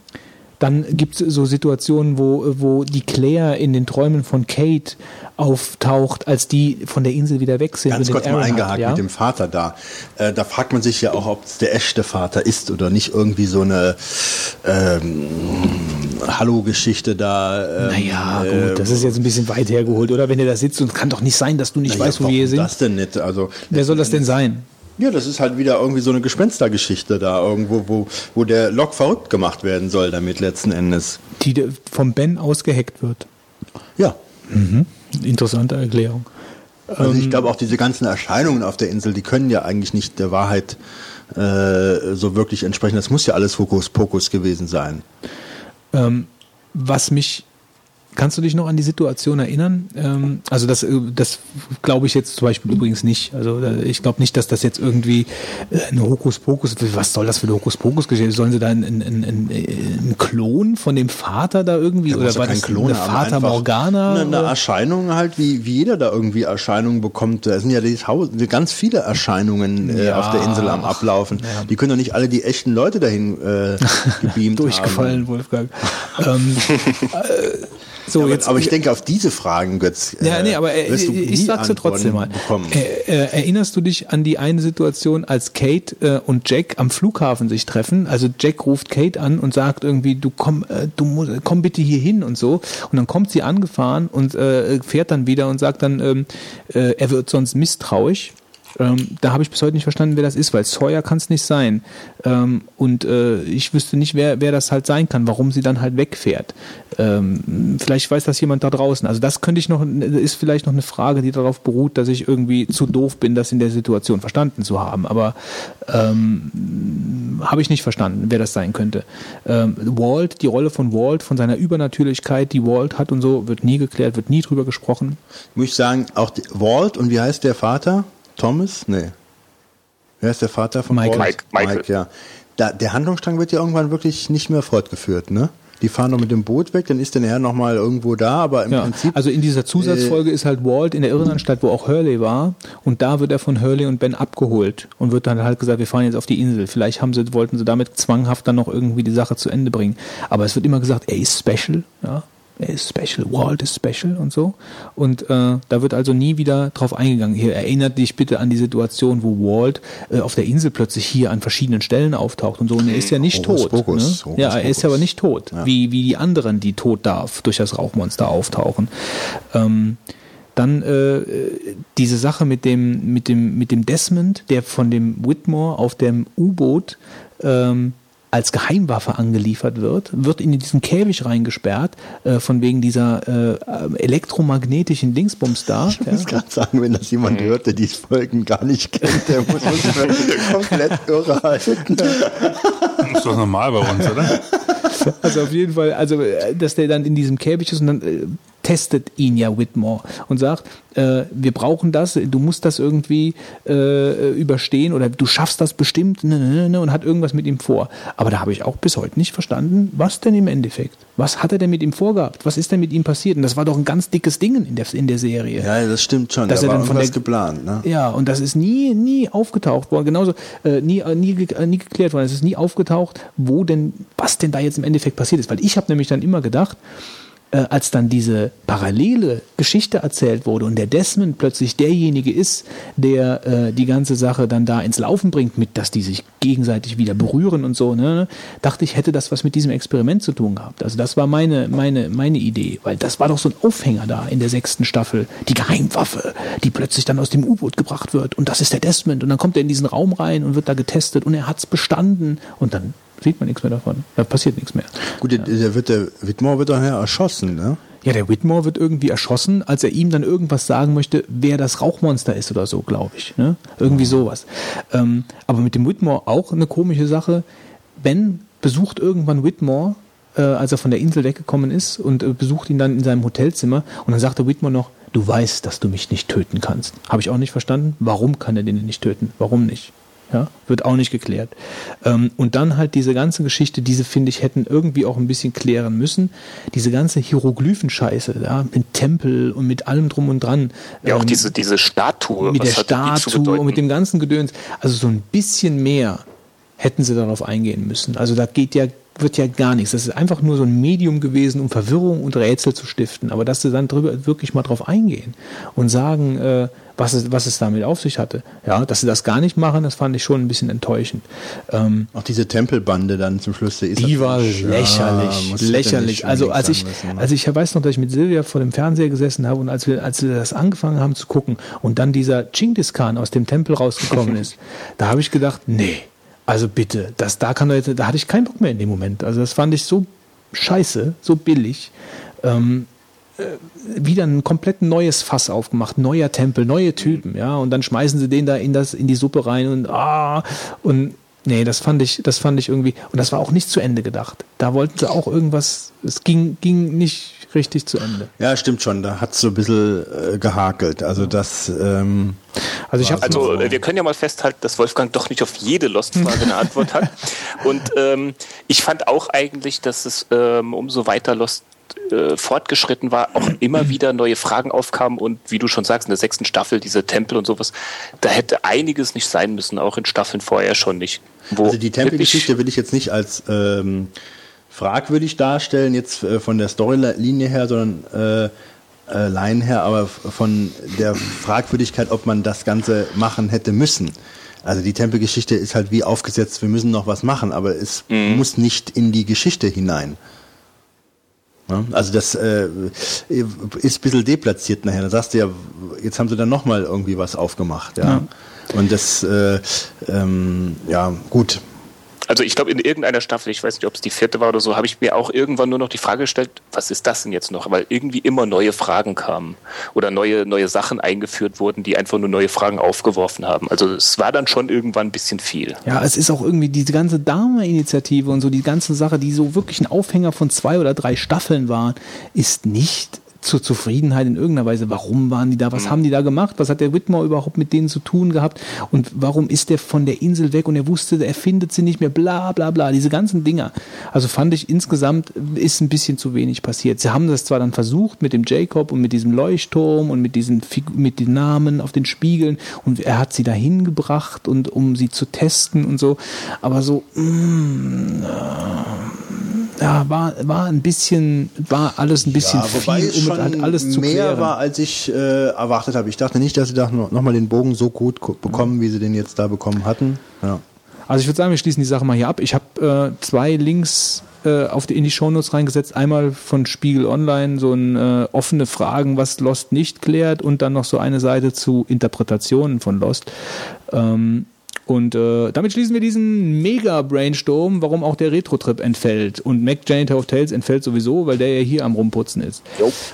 [SPEAKER 1] dann gibt es so Situationen, wo, wo die Claire in den Träumen von Kate auftaucht, als die von der Insel wieder weg sind.
[SPEAKER 4] Ganz kurz mal eingehakt
[SPEAKER 1] ja?
[SPEAKER 4] mit dem Vater da. Äh, da fragt man sich ja auch, ob es der echte Vater ist oder nicht irgendwie so eine ähm, Hallo-Geschichte da. Ähm,
[SPEAKER 1] Naja,
[SPEAKER 4] äh,
[SPEAKER 1] gut, das ist jetzt ein bisschen weit hergeholt, oder? Wenn ihr da sitzt und es kann doch nicht sein, dass du nicht
[SPEAKER 4] naja,
[SPEAKER 1] weißt, wo wir hier sind.
[SPEAKER 4] das denn nicht? Also,
[SPEAKER 1] Wer soll das denn sein?
[SPEAKER 4] Ja, das ist halt wieder irgendwie so eine Gespenstergeschichte da irgendwo, wo, wo der Lok verrückt gemacht werden soll damit letzten Endes.
[SPEAKER 1] Die vom Ben ausgeheckt wird.
[SPEAKER 4] Ja.
[SPEAKER 1] Interessante Erklärung.
[SPEAKER 4] Also
[SPEAKER 1] Ähm,
[SPEAKER 4] ich glaube auch diese ganzen Erscheinungen auf der Insel, die können ja eigentlich nicht der Wahrheit äh, so wirklich entsprechen. Das muss ja alles Hokuspokus gewesen sein.
[SPEAKER 1] Ähm, was mich Kannst du dich noch an die Situation erinnern? Ähm, also das, äh, das glaube ich jetzt zum Beispiel übrigens nicht. Also äh, ich glaube nicht, dass das jetzt irgendwie äh, eine Hokuspokus, was soll das für eine Hokuspokus-Geschichte? Sollen sie da einen, einen, einen, Klon von dem Vater da irgendwie?
[SPEAKER 4] Ja,
[SPEAKER 1] oder
[SPEAKER 4] ja
[SPEAKER 1] war das
[SPEAKER 4] Klon
[SPEAKER 1] eine Vater Morgana?
[SPEAKER 4] Eine, eine? Erscheinung halt, wie, wie jeder da irgendwie Erscheinungen bekommt. Da sind ja die, Hau- ganz viele Erscheinungen äh,
[SPEAKER 1] Ja.
[SPEAKER 4] auf der Insel am Ablaufen. Die können doch nicht alle die echten Leute dahin äh, [laughs] gebeamt
[SPEAKER 1] Durchgefallen,
[SPEAKER 4] haben.
[SPEAKER 1] Wolfgang. ähm, [laughs] äh, so,
[SPEAKER 4] Aber,
[SPEAKER 1] jetzt,
[SPEAKER 4] aber ich denke, auf diese Fragen, Götz, äh,
[SPEAKER 1] Ja, nee, aber äh,
[SPEAKER 4] wirst du
[SPEAKER 1] ich
[SPEAKER 4] nie
[SPEAKER 1] sag's dir trotzdem mal. Äh, äh, erinnerst du dich an die eine Situation, als Kate äh, und Jack am Flughafen sich treffen? Also Jack ruft Kate an und sagt irgendwie, du komm, äh, du musst, komm bitte hier hin und so. Und dann kommt sie angefahren und äh, fährt dann wieder und sagt dann, ähm, äh, er wird sonst misstrauisch. Ähm, da habe ich bis heute nicht verstanden, wer das ist, weil Sawyer kann es nicht sein. Ähm, und äh, ich wüsste nicht, wer, wer das halt sein kann, warum sie dann halt wegfährt. Ähm, vielleicht weiß das jemand da draußen. Also das könnte ich noch, ist vielleicht noch eine Frage, die darauf beruht, dass ich irgendwie zu doof bin, das in der Situation verstanden zu haben. Aber ähm, habe ich nicht verstanden, wer das sein könnte. Ähm, Walt, die Rolle von Walt, von seiner Übernatürlichkeit, die Walt hat und so, wird nie geklärt, wird nie drüber gesprochen.
[SPEAKER 4] Muss ich sagen, auch Walt und wie heißt der Vater? Thomas? Nee. Wer ist der Vater von
[SPEAKER 1] Michael.
[SPEAKER 4] Walt?
[SPEAKER 2] Mike- Michael.
[SPEAKER 4] ja. Da, der Handlungsstrang wird ja irgendwann wirklich nicht mehr fortgeführt, ne? Die fahren noch mit dem Boot weg, dann ist der nachher nochmal irgendwo da, aber im
[SPEAKER 1] Ja,
[SPEAKER 4] Prinzip.
[SPEAKER 1] also in dieser Zusatzfolge ist halt Walt in der Irrenanstalt, wo auch Hurley war, und da wird er von Hurley und Ben abgeholt und wird dann halt gesagt, wir fahren jetzt auf die Insel. Vielleicht haben sie, wollten sie damit zwanghaft dann noch irgendwie die Sache zu Ende bringen. Aber es wird immer gesagt, er ist special, ja. Er ist special, Walt ist special und so. Und äh, da wird also nie wieder drauf eingegangen. Hier erinnert dich bitte an die Situation, wo Walt äh, auf der Insel plötzlich hier an verschiedenen Stellen auftaucht und so. Und er ist ja nicht
[SPEAKER 4] Hokus
[SPEAKER 1] tot.
[SPEAKER 4] Pokus,
[SPEAKER 1] ne?
[SPEAKER 4] Hokus
[SPEAKER 1] Ja, er ist
[SPEAKER 4] Pokus.
[SPEAKER 1] aber nicht tot, wie, wie die anderen, die tot darf, durch das Rauchmonster auftauchen. Ähm, dann äh, diese Sache mit dem, mit, dem, mit dem Desmond, der von dem Whitmore auf dem U-Boot ähm, als Geheimwaffe angeliefert wird, wird in diesen Käfig reingesperrt, äh, von wegen dieser äh, elektromagnetischen Dingsbums da.
[SPEAKER 4] ich muss gerade sagen, wenn das jemand hört, der diese Folgen gar nicht kennt, der muss uns [laughs] komplett irre halten.
[SPEAKER 3] Das ist doch normal bei uns, oder?
[SPEAKER 1] Also auf jeden Fall, also äh, dass der dann in diesem Käfig ist und dann äh, testet ihn ja Whitmore und sagt, äh, wir brauchen das, du musst das irgendwie äh, überstehen oder du schaffst das bestimmt ne, ne, ne, und hat irgendwas mit ihm vor. Aber da habe ich auch bis heute nicht verstanden, was denn im Endeffekt? Was hat er denn mit ihm vorgehabt? Was ist denn mit ihm passiert? Und das war doch ein ganz dickes Ding in der, in der Serie.
[SPEAKER 4] Ja, das stimmt schon.
[SPEAKER 1] Dass
[SPEAKER 4] da
[SPEAKER 1] er
[SPEAKER 4] war
[SPEAKER 1] dann von
[SPEAKER 4] irgendwas
[SPEAKER 1] der-
[SPEAKER 4] geplant, ne?
[SPEAKER 1] Ja, und das ist nie, nie aufgetaucht worden. Genauso äh, nie, äh, nie, äh, nie geklärt worden. Es ist nie aufgetaucht, wo denn, was denn da jetzt im Endeffekt passiert ist. Weil ich habe nämlich dann immer gedacht, äh, als dann diese parallele Geschichte erzählt wurde und der Desmond plötzlich derjenige ist, der äh, die ganze Sache dann da ins Laufen bringt, mit dass die sich gegenseitig wieder berühren und so, ne, dachte ich, hätte das was mit diesem Experiment zu tun gehabt. Also das war meine, meine, meine Idee, weil das war doch so ein Aufhänger da in der sechsten Staffel, die Geheimwaffe, die plötzlich dann aus dem U-Boot gebracht wird und das ist der Desmond und dann kommt er in diesen Raum rein und wird da getestet und er hat's bestanden und dann sieht man nichts mehr davon. Da passiert nichts mehr.
[SPEAKER 4] Gut, der, der, wird, der Whitmore wird daher erschossen, ne?
[SPEAKER 1] Ja, der Whitmore wird irgendwie erschossen, als er ihm dann irgendwas sagen möchte, wer das Rauchmonster ist oder so, glaube ich. Ne? Irgendwie sowas. Ähm, aber mit dem Whitmore auch eine komische Sache. Ben besucht irgendwann Whitmore, äh, als er von der Insel weggekommen ist und äh, besucht ihn dann in seinem Hotelzimmer und dann sagt der Whitmore noch, du weißt, dass du mich nicht töten kannst. Habe ich auch nicht verstanden. Warum kann er den nicht töten? Warum nicht? Ja, wird auch nicht geklärt. Ähm, und dann halt diese ganze Geschichte, diese finde ich hätten irgendwie auch ein bisschen klären müssen. Diese ganze Hieroglyphenscheiße, ja, mit Tempel und mit allem drum und dran.
[SPEAKER 2] Ja, auch
[SPEAKER 1] Ähm,
[SPEAKER 2] diese, diese Statue.
[SPEAKER 1] mit der Statue und mit dem ganzen Gedöns. Also so ein bisschen mehr hätten sie darauf eingehen müssen. Also da geht ja wird ja gar nichts. Das ist einfach nur so ein Medium gewesen, um Verwirrung und Rätsel zu stiften. Aber dass sie dann drüber wirklich mal drauf eingehen und sagen, äh, was, es, was es damit auf sich hatte. Ja, dass sie das gar nicht machen, das fand ich schon ein bisschen enttäuschend. Ähm,
[SPEAKER 4] Auch diese Tempelbande dann zum Schluss. Der
[SPEAKER 1] die war lächerlich,
[SPEAKER 4] muss hätte
[SPEAKER 1] lächerlich. Also als ich,
[SPEAKER 4] müssen, ne?
[SPEAKER 1] als ich weiß noch, dass ich mit Silvia vor dem Fernseher gesessen habe und als wir, als wir das angefangen haben zu gucken und dann dieser Chinggis Khan aus dem Tempel rausgekommen [laughs] ist, da habe ich gedacht, nee, also bitte, das da kann da hatte ich keinen Bock mehr in dem Moment. Also das fand ich so scheiße, so billig. Ähm, äh, wieder ein komplett neues Fass aufgemacht, neuer Tempel, neue Typen, ja, und dann schmeißen sie den da in das in die Suppe rein und ah und nee, das fand ich, das fand ich irgendwie und das war auch nicht zu Ende gedacht. Da wollten sie auch irgendwas, es ging ging nicht richtig zu Ende.
[SPEAKER 4] Ja, stimmt schon. Da hat es so ein bisschen äh, gehakelt. Also das. Ähm,
[SPEAKER 1] Also ich habe
[SPEAKER 2] Also äh, wir können ja mal festhalten, dass Wolfgang doch nicht auf jede Lost-Frage eine Antwort hat. [laughs] Und ähm, ich fand auch eigentlich, dass es ähm, umso weiter Lost äh, fortgeschritten war, auch immer wieder neue Fragen aufkamen und wie du schon sagst, in der sechsten Staffel diese Tempel und sowas, da hätte einiges nicht sein müssen, auch in Staffeln vorher schon nicht. Wo
[SPEAKER 4] also die Tempelgeschichte will ich jetzt nicht als ähm, fragwürdig darstellen, jetzt äh, von der Storylinie her, sondern äh, äh, Line her, aber von der Fragwürdigkeit, ob man das Ganze machen hätte müssen. Also die Tempelgeschichte ist halt wie aufgesetzt, wir müssen noch was machen, aber es muss nicht in die Geschichte hinein. Ja, Also das äh, ist ein bisschen deplatziert nachher. Da sagst du ja, jetzt haben sie dann nochmal irgendwie was aufgemacht. Ja. Und das, äh, ähm, ja, gut.
[SPEAKER 2] Also ich glaube, in irgendeiner Staffel, ich weiß nicht, ob es die vierte war oder so, habe ich mir auch irgendwann nur noch die Frage gestellt, was ist das denn jetzt noch? Weil irgendwie immer neue Fragen kamen oder neue, neue Sachen eingeführt wurden, die einfach nur neue Fragen aufgeworfen haben. Also es war dann schon irgendwann ein bisschen viel.
[SPEAKER 1] Ja, es ist auch irgendwie diese ganze Dame-Initiative und so, die ganze Sache, die so wirklich ein Aufhänger von zwei oder drei Staffeln waren, ist nicht zur Zufriedenheit in irgendeiner Weise. Warum waren die da? Was haben die da gemacht? Was hat der Whitmore überhaupt mit denen zu tun gehabt? Und warum ist der von der Insel weg und er wusste, er findet sie nicht mehr, bla bla bla, diese ganzen Dinger. Also fand ich insgesamt ist ein bisschen zu wenig passiert. Sie haben das zwar dann versucht mit dem Jacob und mit diesem Leuchtturm und mit diesen Figu- mit den Namen auf den Spiegeln und er hat sie dahin gebracht und um sie zu testen und so, aber so mm, äh, ja, war, war ein bisschen, war alles ein bisschen
[SPEAKER 4] Ja,
[SPEAKER 1] viel, um
[SPEAKER 4] schon
[SPEAKER 1] halt alles zu
[SPEAKER 4] mehr
[SPEAKER 1] klären.
[SPEAKER 4] war, als ich äh, erwartet habe. Ich dachte nicht, dass sie da noch noch mal den Bogen so gut ko- bekommen, wie sie den jetzt da bekommen hatten. Ja.
[SPEAKER 1] Also ich würde sagen, wir schließen die Sache mal hier ab. Ich habe äh, zwei Links äh, auf die, in die Shownotes reingesetzt. Einmal von Spiegel Online, so ein äh, offene Fragen, was Lost nicht klärt und dann noch so eine Seite zu Interpretationen von Lost. Ähm, und äh, damit schließen wir diesen Mega-Brainstorm, warum auch der Retro-Trip entfällt. Und Mac Janitor of Tales entfällt sowieso, weil der ja hier am Rumputzen ist.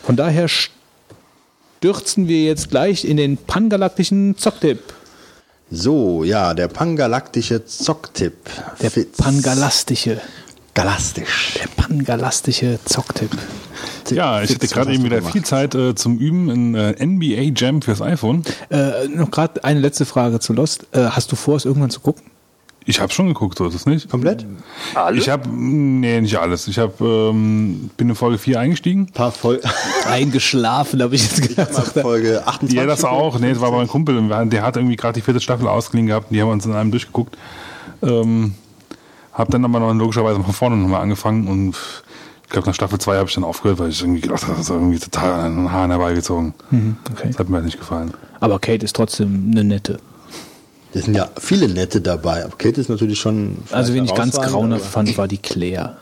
[SPEAKER 1] Von daher stürzen wir jetzt gleich in den pangalaktischen Zocktipp.
[SPEAKER 4] So, ja, der pangalaktische Zocktipp.
[SPEAKER 1] Der
[SPEAKER 4] Fitz.
[SPEAKER 1] pangalastische.
[SPEAKER 4] Galastisch.
[SPEAKER 1] Der pangalastische Zocktipp.
[SPEAKER 3] Ja, ich hatte gerade eben wieder
[SPEAKER 4] gemacht?
[SPEAKER 3] viel Zeit äh, zum Üben in äh, NBA Jam fürs iPhone.
[SPEAKER 1] Äh, noch gerade eine letzte Frage zu Lost. Äh, hast du vor, es irgendwann zu gucken?
[SPEAKER 3] Ich habe schon geguckt, so ist es nicht.
[SPEAKER 4] Komplett?
[SPEAKER 2] Alle?
[SPEAKER 3] Ich habe, nee, nicht alles. Ich habe, ähm, bin in Folge 4 eingestiegen.
[SPEAKER 4] Paar Fol [laughs]
[SPEAKER 1] Eingeschlafen, habe ich jetzt gedacht.
[SPEAKER 4] Folge 28.
[SPEAKER 3] Ja, das auch. Nee, das war mein Kumpel. Der hat irgendwie gerade die vierte Staffel ausgeliehen gehabt. und Die haben wir uns in einem durchgeguckt. Ähm, hab dann aber noch logischerweise von vorne nochmal angefangen und ich glaube, nach Staffel 2 habe ich dann aufgehört, weil ich irgendwie gedacht habe, das ist irgendwie total an den Haaren herbeigezogen.
[SPEAKER 1] Okay.
[SPEAKER 3] Das hat mir halt nicht gefallen.
[SPEAKER 1] Aber Kate ist trotzdem eine nette.
[SPEAKER 4] Es sind ja viele nette dabei. Aber Kate ist natürlich schon.
[SPEAKER 1] Also wen ich ganz
[SPEAKER 4] aber-
[SPEAKER 1] fand, war die Claire.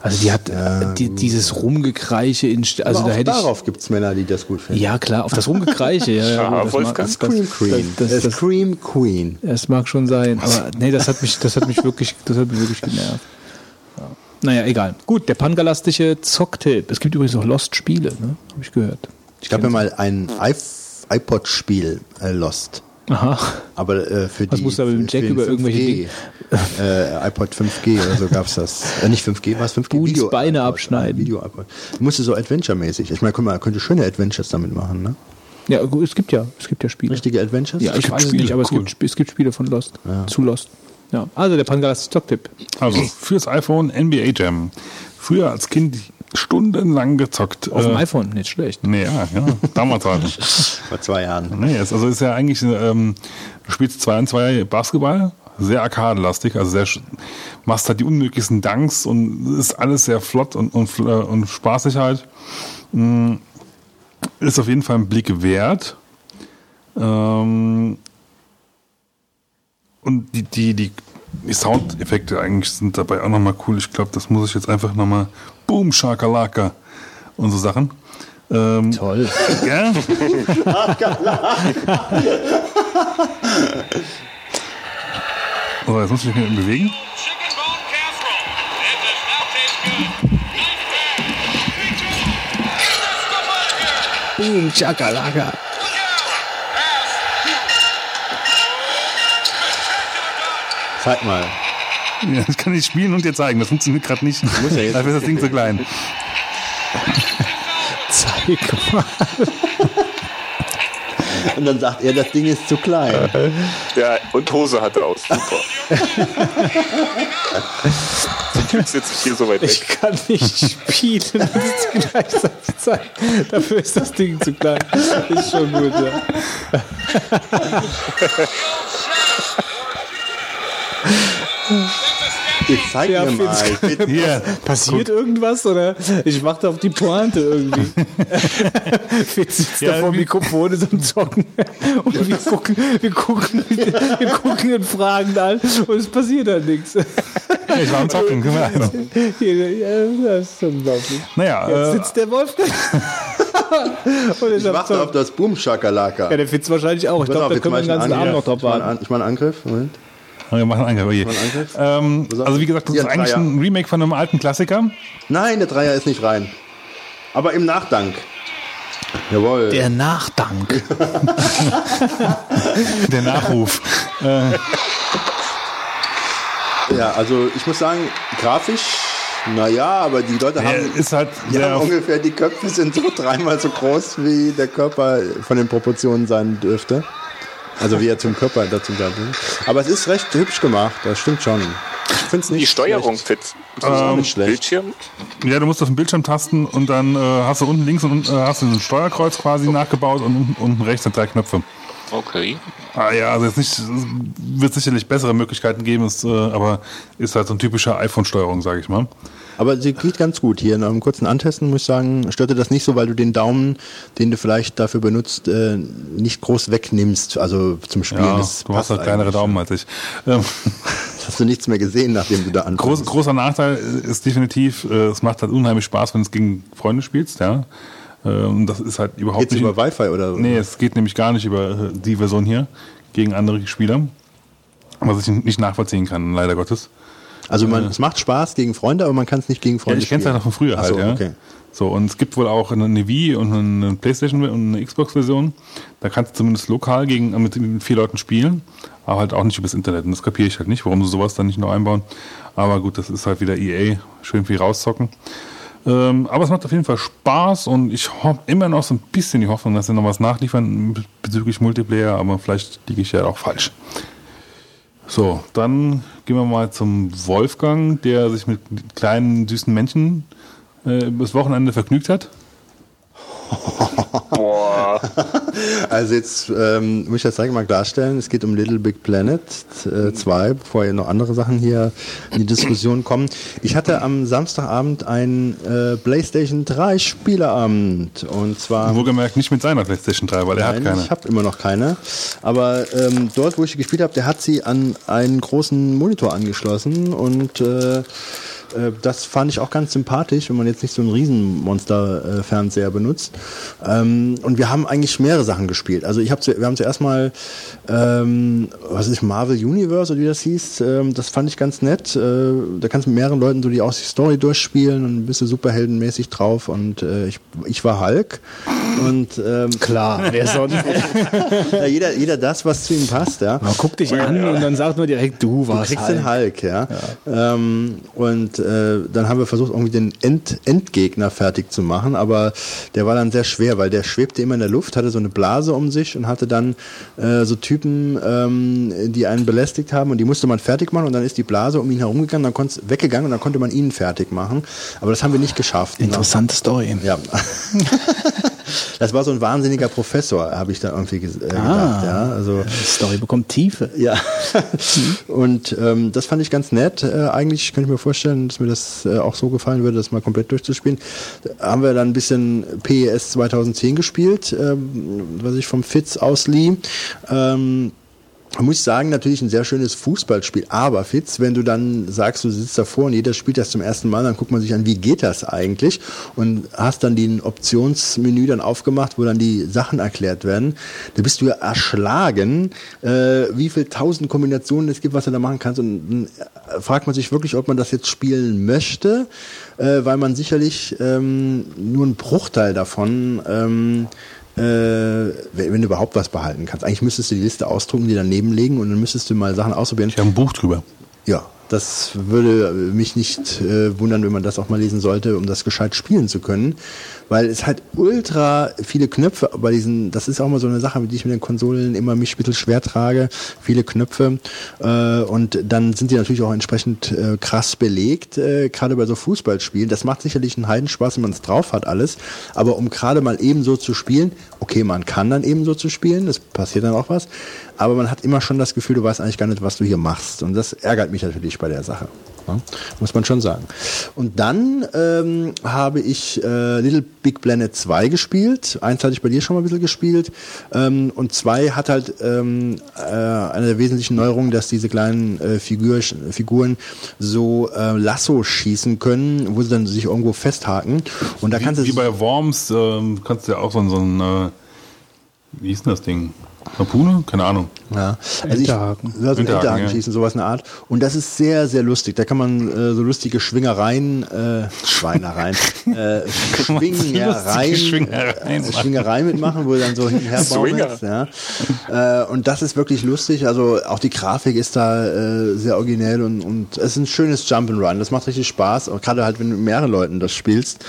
[SPEAKER 1] Also die hat äh, die, dieses Rumgekreiche in St- also da
[SPEAKER 4] auch
[SPEAKER 1] hätte
[SPEAKER 4] darauf gibt es Männer, die das gut
[SPEAKER 1] ich
[SPEAKER 4] finden.
[SPEAKER 1] ja klar auf das Rumgekreiche ja, ja, das
[SPEAKER 2] Wolfgang.
[SPEAKER 4] Scream Queen.
[SPEAKER 1] das, das, das,
[SPEAKER 4] Scream Queen.
[SPEAKER 1] das mag schon sein aber nee das hat mich das hat mich wirklich das hat mich wirklich genervt ja. naja egal gut der pangalastische Zocktipp es gibt übrigens auch Lost Spiele ne habe ich gehört
[SPEAKER 4] Ich habe mir mal ein iP- iPod-Spiel äh, Lost.
[SPEAKER 1] Aha
[SPEAKER 4] Aber äh, für
[SPEAKER 1] Was
[SPEAKER 4] die.
[SPEAKER 1] musst du aber mit dem Jack über irgendwelche
[SPEAKER 4] 5G, äh, iPod 5G oder so gab's das. Äh, nicht 5G, was 5G?
[SPEAKER 1] Budis Beine
[SPEAKER 4] iPod,
[SPEAKER 1] abschneiden.
[SPEAKER 4] Video iPod. Musste so Adventure-mäßig. Ich meine, guck mal, man könnte schöne Adventures damit machen, ne?
[SPEAKER 1] ja gut, es gibt ja es gibt ja Spiele
[SPEAKER 4] Richtige Adventures?
[SPEAKER 1] ja ich weiß es
[SPEAKER 3] Spiele,
[SPEAKER 1] nicht aber es
[SPEAKER 3] cool.
[SPEAKER 1] gibt es gibt Spiele von Lost zu Lost ja also der pangalastische Zocktipp
[SPEAKER 3] Also fürs iPhone NBA Jam. Früher als Kind stundenlang gezockt.
[SPEAKER 1] auf dem
[SPEAKER 3] Äh,
[SPEAKER 1] iPhone nicht schlecht
[SPEAKER 3] Nee, ja, ja. Damals halt. [laughs]
[SPEAKER 4] Vor zwei Jahren.
[SPEAKER 3] Nee, es, also ist ja eigentlich, ähm, du spielst 2 an 2 Basketball, sehr arkadelastig, also sehr, machst halt die unmöglichsten Dunks und ist alles sehr flott und, und, äh, und spaßig halt. Mm, Ist auf jeden Fall ein Blick wert. Ähm, und die, die, die, die Soundeffekte eigentlich sind dabei auch nochmal cool. Ich glaube, das muss ich jetzt einfach nochmal Boom, Shakalaka und so Sachen. Ähm,
[SPEAKER 1] toll [laughs]
[SPEAKER 3] ja? So, jetzt muss ich mich bewegen.
[SPEAKER 7] Chicken bone casserole. It does not taste good. Nice pass. Three, two. Let's go out of here.
[SPEAKER 1] Boom Chakalaka
[SPEAKER 7] Look out. Pass. Spectacular dunk.
[SPEAKER 4] Zeig mal.
[SPEAKER 3] Ja, ich kann nicht spielen und dir zeigen. Das funktioniert gerade nicht.
[SPEAKER 4] muss ja jetzt-
[SPEAKER 3] Dafür ist das Ding zu klein. [laughs]
[SPEAKER 1] Egal.
[SPEAKER 4] Und dann sagt er, das Ding ist zu klein.
[SPEAKER 2] Ja, und Hose hat er aus. Super. Sitze ich hier so weit
[SPEAKER 1] Ich
[SPEAKER 2] weg.
[SPEAKER 1] kann nicht spielen und gleichzeitig zeigen. Dafür ist das Ding zu klein. Ist schon gut, ja. [laughs] [laughs]
[SPEAKER 4] Ich zeig
[SPEAKER 1] Ja,
[SPEAKER 4] mir mal.
[SPEAKER 3] Hier,
[SPEAKER 1] Passiert irgendwas oder ich warte auf die Pointe irgendwie. [laughs] Fitz sitzt
[SPEAKER 3] Ja,
[SPEAKER 1] da vor Mikrofon ist am Zocken [laughs] und wir gucken, wir gucken, wir gucken ihn fragend an und es passiert halt nichts.
[SPEAKER 3] ich war am Zocken. guck mal.
[SPEAKER 1] Ja, das ist unglaublich.
[SPEAKER 3] Naja,
[SPEAKER 1] Jetzt
[SPEAKER 3] äh,
[SPEAKER 1] sitzt der Wolfgang. und
[SPEAKER 4] Ich warte auf das Boom Shakalaka.
[SPEAKER 1] Ja, der Fitz wahrscheinlich auch. Ich glaube,
[SPEAKER 4] jetzt
[SPEAKER 1] können wir den ganzen Abend noch drauf warten.
[SPEAKER 4] Ich mache einen Angriff. Moment.
[SPEAKER 3] Wir machen einen Angriff. Oh
[SPEAKER 4] einen Angriff.
[SPEAKER 3] Ähm,
[SPEAKER 4] Pass auf.
[SPEAKER 3] also wie gesagt, das ist
[SPEAKER 4] ein
[SPEAKER 3] eigentlich
[SPEAKER 4] Dreier.
[SPEAKER 3] ein Remake von einem alten Klassiker.
[SPEAKER 4] Nein, der Dreier ist nicht rein. Aber im Nachdank. Jawohl.
[SPEAKER 1] Der Nachdank. [laughs]
[SPEAKER 3] Der Nachruf. äh,
[SPEAKER 4] Ja, also ich muss sagen, grafisch, naja, aber die Leute haben,
[SPEAKER 3] ist halt
[SPEAKER 4] die haben ungefähr, die Köpfe sind so [laughs] dreimal so groß, wie der Körper von den Proportionen sein dürfte. Also wie er zum Körper dazu gehört. Aber es ist recht hübsch gemacht, das stimmt schon. Ich finde es nicht
[SPEAKER 2] Die Steuerung,
[SPEAKER 4] schlecht. Ist auch nicht schlecht.
[SPEAKER 2] Bildschirm.
[SPEAKER 3] ja, du musst auf den Bildschirm tasten und dann äh, hast du unten links und unten, äh, hast du ein Steuerkreuz quasi nachgebaut und unten, unten rechts sind drei Knöpfe.
[SPEAKER 2] Okay.
[SPEAKER 3] Ah ja, also jetzt nicht, es wird sicherlich bessere Möglichkeiten geben, ist, äh, aber ist halt so ein typischer iPhone-Steuerung, sage ich mal.
[SPEAKER 4] Aber sie geht ganz gut. Hier nach einem kurzen Antesten muss ich sagen, stört dir das nicht so, weil du den Daumen, den du vielleicht dafür benutzt, äh, nicht groß wegnimmst, also zum Spielen.
[SPEAKER 3] Ja,
[SPEAKER 4] das
[SPEAKER 3] du hast halt kleinere. Daumen als ich. Ähm, [laughs]
[SPEAKER 4] Hast du nichts mehr gesehen, nachdem du da
[SPEAKER 3] groß,
[SPEAKER 4] ankommst.
[SPEAKER 3] großer Nachteil ist definitiv, äh, es macht halt unheimlich Spaß, wenn du es gegen Freunde spielst, ja. Ähm, das ist halt überhaupt
[SPEAKER 4] Geht's
[SPEAKER 3] nicht.
[SPEAKER 4] über Wi-Fi oder?
[SPEAKER 3] Nee, es geht nämlich gar nicht über äh, die Version hier gegen andere Spieler. Was ich nicht nachvollziehen kann, leider Gottes.
[SPEAKER 4] Also man, es macht Spaß gegen Freunde, aber man kann es nicht gegen
[SPEAKER 3] Ja,
[SPEAKER 4] Freunde
[SPEAKER 3] ich kenne es ja noch von früher halt,
[SPEAKER 4] so,
[SPEAKER 3] ja.
[SPEAKER 4] okay.
[SPEAKER 3] So, und es gibt wohl auch eine Wii und eine Playstation und eine Xbox-Version. Da kannst du zumindest lokal gegen, mit, mit vier Leuten spielen, aber halt auch nicht übers Internet. Und das kapiere ich halt nicht, warum sie sowas dann nicht noch einbauen. Aber gut, das ist halt wieder EA, schön viel rauszocken. Ähm, aber es macht auf jeden Fall Spaß und ich habe immer noch so ein bisschen die Hoffnung, dass sie noch was nachliefern bezüglich Multiplayer, aber vielleicht liege ich ja auch falsch. So, dann gehen wir mal zum Wolfgang, der sich mit kleinen, süßen Männchen äh, das Wochenende vergnügt hat.
[SPEAKER 2] Boah.
[SPEAKER 4] Also jetzt ähm, muss ich das direkt mal klarstellen, es geht um Little Big Planet 2, bevor hier noch andere Sachen hier in die Diskussion kommen. Ich hatte am Samstagabend ein äh, PlayStation 3 Spieleabend und zwar...
[SPEAKER 3] Wohlgemerkt nicht mit seiner PlayStation 3, weil er hat
[SPEAKER 4] Nein,
[SPEAKER 3] keine.
[SPEAKER 4] ich habe immer noch keine. Aber ähm, dort, wo ich gespielt habe, der hat sie an einen großen Monitor angeschlossen und äh, äh, das fand ich auch ganz sympathisch, wenn man jetzt nicht so einen Riesenmonster-Fernseher benutzt. Ähm, und wir haben eigentlich mehrere Sachen gespielt. Also ich hab, zu- wir haben zuerst mal, ähm, was ist Marvel Universe oder wie das hieß, ähm, das fand ich ganz nett. Äh, da kannst du mit mehreren Leuten so die aus die Story durchspielen und bist du superheldenmäßig drauf und äh, ich, ich war Hulk und ähm,
[SPEAKER 1] Klar, wer sonst? [laughs]
[SPEAKER 4] ja, jeder, jeder das, was zu ihm passt, ja.
[SPEAKER 1] Man guckt dich an und dann sagt man direkt, du
[SPEAKER 4] Du
[SPEAKER 1] warst
[SPEAKER 4] kriegst
[SPEAKER 1] halt.
[SPEAKER 4] den Hulk, ja. Ähm, und äh, dann haben wir versucht, irgendwie den End Endgegner fertig zu machen, aber der war dann sehr schwer, weil der schwebte immer in der Luft, hatte so eine Blase um sich und hatte dann äh, so Typen, ähm, die einen belästigt haben und die musste man fertig machen und dann ist die Blase um ihn herumgegangen, dann konnt's weggegangen und dann konnte man ihn fertig machen. Aber das haben wir nicht geschafft.
[SPEAKER 1] Interessante Story.
[SPEAKER 4] Ja. [laughs] Das war so ein wahnsinniger Professor, habe ich da irgendwie äh, gedacht. Ja, also
[SPEAKER 1] Die Story bekommt Tiefe.
[SPEAKER 4] ja. [laughs] Und ähm, das fand ich ganz nett. Äh, eigentlich könnte ich mir vorstellen, dass mir das äh, auch so gefallen würde, das mal komplett durchzuspielen. Da haben wir dann ein bisschen PES 2010 gespielt, ähm, was ich vom Fitz auslieh. Ähm, man muss sagen, natürlich ein sehr schönes Fußballspiel. Aber Fitz, wenn du dann sagst, du sitzt davor und jeder spielt das zum ersten Mal, dann guckt man sich an, wie geht das eigentlich? Und hast dann den Optionsmenü dann aufgemacht, wo dann die Sachen erklärt werden. Da bist du ja erschlagen, äh, wie viel tausend Kombinationen es gibt, was du da machen kannst. Und dann äh, fragt man sich wirklich, ob man das jetzt spielen möchte, äh, weil man sicherlich ähm, nur einen Bruchteil davon ähm, äh, wenn, wenn du überhaupt was behalten kannst. Eigentlich müsstest du die Liste ausdrucken, die daneben legen und dann müsstest du mal Sachen ausprobieren.
[SPEAKER 3] Ich habe ein Buch drüber.
[SPEAKER 4] Ja, Das würde mich nicht äh, wundern, wenn man das auch mal lesen sollte, um das gescheit spielen zu können. Weil es halt ultra viele Knöpfe bei diesen, das ist auch mal so eine Sache, die ich mit den Konsolen immer mich ein bisschen schwer trage. Viele Knöpfe. Äh, und dann sind die natürlich auch entsprechend äh, krass belegt, äh, gerade bei so Fußballspielen. Das macht sicherlich einen Heidenspaß, wenn man es drauf hat, alles. Aber um gerade mal eben so zu spielen, okay, man kann dann eben so zu spielen, das passiert dann auch was. Aber man hat immer schon das Gefühl, du weißt eigentlich gar nicht, was du hier machst. Und das ärgert mich natürlich bei der Sache. Ja, muss man schon sagen. Und dann ähm, habe ich äh, Little Big Planet 2 gespielt. Eins hatte ich bei dir schon mal ein bisschen gespielt. Ähm, und zwei hat halt ähm, äh, eine der wesentlichen Neuerungen, dass diese kleinen äh, Figur, Figuren so äh, Lasso schießen können, wo sie dann sich irgendwo festhaken. Und da kannst du
[SPEAKER 3] Wie bei Worms ähm, kannst du ja auch so, ein- so ein, äh, wie hieß denn das Ding? Harpune? Keine Ahnung.
[SPEAKER 4] Ja, also ich,
[SPEAKER 1] Enterhaken.
[SPEAKER 4] also
[SPEAKER 3] Enterhaken ja.
[SPEAKER 4] schießen, sowas in der Art. Und das ist sehr, sehr lustig. Da kann man äh, so lustige Schwingereien, äh, Schweinereien, äh, [laughs] Schwingereien,
[SPEAKER 3] Schwingereien
[SPEAKER 4] äh, Schwingereien mitmachen, wo du dann so hinher baumelst, ja. äh, Und das ist wirklich lustig. Also auch die Grafik ist da äh, sehr originell und, und es ist ein schönes Jump'n'Run. Das macht richtig Spaß. Gerade halt, wenn du mit mehreren Leuten das spielst.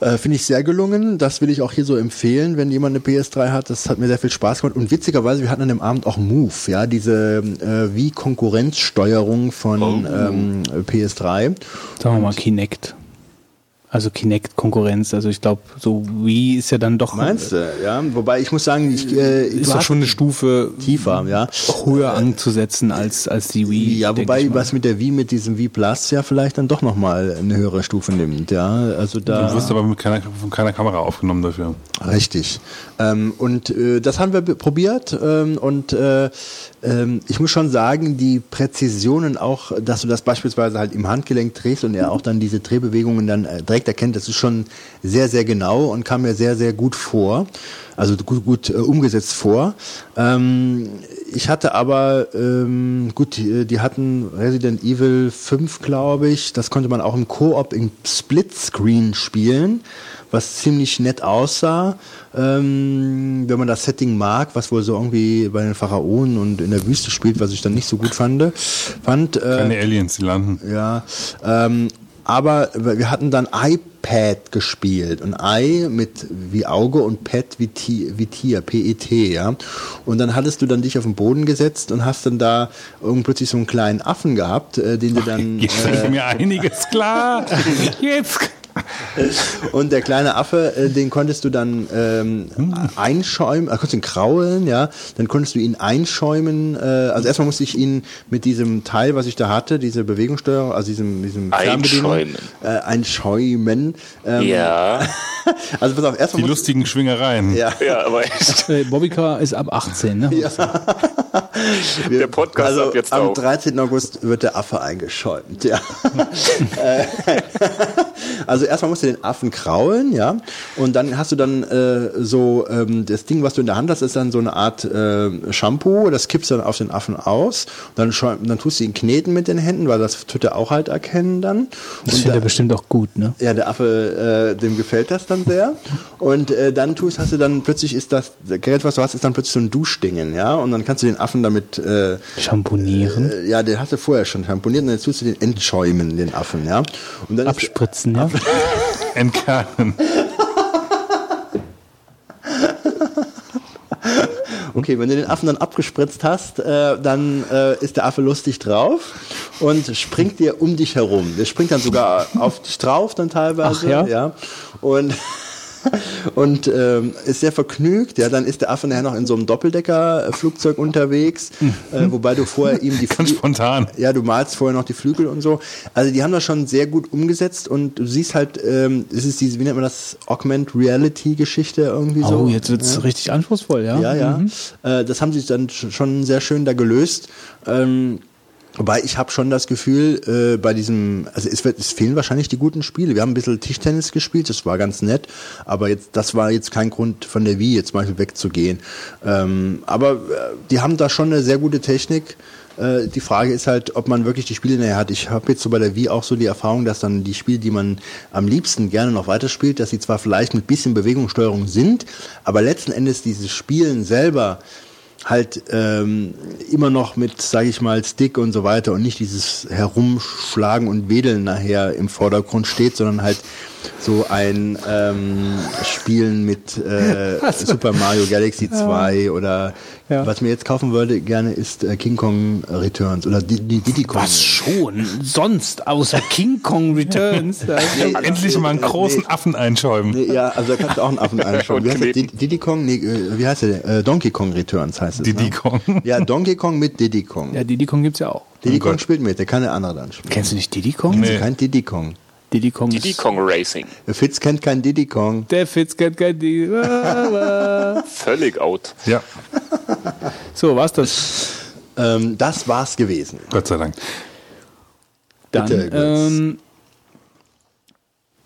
[SPEAKER 4] Äh, Finde ich sehr gelungen. Das will ich auch hier so empfehlen, wenn jemand eine PS3 hat. Das hat mir sehr viel Spaß gemacht. Und witzigerweise, wir hatten an dem Abend auch Move, ja, diese äh, wie Konkurrenzsteuerung von ähm, PS3.
[SPEAKER 1] Sagen wir mal Kinect. Also Kinect-Konkurrenz. Also ich glaube, so Wii ist ja dann doch
[SPEAKER 4] Meinst du? Ja, wobei ich muss sagen, ich, äh,
[SPEAKER 1] ist doch schon eine Stufe
[SPEAKER 4] tiefer, ja.
[SPEAKER 1] höher anzusetzen als als die Wii.
[SPEAKER 4] Ja, wobei
[SPEAKER 1] ich mal.
[SPEAKER 4] was mit der Wii, mit diesem Wii Plus ja vielleicht dann doch nochmal eine höhere Stufe nimmt, ja. Also da.
[SPEAKER 3] Du wirst aber mit keiner, von keiner Kamera aufgenommen dafür.
[SPEAKER 4] Richtig. Ähm, und äh, das haben wir probiert ähm, und äh, ähm, ich muss schon sagen, die Präzisionen auch, dass du das beispielsweise halt im Handgelenk drehst und er auch dann diese Drehbewegungen dann äh, direkt erkennt, das ist schon sehr, sehr genau und kam mir sehr, sehr gut vor. Also gut, gut äh, umgesetzt vor. Ähm, ich hatte aber, ähm, gut, die, die hatten Resident Evil 5, glaube ich. Das konnte man auch im Koop im Splitscreen spielen was ziemlich nett aussah, ähm, wenn man das Setting mag, was wohl so irgendwie bei den Pharaonen und in der Wüste spielt, was ich dann nicht so gut fand. fand äh,
[SPEAKER 3] Keine Aliens, die landen.
[SPEAKER 4] ja, ähm, aber wir hatten dann iPad gespielt und i mit wie Auge und Pad wie, Ti- wie Tier, P-E-T, ja. Und dann hattest du dann dich auf den Boden gesetzt und hast dann da irgendwie plötzlich so einen kleinen Affen gehabt, äh, den du dann
[SPEAKER 3] Jetzt ist mir einiges klar. [laughs] Jetzt. [laughs]
[SPEAKER 4] Und der kleine Affe, äh, den konntest du dann ähm, einschäumen, äh, konntest ihn kraulen, ja, dann konntest du ihn einschäumen. Äh, also erstmal musste ich ihn mit diesem Teil, was ich da hatte, diese Bewegungssteuerung, also diesem, diesem Fernbedienung,
[SPEAKER 2] Einschäumen.
[SPEAKER 4] Äh, einschäumen. Ähm,
[SPEAKER 2] Ja. [laughs]
[SPEAKER 4] Also pass auf, erstmal
[SPEAKER 3] Die lustigen Schwingereien.
[SPEAKER 4] Ja.
[SPEAKER 2] Ja, aber echt.
[SPEAKER 1] Äh, Bobbycar ist ab 18, ne?
[SPEAKER 4] Wir- [laughs]
[SPEAKER 2] Der Podcast
[SPEAKER 4] also
[SPEAKER 2] ab jetzt
[SPEAKER 4] am
[SPEAKER 2] auch.
[SPEAKER 4] 13. August wird der Affe eingeschäumt, ja. [laughs] Also erstmal musst du den Affen kraulen, ja. Und dann hast du dann äh, so ähm, das Ding, was du in der Hand hast, ist dann so eine Art äh, Shampoo. Das kippst du dann auf den Affen aus. Dann, schäum- dann tust du ihn kneten mit den Händen, weil das tut er auch halt erkennen dann.
[SPEAKER 1] Das
[SPEAKER 4] Und
[SPEAKER 1] findet er bestimmt auch gut, ne?
[SPEAKER 4] ja, der Affe, äh, dem gefällt das dann sehr. Und äh, dann tust, hast du dann plötzlich ist das Gerät, was du hast, ist dann plötzlich so ein Duschdingen, ja. Und dann kannst du den Affen damit, äh,
[SPEAKER 1] Schamponieren,
[SPEAKER 4] äh, ja, den hast du vorher schon schamponiert und jetzt tust du den entschäumen, den Affen, ja. Und dann
[SPEAKER 1] abspritzen, ja. [laughs]
[SPEAKER 3] Entkernen.
[SPEAKER 4] okay, wenn du den Affen dann abgespritzt hast, äh, dann äh, ist der Affe lustig drauf und springt dir um dich herum. Der springt dann sogar auf dich drauf dann teilweise,
[SPEAKER 1] Ach ja?
[SPEAKER 4] ja. Und [laughs] und ähm, ist sehr vergnügt. Ja, dann ist der Affe nachher noch in so einem Doppeldecker-Flugzeug unterwegs, äh, wobei du vorher ihm die [laughs]
[SPEAKER 3] Ganz spontan.
[SPEAKER 4] Ja, du malst vorher noch die Flügel und so. Also die haben das schon sehr gut umgesetzt und du siehst halt, ähm, es ist diese, wie nennt man das, Augment Reality Geschichte irgendwie so.
[SPEAKER 1] Oh, jetzt wird's richtig anspruchsfruchsvoll, ja?
[SPEAKER 4] Ja, ja.
[SPEAKER 1] Mhm.
[SPEAKER 4] Äh, das haben sie dann sch- schon sehr schön da gelöst. Ähm, Wobei ich habe schon das Gefühl, äh, bei diesem, also es, wird, es fehlen wahrscheinlich die guten Spiele. Wir haben ein bisschen Tischtennis gespielt, das war ganz nett, aber jetzt, das war jetzt kein Grund von der Wii jetzt Beispiel wegzugehen. Ähm, aber äh, die haben da schon eine sehr gute Technik. Äh, die Frage ist halt, ob man wirklich die Spiele näher hat. Ich habe jetzt so bei der Wii auch so die Erfahrung, dass dann die Spiele, die man am liebsten gerne noch weiterspielt, dass sie zwar vielleicht mit bisschen Bewegungssteuerung sind, aber letzten Endes dieses Spielen selber halt ähm, immer noch mit, sage ich mal, Stick und so weiter und nicht dieses Herumschlagen und Wedeln nachher im Vordergrund steht, sondern halt so ein ähm, Spielen mit äh, Super Mario Galaxy 2 oder
[SPEAKER 1] Ja.
[SPEAKER 4] was mir jetzt kaufen würde gerne ist äh, King Kong Returns oder Di- Di- Diddy Kong.
[SPEAKER 1] Was schon? Sonst außer King Kong Returns.
[SPEAKER 3] Endlich mal einen großen Affen einschäumen.
[SPEAKER 4] Nee, ja, also da kannst du auch einen Affen einschauen. Wie heißt der? Diddy Kong? Nee, äh, wie heißt der? Äh, Donkey Kong Returns heißt es.
[SPEAKER 3] Diddy
[SPEAKER 4] ne?
[SPEAKER 3] Kong.
[SPEAKER 4] Ja, Donkey Kong mit Diddy Kong.
[SPEAKER 1] ja, Diddy Kong gibt's ja auch.
[SPEAKER 4] Diddy
[SPEAKER 3] Oh
[SPEAKER 4] Kong
[SPEAKER 3] Gott.
[SPEAKER 4] spielt mit, der kann der andere dann spielen.
[SPEAKER 1] Kennst du nicht Diddy Kong?
[SPEAKER 3] Nee.
[SPEAKER 4] Kein Diddy Kong.
[SPEAKER 1] Diddy Kong
[SPEAKER 2] Diddy. Kong Racing.
[SPEAKER 4] Der Fitz kennt kein Diddy Kong.
[SPEAKER 1] Der Fitz kennt kein Diddy. [laughs]
[SPEAKER 2] Völlig out.
[SPEAKER 3] Ja,
[SPEAKER 1] So, war's das?
[SPEAKER 4] Ähm, das war's gewesen.
[SPEAKER 3] Gott sei Dank.
[SPEAKER 1] Dann,
[SPEAKER 4] Bitte,
[SPEAKER 1] ähm,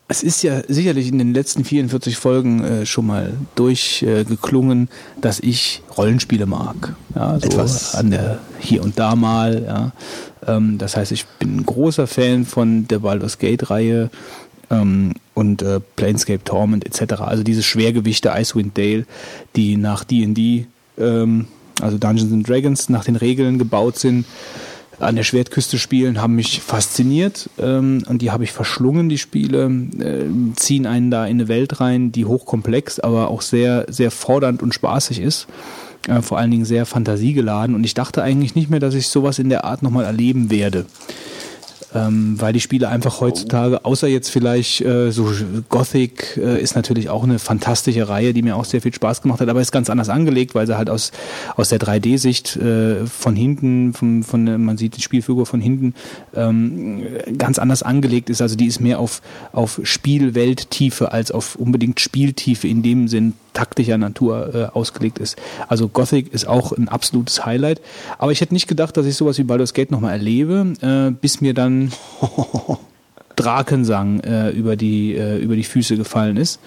[SPEAKER 1] es ist ja sicherlich in den letzten 44 Folgen äh, schon mal durchgeklungen, äh, dass ich Rollenspiele mag. Ja, so
[SPEAKER 4] Etwas.
[SPEAKER 1] an der hier und da mal. Ja. Ähm, das heißt, ich bin ein großer Fan von der Baldur's Gate Reihe ähm, und äh, Planescape Torment etc. Also diese Schwergewichte Icewind Dale, die nach D&D, ähm, also Dungeons and Dragons, nach den Regeln gebaut sind an der Schwertküste spielen, haben mich fasziniert ähm, und die habe ich verschlungen, die Spiele, äh, ziehen einen da in eine Welt rein, die hochkomplex, aber auch sehr, sehr fordernd und spaßig ist. Äh, vor allen Dingen sehr fantasiegeladen und ich dachte eigentlich nicht mehr, dass ich sowas in der Art nochmal erleben werde. Ähm, weil die Spiele einfach heutzutage, außer jetzt vielleicht äh, so Gothic, äh, ist natürlich auch eine fantastische Reihe, die mir auch sehr viel Spaß gemacht hat, aber ist ganz anders angelegt, weil sie halt aus, aus der 3D-Sicht äh, von hinten, von, von, man sieht die Spielfigur von hinten, ähm, ganz anders angelegt ist. Also die ist mehr auf, auf Spielwelttiefe als auf unbedingt Spieltiefe in dem Sinn taktischer Natur äh, ausgelegt ist. Also Gothic ist auch ein absolutes Highlight. Aber ich hätte nicht gedacht, dass ich sowas wie Baldur's Gate nochmal erlebe, äh, bis mir dann [laughs] Drakensang äh, über, die, äh, über die Füße gefallen ist.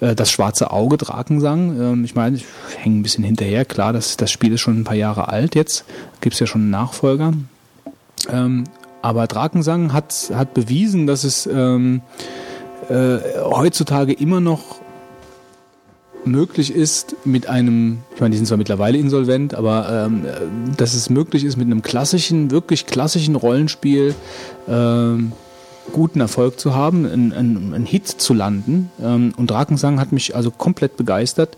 [SPEAKER 1] Äh, das schwarze Auge Drakensang, ähm, ich meine, ich hänge ein bisschen hinterher. Klar, das, das Spiel ist schon ein paar Jahre alt jetzt. Gibt es ja schon einen Nachfolger. Ähm, aber Drakensang hat, hat bewiesen, dass es ähm, äh, heutzutage immer noch möglich ist mit einem, ich meine, die sind zwar mittlerweile insolvent, aber ähm, äh, dass es möglich ist mit einem klassischen, wirklich klassischen Rollenspiel ähm, guten Erfolg zu haben, einen, einen, einen Hit zu landen. Ähm, und Drakensang hat mich also komplett begeistert.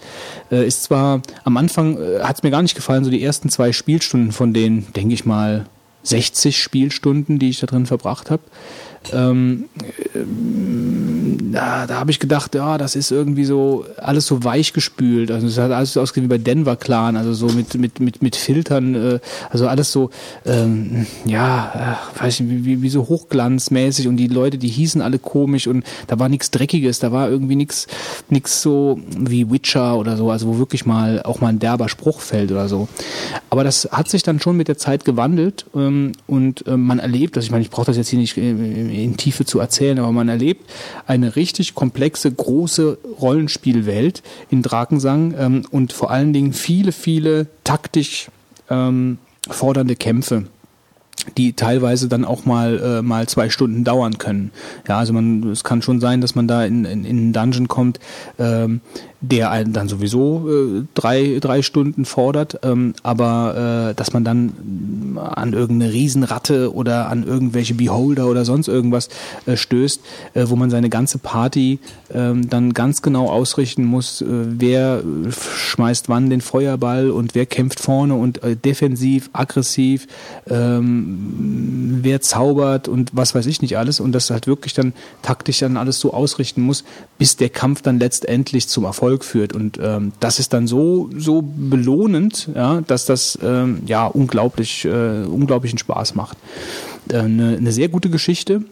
[SPEAKER 1] Äh, ist zwar am Anfang äh, hat es mir gar nicht gefallen, so die ersten zwei Spielstunden von den, denke ich mal, 60 Spielstunden, die ich da drin verbracht habe. Ähm, da, da habe ich gedacht, ja, das ist irgendwie so alles so weich gespült. Also es hat alles so ausgesehen wie bei Denver Clan, also so mit mit mit mit Filtern, äh, also alles so ähm, ja, äh, weiß ich, wie, wie, so hochglanzmäßig und die Leute, die hießen alle komisch und da war nichts dreckiges, da war irgendwie nichts nichts so wie Witcher oder so, also wo wirklich mal auch mal ein derber Spruch fällt oder so. Aber das hat sich dann schon mit der Zeit gewandelt ähm, und ähm, man erlebt, also ich meine, ich brauche das jetzt hier nicht äh, in Tiefe zu erzählen, aber man erlebt eine richtig komplexe, große Rollenspielwelt in Drakensang ähm, und vor allen Dingen viele, viele taktisch ähm, fordernde Kämpfe die teilweise dann auch mal äh, mal zwei Stunden dauern können. Ja, also man, es kann schon sein, dass man da in, in, in einen Dungeon kommt, ähm, der einen dann sowieso äh, drei, drei Stunden fordert, ähm, aber äh, dass man dann äh, an irgendeine Riesenratte oder an irgendwelche Beholder oder sonst irgendwas äh, stößt, äh, wo man seine ganze Party ähm, dann ganz genau ausrichten muss, äh, wer äh, schmeißt wann den Feuerball und wer kämpft vorne und äh, defensiv, aggressiv, ähm, wer zaubert und was weiß ich nicht alles. Und das halt wirklich dann taktisch dann alles so ausrichten muss, bis der Kampf dann letztendlich zum Erfolg führt und ähm, das ist dann so so belohnend, ja, dass das ähm, ja unglaublich äh, unglaublichen Spaß macht. Äh, Eine, eine sehr gute Geschichte.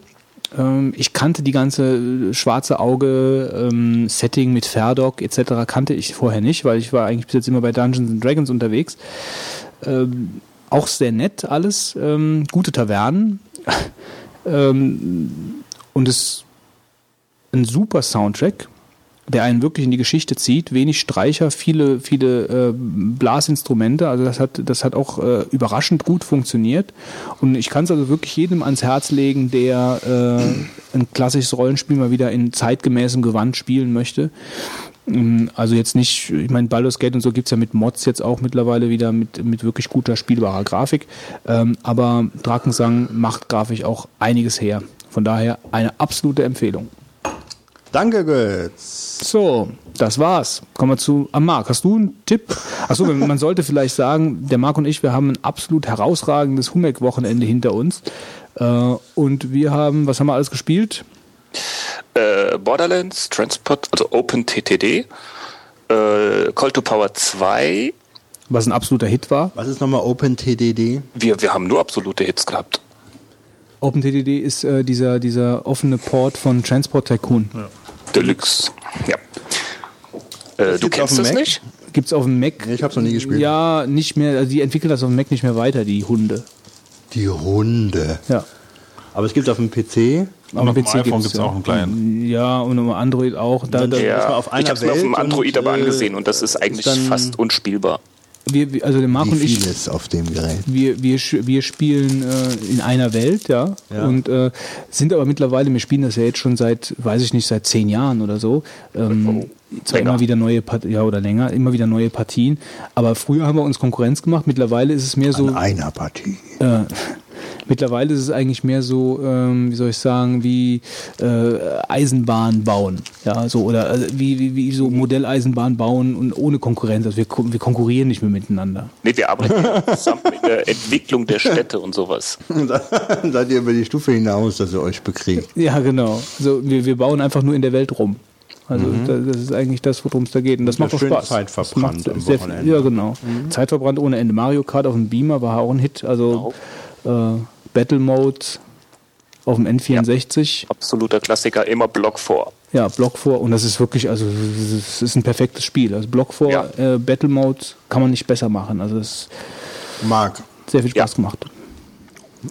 [SPEAKER 1] Ähm, Ich kannte die ganze äh, schwarze Auge ähm, Setting mit Ferdok etc. kannte ich vorher nicht, weil ich war eigentlich bis jetzt immer bei Dungeons and Dragons unterwegs. Ähm, auch sehr nett alles, ähm, gute Tavernen [laughs] ähm, und es ein super Soundtrack, der einen wirklich in die Geschichte zieht. Wenig Streicher, viele, viele äh, Blasinstrumente. Also das hat, das hat auch äh, überraschend gut funktioniert. Und ich kann es also wirklich jedem ans Herz legen, der äh, ein klassisches Rollenspiel mal wieder in zeitgemäßem Gewand spielen möchte. Ähm, Also jetzt nicht, ich meine, Baldur's Gate und so gibt's ja mit Mods jetzt auch mittlerweile wieder mit, mit wirklich guter spielbarer Grafik. Ähm, aber Drakensang macht grafisch auch einiges her. Von daher eine absolute Empfehlung.
[SPEAKER 4] Danke, Götz.
[SPEAKER 1] So, das war's. Kommen wir zu. Ah, Marc, hast du einen Tipp? Achso, man sollte vielleicht sagen, der Marc und ich, wir haben ein absolut herausragendes Humek-Wochenende hinter uns. Äh, und wir haben, was haben wir alles gespielt?
[SPEAKER 2] Äh, Borderlands, Transport, also OpenTTD, äh, Call to Power 2.
[SPEAKER 1] Was ein absoluter Hit war.
[SPEAKER 4] Was ist nochmal OpenTDD?
[SPEAKER 2] Wir, wir haben nur absolute Hits gehabt.
[SPEAKER 1] OpenTTD ist äh, dieser, dieser offene Port von Transport Tycoon.
[SPEAKER 2] Deluxe. Ja. Äh, du kennst
[SPEAKER 4] dem
[SPEAKER 2] das
[SPEAKER 4] Mac?
[SPEAKER 2] nicht?
[SPEAKER 1] Gibt's auf dem Mac?
[SPEAKER 4] Nee, ich hab's noch nie gespielt.
[SPEAKER 1] Ja, nicht mehr. Also die entwickeln das auf dem Mac nicht mehr weiter, die Hunde.
[SPEAKER 4] Die Hunde.
[SPEAKER 1] Ja.
[SPEAKER 4] Aber es gibt auf dem PC.
[SPEAKER 3] Auf dem iPhone gibt's auch einen Client.
[SPEAKER 1] Ja, und auf Android auch. Da, da,
[SPEAKER 4] Ja.
[SPEAKER 2] Ja,
[SPEAKER 4] auf einer
[SPEAKER 2] ich habe es mir auf dem Android
[SPEAKER 4] und,
[SPEAKER 2] aber
[SPEAKER 4] äh,
[SPEAKER 2] angesehen und das ist eigentlich
[SPEAKER 4] dann-
[SPEAKER 2] fast unspielbar.
[SPEAKER 1] Wir, wir- also der Marc
[SPEAKER 4] Wie
[SPEAKER 1] und ich,
[SPEAKER 4] vieles auf dem Gerät.
[SPEAKER 1] wir, wir, wir spielen äh, in einer Welt, ja,
[SPEAKER 4] Ja.
[SPEAKER 1] und äh, sind aber mittlerweile, wir spielen das ja jetzt schon seit, weiß ich nicht, seit zehn Jahren oder so. Ähm, zwar
[SPEAKER 2] Länger.
[SPEAKER 1] immer wieder neue Partien, ja oder länger, immer wieder neue Partien. Aber früher haben wir uns Konkurrenz gemacht. Mittlerweile ist es mehr so.
[SPEAKER 4] An einer Partie.
[SPEAKER 1] Äh, mittlerweile ist es eigentlich mehr so, ähm, wie soll ich sagen, wie äh, Eisenbahn bauen. Ja, so, oder äh, wie, wie, wie so Modelleisenbahn bauen und ohne Konkurrenz. Also wir, wir konkurrieren nicht mehr miteinander.
[SPEAKER 2] Nee, wir arbeiten zusammen in der Entwicklung der Städte und sowas. [laughs]
[SPEAKER 4] Dann seid ihr über die Stufe hinaus, dass ihr euch bekriegt.
[SPEAKER 1] Ja, genau. Also wir, wir bauen einfach nur in der Welt rum. Also da- das ist eigentlich das, worum es da geht. Und das macht doch
[SPEAKER 4] schön
[SPEAKER 1] Spaß.
[SPEAKER 4] Zeit
[SPEAKER 1] Das
[SPEAKER 4] verbrannt
[SPEAKER 1] macht
[SPEAKER 4] am
[SPEAKER 1] sehr-
[SPEAKER 4] Wochenende.
[SPEAKER 1] Ja, genau. Zeit verbrannt ohne Ende. Mario Kart auf dem Beamer war auch ein Hit. Also äh, Battle Mode auf dem N64.
[SPEAKER 2] Absoluter Klassiker, immer Block vor.
[SPEAKER 1] Ja, Block vor und das ist wirklich, also es ist ein perfektes Spiel. Also Block vor,
[SPEAKER 2] Ja.
[SPEAKER 1] äh, Battle Mode kann man nicht besser machen. Also es
[SPEAKER 4] Marc,
[SPEAKER 1] hat sehr viel Spaß
[SPEAKER 2] Ja.
[SPEAKER 1] gemacht.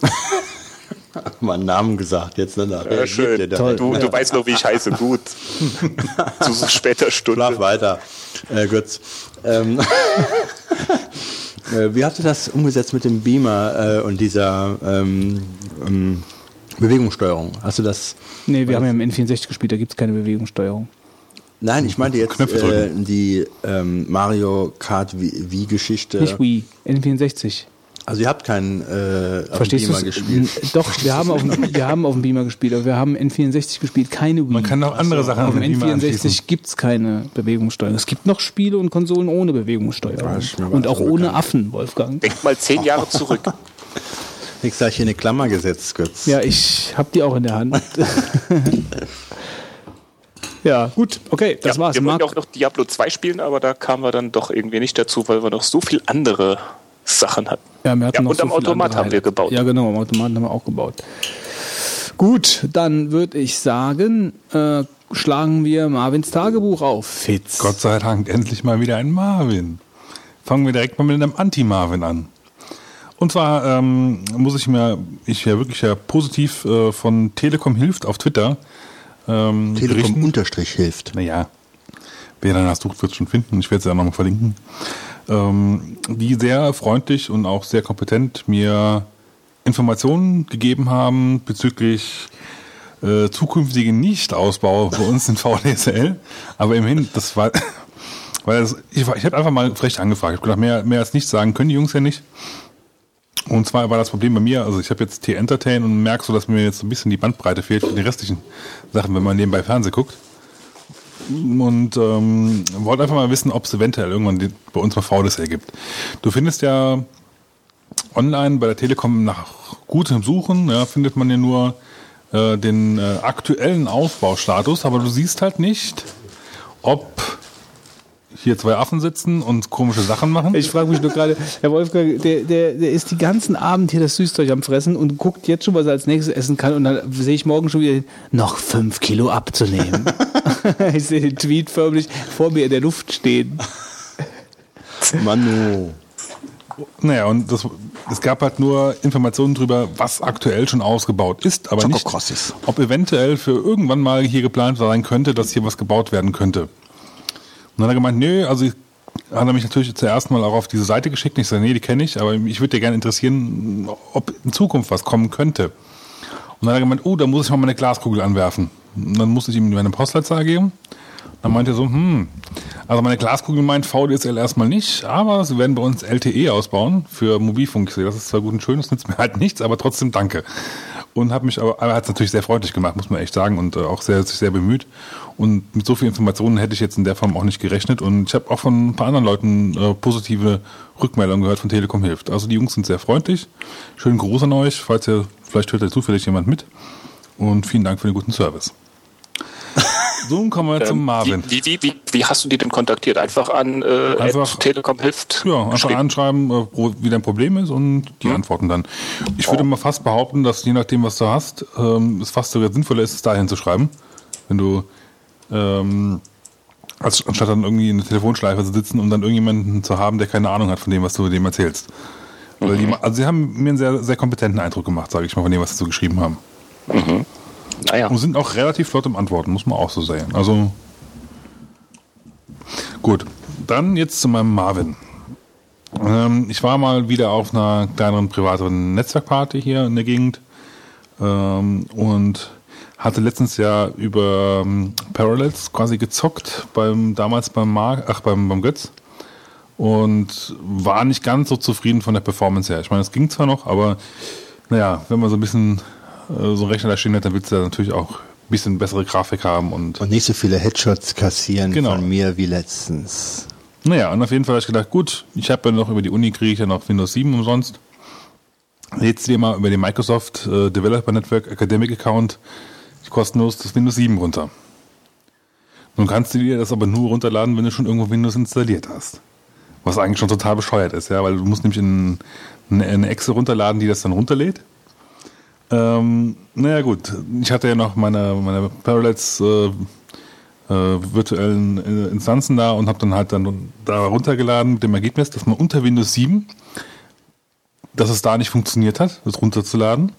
[SPEAKER 1] [laughs]
[SPEAKER 4] mal einen Namen gesagt, jetzt danach.
[SPEAKER 2] Ja, schön. Du, du weißt noch, wie ich heiße. Gut. [laughs] Zu später Stunde.
[SPEAKER 4] Schlaf weiter, äh, Götz. Ähm, äh, [laughs] wie habt ihr das umgesetzt mit dem Beamer äh, und dieser ähm, ähm, Bewegungssteuerung? Hast du das?
[SPEAKER 1] Nee, wir haben ja im N64 gespielt, da gibt es keine Bewegungssteuerung.
[SPEAKER 4] Nein, ich meinte jetzt äh, die ähm, Mario Kart Wii-Geschichte.
[SPEAKER 1] Nicht Wii, N64.
[SPEAKER 4] Also ihr habt keinen äh, auf dem
[SPEAKER 1] Verstehst du?
[SPEAKER 4] Beamer gespielt.
[SPEAKER 1] Doch, wir haben, auf, dem- wir haben auf dem Beamer gespielt, aber wir haben N64 gespielt, keine Wii.
[SPEAKER 3] Man kann auch andere Sachen
[SPEAKER 1] auf dem
[SPEAKER 3] Beamer anschließen.
[SPEAKER 1] N64 gibt es keine Bewegungssteuerung. Es gibt noch Spiele und Konsolen ohne Bewegungssteuerung. Und auch
[SPEAKER 4] so
[SPEAKER 1] ohne. Affen, Wolfgang.
[SPEAKER 2] Denk mal zehn Jahre [laughs] zurück.
[SPEAKER 4] Nix gleich hier eine Klammer gesetzt, Götz.
[SPEAKER 1] Ja, ich habe die auch in der Hand. [laughs] ja, gut, okay, das
[SPEAKER 2] ja,
[SPEAKER 1] war's.
[SPEAKER 2] Wir wollten auch noch Diablo 2 spielen, aber da kamen wir dann doch irgendwie nicht dazu, weil wir noch so viel andere Sachen hatten.
[SPEAKER 1] Ja, wir hatten
[SPEAKER 2] Ja,
[SPEAKER 1] noch
[SPEAKER 2] und
[SPEAKER 1] so
[SPEAKER 2] am Automat haben wir gebaut.
[SPEAKER 1] Ja, genau, am Automaten haben wir auch gebaut. Gut, dann würde ich sagen, äh, schlagen wir Marvins Tagebuch auf. Fitz.
[SPEAKER 3] Gott sei Dank, endlich mal wieder ein Marvin. Fangen wir direkt mal mit einem Anti-Marvin an. Und zwar ähm, muss ich mir, ich ja wirklich ja positiv äh, von Telekom hilft auf Twitter ähm,
[SPEAKER 4] Telekom
[SPEAKER 3] berichten.
[SPEAKER 4] Unterstrich hilft.
[SPEAKER 3] Naja, wer danach sucht, wird es schon finden. Ich werde es ja nochmal verlinken. Ähm, die sehr freundlich und auch sehr kompetent mir Informationen gegeben haben bezüglich äh, zukünftigen Nichtausbau bei uns in VDSL. Aber immerhin, das war, [laughs] weil das, ich, ich habe einfach mal frech angefragt. Ich habe gedacht, mehr, mehr als nichts sagen können die Jungs ja nicht. Und zwar war das Problem bei mir, also ich habe jetzt T-Entertain und merke so, dass mir jetzt ein bisschen die Bandbreite fehlt für die restlichen Sachen, wenn man nebenbei Fernsehen guckt und ähm, wollte einfach mal wissen, ob es eventuell irgendwann bei uns mal VDSL gibt. Du findest ja online bei der Telekom nach gutem Suchen, ja, findet man ja nur äh, den äh, aktuellen Aufbaustatus, aber du siehst halt nicht, ob hier zwei Affen sitzen und komische Sachen machen.
[SPEAKER 1] Ich frage mich nur gerade, Herr Wolfgang, der, der, der ist die ganzen Abend hier das Süßzeug am Fressen und guckt jetzt schon, was er als nächstes essen kann und dann sehe ich morgen schon wieder, noch fünf Kilo abzunehmen. [laughs] ich sehe den Tweet förmlich vor mir in der Luft stehen.
[SPEAKER 4] Manu.
[SPEAKER 3] Naja, und das, es gab halt nur Informationen darüber, was aktuell schon ausgebaut ist, aber nicht, ob eventuell für irgendwann mal hier geplant sein könnte, dass hier was gebaut werden könnte. Und dann hat er gemeint, nö, also hat er mich natürlich zuerst mal auch auf diese Seite geschickt. Ich sage, nee, die kenne ich, aber ich würde dir gerne interessieren, ob in Zukunft was kommen könnte. Und dann hat er gemeint, oh, da muss ich mal meine Glaskugel anwerfen. Und dann musste ich ihm meine Postleitzahl geben. Dann meinte er so, hm, Also meine Glaskugel meint VDSL erstmal nicht, aber sie werden bei uns LTE ausbauen für Mobilfunk. Das ist zwar gut und schön, das nützt mir halt nichts, aber trotzdem danke. Und habe mich aber, aber hat es natürlich sehr freundlich gemacht, muss man echt sagen, und äh, auch sehr, sich sehr bemüht. Und mit so viel Informationen hätte ich jetzt in der Form auch nicht gerechnet. Und ich habe auch von ein paar anderen Leuten äh, positive Rückmeldungen gehört von Telekom Hilft. Also die Jungs sind sehr freundlich. Schönen Gruß an euch, falls ihr, vielleicht hört ja zufällig jemand mit. Und vielen Dank für den guten Service. So, nun kommen wir zum
[SPEAKER 2] Ähm,
[SPEAKER 3] Marvin.
[SPEAKER 2] Wie, wie, wie, wie hast du die denn kontaktiert? Einfach an äh,
[SPEAKER 3] Einfach-
[SPEAKER 2] Telekom hilft?
[SPEAKER 3] Ja, einfach anschreiben, äh, wo, wie dein Problem ist und die antworten dann. Ich würde mal fast behaupten, dass je nachdem, was du hast, ähm, es fast sogar sinnvoller ist, es dahin zu schreiben. Wenn du, ähm, als, anstatt dann irgendwie in der Telefonschleife zu sitzen und dann irgendjemanden zu haben, der keine Ahnung hat von dem, was du dem erzählst. Weil die, also sie haben mir einen sehr, sehr kompetenten Eindruck gemacht, sage ich mal, von dem, was sie so geschrieben haben.
[SPEAKER 2] Naja.
[SPEAKER 3] Und sind auch relativ flott im Antworten, muss man auch so sehen. Also gut, dann jetzt zu meinem Marvin. Ähm, ich war mal wieder auf einer kleineren privateren Netzwerkparty hier in der Gegend ähm, und hatte letztens ja über ähm, Parallels quasi gezockt beim damals beim Mark, ach beim beim Götz und war nicht ganz so zufrieden von der Performance her. Ich meine, es ging zwar noch, aber naja, wenn man so ein bisschen so einen Rechner da stehen hat, dann willst du da natürlich auch ein bisschen bessere Grafik haben und
[SPEAKER 4] Und nicht so viele Headshots kassieren
[SPEAKER 3] Genau.
[SPEAKER 4] von mir wie letztens.
[SPEAKER 3] Naja, und auf jeden Fall habe ich gedacht, gut, ich habe ja noch über die Uni kriege ich ja noch Windows 7 umsonst. Jetzt dir mal über den Microsoft äh, Developer Network Academic Account kostenlos das Windows 7 runter. Nun kannst du dir das aber nur runterladen, wenn du schon irgendwo Windows installiert hast. Was eigentlich schon total bescheuert ist, ja, weil du musst nämlich in, in eine Excel runterladen, die das dann runterlädt. Ähm, naja gut, ich hatte ja noch meine, meine Parallels äh, äh, virtuellen äh, Instanzen da und habe dann halt dann da runtergeladen mit dem Ergebnis, dass man unter Windows 7, dass es da nicht funktioniert hat, das runterzuladen.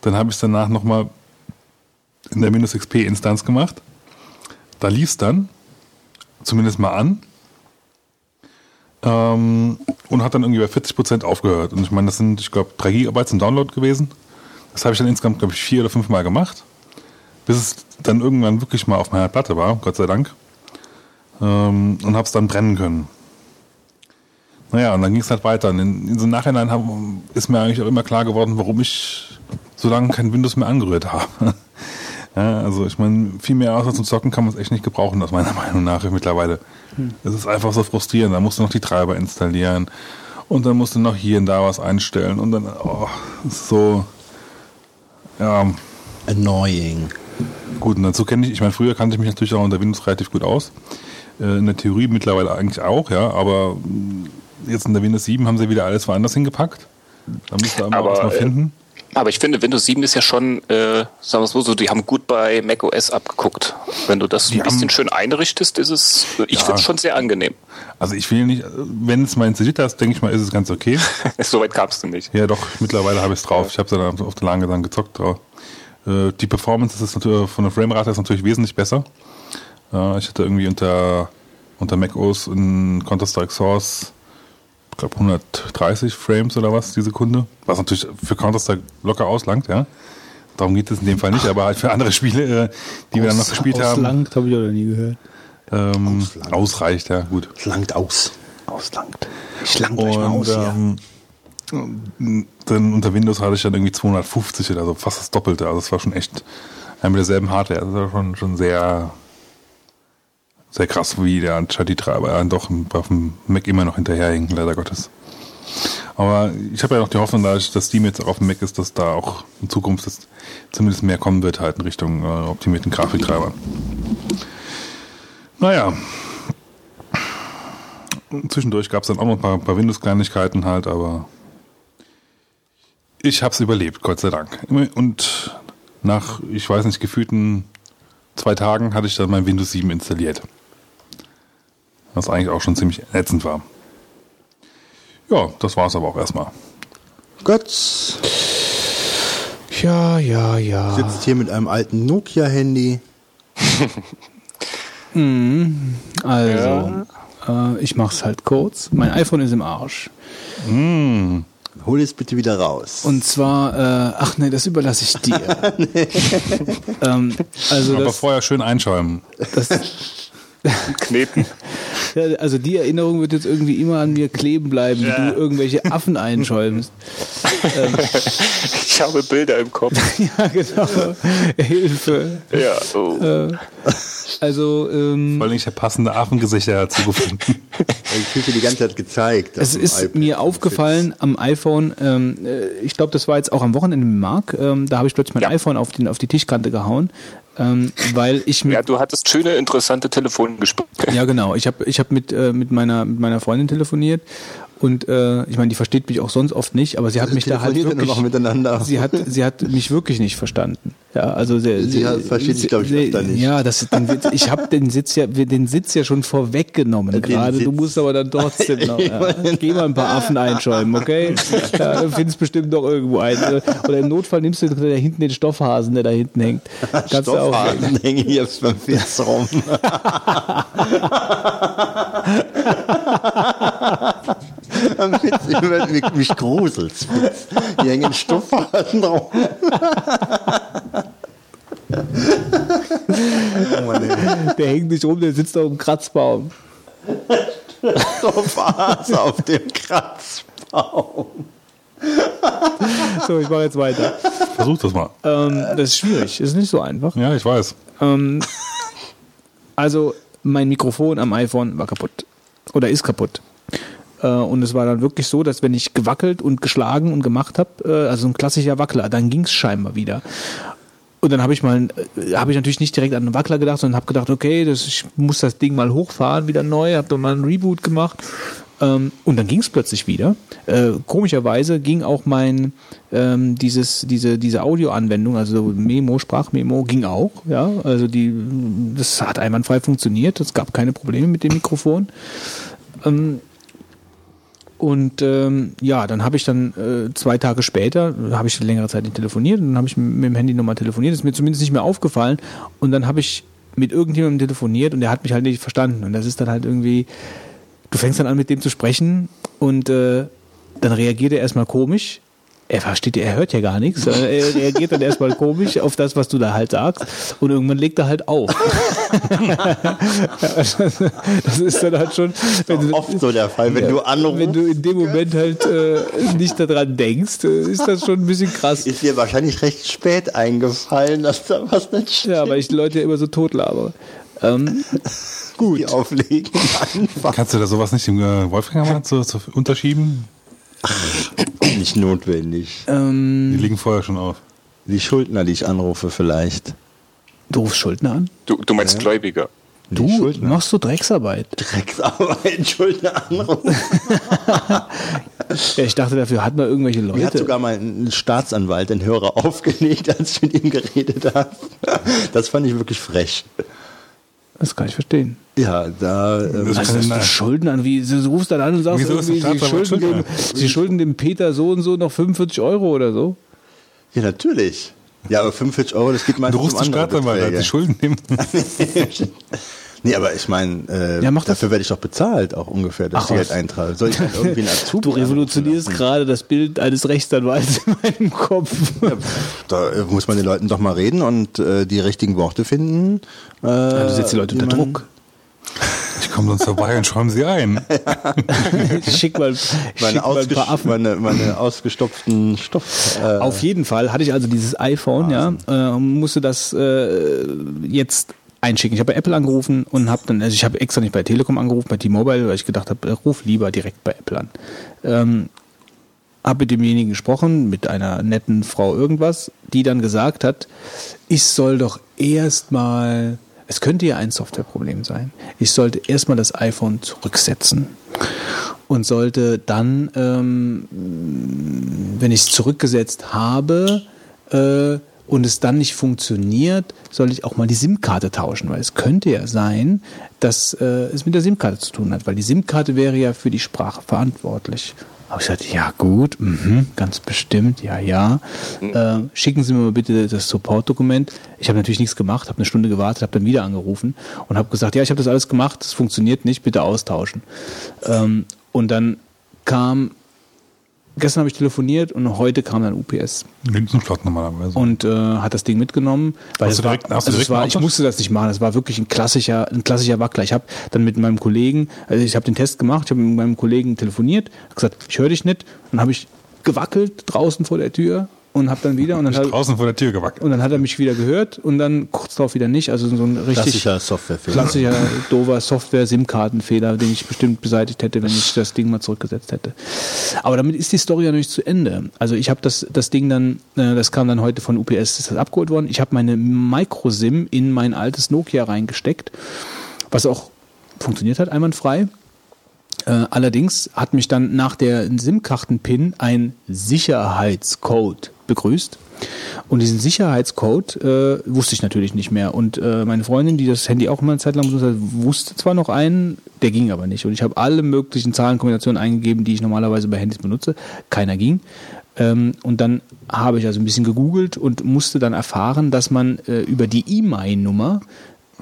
[SPEAKER 3] Dann habe ich es danach nochmal in der Windows XP Instanz gemacht. Da lief es dann, zumindest mal an, ähm, und hat dann irgendwie bei 40% aufgehört. Und ich meine, das sind, ich glaube, 3 Gigabyte zum Download gewesen. Das habe ich dann insgesamt, glaube ich, vier oder fünf Mal gemacht bis es dann irgendwann wirklich mal auf meiner Platte war, Gott sei Dank. Ähm, und habe es dann brennen können. Naja, und dann ging es halt weiter. Und in, in so Nachhinein hab, ist mir eigentlich auch immer klar geworden, warum ich so lange kein Windows mehr angerührt habe. [laughs] ja, also ich meine, viel mehr außer zum Zocken kann man es echt nicht gebrauchen, aus meiner [laughs] Meinung nach mittlerweile. Es ist einfach so frustrierend. Da musst du noch die Treiber installieren und dann musst du noch hier und da was einstellen und dann, oh, so, ja,
[SPEAKER 4] Annoying.
[SPEAKER 3] Gut, und dazu kenne ich, ich meine, früher kannte ich mich natürlich auch unter Windows relativ gut aus. Äh, In der Theorie mittlerweile eigentlich auch, ja, aber jetzt in der Windows 7 haben sie wieder alles woanders hingepackt. Da müsst ihr
[SPEAKER 2] Aber,
[SPEAKER 3] was mal
[SPEAKER 2] äh,
[SPEAKER 3] finden.
[SPEAKER 2] Aber ich finde, Windows 7 ist ja schon, äh, sagen wir es mal so, die haben gut bei macOS abgeguckt. Wenn du das
[SPEAKER 3] Die
[SPEAKER 2] ein bisschen
[SPEAKER 3] haben-
[SPEAKER 2] schön einrichtest, ist es, ich
[SPEAKER 3] Ja.
[SPEAKER 2] finde es schon sehr angenehm.
[SPEAKER 3] Also ich will nicht, wenn es mal installiert hast, denke ich mal, ist es ganz okay. [laughs]
[SPEAKER 2] Soweit kamst du nicht.
[SPEAKER 3] Ja, doch, mittlerweile habe ich es drauf. Ich habe es dann auf der Lange dann gezockt drauf. Äh, Die Performance ist natürlich, von der Framerate ist natürlich wesentlich besser. Äh, Ich hatte irgendwie unter, unter macOS in Counter-Strike Source, glaube 130 Frames oder was die Sekunde. Was natürlich für Counter-Strike locker auslangt, ja. Darum geht es in dem Fall nicht, aber halt für andere Spiele, äh, die wir dann noch gespielt haben,
[SPEAKER 1] Auslangt habe ich auch noch nie gehört.
[SPEAKER 3] ähm,
[SPEAKER 4] Auslangt.
[SPEAKER 3] ausreicht, ja, gut.
[SPEAKER 4] Es langt aus.
[SPEAKER 1] Auslangt.
[SPEAKER 4] Ich lang gleich mal aus
[SPEAKER 3] Und
[SPEAKER 4] hier.
[SPEAKER 3] ähm, dann unter Windows hatte ich dann irgendwie 250 oder so, fast das Doppelte. Also es war schon echt ja, mit derselben Hardware. Das war schon, schon sehr, sehr krass, wie der die Treiber dann doch auf dem Mac immer noch hinterherhinken, leider Gottes. Aber ich habe ja noch die Hoffnung, dass das Steam jetzt auch auf dem Mac ist, dass da auch in Zukunft zumindest mehr kommen wird halt in Richtung äh, optimierten Grafiktreibern. Naja, Zwischendurch gab es dann auch noch ein paar, paar Windows-Kleinigkeiten halt, aber ich habe es überlebt, Gott sei Dank. Und nach, ich weiß nicht, gefühlten zwei Tagen hatte ich dann mein Windows 7 installiert. Was eigentlich auch schon ziemlich ätzend war. Ja, das war es aber auch erstmal.
[SPEAKER 4] Götz
[SPEAKER 1] Ja, ja, ja.
[SPEAKER 4] sitzt hier mit einem alten Nokia-Handy. [laughs]
[SPEAKER 1] Also, äh, ich mach's halt kurz. Mein iPhone ist im Arsch.
[SPEAKER 4] Hol es bitte wieder raus.
[SPEAKER 1] Und zwar, äh, ach nee, das überlasse ich dir. [laughs] ähm, also
[SPEAKER 3] Aber
[SPEAKER 1] das,
[SPEAKER 3] vorher schön einschäumen.
[SPEAKER 1] das, [laughs] [laughs]
[SPEAKER 2] Kneten.
[SPEAKER 1] Ja, Also die Erinnerung wird jetzt irgendwie immer an mir kleben bleiben, wie du irgendwelche Affen einschäumst. [laughs]
[SPEAKER 2] Ich habe Bilder im Kopf. [laughs]
[SPEAKER 1] ja, genau. Hilfe.
[SPEAKER 2] Ja, oh.
[SPEAKER 1] Also, ähm,
[SPEAKER 3] Weil ich habe passende Affengesichter dazu gefunden.
[SPEAKER 4] Ich kriege die ganze Zeit gezeigt.
[SPEAKER 1] Es ist
[SPEAKER 4] iPad.
[SPEAKER 1] mir aufgefallen am iPhone, ähm, äh, ich glaube, das war jetzt auch am Wochenende mit Marc, ähm, da habe ich plötzlich mein
[SPEAKER 2] Ja.
[SPEAKER 1] iPhone auf, den, auf die Tischkante gehauen, ähm, weil ich mit,
[SPEAKER 2] Ja, du hattest schöne, interessante Telefongespräche.
[SPEAKER 1] ja genau, ich habe ich hab mit, äh, mit, meiner, mit meiner Freundin telefoniert und äh, ich meine, die versteht mich auch sonst oft nicht, aber sie hat mich da halt wirklich,
[SPEAKER 4] noch miteinander?
[SPEAKER 1] sie hat, sie hat mich wirklich nicht verstanden. Ja, also sie,
[SPEAKER 4] Sie hat- versteht sich, glaub ich, öfter nicht.
[SPEAKER 1] Ja, das, den, ich habe den Sitz ja, den Sitz ja schon vorweggenommen gerade. Du musst aber dann trotzdem [laughs] noch. Ja. Geh mal ein paar Affen einschäumen, okay? Ja, du findest bestimmt noch irgendwo einen. Oder im Notfall nimmst du da hinten den Stoffhasen, der da hinten hängt. [laughs] Kannst.
[SPEAKER 4] Stoffhasen hängen hier beim Fitz rum. [laughs] Am Fitz, ich werd- mich, mich gruselt's. Fitz. Hier hängen Stoffhasen drauf. oh Mann, ey.
[SPEAKER 1] Der hängt nicht rum, der sitzt auf dem Kratzbaum.
[SPEAKER 4] Stoffhase auf dem Kratzbaum.
[SPEAKER 1] So, ich mache jetzt weiter.
[SPEAKER 3] Versuch das mal.
[SPEAKER 1] Ähm, das ist schwierig, ist nicht so einfach.
[SPEAKER 3] Ja, ich weiß.
[SPEAKER 1] Ähm, also, mein Mikrofon am iPhone war kaputt. Oder ist kaputt. Äh, und es war dann wirklich so, dass wenn ich gewackelt und geschlagen und gemacht habe, äh, also ein klassischer Wackler, dann ging es scheinbar wieder. Und dann habe ich mal, äh, habe ich natürlich nicht direkt an einen Wackler gedacht, sondern habe gedacht, okay, das, ich muss das Ding mal hochfahren, wieder neu, habe dann mal einen Reboot gemacht. Ähm, und dann ging es plötzlich wieder. Komischerweise ging auch mein ähm, dieses diese diese Audioanwendung, also Memo, Sprachmemo, ging auch. Ja, also die das hat einwandfrei funktioniert. Es gab keine Probleme mit dem Mikrofon. Ähm, und ähm, ja, dann habe ich dann äh, zwei Tage später, habe ich längere Zeit nicht telefoniert und dann habe ich mit dem Handy nochmal telefoniert, ist mir zumindest nicht mehr aufgefallen. Und dann habe ich mit irgendjemandem telefoniert und der hat mich halt nicht verstanden. Und das ist dann halt irgendwie, du fängst dann an mit dem zu sprechen und äh, dann reagiert er erstmal komisch. Er versteht, er hört ja gar nichts. [laughs] Er reagiert dann erstmal komisch auf das, was du da halt sagst. Und irgendwann legt er halt auf. [laughs] das ist dann halt schon, wenn du,
[SPEAKER 4] Oft so der Fall, wenn du anrufst.
[SPEAKER 1] wenn du in dem Moment halt äh, nicht daran denkst, äh, ist das schon ein bisschen krass.
[SPEAKER 4] ist dir wahrscheinlich recht spät eingefallen, dass da was nicht stimmt.
[SPEAKER 1] Ja, weil ich die Leute ja immer so tot labere. Ähm, [laughs]
[SPEAKER 4] gut. Die auflegen.
[SPEAKER 3] Kannst du da sowas nicht dem äh, Wolfgang mal zu, zu unterschieben?
[SPEAKER 4] Nicht notwendig.
[SPEAKER 1] ähm,
[SPEAKER 3] Die liegen vorher schon auf.
[SPEAKER 4] Die Schuldner, die ich anrufe, vielleicht.
[SPEAKER 1] du rufst Schuldner an?
[SPEAKER 2] Du, du meinst Gläubiger.
[SPEAKER 4] Die
[SPEAKER 1] Du
[SPEAKER 4] Schuldner.
[SPEAKER 1] machst so Drecksarbeit.
[SPEAKER 4] Drecksarbeit, [laughs] Schuldner anrufen.
[SPEAKER 1] Ja, ich dachte, dafür hat man irgendwelche
[SPEAKER 4] Mir hat
[SPEAKER 1] Leute.
[SPEAKER 4] sogar mal ein Staatsanwalt den Hörer [laughs] aufgelegt, als ich mit ihm geredet habe. Das fand ich wirklich frech.
[SPEAKER 1] Das kann ich verstehen.
[SPEAKER 4] Ja, da. Ähm,
[SPEAKER 3] Das
[SPEAKER 1] Also, du Schulden an, wie, du rufst dann an und sagst, irgendwie, sie, schulden dem, sie schulden dem Peter so und so noch 45 Euro oder so.
[SPEAKER 4] ja, natürlich. Ja, aber 45 Euro, das geht
[SPEAKER 3] Du
[SPEAKER 4] meistens
[SPEAKER 3] rufst den
[SPEAKER 4] andere
[SPEAKER 3] Staatsanwalt,
[SPEAKER 4] Beträge.
[SPEAKER 3] die Schulden nimmt. [laughs] [laughs]
[SPEAKER 4] Nee, aber ich meine, äh,
[SPEAKER 1] Ja,
[SPEAKER 4] dafür werde ich doch bezahlt, auch ungefähr, dass
[SPEAKER 1] Ach,
[SPEAKER 4] ich Geld
[SPEAKER 1] was?
[SPEAKER 4] eintrage. Soll ich dann [laughs] irgendwie einen Azubi
[SPEAKER 1] Du revolutionierst
[SPEAKER 4] anrufen
[SPEAKER 1] gerade das Bild eines Rechtsanwalts in meinem Kopf.
[SPEAKER 4] lassen? Da äh, muss man den Leuten doch mal reden und äh, die richtigen Worte finden. Äh,
[SPEAKER 1] Ja, du setzt die Leute unter Druck.
[SPEAKER 3] Ich komme sonst vorbei und schäumen sie ein. [laughs]
[SPEAKER 1] Ich [laughs] schick mal,
[SPEAKER 4] Meine,
[SPEAKER 1] schick mal ein paar
[SPEAKER 4] ausges
[SPEAKER 1] Affen.
[SPEAKER 4] meine, meine ausgestopften Stoff. Äh,
[SPEAKER 1] Auf jeden Fall hatte ich also dieses iPhone, ja, äh, musste das äh, jetzt einschicken. Ich habe bei Apple angerufen und habe dann, also ich habe extra nicht bei Telekom angerufen, bei T-Mobile, weil ich gedacht habe, äh, ruf lieber direkt bei Apple an. Ähm, habe mit demjenigen gesprochen, mit einer netten Frau irgendwas, die dann gesagt hat, ich soll doch erstmal, es könnte ja ein Softwareproblem sein, ich sollte erstmal das iPhone zurücksetzen und sollte dann, ähm, wenn ich es zurückgesetzt habe äh, und es dann nicht funktioniert, soll ich auch mal die SIM-Karte tauschen, weil es könnte ja sein, dass äh, es mit der SIM-Karte zu tun hat, weil die SIM-Karte wäre ja für die Sprache verantwortlich. Aber ich sagte, ja gut, mhm, ganz bestimmt, ja, ja. Äh, schicken Sie mir mal bitte das Support-Dokument. Ich habe natürlich nichts gemacht, habe eine Stunde gewartet, habe dann wieder angerufen und habe gesagt, ja, ich habe das alles gemacht, es funktioniert nicht, bitte austauschen. Ähm, und dann kam gestern habe ich telefoniert und heute kam dann UPS
[SPEAKER 3] Linsenflott normalerweise.
[SPEAKER 1] und äh, hat das Ding mitgenommen. Weil
[SPEAKER 3] Hast
[SPEAKER 1] es
[SPEAKER 3] du
[SPEAKER 1] war,
[SPEAKER 3] direkt- hast du
[SPEAKER 1] also es
[SPEAKER 3] direkt
[SPEAKER 1] war, ich musste das nicht machen. Das war wirklich ein klassischer, ein klassischer Wackler. Ich habe dann mit meinem Kollegen, also ich habe den Test gemacht, ich habe mit meinem Kollegen telefoniert, gesagt, ich höre dich nicht. Dann habe ich gewackelt draußen vor der Tür und habe dann wieder und dann, hat,
[SPEAKER 3] draußen vor der Tür gewackelt.
[SPEAKER 1] und dann hat er mich wieder gehört und dann kurz darauf wieder nicht. Also so ein richtig
[SPEAKER 4] Klassischer Softwarefehler.
[SPEAKER 1] klassischer doofer Software-SIM-Kartenfehler, den ich bestimmt beseitigt hätte, wenn ich das Ding mal zurückgesetzt hätte. Aber damit ist die Story ja noch nicht zu Ende. Also ich habe das, das Ding dann, äh, das kam dann heute von UPS, ist das abgeholt worden. Ich habe meine Micro-SIM in mein altes Nokia reingesteckt, was auch funktioniert hat, einwandfrei. Äh, allerdings hat mich dann nach der SIM-Karten-Pin ein Sicherheitscode begrüßt. Und diesen Sicherheitscode äh, wusste ich natürlich nicht mehr. Und äh, meine Freundin, die das Handy auch immer eine Zeit lang benutzt hat, wusste zwar noch einen, der ging aber nicht. Und ich habe alle möglichen Zahlenkombinationen eingegeben, die ich normalerweise bei Handys benutze. Keiner ging. Ähm, und dann habe ich also ein bisschen gegoogelt und musste dann erfahren, dass man äh, über die E-Mail-Nummer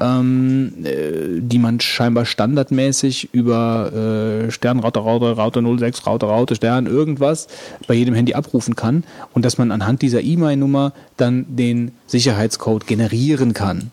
[SPEAKER 1] ähm, äh, die man scheinbar standardmäßig über äh, Stern, Router, Router, Router 06, Router, Router, Stern, irgendwas bei jedem Handy abrufen kann und dass man anhand dieser E-Mail-Nummer dann den Sicherheitscode generieren kann,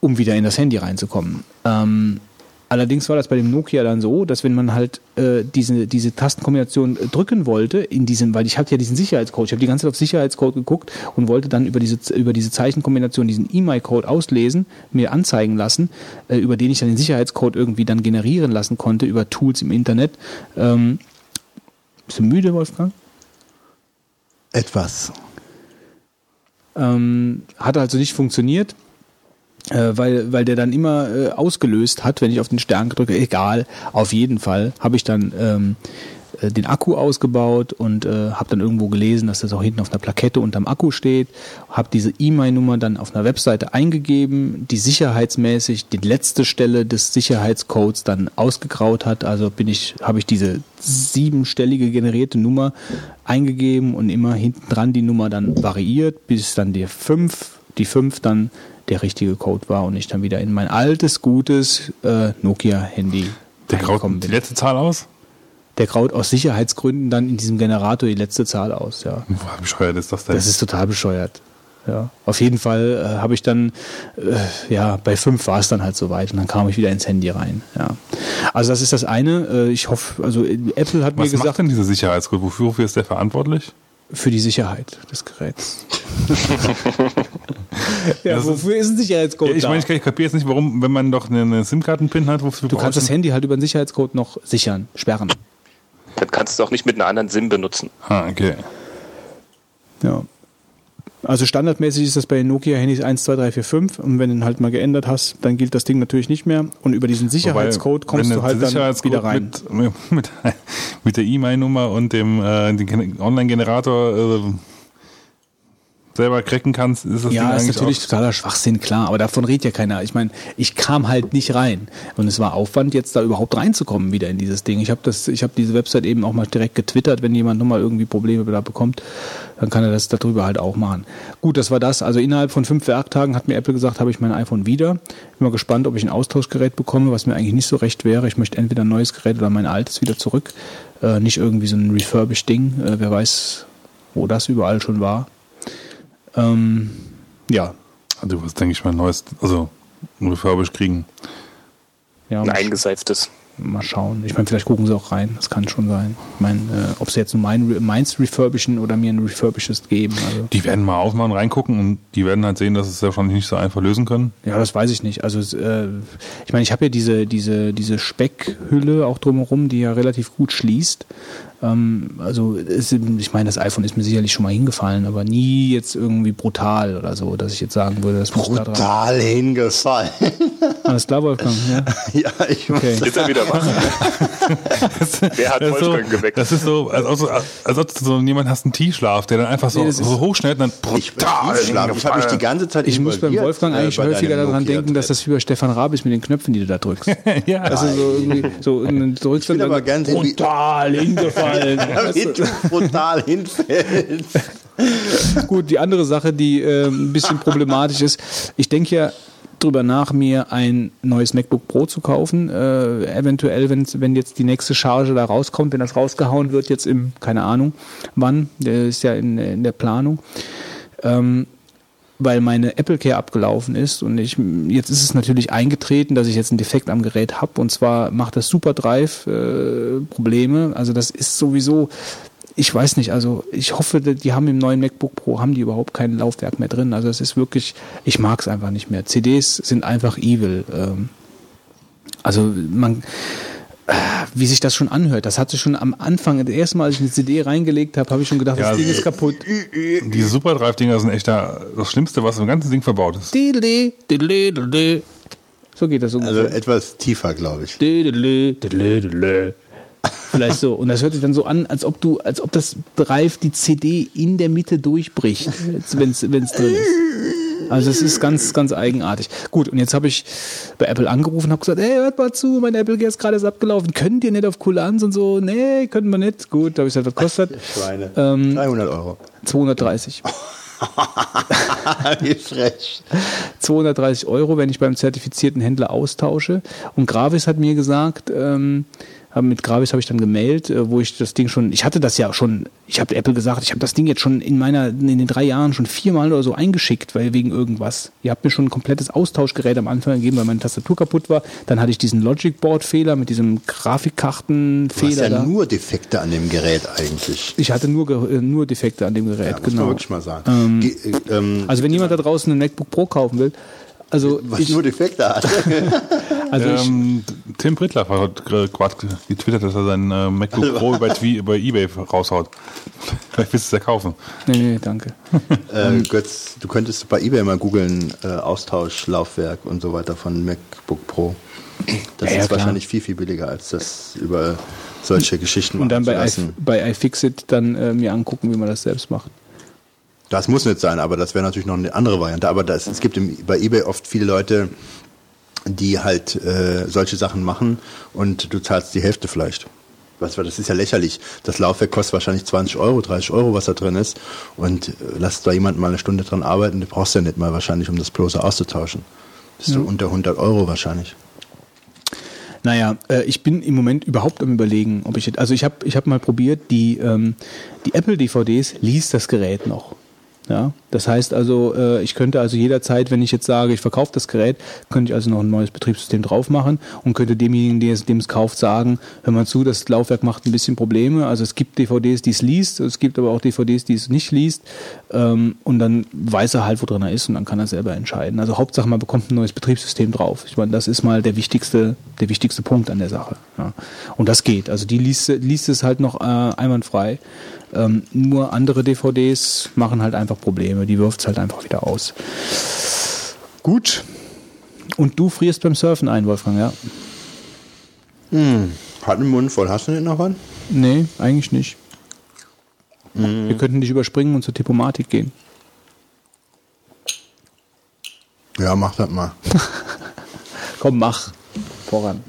[SPEAKER 1] um wieder in das Handy reinzukommen. Ähm, allerdings war das bei dem Nokia dann so, dass wenn man halt äh, diese, diese Tastenkombination äh, drücken wollte, in diesem, weil ich hatte ja diesen Sicherheitscode, ich habe die ganze Zeit auf Sicherheitscode geguckt und wollte dann über diese, über diese Zeichenkombination diesen E-Mail-Code auslesen, mir anzeigen lassen, äh, über den ich dann den Sicherheitscode irgendwie dann generieren lassen konnte, über Tools im Internet. Ähm, bist du müde, Wolfgang?
[SPEAKER 4] Etwas.
[SPEAKER 1] Ähm, hat also nicht funktioniert, äh, weil, weil der dann immer äh, ausgelöst hat, wenn ich auf den Stern drücke. Egal, auf jeden Fall habe ich dann ähm, äh, den Akku ausgebaut und äh, habe dann irgendwo gelesen, dass das auch hinten auf einer Plakette unterm Akku steht. Habe diese E-Mail-Nummer dann auf einer Webseite eingegeben, die sicherheitsmäßig die letzte Stelle des Sicherheitscodes dann ausgegraut hat. Also bin ich, habe ich diese siebenstellige generierte Nummer eingegeben und immer hinten dran die Nummer dann variiert, bis dann die 5, die 5 dann der richtige Code war und ich dann wieder in mein altes, gutes äh, Nokia-Handy
[SPEAKER 3] Der graut
[SPEAKER 1] reingekommen
[SPEAKER 3] die
[SPEAKER 1] bin.
[SPEAKER 3] letzte Zahl aus?
[SPEAKER 1] Der graut aus Sicherheitsgründen dann in diesem Generator die letzte Zahl aus, ja.
[SPEAKER 3] Wie bescheuert ist das denn?
[SPEAKER 1] Das ist total bescheuert. Ja, auf jeden Fall äh, habe ich dann, äh, ja, bei fünf war es dann halt soweit und dann kam ich wieder ins Handy rein. Ja, also das ist das eine. Äh, ich hoffe, also äh, Apple hat
[SPEAKER 3] Was
[SPEAKER 1] mir gesagt,
[SPEAKER 3] macht denn dieser Sicherheitscode? Wofür, wofür ist der verantwortlich?
[SPEAKER 1] für die Sicherheit des Geräts. [laughs] [laughs] [laughs] ja,
[SPEAKER 3] Das
[SPEAKER 1] wofür ist ein Sicherheitscode
[SPEAKER 3] Ja, ich meine, ich, ich kapiere jetzt nicht, warum, wenn man doch eine, eine SIM-Karten-Pin hat, wofür
[SPEAKER 1] du kannst das Handy halt über einen Sicherheitscode noch sichern, sperren.
[SPEAKER 2] Das kannst du auch nicht mit einer anderen SIM benutzen.
[SPEAKER 3] Ah, okay.
[SPEAKER 1] Ja. Also standardmäßig ist das bei den Nokia-Handys 1, 2, 3, 4, 5 und wenn du ihn halt mal geändert hast, dann gilt das Ding natürlich nicht mehr und über diesen Sicherheitscode
[SPEAKER 3] Wobei,
[SPEAKER 1] kommst du
[SPEAKER 3] der
[SPEAKER 1] halt dann
[SPEAKER 3] Sicherheitscode
[SPEAKER 1] wieder rein.
[SPEAKER 3] Mit, [laughs] mit, mit der E-Mail-Nummer und dem äh, Online-Generator äh, selber cracken kannst, ist das
[SPEAKER 1] Ja,
[SPEAKER 3] Ding
[SPEAKER 1] ist natürlich totaler Schwachsinn, klar, aber davon redet ja keiner. Ich meine, ich kam halt nicht rein und es war Aufwand, jetzt da überhaupt reinzukommen wieder in dieses Ding. Ich habe das, ich habe diese Website eben auch mal direkt getwittert, wenn jemand nochmal irgendwie Probleme da bekommt, dann kann er das darüber halt auch machen. Gut, das war das. Also innerhalb von fünf Werktagen hat mir Apple gesagt, habe ich mein iPhone wieder. Bin mal gespannt, ob ich ein Austauschgerät bekomme, was mir eigentlich nicht so recht wäre. Ich möchte entweder ein neues Gerät oder mein altes wieder zurück. Äh, nicht irgendwie so ein refurbished Ding. Äh, wer weiß, wo das überall schon war. Ähm, ja,
[SPEAKER 3] Also, was denke ich mal, neues, also ein Refurbish kriegen.
[SPEAKER 1] ja
[SPEAKER 2] Ein eingeseiftes.
[SPEAKER 1] Mal schauen. Ich meine, vielleicht gucken sie auch rein. Das kann schon sein. Ich meine, äh, ob sie jetzt nur mein, meins refurbischen oder mir ein refurbishes geben. Also,
[SPEAKER 3] Die werden mal aufmachen, reingucken und die werden halt sehen, dass es wahrscheinlich nicht so einfach lösen können.
[SPEAKER 1] ja, das weiß ich nicht. Also, es, äh, ich meine, ich habe ja diese, diese, diese Speckhülle auch drumherum, die ja relativ gut schließt. Ähm, also, es, ich meine, das iPhone ist mir sicherlich schon mal hingefallen, aber nie jetzt irgendwie brutal oder so, dass ich jetzt sagen würde, das muss da dran.
[SPEAKER 4] Brutal hingefallen.
[SPEAKER 1] Alles klar, Wolfgang. Ja. [laughs]
[SPEAKER 4] ja, ich muss
[SPEAKER 1] Okay.
[SPEAKER 2] Ist er wieder [laughs] Wer hat
[SPEAKER 3] Das ist so,
[SPEAKER 2] Wolfgang geweckt?
[SPEAKER 3] das ist so, als ob, als ob du so jemand hast, einen Tiefschlaf, der dann einfach so,
[SPEAKER 1] Nee,
[SPEAKER 3] so hochschnellt und dann
[SPEAKER 4] Ich, ich, ich habe mich die ganze Zeit
[SPEAKER 1] Ich muss beim Wolfgang
[SPEAKER 4] äh,
[SPEAKER 1] eigentlich
[SPEAKER 4] bei
[SPEAKER 1] häufiger daran denken, dass das wie bei Stefan Raab ist mit den Knöpfen, die du da drückst. [laughs]
[SPEAKER 3] ja.
[SPEAKER 1] Also so irgendwie, so, und dann drückst dann
[SPEAKER 4] aber wie-
[SPEAKER 1] brutal hingefallen. [laughs]
[SPEAKER 4] Wie du brutal hinfällst.
[SPEAKER 1] Gut, die andere Sache, die äh, ein bisschen problematisch ist, ich denke ja, drüber nach, mir ein neues MacBook Pro zu kaufen. Äh, eventuell, wenn, wenn jetzt die nächste Charge da rauskommt, wenn das rausgehauen wird, jetzt im, keine Ahnung wann, der ist ja in, in der Planung. Ähm, weil meine Apple Care abgelaufen ist und ich jetzt ist es natürlich eingetreten, dass ich jetzt einen Defekt am Gerät habe und zwar macht das SuperDrive äh, Probleme. Also das ist sowieso ich weiß nicht, also ich hoffe, die haben im neuen MacBook Pro haben die überhaupt kein Laufwerk mehr drin. Also es ist wirklich, ich mag es einfach nicht mehr. CDs sind einfach evil. Ähm, also man, äh, wie sich das schon anhört, das hatte schon am Anfang, das erste Mal, als ich eine CD reingelegt habe, habe ich schon gedacht,
[SPEAKER 3] Ja,
[SPEAKER 1] das Ding
[SPEAKER 3] also-
[SPEAKER 1] ist kaputt.
[SPEAKER 3] Diese Superdrive-Dinger sind echt da, das Schlimmste, was im ganzen Ding verbaut ist.
[SPEAKER 1] So geht das
[SPEAKER 4] Also
[SPEAKER 1] ungefähr.
[SPEAKER 4] etwas tiefer, glaube ich.
[SPEAKER 1] Vielleicht so. Und das hört sich dann so an, als ob du, als ob das Drive die CD in der Mitte durchbricht, wenn es drin ist. Also es ist ganz, ganz eigenartig. Gut, und jetzt habe ich bei Apple angerufen und habe gesagt, hey, hört mal zu, mein Apple Gear ist gerade abgelaufen. Könnt ihr nicht auf Kulanz und so? Nee, können wir nicht. Gut, da habe ich gesagt, was kostet? [laughs]
[SPEAKER 4] Schweine.
[SPEAKER 1] Ähm,
[SPEAKER 4] 300 Euro.
[SPEAKER 1] 230. [laughs] [laughs]
[SPEAKER 4] Wie frech.
[SPEAKER 1] 230 Euro, wenn ich beim zertifizierten Händler austausche. Und Gravis hat mir gesagt, ähm, mit Gravis habe ich dann gemailt, äh, wo ich das Ding schon, ich hatte das ja schon, ich habe Apple gesagt, ich habe das Ding jetzt schon in meiner, in den drei Jahren schon viermal oder so eingeschickt, weil wegen irgendwas. Ihr habt mir schon ein komplettes Austauschgerät am Anfang gegeben, weil meine Tastatur kaputt war. Dann hatte ich diesen Logic Board Fehler mit diesem
[SPEAKER 4] Du hast
[SPEAKER 1] Grafikkartenfehler
[SPEAKER 4] ja
[SPEAKER 1] da.
[SPEAKER 4] nur Defekte an dem Gerät eigentlich.
[SPEAKER 1] Ich hatte nur, äh, nur Defekte an dem Gerät,
[SPEAKER 4] Ja, muss
[SPEAKER 1] genau.
[SPEAKER 4] man wirklich mal sagen. Ge äh, ähm,
[SPEAKER 1] Also wenn jemand da draußen ein MacBook Pro kaufen will, also
[SPEAKER 4] was
[SPEAKER 1] ich,
[SPEAKER 4] nur Defekte hat. [laughs]
[SPEAKER 1] also ich,
[SPEAKER 3] ähm, Tim Prittler hat gerade getwittert, dass er sein äh, MacBook Pro [laughs] über, über Ebay raushaut. [laughs] Vielleicht willst du es ja kaufen.
[SPEAKER 1] nee, nee, danke.
[SPEAKER 4] äh, Götz, du könntest bei eBay mal googeln, äh, Austauschlaufwerk und so weiter von MacBook Pro. Das
[SPEAKER 1] Ja, ja,
[SPEAKER 4] ist
[SPEAKER 1] klar.
[SPEAKER 4] wahrscheinlich viel, viel billiger, als das über solche Geschichten
[SPEAKER 1] Und dann bei, I, bei iFixit dann äh, mir angucken, wie man das selbst macht.
[SPEAKER 4] Das muss nicht sein, aber das wäre natürlich noch eine andere Variante. Aber das, es gibt im, bei eBay oft viele Leute, die halt äh, solche Sachen machen und du zahlst die Hälfte vielleicht. Was, das ist ja lächerlich. Das Laufwerk kostet wahrscheinlich 20 Euro, 30 Euro, was da drin ist. Und äh, lass da jemand mal eine Stunde dran arbeiten, du brauchst ja nicht mal wahrscheinlich, um das bloße auszutauschen. Bist du unter 100 Euro wahrscheinlich.
[SPEAKER 1] Naja, äh, ich bin im Moment überhaupt am überlegen, ob ich jetzt, also ich habe ich hab mal probiert, die, ähm, die Apple-DVDs liest das Gerät noch. Ja, das heißt also, äh, ich könnte also jederzeit, wenn ich jetzt sage, ich verkaufe das Gerät, könnte ich also noch ein neues Betriebssystem drauf machen und könnte demjenigen, der es, dem es kauft, sagen, hör mal zu, das Laufwerk macht ein bisschen Probleme. Also es gibt DVDs, die es liest, es gibt aber auch DVDs, die es nicht liest. Ähm, und dann weiß er halt, wo drin er ist und dann kann er selber entscheiden. Also Hauptsache, man bekommt ein neues Betriebssystem drauf. Ich meine, das ist mal der wichtigste, der wichtigste Punkt an der Sache. Ja. Und das geht. Also die liest, liest es halt noch äh, einwandfrei. Ähm, nur andere DVDs machen halt einfach Probleme. Die wirft es halt einfach wieder aus. Gut. Und du frierst beim Surfen ein, Wolfgang, ja?
[SPEAKER 4] Hat einen Mund voll. Hast du nicht noch was?
[SPEAKER 1] Nee, eigentlich nicht. Wir könnten dich überspringen und zur Diplomatik gehen.
[SPEAKER 4] Ja, mach das mal. [laughs]
[SPEAKER 1] Komm, mach. Voran.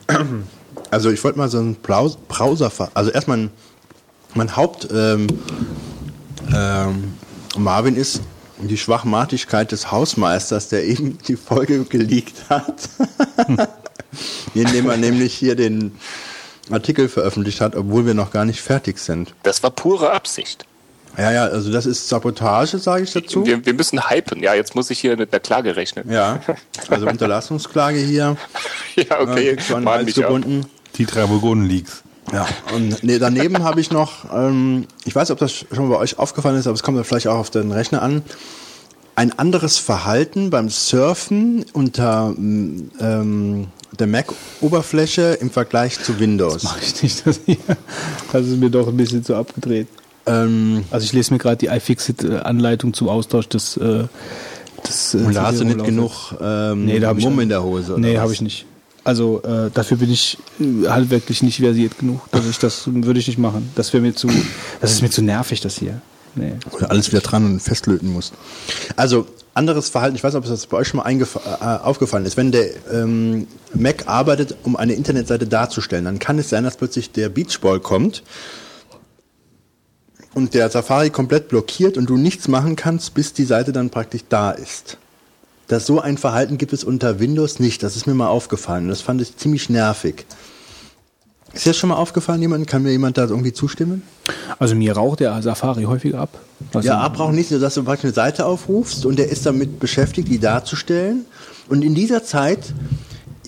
[SPEAKER 4] Also ich wollte mal so einen Browser, also erstmal ein, mein Haupt ähm, ähm, Marvin ist die Schwachmatigkeit des Hausmeisters, der eben die Folge geleakt hat, [laughs] indem er nämlich hier den Artikel veröffentlicht hat, obwohl wir noch gar nicht fertig sind.
[SPEAKER 2] Das war pure Absicht.
[SPEAKER 4] Ja, ja, also das ist Sabotage, sage ich dazu.
[SPEAKER 2] Wir, wir müssen hypen. Ja, jetzt muss ich hier mit der Klage rechnen.
[SPEAKER 4] Ja, [laughs] also Unterlassungsklage hier.
[SPEAKER 2] Ja, okay.
[SPEAKER 4] äh, gebunden.
[SPEAKER 3] Die drei Burgunden Leaks.
[SPEAKER 4] Ja, und nee, daneben habe ich noch, ähm, ich weiß, ob das schon bei euch aufgefallen ist, aber es kommt ja vielleicht auch auf den Rechner an, ein anderes Verhalten beim Surfen unter ähm, der Mac-Oberfläche im Vergleich zu Windows.
[SPEAKER 1] Mach ich nicht, das hier. Das ist mir doch ein bisschen zu abgedreht.
[SPEAKER 4] Ähm,
[SPEAKER 1] Also ich lese mir gerade die iFixit-Anleitung zum Austausch des, äh, des äh,
[SPEAKER 4] und da hast du nicht genug ähm,
[SPEAKER 1] Nee, da hab ich
[SPEAKER 4] Mumm in der Hose. oder
[SPEAKER 1] Nee, habe ich nicht. Also äh, dafür bin ich äh, halt wirklich nicht versiert genug. Dass ich das [laughs] würde ich nicht machen. Das wäre mir zu, das ist mir zu nervig, das hier. Nee.
[SPEAKER 4] Oder alles wieder dran und festlöten musst. Also anderes Verhalten, ich weiß nicht, ob das bei euch schon mal äh, aufgefallen ist. Wenn der ähm, Mac arbeitet, um eine Internetseite darzustellen, dann kann es sein, dass plötzlich der Beachball kommt und der Safari komplett blockiert und du nichts machen kannst, bis die Seite dann praktisch da ist. Dass so ein Verhalten gibt es unter Windows nicht. Das ist mir mal aufgefallen. Das fand ich ziemlich nervig. Ist dir das schon mal aufgefallen, jemand? Kann mir jemand da irgendwie zustimmen?
[SPEAKER 1] Also mir raucht der Safari häufiger ab. Also,
[SPEAKER 4] Ja, abbrauchen nicht, nur dass du praktisch eine Seite aufrufst und der ist damit beschäftigt, die darzustellen. Und in dieser Zeit,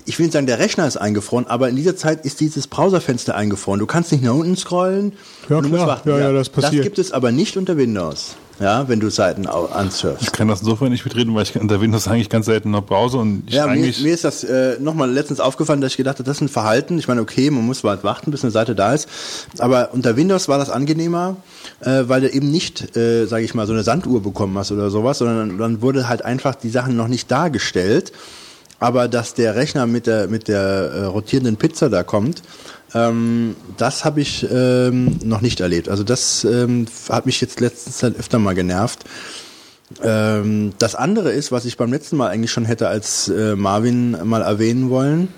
[SPEAKER 4] ich will nicht sagen, der Rechner ist eingefroren, aber in dieser Zeit ist dieses Browserfenster eingefroren. Du kannst nicht nach unten scrollen.
[SPEAKER 1] Ja, klar. Ja, ja, das passiert.
[SPEAKER 4] Das gibt es aber nicht unter Windows, ja, wenn du Seiten ansurfst.
[SPEAKER 3] Ich kann das insofern nicht mitreden, weil ich unter Windows eigentlich ganz selten noch browse und ich
[SPEAKER 4] Ja, mir,
[SPEAKER 3] eigentlich.
[SPEAKER 4] mir ist das äh, nochmal letztens aufgefallen, dass ich gedacht habe, das ist ein Verhalten. Ich meine, okay, man muss weit warten, bis eine Seite da ist. Aber unter Windows war das angenehmer, äh, weil du eben nicht, äh, sage ich mal, so eine Sanduhr bekommen hast oder sowas, sondern dann wurde halt einfach die Sachen noch nicht dargestellt. Aber dass der Rechner mit der mit der äh, rotierenden Pizza da kommt, ähm, das habe ich ähm, noch nicht erlebt. Also das ähm, hat mich jetzt letztens Zeit öfter mal genervt. Ähm, das andere ist, was ich beim letzten Mal eigentlich schon hätte als äh, Marvin mal erwähnen wollen.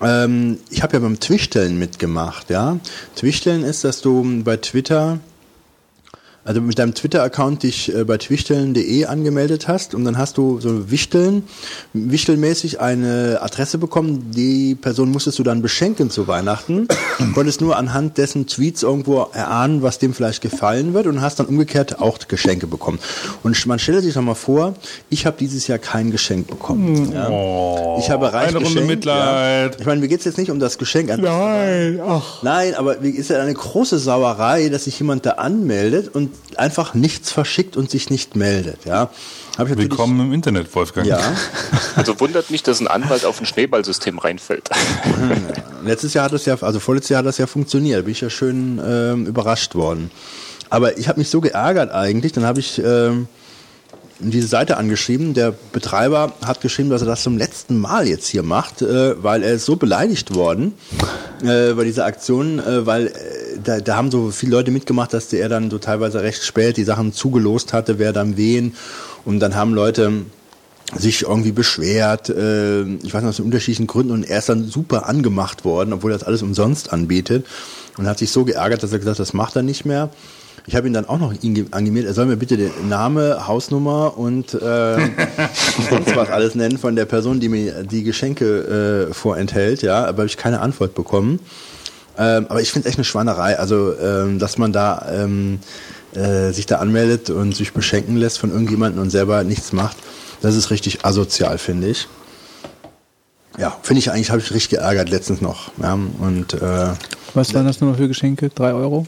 [SPEAKER 4] Ähm, ich habe ja beim Twichtellen mitgemacht, ja. Twichtellen ist, dass du bei Twitter also mit deinem Twitter-Account dich äh, bei twichteln.de angemeldet hast und dann hast du so Wichteln, wichtelmäßig eine Adresse bekommen. Die Person musstest du dann beschenken zu Weihnachten. [clears throat] Konntest nur anhand dessen Tweets irgendwo erahnen, was dem vielleicht gefallen wird und hast dann umgekehrt auch Geschenke bekommen. Und man stelle sich doch mal vor, ich habe dieses Jahr kein Geschenk bekommen. Ja. ich habe reich
[SPEAKER 3] eine Runde
[SPEAKER 4] geschenkt,
[SPEAKER 3] Mitleid.
[SPEAKER 4] Ja. Ich meine, mir geht's jetzt nicht um das Geschenk. an-
[SPEAKER 1] Nein, ach.
[SPEAKER 4] Nein, aber ist ja eine große Sauerei, dass sich jemand da anmeldet und einfach nichts verschickt und sich nicht meldet. Ja, Hab ich natürlich-
[SPEAKER 3] Willkommen im Internet, Wolfgang.
[SPEAKER 4] Ja, [laughs]
[SPEAKER 2] Also wundert mich, dass ein Anwalt auf ein Schneeballsystem reinfällt. [laughs]
[SPEAKER 4] letztes Jahr hat das ja, also vorletztes Jahr hat das ja funktioniert. Da bin ich ja schön ähm, überrascht worden. Aber ich habe mich so geärgert eigentlich. Dann habe ich ähm, diese Seite angeschrieben. Der Betreiber hat geschrieben, dass er das zum letzten Mal jetzt hier macht, äh, weil er ist so beleidigt worden äh, bei dieser Aktion, äh, weil äh, da, da haben so viele Leute mitgemacht, dass er dann so teilweise recht spät die Sachen zugelost hatte, wer dann wen. Und dann haben Leute sich irgendwie beschwert, äh, ich weiß nicht, aus unterschiedlichen Gründen und er ist dann super angemacht worden, obwohl er das alles umsonst anbietet und hat sich so geärgert, dass er gesagt hat, das macht er nicht mehr. Ich habe ihn dann auch noch angemeldet, er soll mir bitte den Name, Hausnummer und äh, [laughs] sonst was alles nennen von der Person, die mir die Geschenke äh, vorenthält, ja, aber habe ich keine Antwort bekommen. Ähm, aber ich finde es echt eine Schweinerei, also ähm, dass man da ähm, äh, sich da anmeldet und sich beschenken lässt von irgendjemandem und selber nichts macht. Das ist richtig asozial, finde ich. Ja, finde ich eigentlich, habe ich richtig geärgert letztens noch. Ja, und äh,
[SPEAKER 1] Was waren das nochmal für Geschenke? Drei Euro?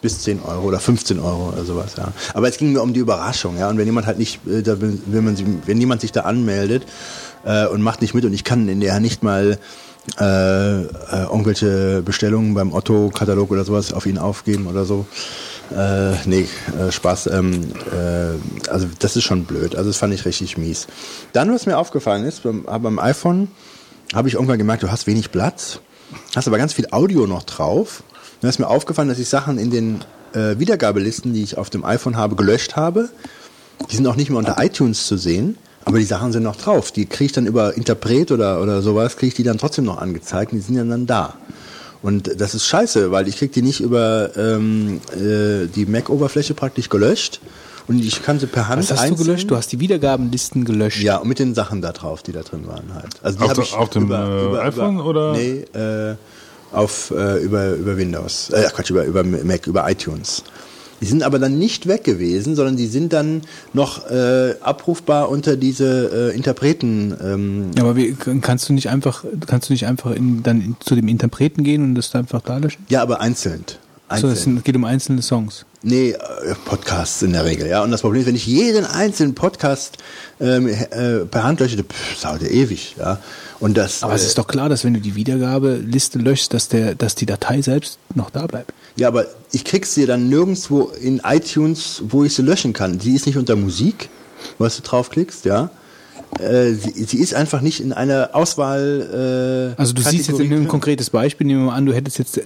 [SPEAKER 4] Bis 10 Euro oder 15 Euro oder sowas, ja. Aber es ging mir um die Überraschung, ja. Und wenn jemand halt nicht, äh, wenn, man, wenn jemand sich da anmeldet äh, und macht nicht mit und ich kann in der nicht mal äh, äh, irgendwelche Bestellungen beim Otto-Katalog oder sowas auf ihn aufgeben oder so. Äh, nee, äh, Spaß. Ähm, äh, also das ist schon blöd. Also das fand ich richtig mies. Dann, was mir aufgefallen ist, beim, beim iPhone habe ich irgendwann gemerkt, du hast wenig Platz, hast aber ganz viel Audio noch drauf. Dann ist mir aufgefallen, dass ich Sachen in den äh, Wiedergabelisten, die ich auf dem iPhone habe, gelöscht habe. Die sind auch nicht mehr unter iTunes zu sehen, aber die Sachen sind noch drauf. Die kriege ich dann über Interpret oder, oder sowas, kriege ich die dann trotzdem noch angezeigt und die sind ja dann da. Und das ist scheiße, weil ich kriege die nicht über ähm, äh, die Mac-Oberfläche praktisch gelöscht und ich kann sie per Hand
[SPEAKER 1] Was hast du
[SPEAKER 4] einzeln-
[SPEAKER 1] gelöscht? Du hast die Wiedergabenlisten gelöscht.
[SPEAKER 4] ja, und mit den Sachen da drauf, die da drin waren halt. Also die
[SPEAKER 3] Auf
[SPEAKER 4] ich
[SPEAKER 3] auf dem, äh, iPhone oder?
[SPEAKER 4] Nee, äh, auf äh, über über Windows. Äh, Quatsch, über über Mac, über iTunes. Die sind aber dann nicht weg gewesen, sondern die sind dann noch äh, abrufbar unter diese äh, Interpreten. Ähm,
[SPEAKER 1] Ja, aber wie, kannst du nicht einfach, kannst du nicht einfach in, dann in, zu dem Interpreten gehen und das einfach da löschen?
[SPEAKER 4] ja, aber einzeln.
[SPEAKER 1] So,
[SPEAKER 4] einzeln.
[SPEAKER 1] es sind- geht um einzelne Songs.
[SPEAKER 4] Nee, äh, Podcasts in der Regel, ja. Und das Problem ist, wenn ich jeden einzelnen Podcast ähm, äh, per Hand lösche, pff, dauert ja ewig, ja. Und das,
[SPEAKER 1] Aber es
[SPEAKER 4] äh,
[SPEAKER 1] ist doch klar, dass wenn du die Wiedergabeliste löschst, dass der, dass die Datei selbst noch da bleibt.
[SPEAKER 4] Ja, aber ich krieg's dir dann nirgendwo in iTunes, wo ich sie löschen kann. Die ist nicht unter Musik, was du draufklickst, ja. Äh, sie, sie ist einfach nicht in einer Auswahl. Äh,
[SPEAKER 1] Also du siehst jetzt
[SPEAKER 4] Kategorie
[SPEAKER 1] ein konkretes Beispiel, nehmen wir mal an, du hättest jetzt äh,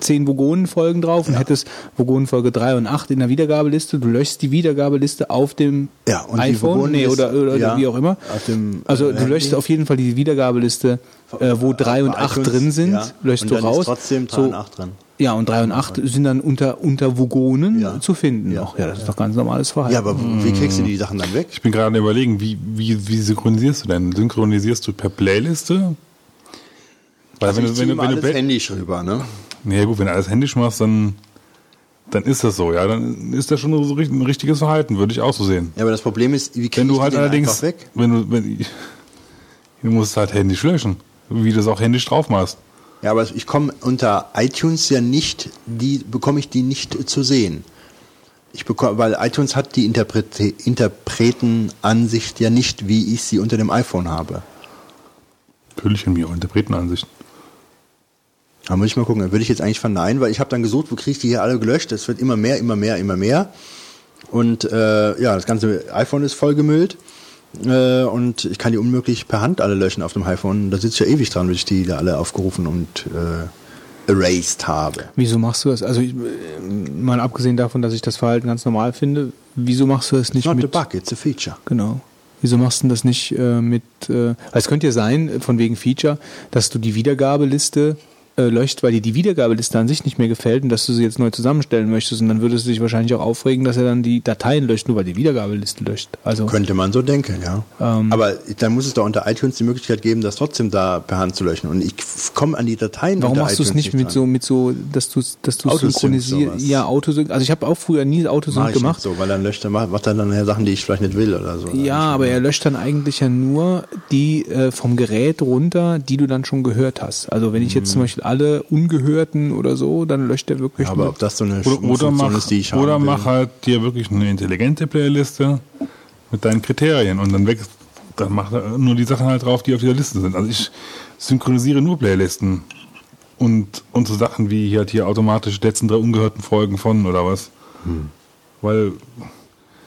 [SPEAKER 1] zehn Vogonen-Folgen drauf und hättest Vogonen-Folge 3 und 8 in der Wiedergabeliste, du löschst die Wiedergabeliste auf dem
[SPEAKER 4] Ja, und
[SPEAKER 1] iPhone nee, oder, oder
[SPEAKER 4] ja,
[SPEAKER 1] wie auch immer.
[SPEAKER 4] auf dem,
[SPEAKER 1] also
[SPEAKER 4] äh,
[SPEAKER 1] du löschst
[SPEAKER 4] Handy.
[SPEAKER 1] auf jeden Fall die Wiedergabeliste, äh, wo 3 und
[SPEAKER 4] Bei
[SPEAKER 1] 8
[SPEAKER 4] iTunes,
[SPEAKER 1] drin sind,
[SPEAKER 4] ja.
[SPEAKER 1] löschst
[SPEAKER 4] und
[SPEAKER 1] du raus.
[SPEAKER 4] Ist trotzdem 3
[SPEAKER 1] so,
[SPEAKER 4] und 8 drin.
[SPEAKER 1] Ja, und 3 und 8 sind dann unter, unter Vogonen
[SPEAKER 4] Ja.
[SPEAKER 1] zu finden.
[SPEAKER 4] Ja.
[SPEAKER 1] Ach, ja, das ist doch ganz normales Verhalten.
[SPEAKER 4] Ja, aber wie kriegst du die Sachen dann weg?
[SPEAKER 3] Ich bin gerade überlegen, wie, wie, wie synchronisierst du denn? Synchronisierst du per Playliste? Weil
[SPEAKER 4] Also
[SPEAKER 3] wenn,
[SPEAKER 4] ich
[SPEAKER 3] du, wenn, du, wenn, du,
[SPEAKER 4] alles
[SPEAKER 3] Play-
[SPEAKER 4] händisch rüber, ne?
[SPEAKER 3] Nee, gut, wenn du alles händisch machst, dann, dann ist das so, ja. Dann ist das schon so ein richtiges Verhalten, würde ich auch so sehen.
[SPEAKER 4] Ja, aber das Problem ist, wie krieg
[SPEAKER 3] Wenn
[SPEAKER 4] ich
[SPEAKER 3] du halt allerdings,
[SPEAKER 4] einfach weg?
[SPEAKER 3] wenn du, wenn, [laughs] du musst es halt händisch löschen, wie du es auch händisch drauf machst.
[SPEAKER 4] Ja, aber ich komme unter iTunes ja nicht, die bekomme ich die nicht zu sehen. Ich bekomme, weil iTunes hat die Interprete, Interpretenansicht ja nicht, wie ich sie unter dem iPhone habe.
[SPEAKER 3] Natürlich in mir, Interpretenansicht.
[SPEAKER 4] Da muss ich mal gucken. Würde ich jetzt eigentlich verneinen, weil ich habe dann gesucht, wo kriege ich die hier alle gelöscht? Es wird immer mehr, immer mehr, immer mehr. Und äh, ja, das ganze iPhone ist vollgemüllt. Äh, und ich kann die unmöglich per Hand alle löschen auf dem iPhone. Da sitze ich ja ewig dran, bis ich die da alle aufgerufen und äh, erased habe.
[SPEAKER 1] Wieso machst du das? Also ich, mal abgesehen davon, dass ich das Verhalten ganz normal finde, wieso machst du das nicht
[SPEAKER 4] Not a
[SPEAKER 1] mit?
[SPEAKER 4] bug, it's a feature.
[SPEAKER 1] Genau. Wieso machst du das nicht äh, mit? Äh, es könnte ja sein, von wegen Feature, dass du die Wiedergabeliste äh, löscht, weil dir die Wiedergabeliste an sich nicht mehr gefällt und dass du sie jetzt neu zusammenstellen möchtest und dann würdest du dich wahrscheinlich auch aufregen, dass er dann die Dateien löscht, nur weil die Wiedergabeliste löscht. Also
[SPEAKER 4] Könnte man so denken, ja.
[SPEAKER 1] Ähm.
[SPEAKER 4] Aber dann muss es doch unter iTunes die Möglichkeit geben, das trotzdem da per Hand zu löschen. Und ich komme an die Dateien
[SPEAKER 1] Warum machst du es nicht mit so, mit so, dass du, dass du synchronisierst? Ja, Autosync. Also ich habe auch früher nie Autosync gemacht.
[SPEAKER 4] So, weil dann löscht er, macht er dann nachher Sachen, die ich vielleicht nicht will oder so.
[SPEAKER 1] Ja, aber er löscht dann eigentlich ja nur die äh, vom Gerät runter, die du dann schon gehört hast. Also wenn ich jetzt zum Beispiel alle ungehörten oder so, dann löscht er wirklich
[SPEAKER 4] Ja, aber ob das so eine
[SPEAKER 3] Oder, oder, mach,
[SPEAKER 4] ist, die ich
[SPEAKER 3] oder
[SPEAKER 4] haben will.
[SPEAKER 3] mach halt dir wirklich eine intelligente Playliste mit deinen Kriterien und dann weg, dann mach nur die Sachen halt drauf, die auf dieser Liste sind. Also ich synchronisiere nur Playlisten und, und so Sachen wie halt hier automatisch die letzten drei ungehörten Folgen von oder was.
[SPEAKER 4] Hm.
[SPEAKER 3] Weil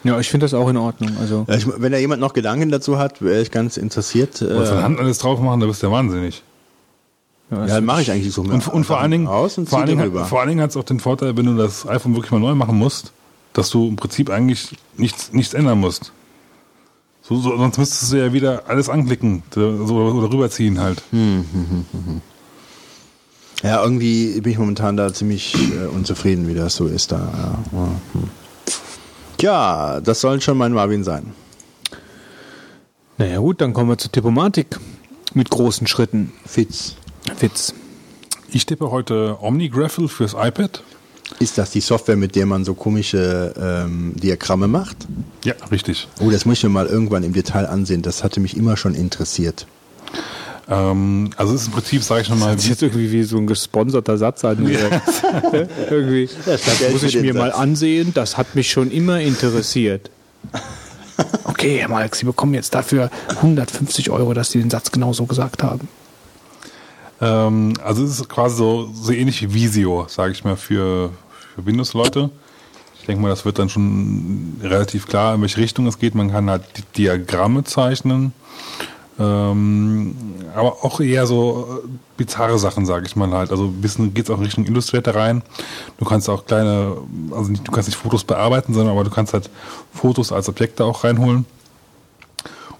[SPEAKER 1] Ja, ich finde das auch in Ordnung. Also
[SPEAKER 4] Ja, ich, wenn da jemand noch Gedanken dazu hat, wäre ich ganz interessiert. Äh,
[SPEAKER 3] was von Hand alles drauf machen, da bist du ja wahnsinnig.
[SPEAKER 1] Ja,
[SPEAKER 4] ja, mache ich eigentlich so.
[SPEAKER 3] Und, und vor allen Dingen,
[SPEAKER 4] aus und
[SPEAKER 3] vor allen
[SPEAKER 4] zieh
[SPEAKER 3] Dingen, vor allen Dingen hat es auch den Vorteil, wenn du das iPhone wirklich mal neu machen musst, dass du im Prinzip eigentlich nichts, nichts ändern musst. So, so, sonst müsstest du ja wieder alles anklicken so, oder rüberziehen halt.
[SPEAKER 4] Ja, irgendwie bin ich momentan da ziemlich äh, unzufrieden, wie das so ist da. Ja. Ja, hm. Tja, das soll schon mein Marvin sein.
[SPEAKER 1] naja gut, dann kommen wir zur Tippomatik mit großen Schritten.
[SPEAKER 4] Fitz.
[SPEAKER 1] Witz.
[SPEAKER 3] Ich tippe heute OmniGraffle fürs iPad.
[SPEAKER 4] Ist das die Software, mit der man so komische ähm, Diagramme macht?
[SPEAKER 3] Ja, richtig.
[SPEAKER 4] Oh, das muss ich mir mal irgendwann im Detail ansehen. Das hatte mich immer schon interessiert.
[SPEAKER 3] Ähm, also es ist im Prinzip, sage ich nochmal,
[SPEAKER 1] Das ist jetzt irgendwie wie so ein gesponserter Satz an. [laughs] irgendwie. Das
[SPEAKER 4] Geld
[SPEAKER 1] muss ich mir mal
[SPEAKER 4] Satz.
[SPEAKER 1] ansehen. Das hat mich schon immer interessiert. [laughs] Okay, Herr Malk, Sie bekommen jetzt dafür 150 Euro, dass Sie den Satz genau so gesagt haben.
[SPEAKER 3] Ähm, also es ist quasi so, so ähnlich wie Visio, sage ich mal, für, für Windows-Leute. Ich denke mal, das wird dann schon relativ klar, in welche Richtung es geht. Man kann halt Diagramme zeichnen, ähm, aber auch eher so äh, bizarre Sachen, sage ich mal halt. Also ein bisschen geht es auch in Richtung Illustrator rein. Du kannst auch kleine, also nicht, du kannst nicht Fotos bearbeiten, sondern aber du kannst halt Fotos als Objekte auch reinholen.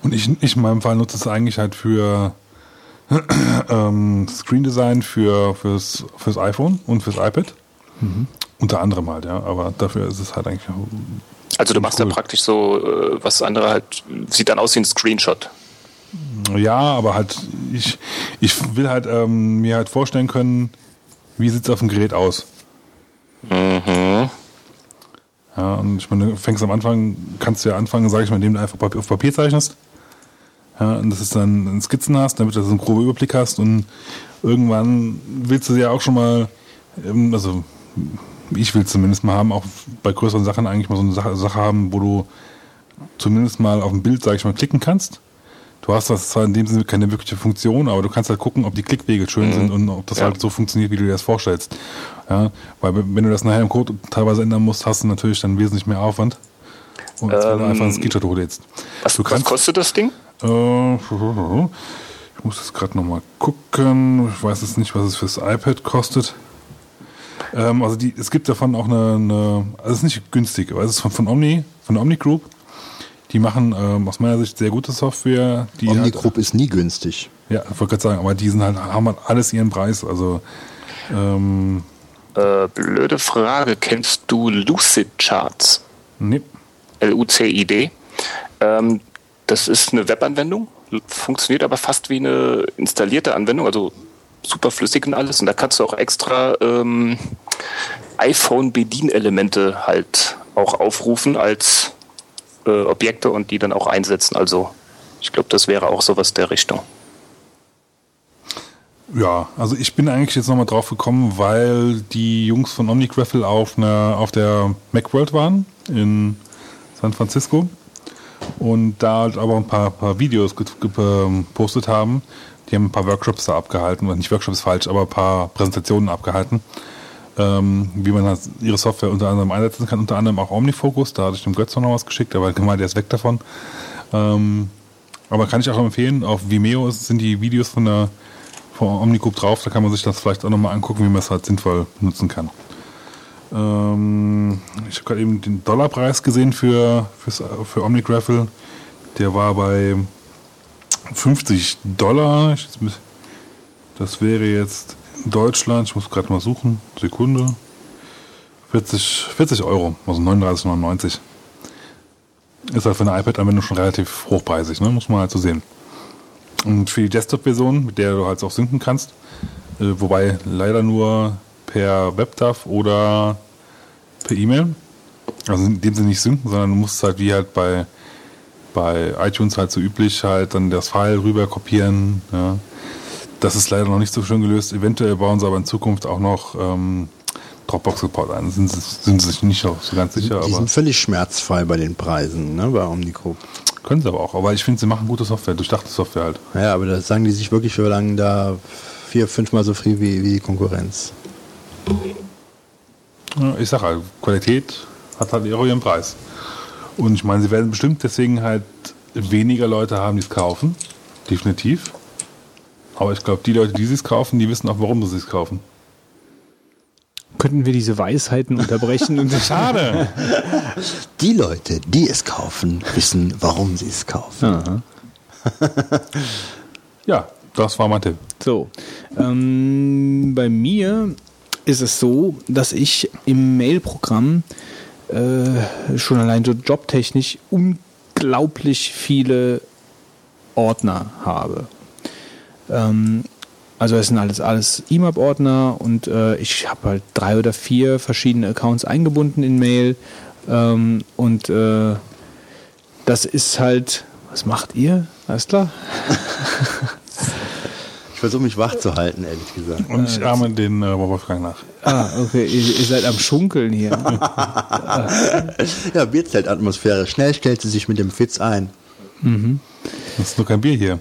[SPEAKER 3] Und ich, ich in meinem Fall nutze es eigentlich halt für [clears throat] ähm, Screen Design für fürs, fürs iPhone und fürs iPad. Unter anderem halt, ja. Aber dafür ist es halt eigentlich
[SPEAKER 2] Also du machst
[SPEAKER 3] Cool.
[SPEAKER 2] da praktisch so, äh, was andere halt, sieht dann aus wie ein Screenshot.
[SPEAKER 3] Ja, aber halt, ich, ich will halt ähm, mir halt vorstellen können, wie sieht es auf dem Gerät aus. Ja, und ich meine, du fängst am Anfang, kannst du ja anfangen, sage ich mal, indem du einfach auf Papier zeichnest. Ja, und das ist dann ein Skizzen hast, damit du so einen groben Überblick hast und irgendwann willst du ja auch schon mal, ähm, also ich will zumindest mal haben, auch bei größeren Sachen eigentlich mal so eine Sache, Sache haben, wo du zumindest mal auf ein Bild, sage ich mal, klicken kannst. Du hast das zwar in dem Sinne keine wirkliche Funktion, aber du kannst halt gucken, ob die Klickwege schön sind und ob das
[SPEAKER 2] Ja.
[SPEAKER 3] halt so funktioniert, wie du dir das vorstellst. Ja, weil wenn du das nachher im Code teilweise ändern musst, hast du natürlich dann wesentlich mehr Aufwand. Und als wenn du
[SPEAKER 2] Ähm,
[SPEAKER 3] einfach einen Screenshot hochlädst.
[SPEAKER 2] Was, was kostet das Ding?
[SPEAKER 3] Äh, [laughs] ich muss jetzt gerade nochmal gucken. Ich weiß jetzt nicht, was es fürs iPad kostet. Ähm, also die, es gibt davon auch eine, eine also es ist nicht günstig, aber es ist von, von Omni, von der Omni Group. Die machen ähm, aus meiner Sicht sehr gute Software. Die
[SPEAKER 4] Omni
[SPEAKER 3] halt,
[SPEAKER 4] Group ist nie günstig.
[SPEAKER 3] ja, ich wollte gerade sagen, aber die sind halt, haben halt alles ihren Preis. Also ähm,
[SPEAKER 2] Äh, blöde Frage. Kennst du Lucid Charts?
[SPEAKER 3] Nee.
[SPEAKER 2] L-U-C-I-D. Ähm, das ist eine Webanwendung, funktioniert aber fast wie eine installierte Anwendung, also super flüssig und alles. Und da kannst du auch extra ähm, iPhone-Bedienelemente halt auch aufrufen als äh, Objekte und die dann auch einsetzen. Also ich glaube, das wäre auch sowas der Richtung.
[SPEAKER 3] Ja, also ich bin eigentlich jetzt nochmal drauf gekommen, weil die Jungs von OmniGraffle auf, auf der Macworld waren in San Francisco und da halt aber ein paar, paar Videos get- gepostet haben. Die haben ein paar Workshops da abgehalten, oder nicht Workshops falsch, aber ein paar Präsentationen abgehalten, ähm, wie man halt ihre Software unter anderem einsetzen kann, unter anderem auch Omnifocus, da hatte ich dem Götz noch was geschickt, aber gemeint, der ist weg davon. Ähm, aber kann ich auch empfehlen, auf Vimeo sind die Videos von der von Omnicube drauf, da kann man sich das vielleicht auch nochmal angucken, wie man es halt sinnvoll nutzen kann. Ähm, ich habe gerade eben den Dollarpreis gesehen für, fürs, für OmniGraffle. Der war bei 50 Dollar. Das wäre jetzt in Deutschland, ich muss gerade mal suchen, Sekunde. 40, 40 Euro, also 39,99. Ist halt für eine iPad-Anwendung schon relativ hochpreisig, ne? muss man halt so sehen. Und für die Desktop-Version, mit der du halt auch synken kannst, äh, wobei leider nur per WebDAV oder per E-Mail. Also in dem Sinne nicht synken, sondern du musst halt wie halt bei, bei iTunes halt so üblich halt dann das File rüber kopieren. Ja. Das ist leider noch nicht so schön gelöst. Eventuell bauen sie aber in Zukunft auch noch ähm, Dropbox-Support ein. Sind, sie- sind sie sich nicht so so ganz sicher,
[SPEAKER 4] Die sind völlig schmerzfrei bei den Preisen, ne, bei Omnicop.
[SPEAKER 3] können sie aber auch. Aber ich finde, sie machen gute Software, durchdachte Software halt.
[SPEAKER 4] Ja, aber da sagen die sich wirklich für lang da vier, fünfmal so viel wie, wie die Konkurrenz.
[SPEAKER 3] Ja, ich sag halt, Qualität hat halt auch ihren Preis. Und ich meine, sie werden bestimmt deswegen halt weniger Leute haben, die es kaufen. Definitiv. Aber ich glaube, die Leute, die es kaufen, die wissen auch, warum sie es kaufen.
[SPEAKER 1] Könnten wir diese Weisheiten unterbrechen und [laughs]
[SPEAKER 3] Schade!
[SPEAKER 4] Die Leute, die es kaufen, wissen, warum sie es kaufen.
[SPEAKER 3] ja, das war mein Tipp.
[SPEAKER 1] So, ähm, bei mir ist es so, dass ich im Mail-Programm äh, schon allein so jobtechnisch unglaublich viele Ordner habe. Ähm, also es sind alles alles IMAP-Ordner und äh, ich habe halt drei oder vier verschiedene Accounts eingebunden in Mail ähm, und äh, das ist halt, was macht ihr? Alles klar? [laughs]
[SPEAKER 4] Ich versuche mich wach zu halten, ehrlich gesagt.
[SPEAKER 3] Und ich ahme den äh, Wolfgang nach.
[SPEAKER 1] Ah, okay, ihr, ihr seid am Schunkeln hier. [laughs]
[SPEAKER 4] Ja, Bierzeltatmosphäre. Schnell stellt sie sich mit dem Fitz ein.
[SPEAKER 3] Das ist nur kein Bier hier.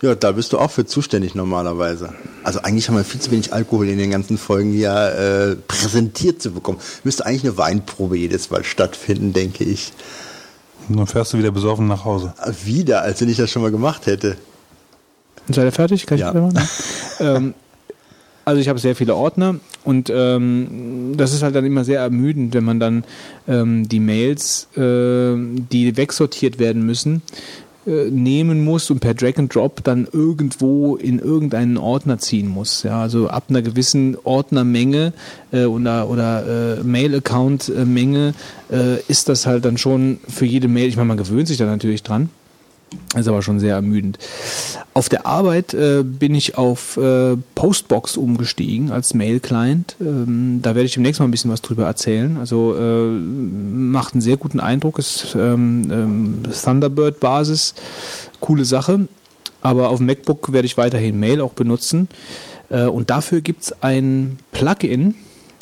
[SPEAKER 4] Ja, da bist du auch für zuständig normalerweise. Also eigentlich haben wir viel zu wenig Alkohol in den ganzen Folgen hier äh, präsentiert zu bekommen. Müsste eigentlich eine Weinprobe jedes Mal stattfinden, denke ich.
[SPEAKER 3] Und dann fährst du wieder besoffen nach Hause.
[SPEAKER 4] Ah, Wieder, als wenn ich das schon mal gemacht hätte.
[SPEAKER 1] Seid ihr fertig? Kann ich
[SPEAKER 4] Ja. [laughs]
[SPEAKER 1] ähm, also ich habe sehr viele Ordner und ähm, das ist halt dann immer sehr ermüdend, wenn man dann ähm, die Mails, äh, die wegsortiert werden müssen, äh, nehmen muss und per Drag and Drop dann irgendwo in irgendeinen Ordner ziehen muss. Ja, also ab einer gewissen Ordnermenge äh, oder, oder äh, Mail-Account-Menge äh, ist das halt dann schon für jede Mail, ich meine, man gewöhnt sich da natürlich dran. Ist aber schon sehr ermüdend. Auf der Arbeit äh, bin ich auf äh, Postbox umgestiegen als Mail-Client. Ähm, da werde ich demnächst mal ein bisschen was drüber erzählen. Also äh, macht einen sehr guten Eindruck. Ist ähm, ähm, Thunderbird-Basis, coole Sache. Aber auf dem MacBook werde ich weiterhin Mail auch benutzen. Äh, und dafür gibt es ein Plugin,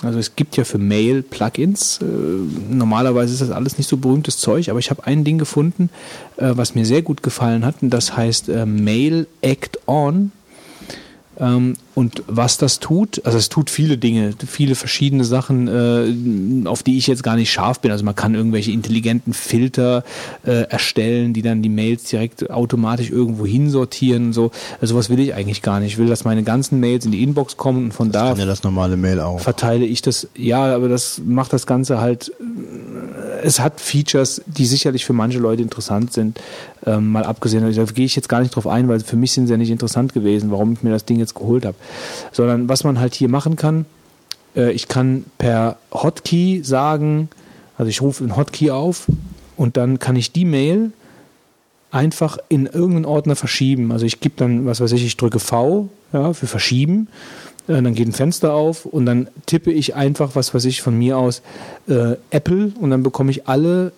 [SPEAKER 1] also es gibt ja für Mail Plugins. Äh, normalerweise ist das alles nicht so berühmtes Zeug, aber ich habe ein Ding gefunden, äh, was mir sehr gut gefallen hat. Und das heißt äh, Mail Act On. Ähm, und was das tut, also es tut viele Dinge, viele verschiedene Sachen, äh, auf die ich jetzt gar nicht scharf bin. Also man kann irgendwelche intelligenten Filter äh, erstellen, die dann die Mails direkt automatisch irgendwo hinsortieren und so. Also was will ich eigentlich gar nicht. Ich will, dass meine ganzen Mails in die Inbox kommen und von da
[SPEAKER 4] Kann ja das normale Mail auch.
[SPEAKER 1] verteile ich das. Ja, aber das macht das Ganze halt. äh, Es hat Features, die sicherlich für manche Leute interessant sind. Ähm, mal abgesehen, da gehe ich jetzt gar nicht drauf ein, weil für mich sind sie ja nicht interessant gewesen, warum ich mir das Ding jetzt geholt habe. Sondern was man halt hier machen kann, Äh, ich kann per Hotkey sagen, also ich rufe einen Hotkey auf und dann kann ich die Mail einfach in irgendeinen Ordner verschieben. Also ich gebe dann, was weiß ich, ich drücke V ja, für verschieben. Äh, Dann geht ein Fenster auf und dann tippe ich einfach, was weiß ich, von mir aus äh, Apple und dann bekomme ich alle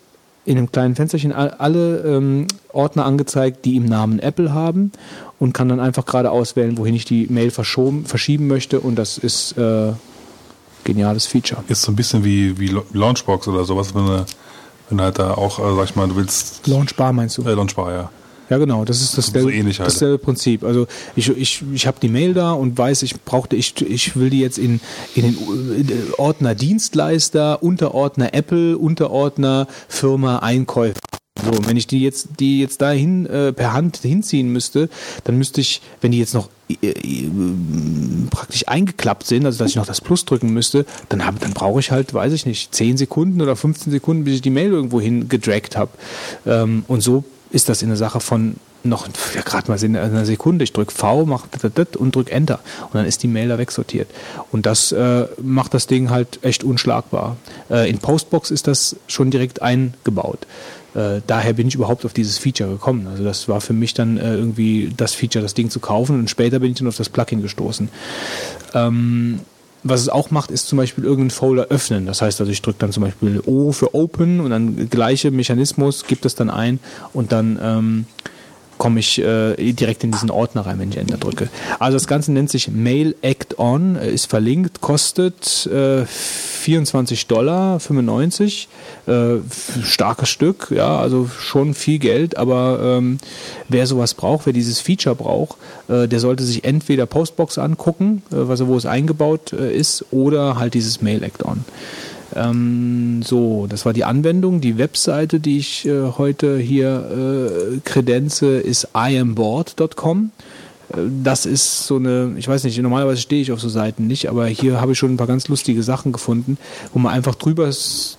[SPEAKER 1] in einem kleinen Fensterchen all- alle ähm, Ordner angezeigt, die im Namen Apple haben und kann dann einfach gerade auswählen, wohin ich die Mail verschoben, verschieben möchte und das ist äh, geniales Feature.
[SPEAKER 3] Ist so ein bisschen wie, wie Launchbox oder sowas, wenn du, wenn du halt da auch, äh, sag ich mal, du willst.
[SPEAKER 1] Launchbar meinst du?
[SPEAKER 3] Äh, Launchbar, ja.
[SPEAKER 1] Ja, genau, das ist dasselbe,
[SPEAKER 3] So ähnlich halt.
[SPEAKER 1] dasselbe Prinzip. Also ich, ich, ich habe die Mail da und weiß, ich brauchte, ich, ich will die jetzt in, in den Ordner Dienstleister, Unterordner Apple, Unterordner Firma Einkäufer. So, und wenn ich die jetzt, die jetzt dahin äh, per Hand hinziehen müsste, dann müsste ich, wenn die jetzt noch äh, äh, praktisch eingeklappt sind, also dass ich noch das Plus drücken müsste, dann, hab, dann brauche ich halt, weiß ich nicht, 10 Sekunden oder 15 Sekunden, bis ich die Mail irgendwo hin gedragt habe. Ähm, und so ist das in der Sache von noch ja, gerade mal in einer Sekunde. Ich drücke V, mache und drücke Enter und dann ist die Mail da wegsortiert. Und das äh, macht das Ding halt echt unschlagbar. Äh, in Postbox ist das schon direkt eingebaut. Äh, daher bin ich überhaupt auf dieses Feature gekommen. Also das war für mich dann äh, irgendwie das Feature, das Ding zu kaufen und später bin ich dann auf das Plugin gestoßen. Ähm, was es auch macht, ist zum Beispiel irgendeinen Folder öffnen. Das heißt also, ich drücke dann zum Beispiel O für Open und dann gleiche Mechanismus, gibt es dann ein und dann ähm, komme ich äh, direkt in diesen Ordner rein, wenn ich Enter drücke. Also das Ganze nennt sich Mail Act On, äh, ist verlinkt, kostet äh, 24 Dollar 95, äh, starkes Stück, ja, also schon viel Geld, aber ähm, wer sowas braucht, wer dieses Feature braucht, äh, der sollte sich entweder Postbox angucken, äh, also wo es eingebaut äh, ist, oder halt dieses Mail Act On. Ähm, so, das war die Anwendung. Die Webseite, die ich äh, heute hier äh, kredenze, ist iamboard.com. Äh, Das ist so eine, ich weiß nicht, normalerweise stehe ich auf so Seiten nicht, aber hier habe ich schon ein paar ganz lustige Sachen gefunden, wo man einfach drüber,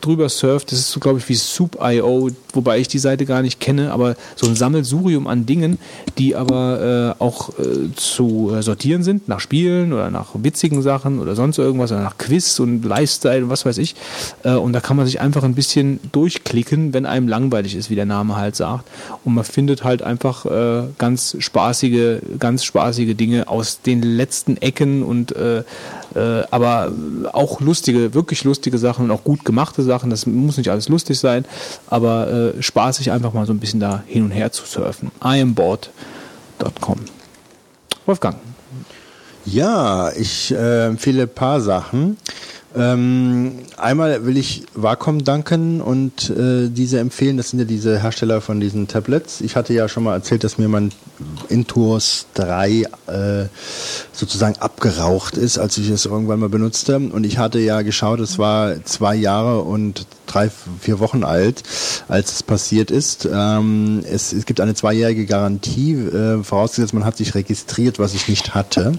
[SPEAKER 1] drüber surft. Das ist so, glaube ich, wie Soup.io, wobei ich die Seite gar nicht kenne, aber so ein Sammelsurium an Dingen, die aber äh, auch äh, zu äh, sortieren sind, nach Spielen oder nach witzigen Sachen oder sonst irgendwas oder nach Quiz und Lifestyle und was weiß ich. Äh, und da kann man sich einfach ein bisschen durchklicken, wenn einem langweilig ist, wie der Name halt sagt. Und man findet halt einfach äh, ganz spaßige, ganz spaßige Dinge aus den letzten Ecken und äh, äh, aber auch lustige, wirklich lustige Sachen und auch gut gemachte Sachen. Das muss nicht alles lustig sein, aber äh, spaßig einfach mal so ein bisschen da hin und her zu surfen. iamboard.com. Wolfgang.
[SPEAKER 4] Ja, ich äh, empfehle ein paar Sachen. Ähm, einmal will ich Wacom danken und äh, diese empfehlen. Das sind ja diese Hersteller von diesen Tablets. Ich hatte ja schon mal erzählt, dass mir mein Intuos 3 äh, sozusagen abgeraucht ist, als ich es irgendwann mal benutzte. Und ich hatte ja geschaut, es war zwei Jahre und drei, vier Wochen alt, als es passiert ist. Ähm, es, es gibt eine zweijährige Garantie, äh, vorausgesetzt man hat sich registriert, was ich nicht hatte.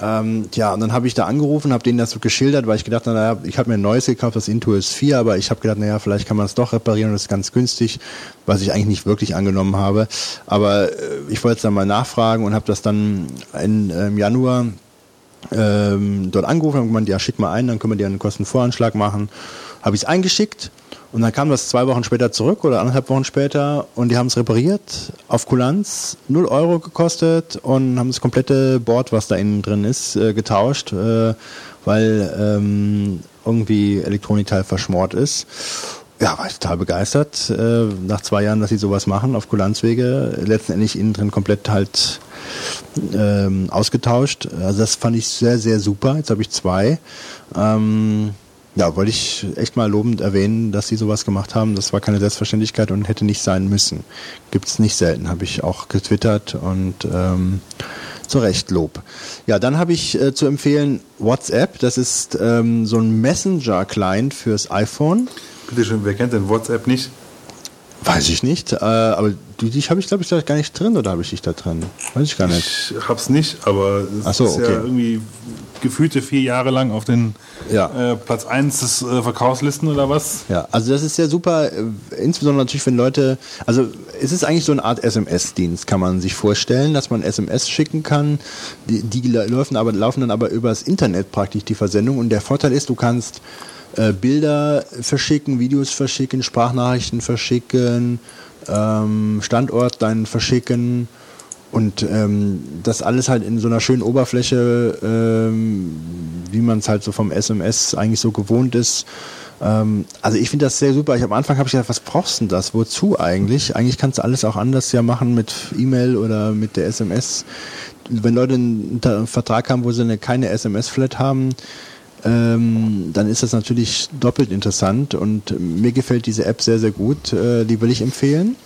[SPEAKER 4] Ähm, ja, und dann habe ich da angerufen, habe denen das so geschildert, weil ich gedacht habe, naja, ich habe mir ein neues gekauft, das Intuos 4, aber ich habe gedacht, naja, vielleicht kann man es doch reparieren und das ist ganz günstig, was ich eigentlich nicht wirklich angenommen habe. Aber äh, ich wollte es dann mal nachfragen und habe das dann in, äh, im Januar ähm, dort angerufen und gemeint, ja, schick mal ein, dann können wir dir einen Kostenvoranschlag machen. Habe ich es eingeschickt und dann kam das zwei Wochen später zurück oder anderthalb Wochen später und die haben es repariert auf Kulanz, 0 Euro gekostet und haben das komplette Board, was da innen drin ist, äh, getauscht, äh, weil ähm, irgendwie Elektronikteil verschmort ist. Ja, war ich total begeistert, äh, nach zwei Jahren, dass sie sowas machen, auf Kulanzwege, letztendlich innen drin komplett halt ähm, ausgetauscht. Also das fand ich sehr, sehr super. Jetzt habe ich zwei. Ähm, ja, wollte ich echt mal lobend erwähnen, dass sie sowas gemacht haben. Das war keine Selbstverständlichkeit und hätte nicht sein müssen. Gibt's nicht selten, habe ich auch getwittert und ähm, zu Recht Lob. Ja, dann habe ich äh, zu empfehlen WhatsApp. Das ist ähm, so ein Messenger-Client fürs iPhone.
[SPEAKER 3] Bitte schön, wer kennt denn WhatsApp nicht?
[SPEAKER 4] Weiß ich nicht, äh, aber du, dich habe ich glaube ich da gar nicht drin oder habe ich dich da drin? Weiß ich gar nicht.
[SPEAKER 3] Ich hab's nicht, aber es
[SPEAKER 4] so,
[SPEAKER 3] ist
[SPEAKER 4] okay.
[SPEAKER 3] ja irgendwie gefühlte vier Jahre lang auf den
[SPEAKER 4] Ja.
[SPEAKER 3] äh, Platz 1 des äh, Verkaufslisten oder was.
[SPEAKER 4] Ja, also das ist sehr super, äh, insbesondere natürlich, wenn Leute, also es ist eigentlich so eine Art SMS-Dienst, kann man sich vorstellen, dass man SMS schicken kann. Die, die laufen, aber, laufen dann aber übers Internet praktisch die Versendung und der Vorteil ist, du kannst äh, Bilder verschicken, Videos verschicken, Sprachnachrichten verschicken, ähm, Standort dann verschicken und ähm, das alles halt in so einer schönen Oberfläche, ähm, wie man es halt so vom SMS eigentlich so gewohnt ist. Ähm, also ich finde das sehr super. Ich, am Anfang habe ich gedacht, was brauchst du denn das? Wozu eigentlich? Eigentlich kannst du alles auch anders ja machen mit E-Mail oder mit der SMS. Wenn Leute einen, einen Vertrag haben, wo sie eine, keine SMS-Flat haben, ähm, dann ist das natürlich doppelt interessant und mir gefällt diese App sehr, sehr gut. Äh, die will ich empfehlen.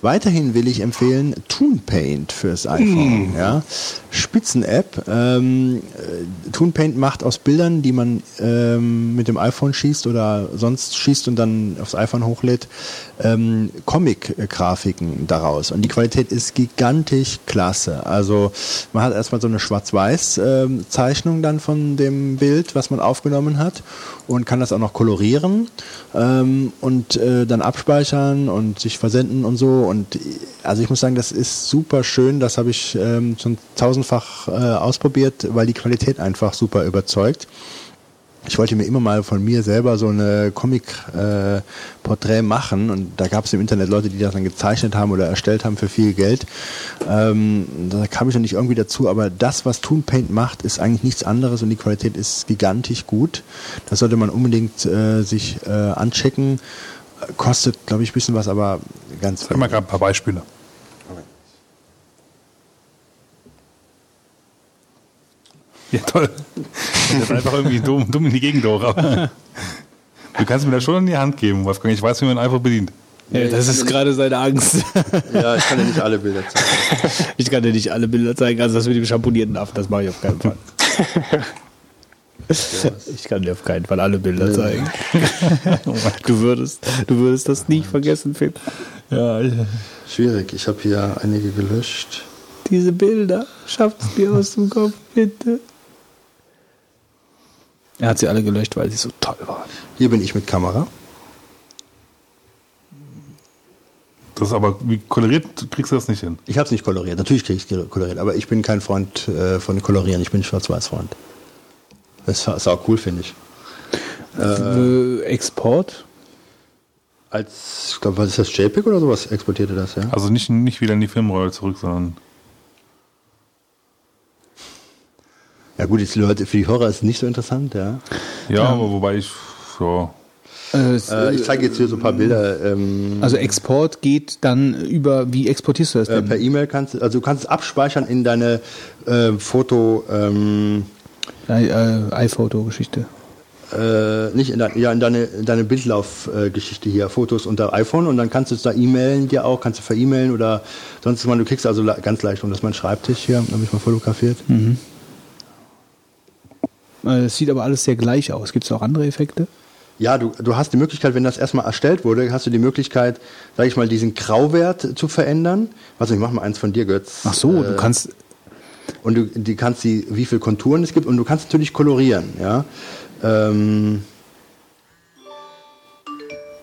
[SPEAKER 4] Weiterhin will ich empfehlen ToonPaint fürs iPhone. Ja. Spitzen-App. Ähm, äh, ToonPaint macht aus Bildern, die man ähm, mit dem iPhone schießt oder sonst schießt und dann aufs iPhone hochlädt, ähm, Comic-Grafiken daraus. Und die Qualität ist gigantisch klasse. Also man hat erstmal so eine Schwarz-Weiß-Zeichnung dann von dem Bild, was man aufgenommen hat und kann das auch noch kolorieren ähm, und äh, dann abspeichern und sich versenden und so. Und äh, also ich muss sagen, das ist super schön. Das habe ich ähm, schon tausendfach äh, ausprobiert, weil die Qualität einfach super überzeugt. Ich wollte mir immer mal von mir selber so eine Comic-Porträt machen und da gab es im Internet Leute, die das dann gezeichnet haben oder erstellt haben für viel Geld. Ähm, da kam ich noch nicht irgendwie dazu, aber das, was ToonPaint macht, ist eigentlich nichts anderes und die Qualität ist gigantisch gut. Das sollte man unbedingt äh, sich äh, anchecken. Kostet, glaube ich, ein bisschen was, aber ganz
[SPEAKER 3] Sag mal gerade ein paar Beispiele. Ja, toll. Das ist einfach irgendwie dumm, dumm in die Gegend hoch. aber Du kannst mir das schon in die Hand geben, Wolfgang. Ich weiß, wie man einfach bedient.
[SPEAKER 1] Ja, das ist gerade seine Angst.
[SPEAKER 4] Ja, ich kann dir nicht alle Bilder zeigen. [laughs]
[SPEAKER 1] Ich kann dir nicht alle Bilder zeigen. Also das mit dem schamponierten Affen, das mache ich auf keinen Fall. Ich kann dir auf keinen Fall alle Bilder zeigen. [laughs] Du würdest, du würdest das nie vergessen, Phil.
[SPEAKER 3] Ja,
[SPEAKER 4] Schwierig, ich habe hier einige gelöscht.
[SPEAKER 1] Diese Bilder, schafft es mir aus dem Kopf, bitte. Er hat sie alle gelöscht, weil sie so toll waren.
[SPEAKER 4] Hier bin ich mit Kamera.
[SPEAKER 3] das ist aber, wie koloriert kriegst du das nicht hin?
[SPEAKER 4] Ich habe es nicht koloriert. Natürlich kriege ich es koloriert, aber ich bin kein Freund äh, von Kolorieren. Ich bin Schwarz-Weiß-Freund. Das ist auch cool, finde ich.
[SPEAKER 1] Äh, Export?
[SPEAKER 4] Als, ich glaube, was ist das, JPEG oder sowas exportierte das, ja?
[SPEAKER 3] Also nicht, nicht wieder in die Filmrolle zurück, sondern
[SPEAKER 4] Ja gut, jetzt Leute, für die Hörer ist es nicht so interessant, ja.
[SPEAKER 3] ja, aber wobei ich ja,
[SPEAKER 1] Äh,
[SPEAKER 4] Äh, ich zeige jetzt hier so ein paar Bilder. Ähm,
[SPEAKER 1] also Export geht dann über, wie exportierst du das
[SPEAKER 4] äh,
[SPEAKER 1] denn?
[SPEAKER 4] per E-Mail kannst du, also du kannst es abspeichern in deine äh, Foto, ähm,
[SPEAKER 1] äh, äh, iPhoto-Geschichte.
[SPEAKER 4] äh, nicht in, dein, ja, in deine, in deine Bildlaufgeschichte hier, Fotos unter iPhone und dann kannst du es da e-mailen dir auch, kannst du ver-e-mailen oder sonst was, du kriegst also ganz leicht, und das ist mein Schreibtisch hier, habe ich mal fotografiert.
[SPEAKER 1] Äh, Es sieht aber alles sehr gleich aus. Gibt es auch andere Effekte?
[SPEAKER 4] Ja, du, du hast die Möglichkeit, wenn das erstmal erstellt wurde, hast du die Möglichkeit, sage ich mal, diesen Grauwert zu verändern. Also ich mach mal eins von dir, Götz.
[SPEAKER 1] Ach so, du
[SPEAKER 4] Äh,
[SPEAKER 1] kannst.
[SPEAKER 4] Und du die kannst die, wie viel Konturen es gibt und du kannst natürlich kolorieren, ja. Ähm,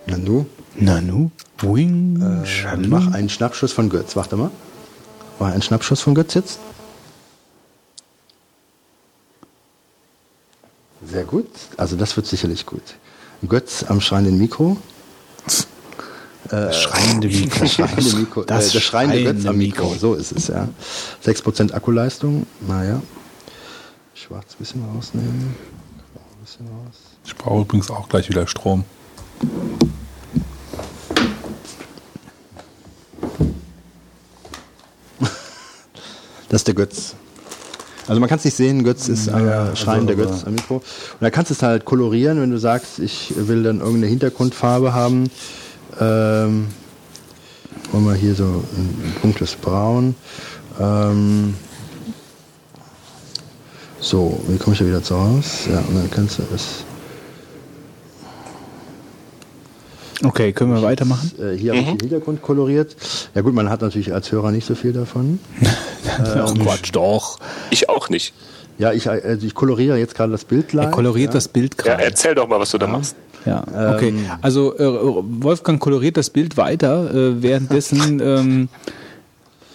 [SPEAKER 4] na du,
[SPEAKER 1] Nanu? Wing.
[SPEAKER 4] äh, mach einen Schnappschuss von Götz. Warte mal. Mach einen Schnappschuss von Götz jetzt. Sehr gut. Also das wird sicherlich gut. Götz am schreienden Mikro.
[SPEAKER 1] schreiende Mikro.
[SPEAKER 4] Das schreiende Mikro. [laughs]
[SPEAKER 1] Das
[SPEAKER 4] äh, das schreiende Götz am Mikro.
[SPEAKER 1] Mikro.
[SPEAKER 4] So ist es, ja. 6% Akkuleistung. Naja. Schwarz ein bisschen rausnehmen. Ein bisschen raus.
[SPEAKER 3] ich brauche übrigens auch gleich wieder Strom.
[SPEAKER 4] Das ist der Götz. Also man kann es nicht sehen, Götz ist ein
[SPEAKER 3] Ja,
[SPEAKER 4] schreiender
[SPEAKER 3] also,
[SPEAKER 4] Götz am Mikro. Und da kannst du es halt kolorieren, wenn du sagst, ich will dann irgendeine Hintergrundfarbe haben. Ähm, wollen wir hier so ein dunkles Braun. Ähm, so, wie komme ich da wieder zu raus? Ja, und dann kannst du es.
[SPEAKER 1] Okay, können wir weitermachen?
[SPEAKER 4] Äh, hier habe ich den Hintergrund koloriert. Ja gut, man hat natürlich als Hörer nicht so viel davon. [laughs]
[SPEAKER 1] oh Quatsch, doch.
[SPEAKER 2] Ich auch nicht.
[SPEAKER 4] Ja, ich, also ich koloriere jetzt gerade das Bild live.
[SPEAKER 1] Er koloriert
[SPEAKER 4] ja.
[SPEAKER 1] das Bild
[SPEAKER 2] Ja,
[SPEAKER 1] gerade.
[SPEAKER 2] erzähl doch mal, was du da machst.
[SPEAKER 1] Ja, okay. Also äh, Wolfgang koloriert das Bild weiter, äh, währenddessen [laughs] ähm,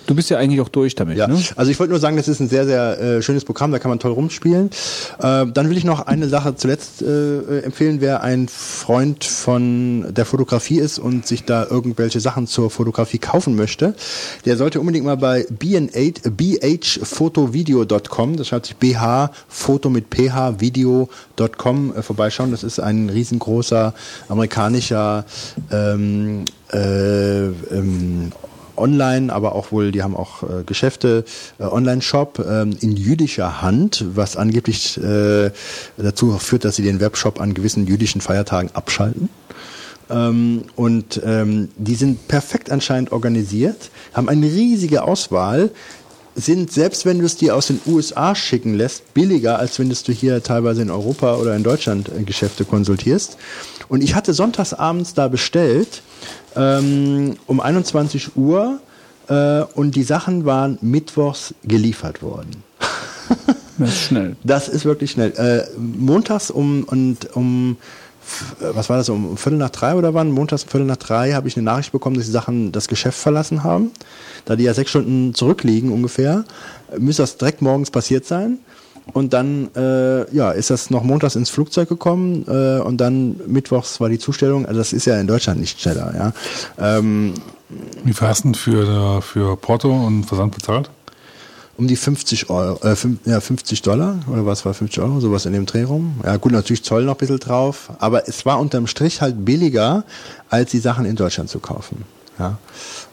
[SPEAKER 1] du bist ja eigentlich auch durch damit,
[SPEAKER 4] Ja,
[SPEAKER 1] ne?
[SPEAKER 4] also ich wollte nur sagen, das ist ein sehr, sehr äh, schönes Programm, da kann man toll rumspielen. Äh, dann will ich noch eine Sache zuletzt äh, empfehlen, wer ein Freund von der Fotografie ist und sich da irgendwelche Sachen zur Fotografie kaufen möchte, der sollte unbedingt mal bei bn8, bhfotovideo.com, das schreibt sich bh, Foto mit ph, video.com äh, vorbeischauen. Das ist ein riesengroßer amerikanischer ähm, äh, ähm, online, aber auch wohl, die haben auch äh, Geschäfte, äh, Online-Shop ähm, in jüdischer Hand, was angeblich äh, dazu führt, dass sie den Webshop an gewissen jüdischen Feiertagen abschalten. Ähm, und ähm, die sind perfekt anscheinend organisiert, haben eine riesige Auswahl, sind, selbst wenn du es dir aus den USA schicken lässt, billiger, als wenn du hier teilweise in Europa oder in Deutschland äh, Geschäfte konsultierst. Und ich hatte sonntags abends da bestellt, ähm, um 21 Uhr, äh, und die Sachen waren mittwochs geliefert worden. [laughs]
[SPEAKER 1] Das ist schnell.
[SPEAKER 4] Das ist wirklich schnell. Äh, montags um und um äh, was war das um Viertel nach drei oder wann? Montags um Viertel nach drei habe ich eine Nachricht bekommen, dass die Sachen das Geschäft verlassen haben. Da die ja sechs Stunden zurückliegen ungefähr, äh, müsste das direkt morgens passiert sein. Und dann äh, ja, ist das noch montags ins Flugzeug gekommen äh, und dann mittwochs war die Zustellung. Also das ist ja in Deutschland nicht schneller. Ja. Ähm,
[SPEAKER 3] Wie viel hast du denn für, für Porto und Versand bezahlt?
[SPEAKER 4] um die 50 Euro, äh, fünf, ja, 50 Dollar oder was war 50 Euro, sowas in dem Dreh rum. Ja gut, natürlich Zoll noch ein bisschen drauf, aber es war unterm Strich halt billiger, als die Sachen in Deutschland zu kaufen. Ja.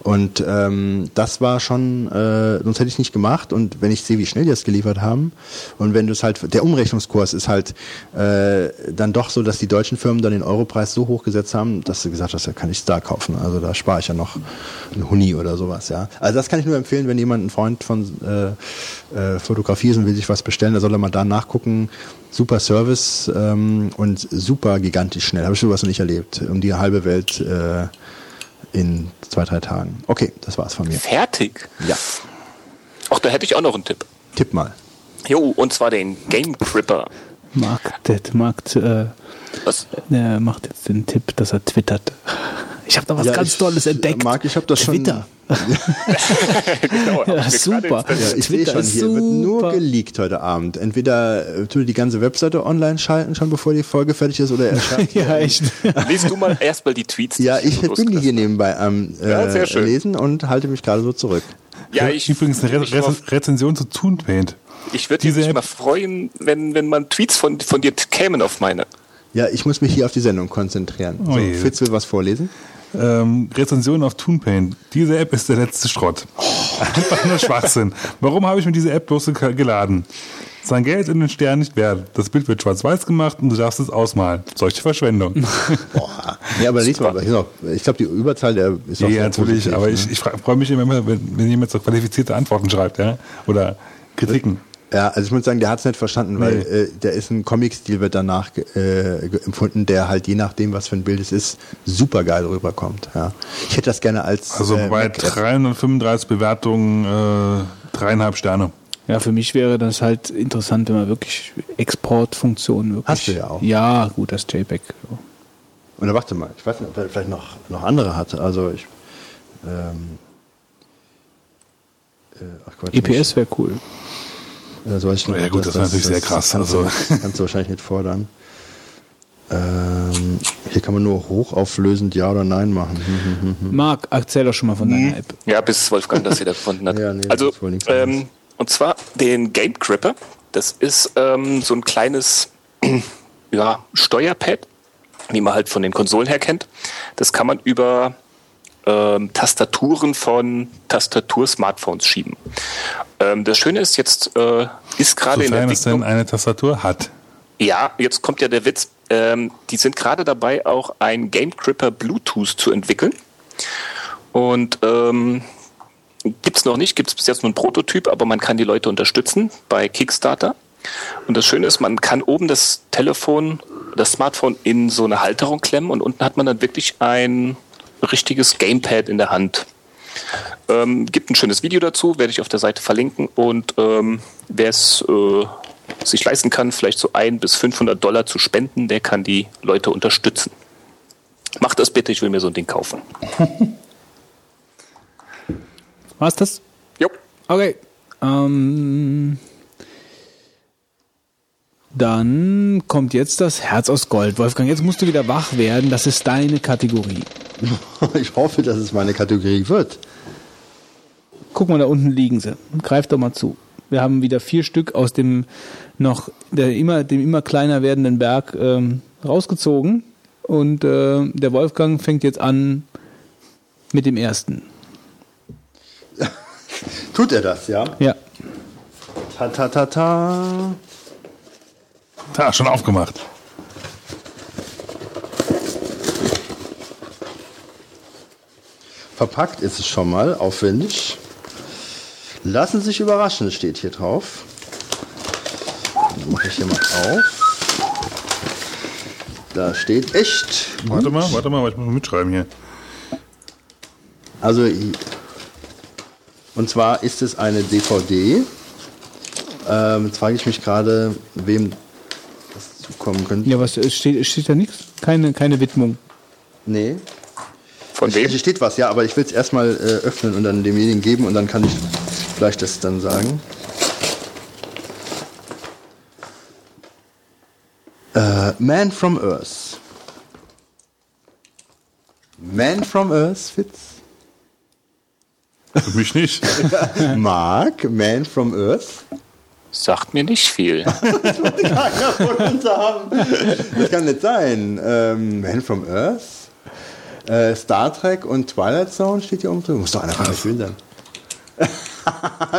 [SPEAKER 4] Und ähm, das war schon, äh, sonst hätte ich nicht gemacht. Und wenn ich sehe, wie schnell die das geliefert haben, und wenn du es halt, der Umrechnungskurs ist halt äh, dann doch so, dass die deutschen Firmen dann den Europreis so hoch gesetzt haben, dass du gesagt hast, da kann ich es da kaufen. Also da spare ich ja noch ein Huni oder sowas, ja. Also das kann ich nur empfehlen, wenn jemand ein Freund von äh, äh, Fotografie ist und will sich was bestellen, da soll er mal da nachgucken. Super Service ähm, und super gigantisch schnell. Habe ich sowas noch nicht erlebt. Um die halbe Welt äh, in zwei, drei Tagen. Okay, das war's von mir.
[SPEAKER 2] Fertig.
[SPEAKER 4] Ja,
[SPEAKER 2] Ach, da hätte ich auch noch einen Tipp.
[SPEAKER 4] tipp mal.
[SPEAKER 2] Jo, und zwar den Game Cripper.
[SPEAKER 1] Marc, der Marc äh,
[SPEAKER 2] Was?
[SPEAKER 1] der macht jetzt den Tipp, dass er twittert. Ich habe da was
[SPEAKER 4] Ja,
[SPEAKER 1] ganz
[SPEAKER 4] ich-
[SPEAKER 1] Tolles entdeckt.
[SPEAKER 4] Marc, ich hab das schon-
[SPEAKER 1] Twitter. [laughs]
[SPEAKER 2] genau,
[SPEAKER 1] Ja, super.
[SPEAKER 4] Ja, ich sehe
[SPEAKER 1] Twitter
[SPEAKER 4] schon, hier wird nur
[SPEAKER 1] super.
[SPEAKER 4] geleakt heute Abend. Entweder äh, tut die ganze Webseite online schalten, schon bevor die Folge fertig ist, oder er [laughs] schreibt.
[SPEAKER 1] Ja, echt. [laughs]
[SPEAKER 2] Liest du mal erstmal die Tweets. die
[SPEAKER 4] Ja, ich bin die hier nebenbei am äh,
[SPEAKER 2] Ja.
[SPEAKER 4] Lesen und halte mich gerade so zurück.
[SPEAKER 2] habe. Ja, ich,
[SPEAKER 3] Übrigens eine Re Re Rezension zu Toon Paint.
[SPEAKER 2] ich würde
[SPEAKER 3] diese
[SPEAKER 2] mich
[SPEAKER 3] App-
[SPEAKER 2] mal freuen, wenn, wenn man Tweets von, von dir kämen auf meine.
[SPEAKER 4] Ja, ich muss mich hier auf die Sendung konzentrieren.
[SPEAKER 3] Oh
[SPEAKER 4] so. Fitz will was vorlesen.
[SPEAKER 3] Ähm, Rezension auf Toon Paint. Diese App ist der letzte Schrott. Einfach nur Schwachsinn. Warum habe ich mir diese App bloß ge- geladen? Sein Geld in den Stern nicht wert. Das Bild wird schwarz-weiß gemacht und du darfst es ausmalen. Solche Verschwendung.
[SPEAKER 4] Boah. Ja, aber lies mal, ich glaube, die Überzahl der ist
[SPEAKER 3] Ja,
[SPEAKER 4] auch sehr
[SPEAKER 3] natürlich, aber
[SPEAKER 4] ne?
[SPEAKER 3] ich, ich freue mich immer, wenn, wenn jemand so qualifizierte Antworten schreibt, ja? Oder Kritiken.
[SPEAKER 4] Ja, also ich muss sagen, der hat es nicht verstanden, weil äh, der ist ein Comic-Stil, wird danach äh, empfunden, der halt je nachdem, was für ein Bild es ist, super geil rüberkommt. Ja. Ich hätte das gerne als
[SPEAKER 3] Also
[SPEAKER 4] äh,
[SPEAKER 3] bei
[SPEAKER 4] Mac-App.
[SPEAKER 3] 335 Bewertungen äh, dreieinhalb Sterne.
[SPEAKER 1] Ja, für mich wäre das halt interessant, wenn man wirklich Exportfunktionen wirklich.
[SPEAKER 4] Hast du ja auch.
[SPEAKER 1] Ja, gut, das JPEG.
[SPEAKER 4] Oder warte mal, ich weiß nicht, ob er vielleicht noch, noch andere hatte. Also ich. Ähm, äh, ach Quatsch,
[SPEAKER 1] EPS wäre cool.
[SPEAKER 4] Äh, so weiß ich nicht,
[SPEAKER 3] Ja, gut, das war natürlich sehr krass,
[SPEAKER 4] Kannst,
[SPEAKER 3] also.
[SPEAKER 4] du, kannst du wahrscheinlich nicht fordern. Ähm, hier kann man nur hochauflösend Ja oder Nein machen. Hm, hm, hm.
[SPEAKER 1] Marc, erzähl doch schon mal von deiner App.
[SPEAKER 2] Ja, bis Wolfgang das wieder gefunden hat. [laughs]
[SPEAKER 4] Ja, nee, das
[SPEAKER 2] also,
[SPEAKER 4] ist wohl nichts
[SPEAKER 2] ähm, und zwar den Game Gripper. Das ist ähm, so ein kleines [clears throat] ja, Steuerpad, wie man halt von den Konsolen her kennt. Das kann man über ähm, Tastaturen von Tastatur-Smartphones schieben. Ähm, das Schöne ist, jetzt äh, ist gerade in der
[SPEAKER 3] es denn
[SPEAKER 2] Entwicklung.
[SPEAKER 3] eine Tastatur hat.
[SPEAKER 2] Ja, jetzt kommt ja der Witz. Ähm, die sind gerade dabei, auch ein Game Gripper Bluetooth zu entwickeln. Und ähm, gibt es noch nicht, gibt es bis jetzt nur einen Prototyp, aber man kann die Leute unterstützen bei Kickstarter. Und das Schöne ist, man kann oben das Telefon, das Smartphone in so eine Halterung klemmen und unten hat man dann wirklich ein richtiges Gamepad in der Hand. Ähm, gibt ein schönes Video dazu, werde ich auf der Seite verlinken. Und ähm, wer es äh, sich leisten kann, vielleicht so ein bis 500 Dollar zu spenden, der kann die Leute unterstützen. Macht das bitte, ich will mir so ein Ding kaufen. [laughs]
[SPEAKER 1] War's das?
[SPEAKER 2] Jo.
[SPEAKER 1] Okay. Ähm, dann kommt jetzt das Herz aus Gold. Wolfgang, jetzt musst du wieder wach werden. Das ist deine Kategorie. [laughs]
[SPEAKER 4] Ich hoffe, dass es meine Kategorie wird.
[SPEAKER 1] Guck mal, da unten liegen sie. Greif doch mal zu. Wir haben wieder vier Stück aus dem noch der immer, dem immer kleiner werdenden Berg ähm, rausgezogen. Und äh, der Wolfgang fängt jetzt an mit dem ersten. [laughs]
[SPEAKER 4] Tut er das, ja?
[SPEAKER 1] Ja.
[SPEAKER 4] Ta ta ta ta.
[SPEAKER 3] Da, schon aufgemacht.
[SPEAKER 4] Verpackt ist es schon mal, aufwendig. Lassen Sie sich überraschen, steht hier drauf. Dann mache ich hier mal auf. Da steht echt.
[SPEAKER 3] Warte mal, warte mal, ich muss mal mitschreiben hier.
[SPEAKER 4] Also, und zwar ist es eine DVD. Ähm, jetzt frage ich mich gerade, wem das zukommen könnte.
[SPEAKER 1] Ja, was es steht, steht da nichts? Keine, keine Widmung.
[SPEAKER 4] Nee.
[SPEAKER 2] Von wem?
[SPEAKER 4] Hier steht was, ja, aber ich will es erstmal äh, öffnen und dann demjenigen geben und dann kann ich vielleicht das dann sagen. Äh, Man from Earth. Man from Earth, Fitz?
[SPEAKER 3] Für mich nicht. [laughs]
[SPEAKER 4] Mark, Man from Earth.
[SPEAKER 2] Sagt mir nicht viel.
[SPEAKER 4] Keiner von uns haben. Das kann nicht sein. Ähm, Man from Earth. Äh, Star Trek und Twilight Zone steht hier oben drin. Muss doch einer von euch sein.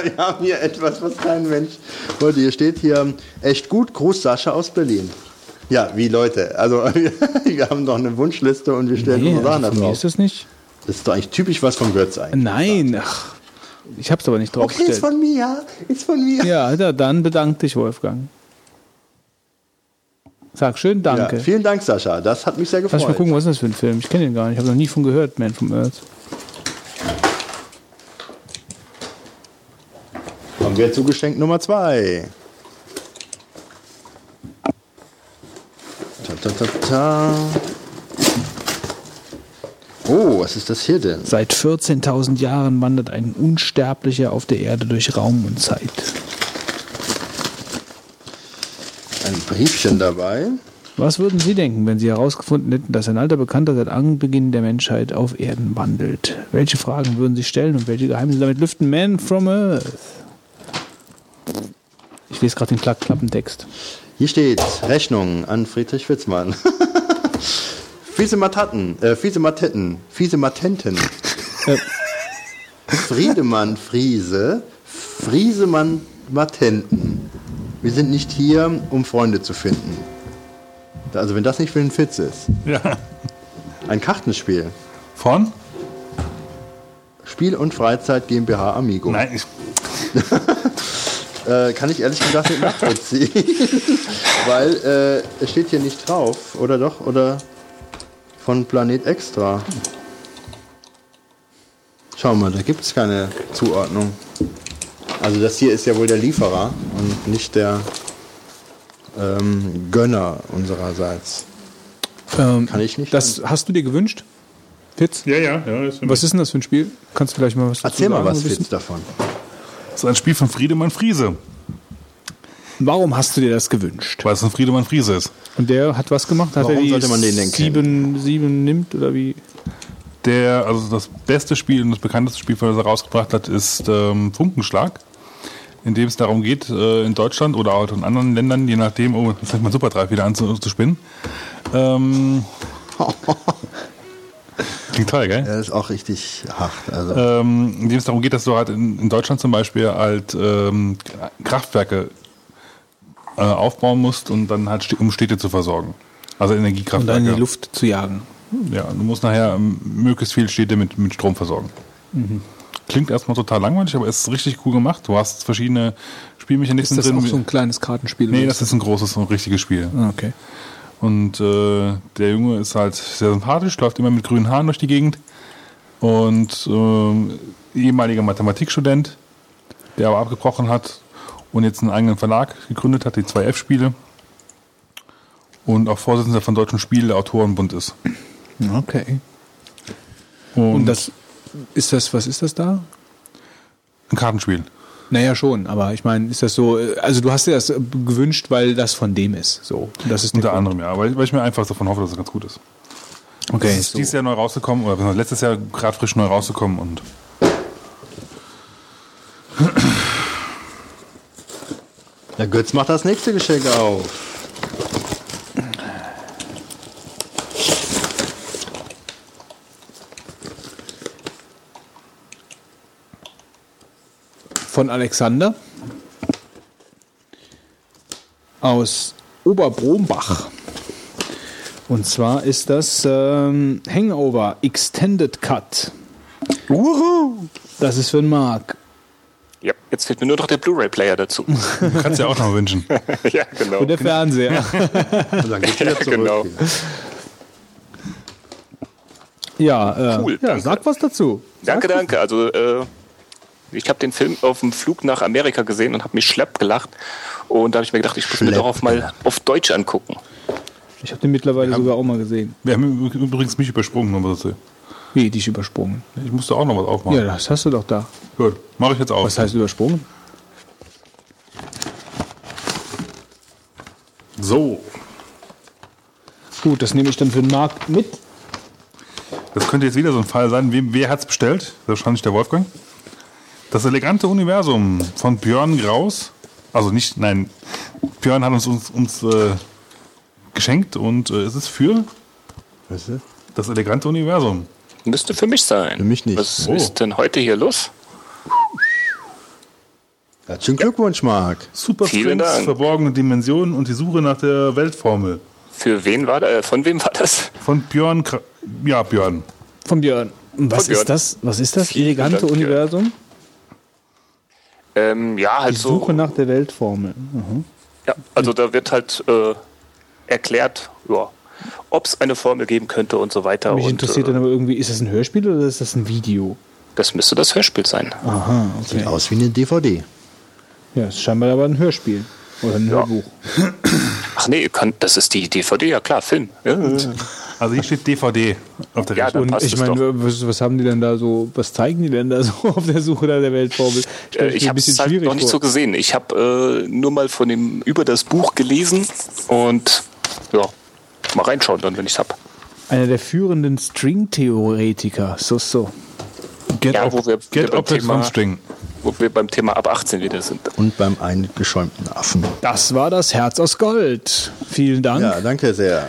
[SPEAKER 4] Wir haben hier etwas, was kein Mensch wollte. Hier steht hier echt gut. Gruß Sascha aus Berlin. Ja, wie Leute. Also [laughs] wir haben doch eine Wunschliste und wir stellen
[SPEAKER 1] Nee,
[SPEAKER 4] unsere Sachen da
[SPEAKER 1] also ist das nicht.
[SPEAKER 4] Das ist doch eigentlich typisch was von Götz eigentlich.
[SPEAKER 1] Nein, ach, ich hab's aber nicht drauf
[SPEAKER 4] Okay, ist von mir. Ist von mir.
[SPEAKER 1] Ja, da, dann bedank dich, Wolfgang. Sag schön
[SPEAKER 4] Ja,
[SPEAKER 1] Danke.
[SPEAKER 4] vielen Dank, Sascha. Das hat mich sehr gefreut.
[SPEAKER 1] Lass mal gucken, was ist das für ein Film? Ich kenne den gar nicht. Ich habe noch nie von gehört, Man from Earth.
[SPEAKER 4] Haben wir zugeschenkt Nummer zwei. Ta, ta, ta, ta. Oh, was ist das hier denn?
[SPEAKER 1] Seit 14.000 Jahren wandert ein Unsterblicher auf der Erde durch Raum und Zeit.
[SPEAKER 4] Ein Briefchen dabei.
[SPEAKER 1] Was würden Sie denken, wenn Sie herausgefunden hätten, dass ein alter Bekannter seit Anbeginn der Menschheit auf Erden wandelt? Welche Fragen würden Sie stellen und welche Geheimnisse damit lüften? Man from Earth. Ich lese gerade den Klapp Klappentext.
[SPEAKER 4] Hier steht Rechnung an Friedrich Witzmann. [laughs] fiese Matatten, äh, fiese Matetten, fiese Matenten. Friedemann Friese, Friesemann Matenten. Wir sind nicht hier, um Freunde zu finden. Also wenn das nicht für ein Fitz ist.
[SPEAKER 3] Ja.
[SPEAKER 4] Ein Kartenspiel.
[SPEAKER 3] Von?
[SPEAKER 4] Spiel und Freizeit GmbH Amigo.
[SPEAKER 3] Nein, ich, [laughs] [laughs]
[SPEAKER 4] Äh, kann ich ehrlich gesagt nicht nachvollziehen. [laughs] Weil äh, es steht hier nicht drauf, oder doch? Oder von Planet Extra. Schau mal, da gibt es keine Zuordnung. Also das hier ist ja wohl der Lieferer und nicht der ähm, Gönner unsererseits.
[SPEAKER 1] Ähm,
[SPEAKER 4] Kann ich nicht
[SPEAKER 1] Das hast du dir gewünscht? Fitz?
[SPEAKER 3] ja, ja, ja. Das
[SPEAKER 1] Was ist denn das für ein Spiel? Kannst du vielleicht mal was dazu
[SPEAKER 4] Erzähl mal
[SPEAKER 1] sagen,
[SPEAKER 4] was,
[SPEAKER 1] ein bisschen?
[SPEAKER 4] Fitz, davon.
[SPEAKER 3] ist ein Spiel von Friedemann Friese,
[SPEAKER 1] Warum hast du dir das gewünscht?
[SPEAKER 3] weil es ein Friedemann Friese ist.
[SPEAKER 1] Und der hat was gemacht? Hat
[SPEAKER 4] Warum
[SPEAKER 1] er die
[SPEAKER 4] sollte man den denn
[SPEAKER 1] sieben, sieben nimmt oder wie?
[SPEAKER 3] Der, also das beste Spiel und das bekannteste Spiel, das er rausgebracht hat, ist ähm, Funkenschlag, in dem es darum geht, äh, in Deutschland oder auch in anderen Ländern, je nachdem, oh, jetzt fängt mein Superdrive wieder an zu, zu spinnen. Ähm, [laughs] klingt toll, gell?
[SPEAKER 4] Er ist auch richtig hart. Also.
[SPEAKER 3] ähm, in dem es darum geht, dass du halt in, in Deutschland zum Beispiel halt ähm, Kraftwerke äh, aufbauen musst und dann halt um Städte zu versorgen. Also
[SPEAKER 1] Und dann
[SPEAKER 3] Energiekraftwerke.
[SPEAKER 1] in die Luft zu jagen.
[SPEAKER 3] Ja, du musst nachher ähm, möglichst viele Städte mit, mit Strom versorgen. Klingt erstmal total langweilig, aber es ist richtig cool gemacht. Du hast verschiedene
[SPEAKER 1] Ist
[SPEAKER 3] Spielmechanismen
[SPEAKER 1] das
[SPEAKER 3] drin.
[SPEAKER 1] auch so ein kleines Kartenspiel?
[SPEAKER 3] nee, das ist ein großes und richtiges Spiel.
[SPEAKER 1] Ah, okay.
[SPEAKER 3] Und äh, der Junge ist halt sehr sympathisch, läuft immer mit grünen Haaren durch die Gegend. Und äh, ehemaliger Mathematikstudent, der aber abgebrochen hat und jetzt einen eigenen Verlag gegründet hat, die 2F-Spiele. Und auch Vorsitzender von Deutschen Spiele Autorenbund ist.
[SPEAKER 1] Okay.
[SPEAKER 3] Und,
[SPEAKER 1] Und das ist das, was ist das da?
[SPEAKER 3] ein Kartenspiel.
[SPEAKER 1] Naja, schon, aber ich meine, ist das so, also du hast dir das gewünscht, weil das von dem ist. So. Das ist
[SPEAKER 3] Unter
[SPEAKER 1] Grund.
[SPEAKER 3] anderem, ja. Weil, weil ich mir einfach davon hoffe, dass es ganz gut ist.
[SPEAKER 1] Okay,
[SPEAKER 3] Es ist
[SPEAKER 1] so.
[SPEAKER 3] dieses Jahr neu rausgekommen, oder letztes Jahr gerade frisch neu rausgekommen und
[SPEAKER 4] Der Götz macht das nächste Geschenk auf.
[SPEAKER 1] Von Alexander aus Oberbrombach. Und zwar ist das ähm, Hangover Extended Cut. Das ist für den Marc.
[SPEAKER 2] Ja, jetzt fehlt mir nur noch der Blu-ray-Player dazu. [laughs]
[SPEAKER 3] du kannst ja auch noch wünschen. [laughs]
[SPEAKER 2] ja, genau.
[SPEAKER 1] Und der Fernseher.
[SPEAKER 4] Und dann geht's wieder
[SPEAKER 2] Ja,
[SPEAKER 4] zurück.
[SPEAKER 2] genau.
[SPEAKER 1] ja, äh,
[SPEAKER 2] Cool,
[SPEAKER 1] ja, sag was dazu.
[SPEAKER 2] Danke, danke. Also äh, ich habe den Film auf dem Flug nach Amerika gesehen und habe mich schlepp gelacht. Und da habe ich mir gedacht, ich muss mir
[SPEAKER 4] Schlepp
[SPEAKER 2] doch auf mal auf Deutsch angucken.
[SPEAKER 1] Ich habe den mittlerweile sogar auch mal gesehen.
[SPEAKER 3] Wir haben übrigens mich übersprungen, was dazu.
[SPEAKER 1] Wie, dich übersprungen?
[SPEAKER 3] Ich musste auch noch was aufmachen.
[SPEAKER 1] Ja, das hast du doch da.
[SPEAKER 3] Gut, mache ich jetzt auch.
[SPEAKER 1] Was heißt übersprungen?
[SPEAKER 3] So,
[SPEAKER 1] Gut, das nehme ich dann für den Marc mit.
[SPEAKER 3] das könnte jetzt wieder so ein Fall sein. Wem, wer hat's bestellt? Wahrscheinlich der Wolfgang. Das elegante Universum von Björn Graus. Also nicht, nein, Björn hat uns, uns, uns äh, geschenkt und äh, es ist für
[SPEAKER 4] Weißt du?
[SPEAKER 3] das elegante Universum.
[SPEAKER 2] Müsste für mich sein.
[SPEAKER 4] Für mich nicht.
[SPEAKER 2] Was
[SPEAKER 3] Oh.
[SPEAKER 2] ist denn heute hier los?
[SPEAKER 4] Herzlichen Glückwunsch, Marc.
[SPEAKER 3] Super
[SPEAKER 2] Vielen
[SPEAKER 3] Strings,
[SPEAKER 2] Dank.
[SPEAKER 3] verborgene Dimensionen und die Suche nach der Weltformel.
[SPEAKER 2] Für wen war da, äh, von wem war das?
[SPEAKER 3] Von Björn, ja, Björn.
[SPEAKER 1] Von Björn. Was
[SPEAKER 2] Von Björn.
[SPEAKER 1] ist das? Was ist das?
[SPEAKER 2] Vielen
[SPEAKER 1] Elegante
[SPEAKER 2] Dank, Björn.
[SPEAKER 1] Universum?
[SPEAKER 2] Ähm, ja, halt
[SPEAKER 1] Die
[SPEAKER 2] so.
[SPEAKER 1] Suche nach der Weltformel. Mhm.
[SPEAKER 2] Ja, also da wird halt äh, erklärt, ja, ob es eine Formel geben könnte und so weiter.
[SPEAKER 1] Mich
[SPEAKER 2] und,
[SPEAKER 1] interessiert
[SPEAKER 2] äh,
[SPEAKER 1] dann aber irgendwie, ist das ein Hörspiel oder ist das ein Video?
[SPEAKER 2] das müsste das Hörspiel sein.
[SPEAKER 1] Aha, okay.
[SPEAKER 4] Sieht aus wie eine DVD.
[SPEAKER 1] Ja, ist scheinbar aber ein Hörspiel. Oder ein Hörbuch.
[SPEAKER 2] Ach nee, kann, das ist die DVD, ja klar, Film. Ja,
[SPEAKER 3] Also hier steht DVD auf der
[SPEAKER 2] Ja,
[SPEAKER 3] Rechnung.
[SPEAKER 1] Und ich meine, was, was haben die denn da so, was zeigen die denn da so [laughs] auf der Suche nach der Weltformel?
[SPEAKER 2] Äh, ich habe es halt noch nicht so gesehen. Ich habe äh, nur mal von dem über das Buch gelesen und ja, mal reinschauen dann, wenn ich es hab.
[SPEAKER 1] Einer der führenden String-Theoretiker. So, so.
[SPEAKER 3] Get,
[SPEAKER 2] Ja, wo wir
[SPEAKER 3] get Objects
[SPEAKER 2] Thema-
[SPEAKER 3] String.
[SPEAKER 2] Wo wir beim Thema ab 18 wieder sind.
[SPEAKER 4] Und beim eingeschäumten Affen.
[SPEAKER 1] Das war das Herz aus Gold. Vielen Dank.
[SPEAKER 4] Ja, danke sehr.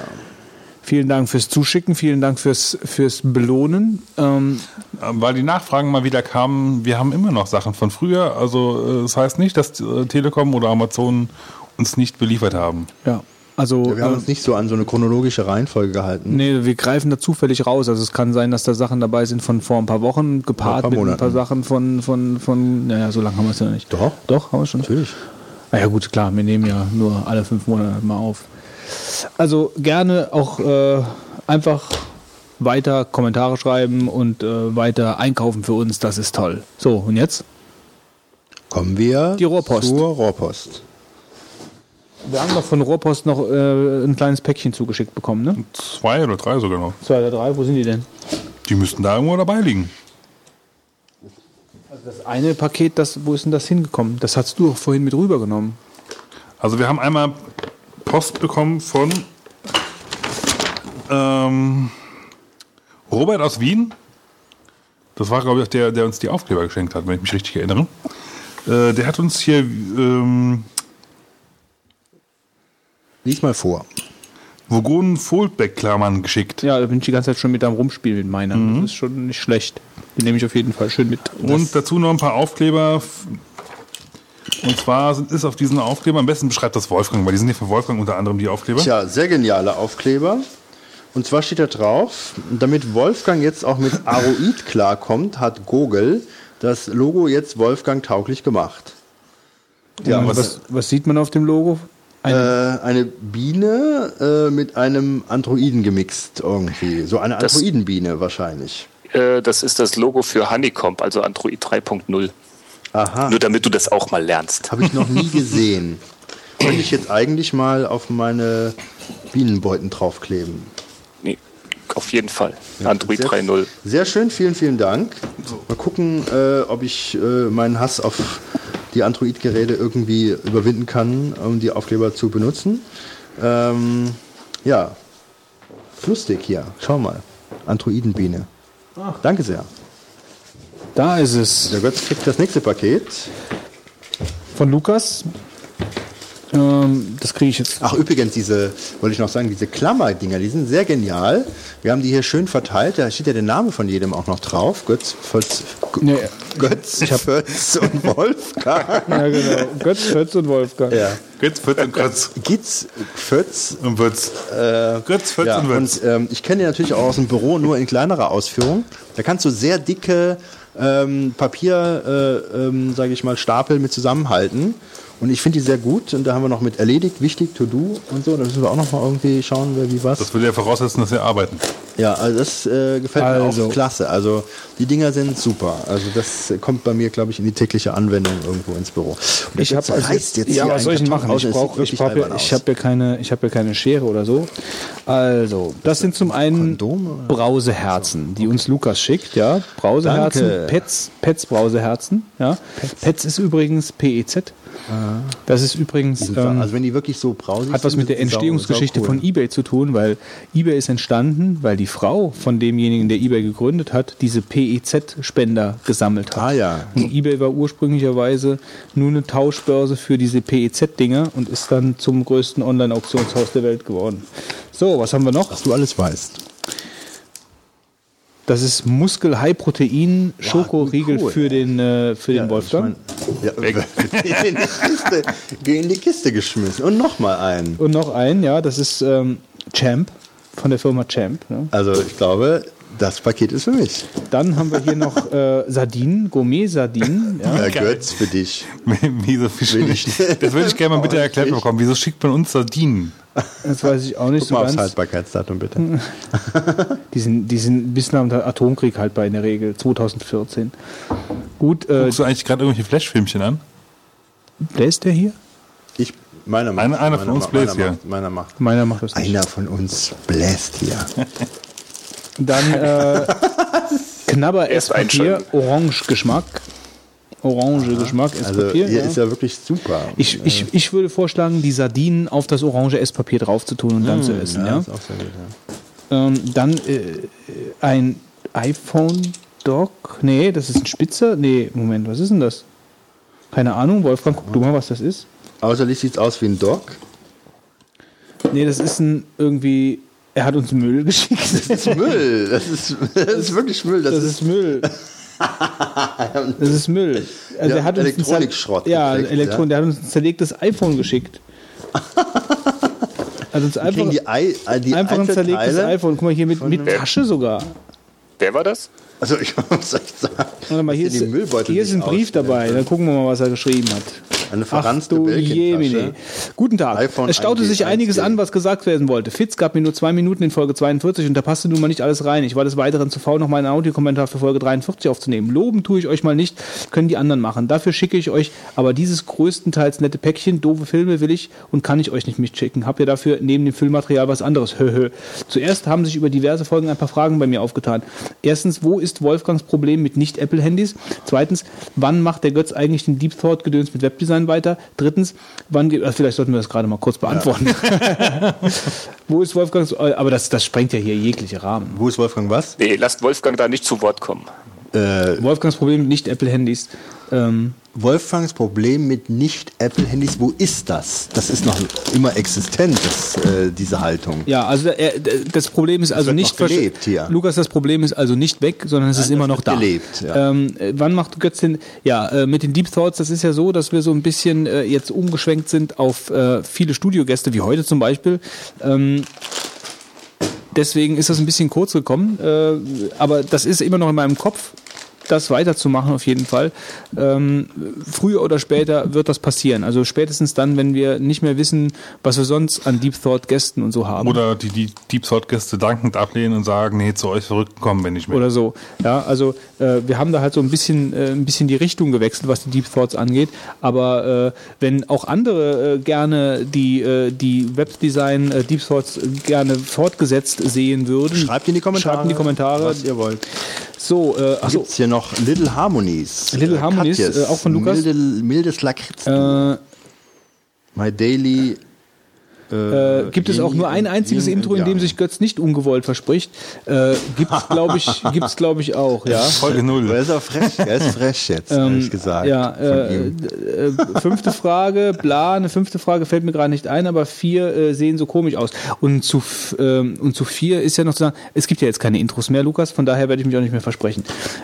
[SPEAKER 1] Vielen Dank fürs Zuschicken. Vielen Dank fürs, fürs Belohnen. Ähm,
[SPEAKER 3] Weil die Nachfragen mal wieder kamen, wir haben immer noch Sachen von früher. Also äh, das heißt nicht, dass äh, Telekom oder Amazon uns nicht beliefert haben.
[SPEAKER 1] ja, also.
[SPEAKER 4] Wir haben
[SPEAKER 1] äh,
[SPEAKER 4] uns nicht so an so eine chronologische Reihenfolge gehalten.
[SPEAKER 1] Nee, wir greifen da zufällig raus. Also es kann sein, dass da Sachen dabei sind von vor ein paar Wochen, gepaart
[SPEAKER 4] Ein paar
[SPEAKER 1] mit ein paar Sachen von, von, von, naja, so lange haben wir es ja nicht.
[SPEAKER 4] Doch.
[SPEAKER 1] Doch, haben wir schon.
[SPEAKER 4] Natürlich.
[SPEAKER 1] Na ja gut, klar, wir nehmen ja nur alle fünf Monate mal auf. Also gerne auch äh, einfach weiter Kommentare schreiben und äh, weiter einkaufen für uns, das ist toll. So, und jetzt?
[SPEAKER 4] Kommen wir zur Rohrpost.
[SPEAKER 1] Wir haben noch von Rohrpost noch äh, ein kleines Päckchen zugeschickt bekommen, ne?
[SPEAKER 3] Zwei oder drei sogar noch.
[SPEAKER 1] Zwei oder drei, wo sind die denn?
[SPEAKER 3] Die müssten da irgendwo dabei liegen.
[SPEAKER 1] Also das eine Paket, das, wo ist denn das hingekommen? Das hast du doch vorhin mit rübergenommen.
[SPEAKER 3] Also wir haben einmal Post bekommen von ähm, Robert aus Wien. Das war, glaube ich, auch der, der uns die Aufkleber geschenkt hat, wenn ich mich richtig erinnere. Äh, der hat uns hier ähm,
[SPEAKER 4] Lies mal vor.
[SPEAKER 3] Vogonen Foldback-Klammern geschickt.
[SPEAKER 1] Ja, da bin ich die ganze Zeit schon mit am Rumspielen mit meiner. Das ist schon nicht schlecht. Die nehme ich auf jeden Fall schön mit.
[SPEAKER 3] Und dazu noch ein paar Aufkleber. Und zwar sind, ist auf diesen Aufkleber, am besten beschreibt das Wolfgang, weil die sind hier von Wolfgang unter anderem die Aufkleber.
[SPEAKER 4] Tja, sehr geniale Aufkleber. Und zwar steht da drauf, damit Wolfgang jetzt auch mit [laughs] Aroid klarkommt, hat Google das Logo jetzt Wolfgang tauglich gemacht. Ja,
[SPEAKER 1] was,
[SPEAKER 4] was,
[SPEAKER 1] sieht man auf dem Logo?
[SPEAKER 4] Äh, eine Biene äh, mit einem Androiden gemixt irgendwie. So eine Androidenbiene wahrscheinlich.
[SPEAKER 2] Äh, das ist das Logo für Honeycomb, also Android 3.0.
[SPEAKER 4] Aha.
[SPEAKER 2] Nur damit du das auch mal lernst.
[SPEAKER 4] Habe ich noch nie gesehen. [laughs] Könnte ich jetzt eigentlich mal auf meine Bienenbeuten draufkleben.
[SPEAKER 2] Auf jeden Fall. Android
[SPEAKER 4] sehr,
[SPEAKER 2] 3.0.
[SPEAKER 4] Sehr schön, vielen, vielen Dank. Mal gucken, äh, ob ich äh, meinen Hass auf die Android-Geräte irgendwie überwinden kann, um die Aufkleber zu benutzen. Ähm, ja, Flussstick hier, schau mal. Androidenbiene. Danke sehr.
[SPEAKER 1] Da ist es.
[SPEAKER 4] Der Götz kriegt das nächste Paket.
[SPEAKER 1] Von Lukas. Ähm, das kriege ich jetzt.
[SPEAKER 4] Ach, übrigens, diese, wollte ich noch sagen, diese Klammerdinger, die sind sehr genial. Wir haben die hier schön verteilt. Da steht ja der Name von jedem auch noch drauf. Götz, Völz,
[SPEAKER 1] Nee,
[SPEAKER 4] Götz, Völz und Wolfgang. [laughs]
[SPEAKER 1] ja, genau. Götz, Fötz und Wolfgang.
[SPEAKER 4] ja.
[SPEAKER 3] Götz, Fötz und Götz.
[SPEAKER 4] Gitz, Fötz.
[SPEAKER 3] Und Würz. Götz, Fötz
[SPEAKER 4] Ja,
[SPEAKER 3] und Würz.
[SPEAKER 4] und ähm, ich kenne die natürlich auch aus dem Büro, nur in kleinerer Ausführung. Da kannst du sehr dicke ähm, Papier, äh, ähm, sage ich mal, Stapel mit zusammenhalten. Und ich finde die sehr gut. Und da haben wir noch mit erledigt, wichtig, to do und so. Da müssen wir auch noch mal irgendwie schauen, wer wie was.
[SPEAKER 3] Das würde ja voraussetzen, dass wir arbeiten.
[SPEAKER 4] Ja, also das äh, gefällt
[SPEAKER 1] Also.
[SPEAKER 4] mir auch klasse. Also die Dinger sind super. Also das kommt bei mir, glaube ich, in die tägliche Anwendung irgendwo ins Büro. Und
[SPEAKER 1] Ich habe also,
[SPEAKER 4] reißt jetzt
[SPEAKER 1] ja,
[SPEAKER 4] hier
[SPEAKER 1] was soll ich machen?
[SPEAKER 4] aus
[SPEAKER 1] Ich brauche, ich habe, ja, ich habe ja keine, ich habe ja keine Schere oder so. Also, das sind zum einen
[SPEAKER 4] Kondome oder?
[SPEAKER 1] Brauseherzen, die uns Lukas schickt, ja. Brauseherzen,
[SPEAKER 4] Danke.
[SPEAKER 1] Pets, Pets Brauseherzen, ja. Pets ist übrigens PEZ. Das ist übrigens ähm,
[SPEAKER 4] also wenn die wirklich so brausig
[SPEAKER 1] hat was mit der Entstehungsgeschichte
[SPEAKER 4] cool.
[SPEAKER 1] von eBay zu tun, weil eBay ist entstanden, weil die Frau von demjenigen, der eBay gegründet hat, diese PEZ-Spender gesammelt hat.
[SPEAKER 4] Ah, ja.
[SPEAKER 1] Und eBay war ursprünglicherweise nur eine Tauschbörse für diese PEZ-Dinger und ist dann zum größten Online-Auktionshaus der Welt geworden. So, was haben wir noch?
[SPEAKER 4] Was du alles weißt.
[SPEAKER 1] Das ist Muskel-High-Protein Schokoriegel
[SPEAKER 4] cool.
[SPEAKER 1] für den, äh, für den
[SPEAKER 4] Ja,
[SPEAKER 1] Wolfgang.
[SPEAKER 4] Ich mein, ja, [laughs] in, die Kiste, in die Kiste geschmissen. Und nochmal einen.
[SPEAKER 1] und noch ein, ja, das ist ähm, Champ von der Firma Champ. Ne?
[SPEAKER 4] Also ich glaube, das Paket ist für mich.
[SPEAKER 1] Dann haben wir hier noch äh, Sardinen, Gourmet-Sardinen. Ja.
[SPEAKER 4] Herr Götz, für dich. [laughs]
[SPEAKER 3] Wieso Fische
[SPEAKER 4] Will
[SPEAKER 3] nicht?
[SPEAKER 4] ich-
[SPEAKER 3] Das würde ich gerne mal bitte erklärt bekommen. Wieso schickt man uns Sardinen?
[SPEAKER 1] Das weiß ich auch nicht
[SPEAKER 4] Guck
[SPEAKER 1] so
[SPEAKER 4] mal aufs
[SPEAKER 1] ganz.
[SPEAKER 4] Haltbarkeitsdatum bitte. [laughs]
[SPEAKER 1] Die sind, die sind bis nach dem Atomkrieg haltbar in der Regel, 2014. Gut, äh,
[SPEAKER 3] Guckst du eigentlich gerade irgendwelche Flashfilmchen an?
[SPEAKER 1] ist der hier?
[SPEAKER 4] Ich, meiner macht.
[SPEAKER 3] Einer- einer von
[SPEAKER 4] meiner
[SPEAKER 3] uns
[SPEAKER 4] macht- meiner
[SPEAKER 3] bläst hier.
[SPEAKER 4] Meiner macht.
[SPEAKER 1] Meiner macht das nicht.
[SPEAKER 4] Einer von uns bläst hier. [laughs]
[SPEAKER 1] Dann [laughs] äh, Knabber Esspapier. Orange-Geschmack. Orange-Geschmack,
[SPEAKER 4] Also
[SPEAKER 1] Esspapier.
[SPEAKER 4] hier
[SPEAKER 1] ja.
[SPEAKER 4] ist ja wirklich super.
[SPEAKER 1] ich, ich, ich würde vorschlagen, die Sardinen auf das orange Esspapier drauf zu tun und dann zu essen. Ja?
[SPEAKER 4] Ist auch sehr gut, ja.
[SPEAKER 1] Ähm, dann äh, ein iPhone-Dock. Nee, das ist ein Spitzer. Nee, Moment, was ist denn das? Keine Ahnung. Wolfgang, guck du mal, was das ist.
[SPEAKER 4] Außerlich sieht es aus wie ein Dock.
[SPEAKER 1] Nee, das ist ein irgendwie. Er hat uns Müll [laughs] geschickt.
[SPEAKER 4] Das ist Müll. Das ist, das ist wirklich Müll. Das,
[SPEAKER 1] Das
[SPEAKER 4] ist,
[SPEAKER 1] ist Müll. [laughs] Das ist Müll. Also er hat uns
[SPEAKER 4] Elektronikschrott
[SPEAKER 1] Ja,
[SPEAKER 4] gekriegt,
[SPEAKER 1] Elektron.
[SPEAKER 4] ja.
[SPEAKER 1] Der hat uns ein zerlegtes iPhone geschickt. Hat uns einfach,
[SPEAKER 4] die, Ei, äh, die
[SPEAKER 1] einfach ein zerlegtes iPhone. Guck mal hier mit, mit Tasche sogar.
[SPEAKER 2] Wer war das?
[SPEAKER 4] Also ich [laughs] muss echt sagen,
[SPEAKER 1] Warte mal, hier ist, hier ist ein Brief dabei. Dann gucken wir mal, was er geschrieben hat.
[SPEAKER 4] Eine verranzte.
[SPEAKER 1] Jemine. Guten Tag.
[SPEAKER 4] iPhone
[SPEAKER 1] es staute
[SPEAKER 4] 1G,
[SPEAKER 1] sich einiges
[SPEAKER 4] 1G.
[SPEAKER 1] an, was gesagt werden wollte. Fitz gab mir nur zwei Minuten in Folge 42 und da passte nun mal nicht alles rein. Ich war des Weiteren zu faul, noch meinen Audiokommentar für Folge 43 aufzunehmen. Loben tue ich euch mal nicht, können die anderen machen. Dafür schicke ich euch aber dieses größtenteils nette Päckchen. Doofe Filme will ich und kann ich euch nicht mitschicken. Habt ihr dafür neben dem Filmmaterial was anderes? Höhö. Zuerst haben sich über diverse Folgen ein paar Fragen bei mir aufgetan. Erstens, wo ist Wolfgangs Problem mit Nicht-Apple-Handys? Zweitens, wann macht der Götz eigentlich den Deep Thought-Gedöns mit Webdesign weiter? Drittens, wann ge- äh, vielleicht sollten wir das gerade mal kurz beantworten. [laughs] wo ist Wolfgangs, äh, aber das, das sprengt ja hier jegliche Rahmen.
[SPEAKER 4] Wo ist Wolfgang was?
[SPEAKER 2] Nee, lasst Wolfgang da nicht zu Wort kommen.
[SPEAKER 1] Wolfgangs Problem mit Nicht-Apple-Handys. Ähm,
[SPEAKER 4] Wolfgangs Problem mit Nicht-Apple-Handys, wo ist das? Das ist noch immer existent, das, äh, diese Haltung.
[SPEAKER 1] ja, also er, das Problem ist also
[SPEAKER 4] wird
[SPEAKER 1] nicht
[SPEAKER 4] gelebt hier.
[SPEAKER 1] Lukas, das Problem ist also nicht weg, sondern es ist immer noch da.
[SPEAKER 4] gelebt, ja.
[SPEAKER 1] ähm, äh, wann macht Götz den? Ja, äh, mit den Deep Thoughts, das ist ja so, dass wir so ein bisschen äh, jetzt umgeschwenkt sind auf äh, viele Studiogäste, wie heute zum Beispiel. Ähm, Deswegen ist das ein bisschen kurz gekommen, äh, aber das ist immer noch in meinem Kopf. Das weiterzumachen auf jeden Fall. Ähm, früher oder später wird das passieren. Also spätestens dann, wenn wir nicht mehr wissen, was wir sonst an Deep Thought Gästen und so haben.
[SPEAKER 3] Oder die, die Deep Thought Gäste dankend ablehnen und sagen, nee, zu euch verrückt kommen wir nicht mehr.
[SPEAKER 1] oder so. Ja, also äh, wir haben da halt so ein bisschen, äh, ein bisschen die Richtung gewechselt, was die Deep Thoughts angeht. Aber äh, wenn auch andere äh, gerne die, äh, die Webdesign äh, Deep Thoughts gerne fortgesetzt sehen würden,
[SPEAKER 4] Schreibt in die Kommentare,
[SPEAKER 1] Schreibt in die Kommentare.
[SPEAKER 4] was ihr wollt.
[SPEAKER 1] So, äh, achso,
[SPEAKER 4] Gibt's hier noch Little Harmonies.
[SPEAKER 1] Little
[SPEAKER 4] Äh,
[SPEAKER 1] Harmonies, äh, auch von Lukas.
[SPEAKER 4] Milde, mildes Lakritz.
[SPEAKER 1] äh,
[SPEAKER 4] My Daily.
[SPEAKER 1] Äh, gibt es auch nur ein einziges Intro, in dem sich Götz nicht ungewollt verspricht? Äh, gibt's glaube ich, [laughs] gibt's glaube ich auch, ja.
[SPEAKER 3] Folge
[SPEAKER 4] Er
[SPEAKER 3] null.
[SPEAKER 4] ist auch frech, er ist frech jetzt, ehrlich gesagt.
[SPEAKER 1] Ja, äh, äh, fünfte Frage, bla, eine fünfte Frage fällt mir gerade nicht ein, aber vier äh, sehen so komisch aus. Und zu, f- ähm, und zu vier ist ja noch zu sagen, es gibt ja jetzt keine Intros mehr, Lukas, von daher werde ich mich auch nicht mehr versprechen.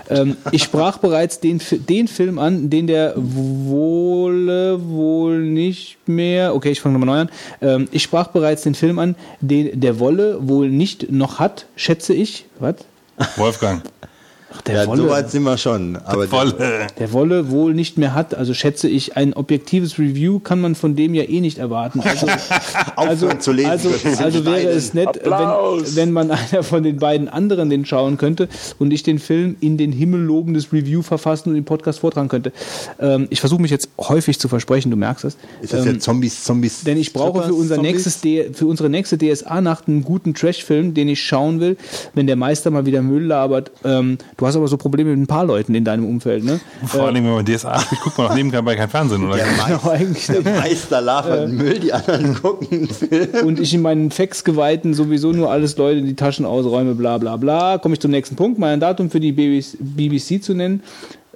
[SPEAKER 1] Ähm, ich sprach bereits den, den Film an, den der wohle wohl nicht mehr, okay, ich fange nochmal neu an. Ähm, ich sprach bereits den Film an, den der Wolle wohl nicht noch hat, schätze ich. Was?
[SPEAKER 3] Wolfgang.
[SPEAKER 1] Ach, der
[SPEAKER 4] Ja,
[SPEAKER 1] Wolle.
[SPEAKER 4] so weit sind wir schon. Aber
[SPEAKER 3] Voll.
[SPEAKER 1] der Wolle wohl nicht mehr hat. Also schätze ich, ein objektives Review kann man von dem ja eh nicht erwarten. Also, [laughs] also,
[SPEAKER 4] zu lesen,
[SPEAKER 1] also, also wäre es nett, wenn, wenn man einer von den beiden anderen den schauen könnte und ich den Film in den Himmel lobendes Review verfassen und den Podcast vortragen könnte. Ähm, ich versuche mich jetzt häufig zu versprechen, du merkst es.
[SPEAKER 4] ist das
[SPEAKER 1] Ähm,
[SPEAKER 4] jetzt Zombies, Zombies?
[SPEAKER 1] denn ich brauche für, unser
[SPEAKER 4] Zombies?
[SPEAKER 1] nächstes D für unsere nächste DSA-Nacht einen guten Trash-Film, den ich schauen will, wenn der Meister mal wieder Müll labert. Ähm, du hast aber so Probleme mit ein paar Leuten in deinem Umfeld, ne?
[SPEAKER 3] Vor allem, wenn man DSA spielt, guckt man auch nebenbei kein Fernsehen, oder?
[SPEAKER 4] Der
[SPEAKER 1] Genau, eigentlich nicht.
[SPEAKER 4] Meister labert Müll, die anderen [laughs] gucken
[SPEAKER 1] und ich in meinen Fax-Geweihten sowieso nur alles Leute in die Taschen ausräume, bla bla bla. Komme ich zum nächsten Punkt, mein Datum für die BBC, BBC zu nennen.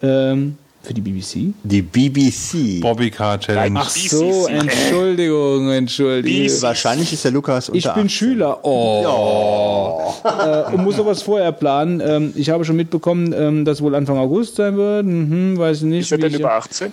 [SPEAKER 1] Ähm, für die BBC?
[SPEAKER 4] Die BBC.
[SPEAKER 3] Bobby Car Challenge.
[SPEAKER 1] Ach so, Entschuldigung, Entschuldigung.
[SPEAKER 4] Wahrscheinlich ist der Lukas unter
[SPEAKER 1] Ich bin
[SPEAKER 4] 18.
[SPEAKER 1] Schüler. Oh. Äh, und muss sowas vorher planen. Ähm, ich habe schon mitbekommen, ähm, dass wohl Anfang August sein wird. Mhm, weiß nicht.
[SPEAKER 2] Ist er denn
[SPEAKER 1] ich-
[SPEAKER 2] über 18?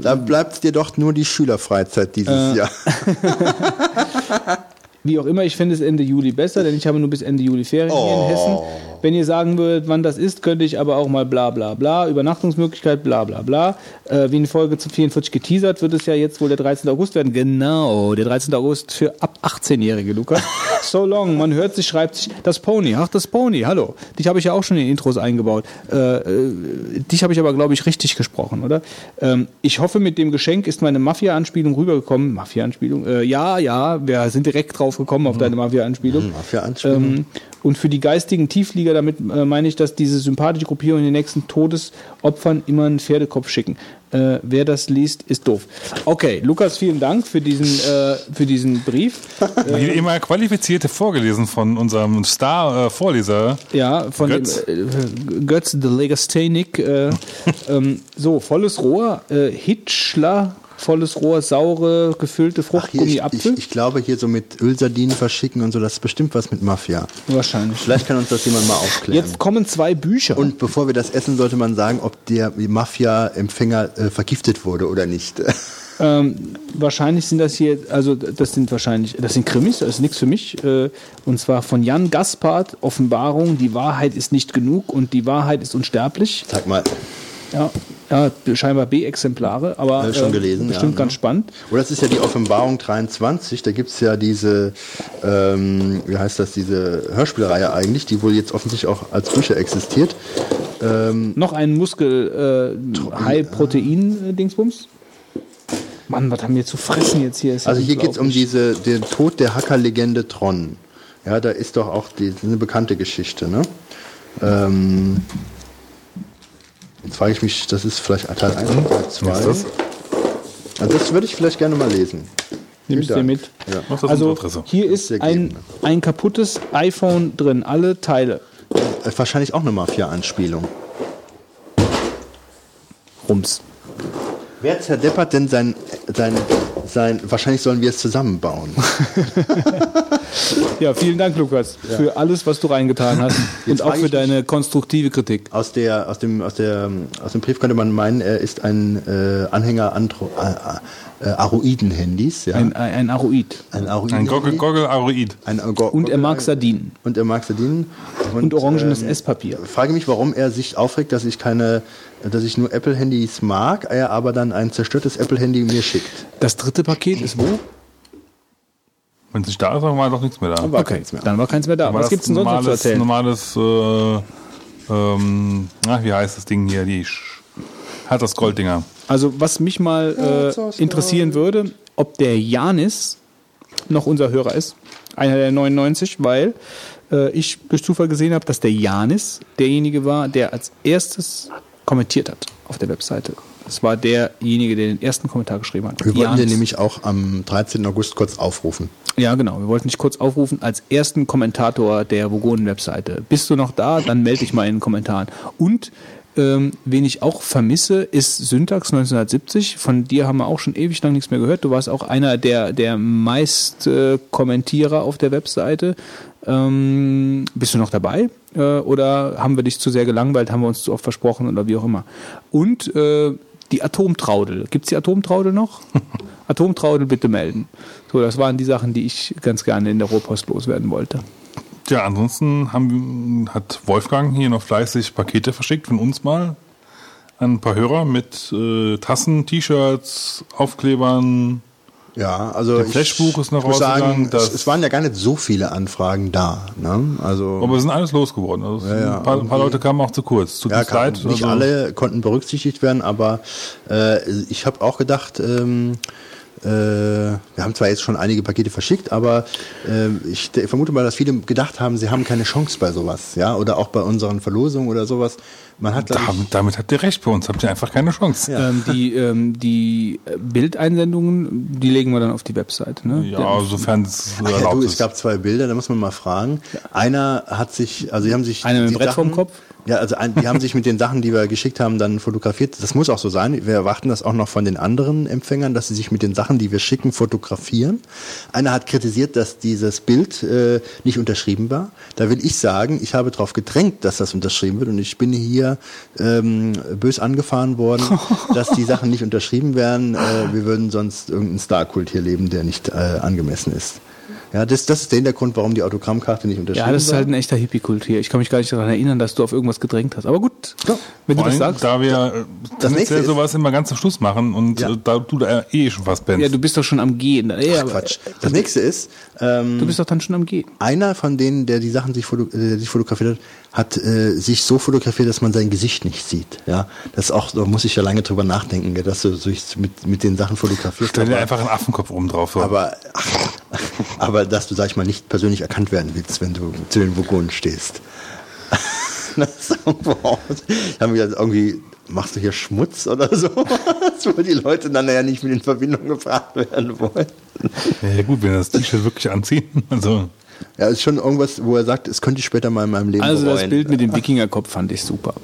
[SPEAKER 4] Da bleibt dir doch nur die Schülerfreizeit dieses
[SPEAKER 1] Äh.
[SPEAKER 4] Jahr. [laughs] [laughs]
[SPEAKER 1] Wie auch immer, ich finde es Ende Juli besser, denn ich habe nur bis Ende Juli Ferien hier in Hessen. Wenn ihr sagen würdet, wann das ist, könnte ich aber auch mal bla bla bla, Übernachtungsmöglichkeit bla bla bla. Äh, wie in Folge zu 44 geteasert, wird es ja jetzt wohl der 13. August werden. Genau, der 13. August für ab 18-Jährige, Lukas. [laughs] So long, man hört sich, schreibt sich, das Pony, ach das Pony, hallo. Dich habe ich ja auch schon in Intros eingebaut. Äh, äh, dich habe ich aber, glaube ich, richtig gesprochen, oder? Ähm, ich hoffe, mit dem Geschenk ist meine Mafia-Anspielung rübergekommen. Mafia-Anspielung? Äh, ja, ja, wir sind direkt drauf gekommen auf deine Mafia-Anspielung.
[SPEAKER 4] Mafia-Anspielung.
[SPEAKER 1] Ähm, und für die geistigen Tieflieger, damit äh, meine ich, dass diese sympathische Gruppierung den nächsten Todesopfern immer einen Pferdekopf schicken. Äh, wer das liest, ist doof. Okay, Lukas, vielen Dank für diesen, äh, für diesen Brief. [laughs]
[SPEAKER 3] Wie immer qualifizierte vorgelesen von unserem Star-Vorleser.
[SPEAKER 1] Ja, von
[SPEAKER 3] Götz.
[SPEAKER 1] dem äh, Götz the Legasthenic. Äh, [laughs] ähm, so, volles Rohr, äh, Hitschler, volles Rohr, saure, gefüllte
[SPEAKER 4] Ach, hier, ich, ich, ich glaube, hier so mit Ölsardinen verschicken und so, das ist bestimmt was mit Mafia.
[SPEAKER 1] Wahrscheinlich.
[SPEAKER 4] Vielleicht kann uns das jemand mal aufklären.
[SPEAKER 1] Jetzt kommen zwei Bücher.
[SPEAKER 4] und bevor wir das essen, sollte man sagen, ob der Mafia-Empfänger äh, vergiftet wurde oder nicht. [laughs]
[SPEAKER 1] Ähm, wahrscheinlich sind das hier, also das sind wahrscheinlich, das sind Krimis, das ist nichts für mich. Äh, und zwar von Jan Gaspard, Offenbarung, die Wahrheit ist nicht genug und die Wahrheit ist unsterblich.
[SPEAKER 4] Sag mal,
[SPEAKER 1] Ja, ja scheinbar B-Exemplare, aber
[SPEAKER 4] Äh, schon
[SPEAKER 1] äh,
[SPEAKER 4] gelesen,
[SPEAKER 1] bestimmt
[SPEAKER 4] ja,
[SPEAKER 1] ganz
[SPEAKER 4] ne?
[SPEAKER 1] spannend.
[SPEAKER 4] Oder das ist ja die Offenbarung 23, da gibt es ja diese, ähm, wie heißt das, diese Hörspielreihe eigentlich, die wohl jetzt offensichtlich auch als Bücher existiert. Ähm,
[SPEAKER 1] Noch ein Muskel äh, High-Protein-Dingsbums. Mann, was haben wir zu fressen jetzt hier? Ist ja
[SPEAKER 4] also hier geht es um diese, den Tod der Hackerlegende Tron. Ja, da ist doch auch die, eine bekannte Geschichte, ne? Ähm, jetzt frage ich mich, das ist vielleicht Teil 1 oder Teil 2.
[SPEAKER 3] Was ist das?
[SPEAKER 4] Also das würde ich vielleicht gerne mal lesen.
[SPEAKER 1] Nimmst du mit?
[SPEAKER 4] Ja.
[SPEAKER 3] Mach das
[SPEAKER 1] Also hier ist ein, ein kaputtes iPhone drin, alle Teile.
[SPEAKER 4] Äh, Wahrscheinlich auch eine Mafia-Anspielung.
[SPEAKER 1] Rums.
[SPEAKER 4] Wer zerdeppert denn sein, sein sein, wahrscheinlich sollen wir es zusammenbauen. [laughs]
[SPEAKER 1] Ja, vielen Dank, Lukas, für alles, was du reingetan hast und auch für deine konstruktive Kritik.
[SPEAKER 4] Aus, der, aus, dem, aus, der, aus dem Brief könnte man meinen, er ist ein äh, Anhänger Andro, äh, äh, Aroiden-Handys. Ja?
[SPEAKER 1] Ein, ein Aroid.
[SPEAKER 4] ein Aroiden
[SPEAKER 3] Ein Goggle, Goggle Aroid.
[SPEAKER 4] Ein Go
[SPEAKER 1] Und er mag Sardinen.
[SPEAKER 4] Und er mag Sardinen.
[SPEAKER 1] Und orangenes
[SPEAKER 4] ähm,
[SPEAKER 1] Esspapier.
[SPEAKER 4] Frage mich, warum er sich aufregt, dass ich keine, dass ich nur Apple-Handys mag, er aber dann ein zerstörtes Apple-Handy mir schickt.
[SPEAKER 1] Das dritte Paket ist wo?
[SPEAKER 3] Wenn es nicht da ist, dann war doch nichts mehr da.
[SPEAKER 4] War
[SPEAKER 1] Okay,
[SPEAKER 4] keins mehr.
[SPEAKER 1] dann war keins mehr da. Was
[SPEAKER 3] das
[SPEAKER 1] gibt's denn sonst noch zu
[SPEAKER 3] normales,
[SPEAKER 1] erzählen?
[SPEAKER 3] Normales, äh, ähm, ach, wie heißt das Ding hier? Die Sch- hat das Golddinger.
[SPEAKER 1] Also was mich mal äh, interessieren würde, ob der Janis noch unser Hörer ist, einer der 99, weil äh, ich durch Zufall gesehen habe, dass der Janis derjenige war, der als erstes kommentiert hat auf der Webseite. Das war derjenige, der den ersten Kommentar geschrieben hat.
[SPEAKER 4] Wir wollten
[SPEAKER 1] Janis.
[SPEAKER 4] den nämlich auch am 13. August kurz aufrufen.
[SPEAKER 1] Ja, genau. Wir wollten dich kurz aufrufen als ersten Kommentator der Vogonen-Webseite. Bist du noch da? Dann melde dich mal in den Kommentaren. Und ähm, wen ich auch vermisse, ist Syntax 1970. Von dir haben wir auch schon ewig lang nichts mehr gehört. Du warst auch einer der, der meist äh, Kommentierer auf der Webseite. Ähm, bist du noch dabei? Äh, oder haben wir dich zu sehr gelangweilt, haben wir uns zu oft versprochen oder wie auch immer? Und äh, die Atomtraudel. Gibt's die Atomtraudel noch? [laughs] Atomtraudel bitte melden. So, das waren die Sachen, die ich ganz gerne in der Rohrpost loswerden wollte.
[SPEAKER 3] Ja, ansonsten haben, hat Wolfgang hier noch fleißig Pakete verschickt von uns mal an ein paar Hörer mit äh, Tassen, T-Shirts, Aufklebern.
[SPEAKER 4] Ja, also
[SPEAKER 3] Der Flashbuch ist noch
[SPEAKER 4] ich sagen, es, es waren ja gar nicht so viele Anfragen da. Ne? Also
[SPEAKER 3] Aber wir sind alles losgeworden. Also es-
[SPEAKER 4] ja,
[SPEAKER 3] ein, paar, ein paar Leute kamen auch zu kurz. Tut
[SPEAKER 4] ja, kann, nicht
[SPEAKER 3] also-
[SPEAKER 4] alle konnten berücksichtigt werden, aber äh, ich habe auch gedacht, ähm, äh, wir haben zwar jetzt schon einige Pakete verschickt, aber äh, ich vermute mal, dass viele gedacht haben, sie haben keine Chance bei sowas, ja, oder auch bei unseren Verlosungen oder sowas. Man hat,
[SPEAKER 3] Damit, damit habt ihr recht, bei uns habt ihr einfach keine Chance.
[SPEAKER 1] Ähm, die ähm, die Bildeinsendungen, die legen wir dann auf die Website. Ne?
[SPEAKER 3] Ja, sofern es
[SPEAKER 4] Ach ja,
[SPEAKER 3] erlaubt
[SPEAKER 4] du,
[SPEAKER 3] ist.
[SPEAKER 4] es gab zwei Bilder, da muss man mal fragen. Einer hat sich, also die haben sich
[SPEAKER 1] Einer mit dem Brett vorm
[SPEAKER 4] Sachen-
[SPEAKER 1] Kopf?
[SPEAKER 4] Ja, also ein, die haben sich mit den Sachen, die wir geschickt haben, dann fotografiert. Das muss auch so sein. Wir erwarten das auch noch von den anderen Empfängern, dass sie sich mit den Sachen, die wir schicken, fotografieren. Einer hat kritisiert, dass dieses Bild äh, nicht unterschrieben war. Da will ich sagen, ich habe darauf gedrängt, dass das unterschrieben wird und ich bin hier ähm, bös angefahren worden, [laughs] dass die Sachen nicht unterschrieben werden. Äh, wir würden sonst irgendeinen Starkult hier leben, der nicht äh, angemessen ist. Ja, das, das ist der Hintergrund, warum die Autogrammkarte nicht unterschrieben
[SPEAKER 1] Ja, das ist halt ein echter Hippie-Kult hier. Ich kann mich gar nicht daran erinnern, dass du auf irgendwas gedrängt hast. Aber gut, wenn du
[SPEAKER 3] Vor
[SPEAKER 1] das
[SPEAKER 3] allem,
[SPEAKER 1] sagst.
[SPEAKER 3] Da wir äh,
[SPEAKER 4] nächste
[SPEAKER 3] tendenziell
[SPEAKER 4] ist-
[SPEAKER 3] sowas immer ganz zum Schluss machen und
[SPEAKER 4] Ja.
[SPEAKER 3] äh, da du da eh schon fast bist.
[SPEAKER 1] Ja, du bist doch schon am Gehen. Ja, aber
[SPEAKER 4] Quatsch. Das nächste ist, ähm,
[SPEAKER 1] Du bist doch dann schon am Gehen.
[SPEAKER 4] einer von denen, der die Sachen sich, foto äh, sich fotografiert hat, hat äh, sich so fotografiert, dass man sein Gesicht nicht sieht. Ja, das auch, da muss ich ja lange drüber nachdenken, gell, dass du sich mit, mit den Sachen fotografierst.
[SPEAKER 3] Stell dir einfach einen Affenkopf oben drauf. So.
[SPEAKER 4] aber, [laughs] aber dass du, sag ich mal, nicht persönlich erkannt werden willst, wenn du zu den Vogonen stehst. [laughs] das aus. Ich habe mir gedacht, irgendwie, machst du hier Schmutz oder so? [laughs] Wo die Leute dann ja nicht mit in Verbindung gebracht werden wollen.
[SPEAKER 3] ja gut, wenn das T-Shirt wirklich anziehen. Also
[SPEAKER 4] Ja, ist schon irgendwas, wo er sagt, es könnte ich später mal in meinem Leben
[SPEAKER 1] Also das
[SPEAKER 4] bereuen.
[SPEAKER 1] Bild mit dem Wikingerkopf fand ich super.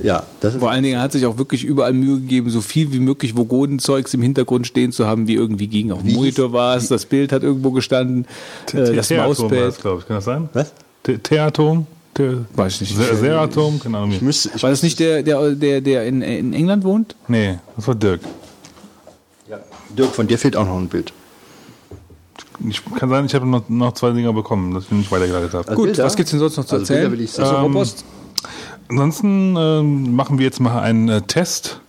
[SPEAKER 4] Ja, das ist
[SPEAKER 1] Vor allen Dingen hat sich auch wirklich überall Mühe gegeben, so viel wie möglich Vogodenzeugs im Hintergrund stehen zu haben, wie irgendwie ging. Auf dem Monitor war es, das Bild hat irgendwo gestanden, äh, das Mauspad.
[SPEAKER 3] glaube ich. Kann das sein?
[SPEAKER 4] Was?
[SPEAKER 3] The- Theatom? The-
[SPEAKER 1] Weiß ich nicht.
[SPEAKER 3] Se- Seratom? Keine Ahnung.
[SPEAKER 4] Ich
[SPEAKER 1] War das nicht der, der, der, der in, in England wohnt?
[SPEAKER 3] Nee, das war Dirk.
[SPEAKER 4] Dirk, von dir fehlt auch noch ein Bild.
[SPEAKER 3] Ich, kann sein, ich habe noch, noch zwei Dinger bekommen, dass ich nicht weitergeleitet habe.
[SPEAKER 4] Also
[SPEAKER 1] Gut,
[SPEAKER 4] Bilder?
[SPEAKER 1] was gibt's denn sonst noch zu
[SPEAKER 4] Also Bilder
[SPEAKER 1] erzählen?
[SPEAKER 4] will ich sehen.
[SPEAKER 3] Ähm? Ansonsten ähm, machen wir jetzt mal einen äh, Test.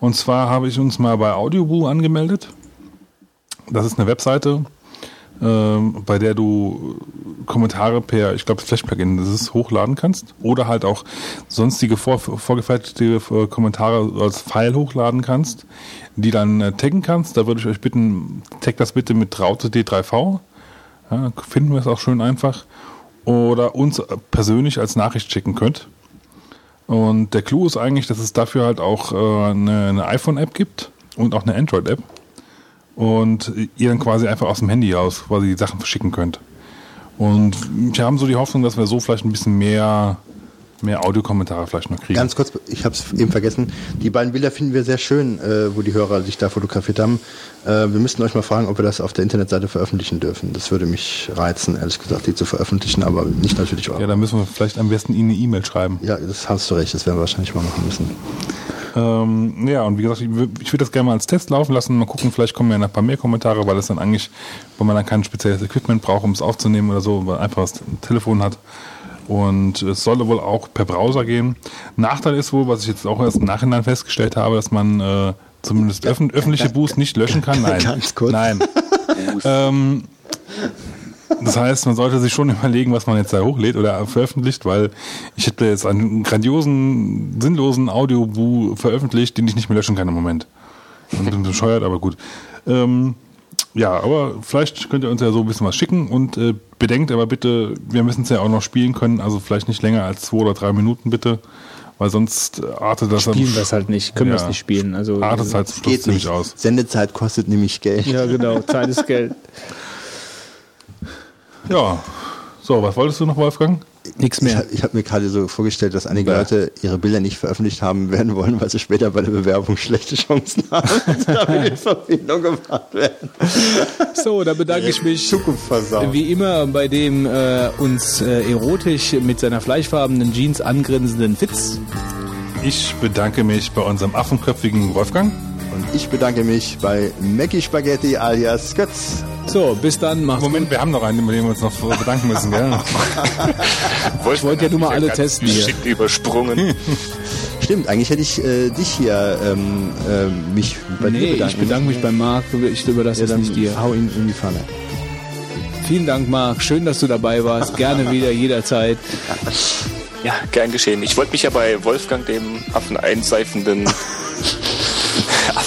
[SPEAKER 3] Und zwar habe ich uns mal bei Audioboo angemeldet. Das ist eine Webseite, ähm, bei der du Kommentare per, ich glaube, Flash-Plugin hochladen kannst. Oder halt auch sonstige vor, vorgefertigte äh, Kommentare als File hochladen kannst, die dann äh, taggen kannst. Da würde ich euch bitten, tag das bitte mit Raute D3V. Ja, finden wir es auch schön einfach. Oder uns persönlich als Nachricht schicken könnt. Und der Clou ist eigentlich, dass es dafür halt auch äh, eine, eine iPhone-App gibt und auch eine Android-App. Und ihr dann quasi einfach aus dem Handy aus quasi die Sachen verschicken könnt. Und wir haben so die Hoffnung, dass wir so vielleicht ein bisschen mehr mehr Audiokommentare vielleicht noch kriegen.
[SPEAKER 4] Ganz kurz, ich habe es eben vergessen. Die beiden Bilder finden wir sehr schön, äh, wo die Hörer sich da fotografiert haben. Äh, wir müssten euch mal fragen, ob wir das auf der Internetseite veröffentlichen dürfen. Das würde mich reizen, ehrlich gesagt, die zu veröffentlichen, aber nicht natürlich eure.
[SPEAKER 3] ja, dann müssen wir vielleicht am besten Ihnen eine E-Mail schreiben.
[SPEAKER 4] Ja, das hast du recht, das werden wir wahrscheinlich mal machen müssen.
[SPEAKER 3] Ähm, ja, und wie gesagt, ich, ich würde das gerne mal als Test laufen lassen. Mal gucken, vielleicht kommen ja noch ein paar mehr Kommentare, weil es dann eigentlich, weil man dann kein spezielles Equipment braucht, um es aufzunehmen oder so, weil einfach das Telefon hat. Und es soll wohl auch per Browser gehen. Nachteil ist wohl, was ich jetzt auch erst im Nachhinein festgestellt habe, dass man äh, zumindest öffentliche Boosts nicht löschen kann. [laughs] Nein.
[SPEAKER 4] Ganz kurz.
[SPEAKER 3] Nein. [laughs] ähm, das heißt, man sollte sich schon überlegen, was man jetzt da hochlädt oder veröffentlicht, weil ich hätte jetzt einen grandiosen, sinnlosen Audioboo veröffentlicht, den ich nicht mehr löschen kann im Moment. Ich bin bescheuert, aber gut. Ähm, ja, aber vielleicht könnt ihr uns ja so ein bisschen was schicken und äh, bedenkt aber bitte, wir müssen es ja auch noch spielen können, also vielleicht nicht länger als zwei oder drei Minuten bitte, weil sonst artet das
[SPEAKER 1] Spielen wir es halt nicht, können wir es
[SPEAKER 3] Ja.
[SPEAKER 1] nicht spielen. Also,
[SPEAKER 3] artet es halt zum Schluss ziemlich
[SPEAKER 4] nicht.
[SPEAKER 3] aus.
[SPEAKER 4] Sendezeit kostet nämlich Geld.
[SPEAKER 1] ja, genau, Zeit ist Geld. [laughs]
[SPEAKER 3] Ja, so, was wolltest du noch, Wolfgang?
[SPEAKER 1] Nichts
[SPEAKER 4] Ich,
[SPEAKER 1] mehr.
[SPEAKER 4] hab- ich habe mir gerade so vorgestellt, dass einige
[SPEAKER 3] Ja.
[SPEAKER 4] Leute ihre Bilder nicht veröffentlicht haben werden wollen, weil sie später bei der Bewerbung schlechte Chancen haben, [laughs] damit in Verbindung gebracht werden.
[SPEAKER 1] So, da bedanke ich mich wie immer bei dem äh, uns äh, erotisch mit seiner fleischfarbenen Jeans angrinsenden Fitz.
[SPEAKER 3] Ich bedanke mich bei unserem affenköpfigen Wolfgang.
[SPEAKER 4] Und ich bedanke mich bei Mackie Spaghetti alias Götz.
[SPEAKER 1] So, bis dann, macht's
[SPEAKER 3] Moment, wir haben noch einen, über den wir uns noch bedanken müssen, gell? [laughs]
[SPEAKER 2] Ich
[SPEAKER 1] wollte ja nur mal alle testen hier.
[SPEAKER 2] Geschickt übersprungen. [laughs]
[SPEAKER 4] Stimmt, eigentlich hätte ich äh, dich hier ähm, äh, mich bei dir
[SPEAKER 1] Nee,
[SPEAKER 4] bedanken
[SPEAKER 1] ich bedanke mich beim Marc, ich überlasse
[SPEAKER 4] Ja,
[SPEAKER 1] es
[SPEAKER 4] dann
[SPEAKER 1] nicht dir.
[SPEAKER 4] hau ihn in die Pfanne.
[SPEAKER 1] Vielen Dank, Marc, schön, dass du dabei warst, gerne wieder, jederzeit.
[SPEAKER 2] Ja, gern geschehen. Ich wollte mich ja bei Wolfgang, dem Affen einseifenden [laughs]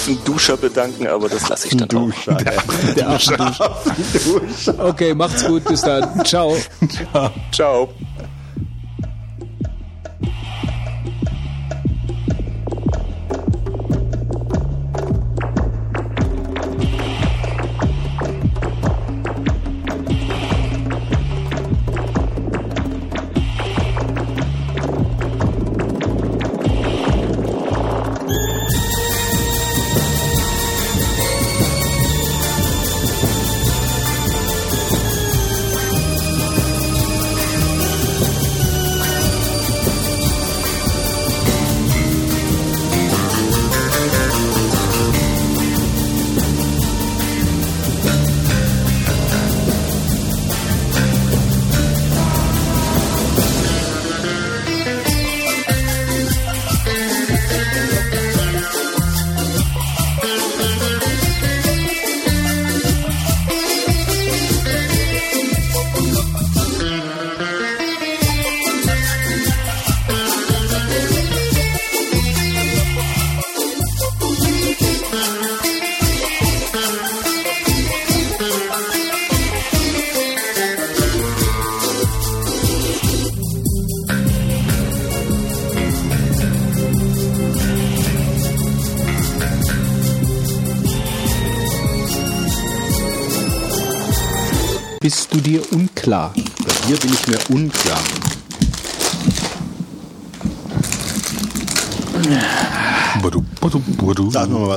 [SPEAKER 2] Affenduscher bedanken, aber das lasse ich dann auch. [laughs]
[SPEAKER 4] Duscher.
[SPEAKER 1] Der Affenduscher. Okay, macht's gut, bis dann. Ciao.
[SPEAKER 2] Ciao.
[SPEAKER 1] Bist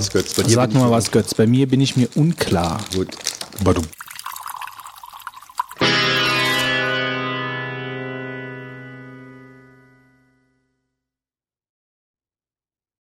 [SPEAKER 4] was, Götz. Bei
[SPEAKER 1] Sag mal was, Götz, bei mir bin ich mir unklar.
[SPEAKER 4] Gut.
[SPEAKER 3] badu.